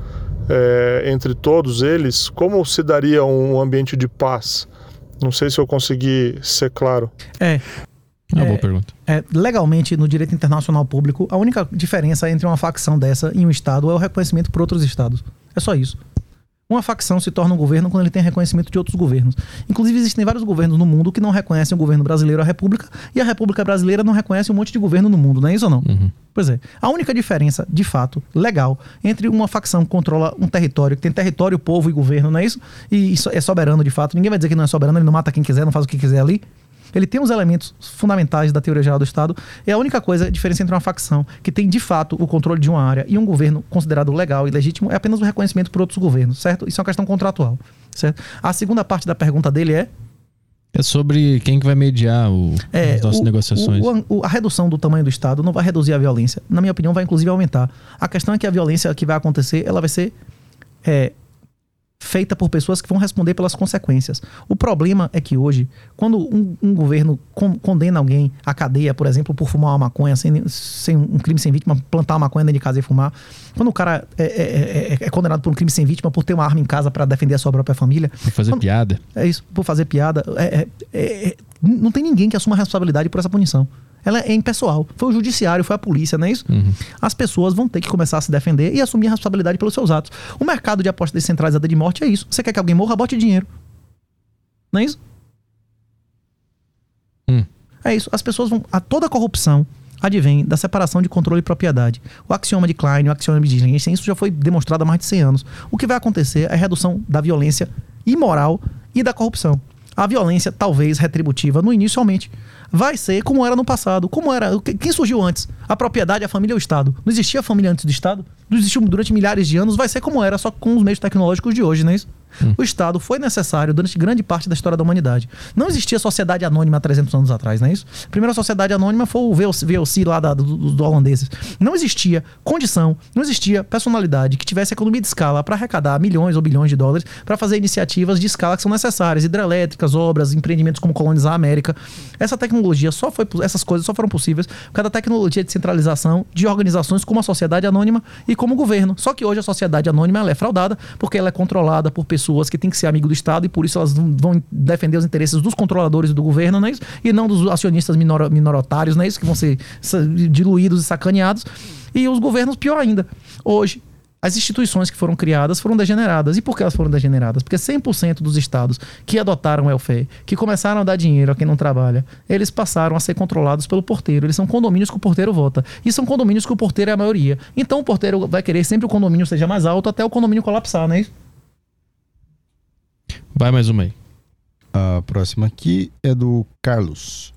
é, entre todos eles, como se daria um ambiente de paz? Não sei se eu consegui ser claro. É. É uma É, boa pergunta. É, legalmente, no direito internacional público, a única diferença entre uma facção dessa e um Estado é o reconhecimento por outros Estados. É só isso. Uma facção se torna um governo quando ele tem reconhecimento de outros governos. Inclusive, existem vários governos no mundo que não reconhecem o governo brasileiro, a República, e a República Brasileira não reconhece um monte de governo no mundo, não é isso ou não? Pois é. A única diferença, de fato, legal, entre uma facção que controla um território, que tem território, povo e governo, não é isso? E isso é soberano, de fato. Ninguém vai dizer que não é soberano, ele não mata quem quiser, não faz o que quiser ali. Ele tem os elementos fundamentais da teoria geral do Estado. É a única coisa, a diferença entre uma facção que tem de fato o controle de uma área e um governo considerado legal e legítimo é apenas o reconhecimento por outros governos, certo? Isso é uma questão contratual, certo? A segunda parte da pergunta dele é É sobre quem que vai mediar o, é, as nossas o- negociações. o- a redução do tamanho do Estado não vai reduzir a violência. Na minha opinião, vai inclusive aumentar. A questão é que a violência que vai acontecer, ela vai ser é, feita por pessoas que vão responder pelas consequências. O problema é que hoje, quando um, um governo con- condena alguém à cadeia, por exemplo, por fumar uma maconha, sem, sem um crime sem vítima, plantar uma maconha dentro de casa e fumar, quando o cara é, é- é- é condenado por um crime sem vítima por ter uma arma em casa para defender a sua própria família, Pra fazer quando- piada. é isso, por fazer piada. É, é- é- é- não tem ninguém que assuma a responsabilidade por essa punição. Ela é impessoal. Foi o judiciário, foi a polícia, não é isso? As pessoas vão ter que começar a se defender e assumir a responsabilidade pelos seus atos. O mercado de aposta descentralizada de morte é isso. Você quer que alguém morra, bote dinheiro. Não é isso? Hum. É isso. As pessoas vão. A toda a corrupção advém da separação de controle e propriedade. O axioma de Klein, o axioma de Wittgenstein, isso já foi demonstrado há mais de 100 anos. O que vai acontecer é a redução da violência imoral e da corrupção. A violência, talvez retributiva, no início. Vai ser como era no passado. Como era. Quem surgiu antes? A propriedade, a família ou o Estado? Não existia família antes do Estado? Não existiu durante milhares de anos? Vai ser como era, só com os meios tecnológicos de hoje, não é isso? O Estado foi necessário durante grande parte da história da humanidade. Não existia sociedade anônima há 300 anos atrás, não é isso? A primeira sociedade anônima foi o VOC, lá da, do- dos do holandeses. Não existia condição, não existia personalidade que tivesse economia de escala para arrecadar milhões ou bilhões de dólares para fazer iniciativas de escala que são necessárias, hidrelétricas, obras, empreendimentos como colonizar a América. Essa tecnologia só foi, essas coisas só foram possíveis por causa da tecnologia de centralização de organizações como a sociedade anônima e como o governo. Só que hoje a sociedade anônima é fraudada porque ela é controlada por pessoas que têm que ser amigo do Estado e por isso elas vão- defender os interesses dos controladores do governo, não é isso? E não dos acionistas minor, minoritários, não é isso? Que vão ser diluídos e sacaneados. E os governos, pior ainda. Hoje, as instituições que foram criadas foram degeneradas. E por que elas foram degeneradas? Porque 100% dos estados que adotaram o welfare, que começaram a dar dinheiro a quem não trabalha, eles passaram a ser controlados pelo porteiro. Eles são condomínios que o porteiro vota. E são condomínios que o porteiro é a maioria. Então o porteiro vai querer sempre o condomínio seja mais alto até o condomínio colapsar, não é isso? Vai mais uma aí. A próxima aqui é do Carlos.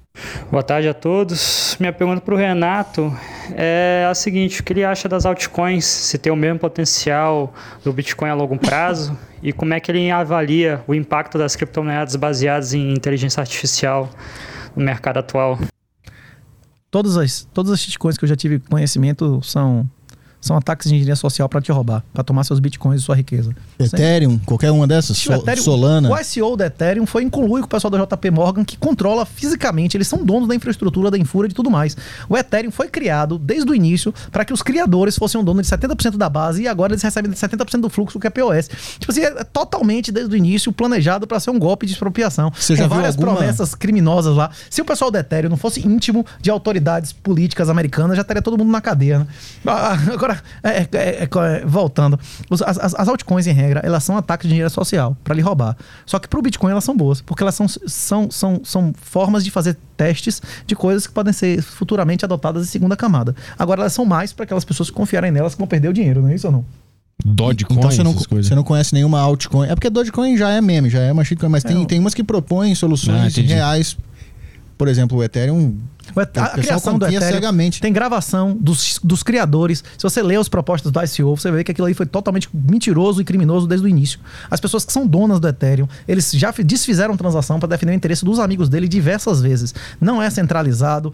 Boa tarde a todos. Minha pergunta para o Renato é a seguinte: o que ele acha das altcoins? Se tem o mesmo potencial do Bitcoin a longo prazo? E como é que ele avalia o impacto das criptomoedas baseadas em inteligência artificial no mercado atual? Todas as, todas as shitcoins que eu já tive conhecimento são, são ataques de engenharia social para te roubar, para tomar seus bitcoins e sua riqueza. Ethereum, qualquer uma dessas, Sol- Ethereum- Solana. O ICO da Ethereum foi em conluio com o pessoal da JP Morgan, que controla fisicamente, eles são donos da infraestrutura, da Infura e de tudo mais. O Ethereum foi criado desde o início para que os criadores fossem o dono de 70% da base e agora eles recebem 70% do fluxo que é POS. Tipo assim, é totalmente desde o início planejado para ser um golpe de expropriação. Você já com várias alguma- promessas criminosas lá. Se o pessoal do Ethereum não fosse íntimo de autoridades políticas americanas, já estaria todo mundo na cadeia, né? Ah, Agora, é, é, é, é, voltando. As, as- as altcoins, em regra, elas são ataques de engenharia social para lhe roubar. Só que pro Bitcoin elas são boas, porque elas são, são, são, são formas de fazer testes de coisas que podem ser futuramente adotadas em segunda camada. Agora, elas são mais para aquelas pessoas que confiarem nelas que vão perder o dinheiro, não é isso ou não? Dogecoin, Então você não, você não conhece nenhuma altcoin. É porque Dogecoin já é meme, já é uma shitcoin, mas tem, não. tem umas que propõem Ah, soluções reais. Por exemplo, o Ethereum O et- O a, a criação do Ethereum cegamente. tem gravação dos, dos criadores. Se você lê as propostas do ICO, você vê que aquilo aí foi totalmente mentiroso e criminoso desde o início. As pessoas que são donas do Ethereum, eles já fi- desfizeram transação para defender o interesse dos amigos dele diversas vezes. Não é centralizado,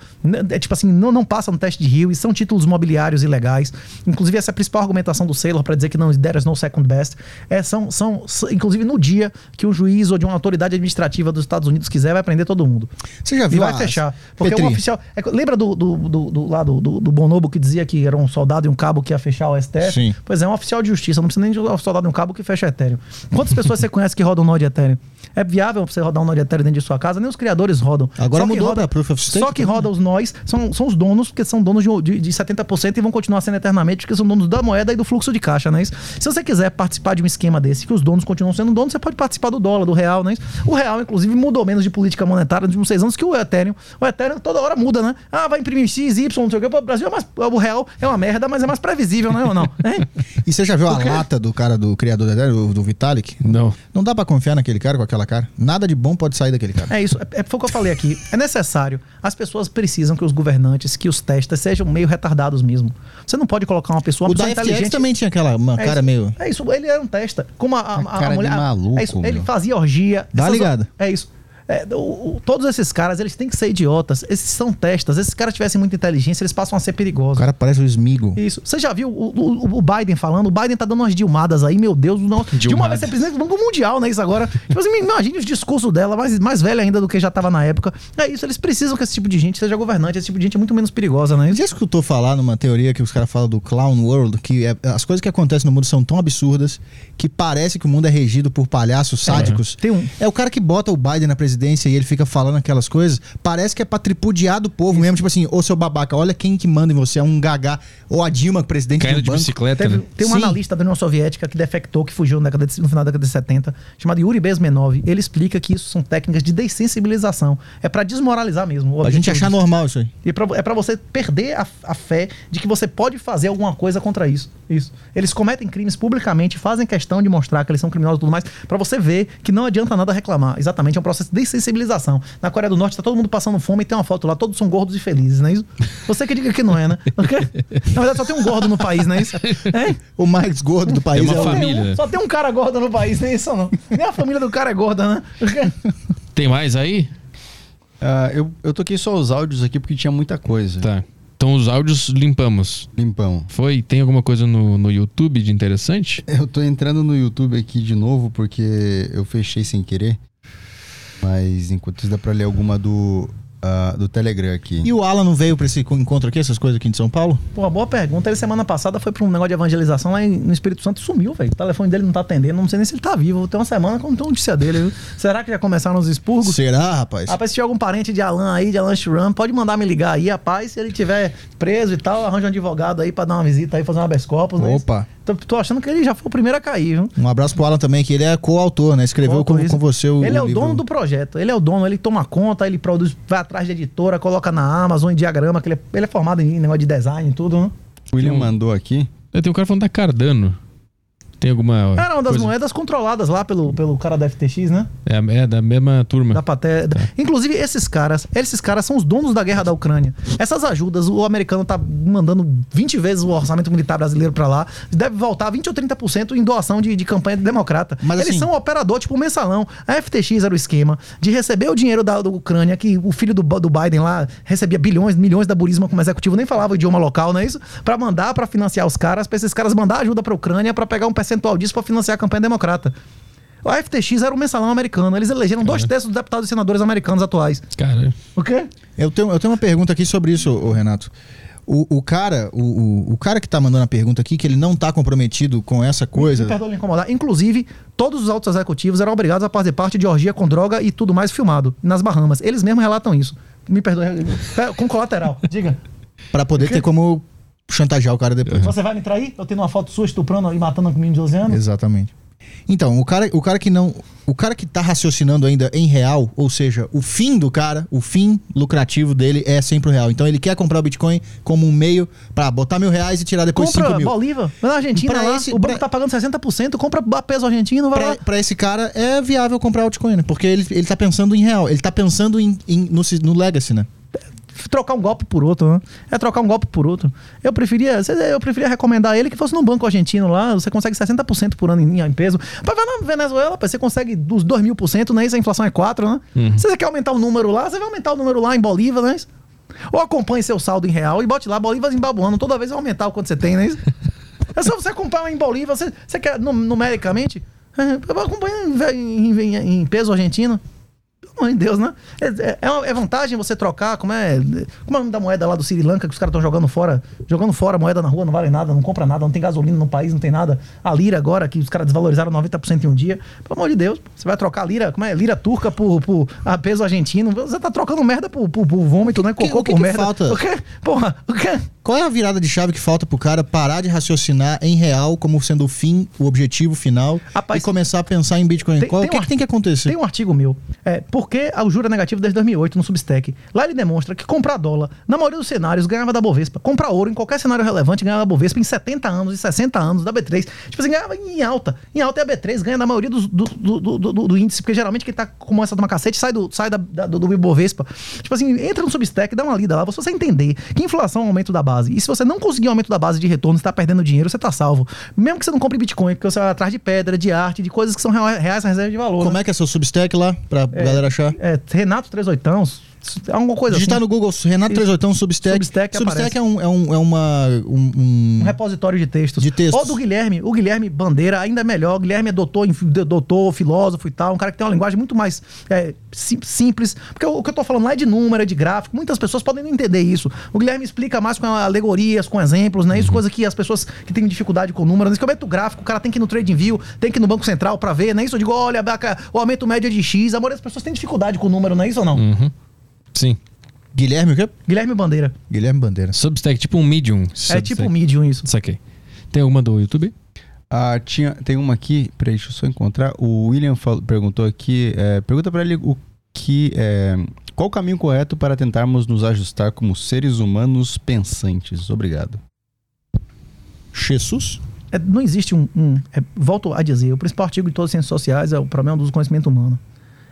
é tipo assim, não, não passa no teste de rio e são títulos mobiliários ilegais. Inclusive, essa é a principal argumentação do Saylor para dizer que não there is no second best. É, são, são, inclusive, no dia que um juiz ou de uma autoridade administrativa dos Estados Unidos quiser, vai prender todo mundo. Você já E viu vai a- fechar. Porque Petri, oficial. é lembra do, do, do, do, lá do, do, Bonobo que dizia que era um soldado e um cabo que ia fechar o STF? Sim. Pois é, um oficial de justiça. Não precisa nem de um soldado e um cabo que fecha Ethereum. Quantas pessoas você conhece que rodam um nó de Ethereum? É viável você rodar um nó de Ethereum dentro de sua casa? Nem os criadores rodam. Agora Só mudou roda- pra Proof of Stake Só que também, roda os nós são, são os donos, porque são donos de, de, de 70% e vão continuar sendo eternamente, porque são donos da moeda e do fluxo de caixa, é isso? Se você quiser participar de um esquema desse, que os donos continuam sendo donos, você pode participar do dólar, do real, é isso? O real, inclusive, mudou menos de política monetária nos últimos seis anos que o Ethereum. O Ethereum toda hora muda, né? Ah, vai imprimir X, Y, não sei o quê. Pô, O Brasil é mais. O real é uma merda, mas é mais previsível, não é ou não? Hein? E você já viu a lata do cara do criador da ideia, do, do Vitalik? Não. Não dá pra confiar naquele cara com aquela cara. Nada de bom pode sair daquele cara. É isso, é, é foi o que eu falei aqui. É necessário. As pessoas precisam que os governantes, que os testas sejam meio retardados mesmo. Você não pode colocar uma pessoa, uma o da pessoa inteligente. também tinha aquela uma É cara isso, meio. É isso, ele era um testa. Como a, a, a- cara a de mulher. maluco, é isso, ele fazia orgia. Dá essas- ligado. É isso. É, o- o- todos esses caras, eles têm que ser idiotas. Esses são testas. Esses caras tivessem muita inteligência, eles passam a ser O perigosos. cara parece o Smigo. Isso. Você já viu o, o- o Biden falando? O Biden tá dando umas dilmadas aí, meu Deus. Não, Dilma Dilmada. vai ser presidente do Banco Mundial, né? Isso agora. Tipo assim, imagine os discursos dela, mais, mais velha ainda do que já tava na época. É isso, eles precisam que esse tipo de gente seja governante. Esse tipo de gente é muito menos perigosa, né? Já escutou falar numa teoria que os caras falam do Clown World, que é- as coisas que acontecem no mundo são tão absurdas que parece que o mundo é regido por palhaços sádicos. Tem um. É o cara que bota o Biden na presidência e ele fica falando aquelas coisas, parece que é pra tripudiar do povo mesmo, tipo assim, ô seu babaca, olha quem que manda em você, é um gagá, ou a Dilma, presidente Caindo do de banco. bicicleta, Teve- né? tem um Sim. analista da União Soviética que defectou, que fugiu na década de- no final da década de 70, chamado Yuri Bezmenov. Ele explica que isso são técnicas de dessensibilização. É pra desmoralizar mesmo. Pra gente achar disso. normal isso aí. E pra- é pra você perder a, a fé de que você pode fazer alguma coisa contra isso. Isso. Eles cometem crimes publicamente, fazem questão de mostrar que eles são criminosos e tudo mais, pra você ver que não adianta nada reclamar. Exatamente, é um processo de dessensibilização. Na Coreia do Norte tá todo mundo passando fome e tem uma foto lá, todos são gordos e felizes, não é isso? Você que diga que não é, né? Na verdade, só tem um gordo no país, não é isso? Hein? O mais gordo do país uma é Só tem família. um- Só tem um cara gordo no país, nem isso não. Nem a família do cara é gorda, né? Tem mais aí? Ah, eu, eu toquei só os áudios aqui porque tinha muita coisa. Tá. Então os áudios limpamos. Limpão. Foi? Tem alguma coisa no, no YouTube de interessante? Eu tô entrando no YouTube aqui de novo porque eu fechei sem querer. Mas enquanto isso dá pra ler alguma do, do Telegram aqui. E o Alan não veio pra esse encontro aqui, essas coisas aqui de São Paulo? Pô, boa pergunta. Ele semana passada foi pra um negócio de evangelização lá no Espírito Santo e sumiu, velho. O telefone dele não tá atendendo. Não sei nem se ele tá vivo. Tem uma semana que eu não tenho notícia dele, viu? Será que já começaram os expurgos? Será, rapaz? Rapaz, se tiver algum parente de Alan aí, de Alan Shuram, pode mandar me ligar aí, rapaz. Se ele tiver preso e tal, arranja um advogado aí pra dar uma visita aí, fazer uma habeas corpus, né? Opa. Tô, tô achando que ele já foi o primeiro a cair, viu? Um abraço pro Alan também, que ele é coautor, né? Escreveu com, com você o Ele é o livro. dono do projeto. Ele é o dono, ele toma conta, ele produz, vai atrás de editora, coloca na Amazon em diagrama, que ele é, ele é formado em negócio de design e tudo, né? O William um- mandou aqui. Tem um cara falando da Cardano. Tem alguma. Era uma das coisa- moedas controladas lá pelo, pelo cara da FTX, né? É, é da mesma turma. Da Paté. da- Inclusive, esses caras, esses caras são os donos da guerra da Ucrânia. Essas ajudas, o americano tá mandando 20 vezes o orçamento militar brasileiro pra lá. Deve voltar 20 ou 30% em doação de, de campanha democrata. Mas Eles assim- são um operador, tipo um mensalão. A FTX era o esquema de receber o dinheiro da, da Ucrânia, que o filho do, do Biden lá recebia bilhões, milhões da Burisma como executivo, nem falava o idioma local, não é isso? Pra mandar pra financiar os caras, pra esses caras mandar ajuda pra Ucrânia pra pegar um percentual disso pra financiar a campanha democrata. O FTX era o mensalão americano. Eles elegeram dois terços dos deputados e senadores americanos atuais. Cara, O quê? Eu tenho, eu tenho uma pergunta aqui sobre isso, ô, Renato. O, o cara, o, o, o cara que tá mandando a pergunta aqui, que ele não tá comprometido com essa coisa. Me perdoa me incomodar. Inclusive, todos os altos executivos eram obrigados a fazer parte de orgia com droga e tudo mais filmado nas Bahamas. Eles mesmos relatam isso. Me perdoe. Com colateral. Diga. Pra poder ter como chantagear o cara depois. Você vai me trair? Eu tenho uma foto sua estuprando e matando um menino de 12 anos? Exatamente. Então, o cara, o cara que não. O cara que tá raciocinando ainda em real, ou seja, o fim do cara, o fim lucrativo dele é sempre o real. Então ele quer comprar o Bitcoin como um meio pra botar mil reais e tirar depois compra cinco mil. Bolívar. Vai na Argentina Pra lá. esse- o banco pra- tá pagando 60%. Compra a peso argentino, vai Pra, lá. pra esse cara é viável comprar altcoin, né? Porque ele, ele tá pensando em real. Ele tá pensando em, em- no, no legacy, né? Trocar um golpe por outro, né? É trocar um golpe por outro. Eu preferia, eu preferia recomendar ele que fosse num banco argentino lá, você consegue 60% por ano em, em peso. Vai na Venezuela, você consegue dos 2 mil por cento, né? Isso a inflação é 4, né? Uhum. Se você quer aumentar o número lá, você vai aumentar o número lá em Bolívar, né? Ou acompanhe seu saldo em real e bote lá Bolívar zimbabuano. Toda vez vai aumentar o quanto você tem, né? É só você acompanhar em Bolívar. Você, você quer numericamente? É, acompanhar em, em, em peso argentino amor de Deus, né? É, é, é, vantagem você trocar, como é. Como é o nome da moeda lá do Sri Lanka que os caras estão jogando fora? Jogando fora moeda na rua, não vale nada, não compra nada, não tem gasolina no país, não tem nada. A lira agora, que os caras desvalorizaram 90% em um dia. Pelo amor de Deus, você vai trocar a lira, como é? Lira turca por, por a peso argentino. Você tá trocando merda por, por, por vômito, né? Cocô o que, por que merda. Falta? O quê? Porra, o quê? Qual é a virada de chave que falta pro cara parar de raciocinar em real como sendo o fim, o objetivo final Rapaz, e começar a pensar em Bitcoin? Tem, Qual, tem o que, um, que, tem que acontecer? Tem um artigo meu. É, por que o juro é negativo desde 2008 no Substack? Lá ele demonstra que comprar dólar, na maioria dos cenários, ganhava da Bovespa. Comprar ouro em qualquer cenário relevante ganhava da Bovespa em 70 anos, e 60 anos, da B3. Tipo assim, ganhava em alta. Em alta é a B3, ganha na maioria do, do, do, do, do índice, porque geralmente quem tá com essa uma cacete sai do, sai da, da, do, do Ibovespa. Tipo assim, entra no Substack, dá uma lida lá, você entender que inflação é um aumento da base. E se você não conseguir conseguir aumento da base de retorno, você tá perdendo dinheiro, você tá salvo. Mesmo que você não compre Bitcoin, porque você vai atrás de pedra, de arte, de coisas que são reais na reserva de valor. Como né? é que é seu Substack lá, pra é, galera É, Renato 38, alguma coisa Digitar assim. no Google Renato 38 Substack. Substack, Substack é, um, é, um, é uma, um, um... um, repositório de textos. De textos. Ou do Guilherme. O Guilherme Bandeira ainda melhor. O Guilherme é doutor, doutor, filósofo e tal. Um cara que tem uma linguagem muito mais é, simples. Porque o, que eu tô falando lá é de número, é de gráfico. Muitas pessoas podem não entender isso. O Guilherme explica mais com alegorias, com exemplos, né? Isso, uhum. coisa que as pessoas que têm dificuldade com números. Nesse momento gráfico, o cara tem que ir no TradingView, tem que ir no Banco Central para ver, né? Isso eu digo, olha, o aumento médio é de X. A maioria das pessoas tem dificuldade com o número, não é isso ou não? Uhum. Sim. Guilherme o quê? Guilherme Bandeira. Guilherme Bandeira. Substack, tipo um Medium. Substack. É tipo um Medium isso. Saquei. Tem alguma do YouTube? Ah, tinha, tem uma aqui, peraí, deixa eu só encontrar. O William falou, perguntou aqui, é, pergunta para ele o que é, qual o caminho correto para tentarmos nos ajustar como seres humanos pensantes. Obrigado. Jesus? É, não existe um. um é, volto a dizer, o principal artigo de todas as ciências sociais é o problema do conhecimento humano.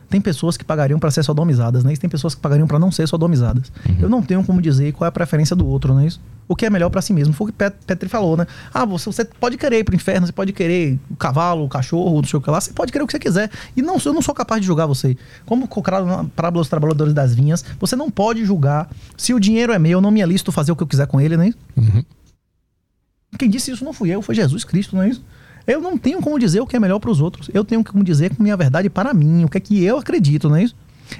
Tem pessoas que pagariam para ser sodomizadas, né? E tem pessoas que pagariam para não ser sodomizadas. Uhum. Eu não tenho como dizer qual é a preferência do outro, né? Isso? O que é melhor para si mesmo. Foi o que Petri falou, né? Ah, você, você pode querer ir pro inferno, você pode querer o cavalo, o cachorro, não sei o que lá, você pode querer o que você quiser. E não, eu não sou capaz de julgar você. Como colocaram na parábola dos trabalhadores das vinhas, você não pode julgar se o dinheiro é meu, não me alisto fazer o que eu quiser com ele, né? Uhum. Quem disse isso não fui eu, foi Jesus Cristo, não é isso? Eu não tenho como dizer o que é melhor para os outros. Eu tenho como dizer com minha verdade para mim, o que é que eu acredito, não é isso?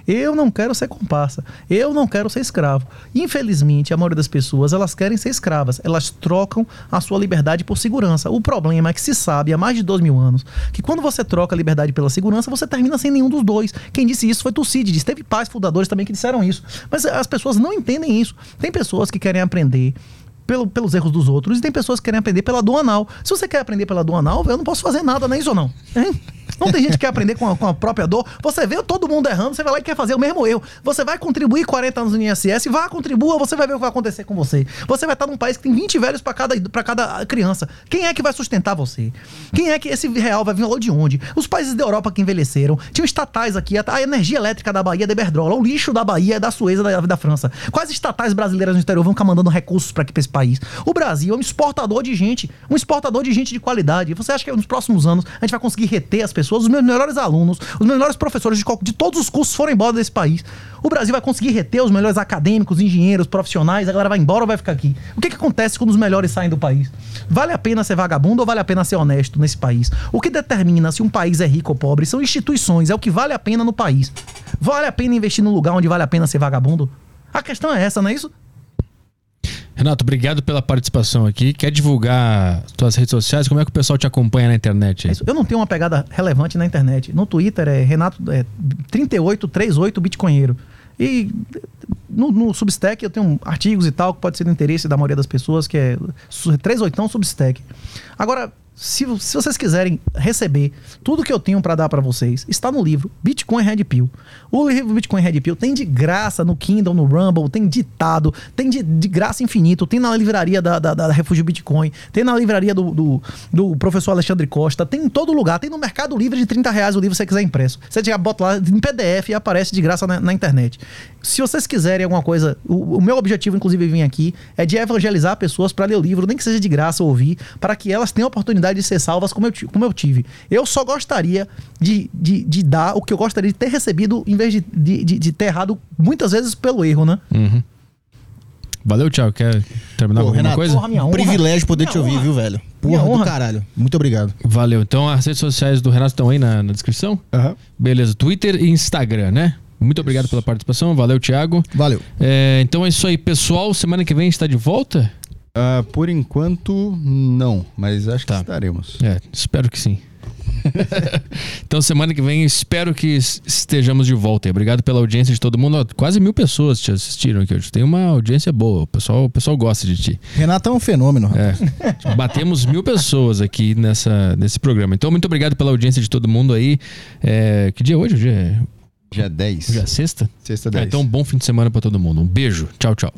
Eu não quero ser comparsa. Eu não quero ser escravo. Infelizmente, a maioria das pessoas, elas querem ser escravas. Elas trocam a sua liberdade por segurança. O problema é que se sabe há mais de dois mil anos que quando você troca a liberdade pela segurança, você termina sem nenhum dos dois. Quem disse isso foi Tucídides. Teve pais fundadores também que disseram isso. Mas as pessoas não entendem isso. Tem pessoas que querem aprender pelo, pelos erros dos outros e tem pessoas que querem aprender pela aduanal. Se você quer aprender pela aduanal, eu não posso fazer nada, não é isso ou não? Hein? Não tem gente que quer aprender com a, com a, própria dor. Você vê todo mundo errando, você vai lá e quer fazer o mesmo erro. Você vai contribuir 40 anos no INSS, vá, contribua, você vai ver o que vai acontecer com você. Você vai estar num país que tem 20 velhos para cada, cada criança. Quem é que vai sustentar você? Quem é que esse real vai vir de onde? Os países da Europa que envelheceram, tinham estatais aqui, a, a energia elétrica da Bahia é de Iberdrola, o lixo da Bahia é da Sueza da, da França. Quais estatais brasileiras no exterior vão ficar mandando recursos para aqui pra esse país? O Brasil é um exportador de gente, um exportador de gente de qualidade. Você acha que nos próximos anos a gente vai conseguir reter as pessoas? Os melhores alunos, os melhores professores de, de todos os cursos foram embora desse país. O Brasil vai conseguir reter os melhores acadêmicos, engenheiros, profissionais, a galera vai embora ou vai ficar aqui? O que, que acontece quando os melhores saem do país? Vale a pena ser vagabundo ou vale a pena ser honesto nesse país? O que determina se um país é rico ou pobre são instituições, é o que vale a pena no país. Vale a pena investir num lugar onde vale a pena ser vagabundo? A questão é essa, não é isso? Renato, obrigado pela participação aqui. Quer divulgar suas redes sociais? Como é que o pessoal te acompanha na internet? É eu não tenho uma pegada relevante na internet. No Twitter é Renato é, 3838 Bitcoinheiro. E no, no, Substack eu tenho artigos e tal que pode ser do interesse da maioria das pessoas, que é 38 Substack. Agora, Se, se vocês quiserem receber tudo que eu tenho para dar para vocês, está no livro Bitcoin Red Pill. O livro Bitcoin Red Pill tem de graça no Kindle, no Rumble, tem ditado, tem de, de graça infinito, tem na livraria da, da, da Refúgio Bitcoin, tem na livraria do, do, do, professor Alexandre Costa, tem em todo lugar, tem no Mercado Livre de 30 reais o livro se você quiser impresso. Você já bota lá em PDF e aparece de graça na, na internet. Se vocês quiserem alguma coisa, o, o meu objetivo, inclusive, vir aqui é de evangelizar pessoas para ler o livro, nem que seja de graça ouvir, para que elas tenham a oportunidade de ser salvas como eu, como eu tive. Eu só gostaria de, de, de dar o que eu gostaria de ter recebido em vez de, de, de, de ter errado muitas vezes pelo erro, né? Uhum. Valeu, Thiago. Quer terminar Pô, com alguma Renato, coisa? porra, honra. Privilégio poder te ouvir, viu, velho? Minha Porra do honra. caralho. Muito obrigado. Valeu. Então as redes sociais do Renato estão aí na, na descrição? Beleza. Twitter e Instagram, né? Muito obrigado pela participação. Valeu, Thiago. Valeu. É, então é isso aí, pessoal. Semana que vem a gente tá de volta? Ah, por enquanto, não. Mas acho Tá. que estaremos. É, espero que sim. então, semana que vem, espero que es- estejamos de volta. Obrigado pela audiência de todo mundo. Quase mil pessoas te assistiram aqui hoje. Tem uma audiência boa. O pessoal, o pessoal gosta de ti. Renato é um fenômeno. É. Batemos mil pessoas aqui nessa, nesse programa. Então, muito obrigado pela audiência de todo mundo aí. É, que dia é hoje? Hoje é, Dia 10. hoje é sexta? Sexta Ah, 10. então, bom fim de semana pra todo mundo. Um beijo. Tchau, tchau.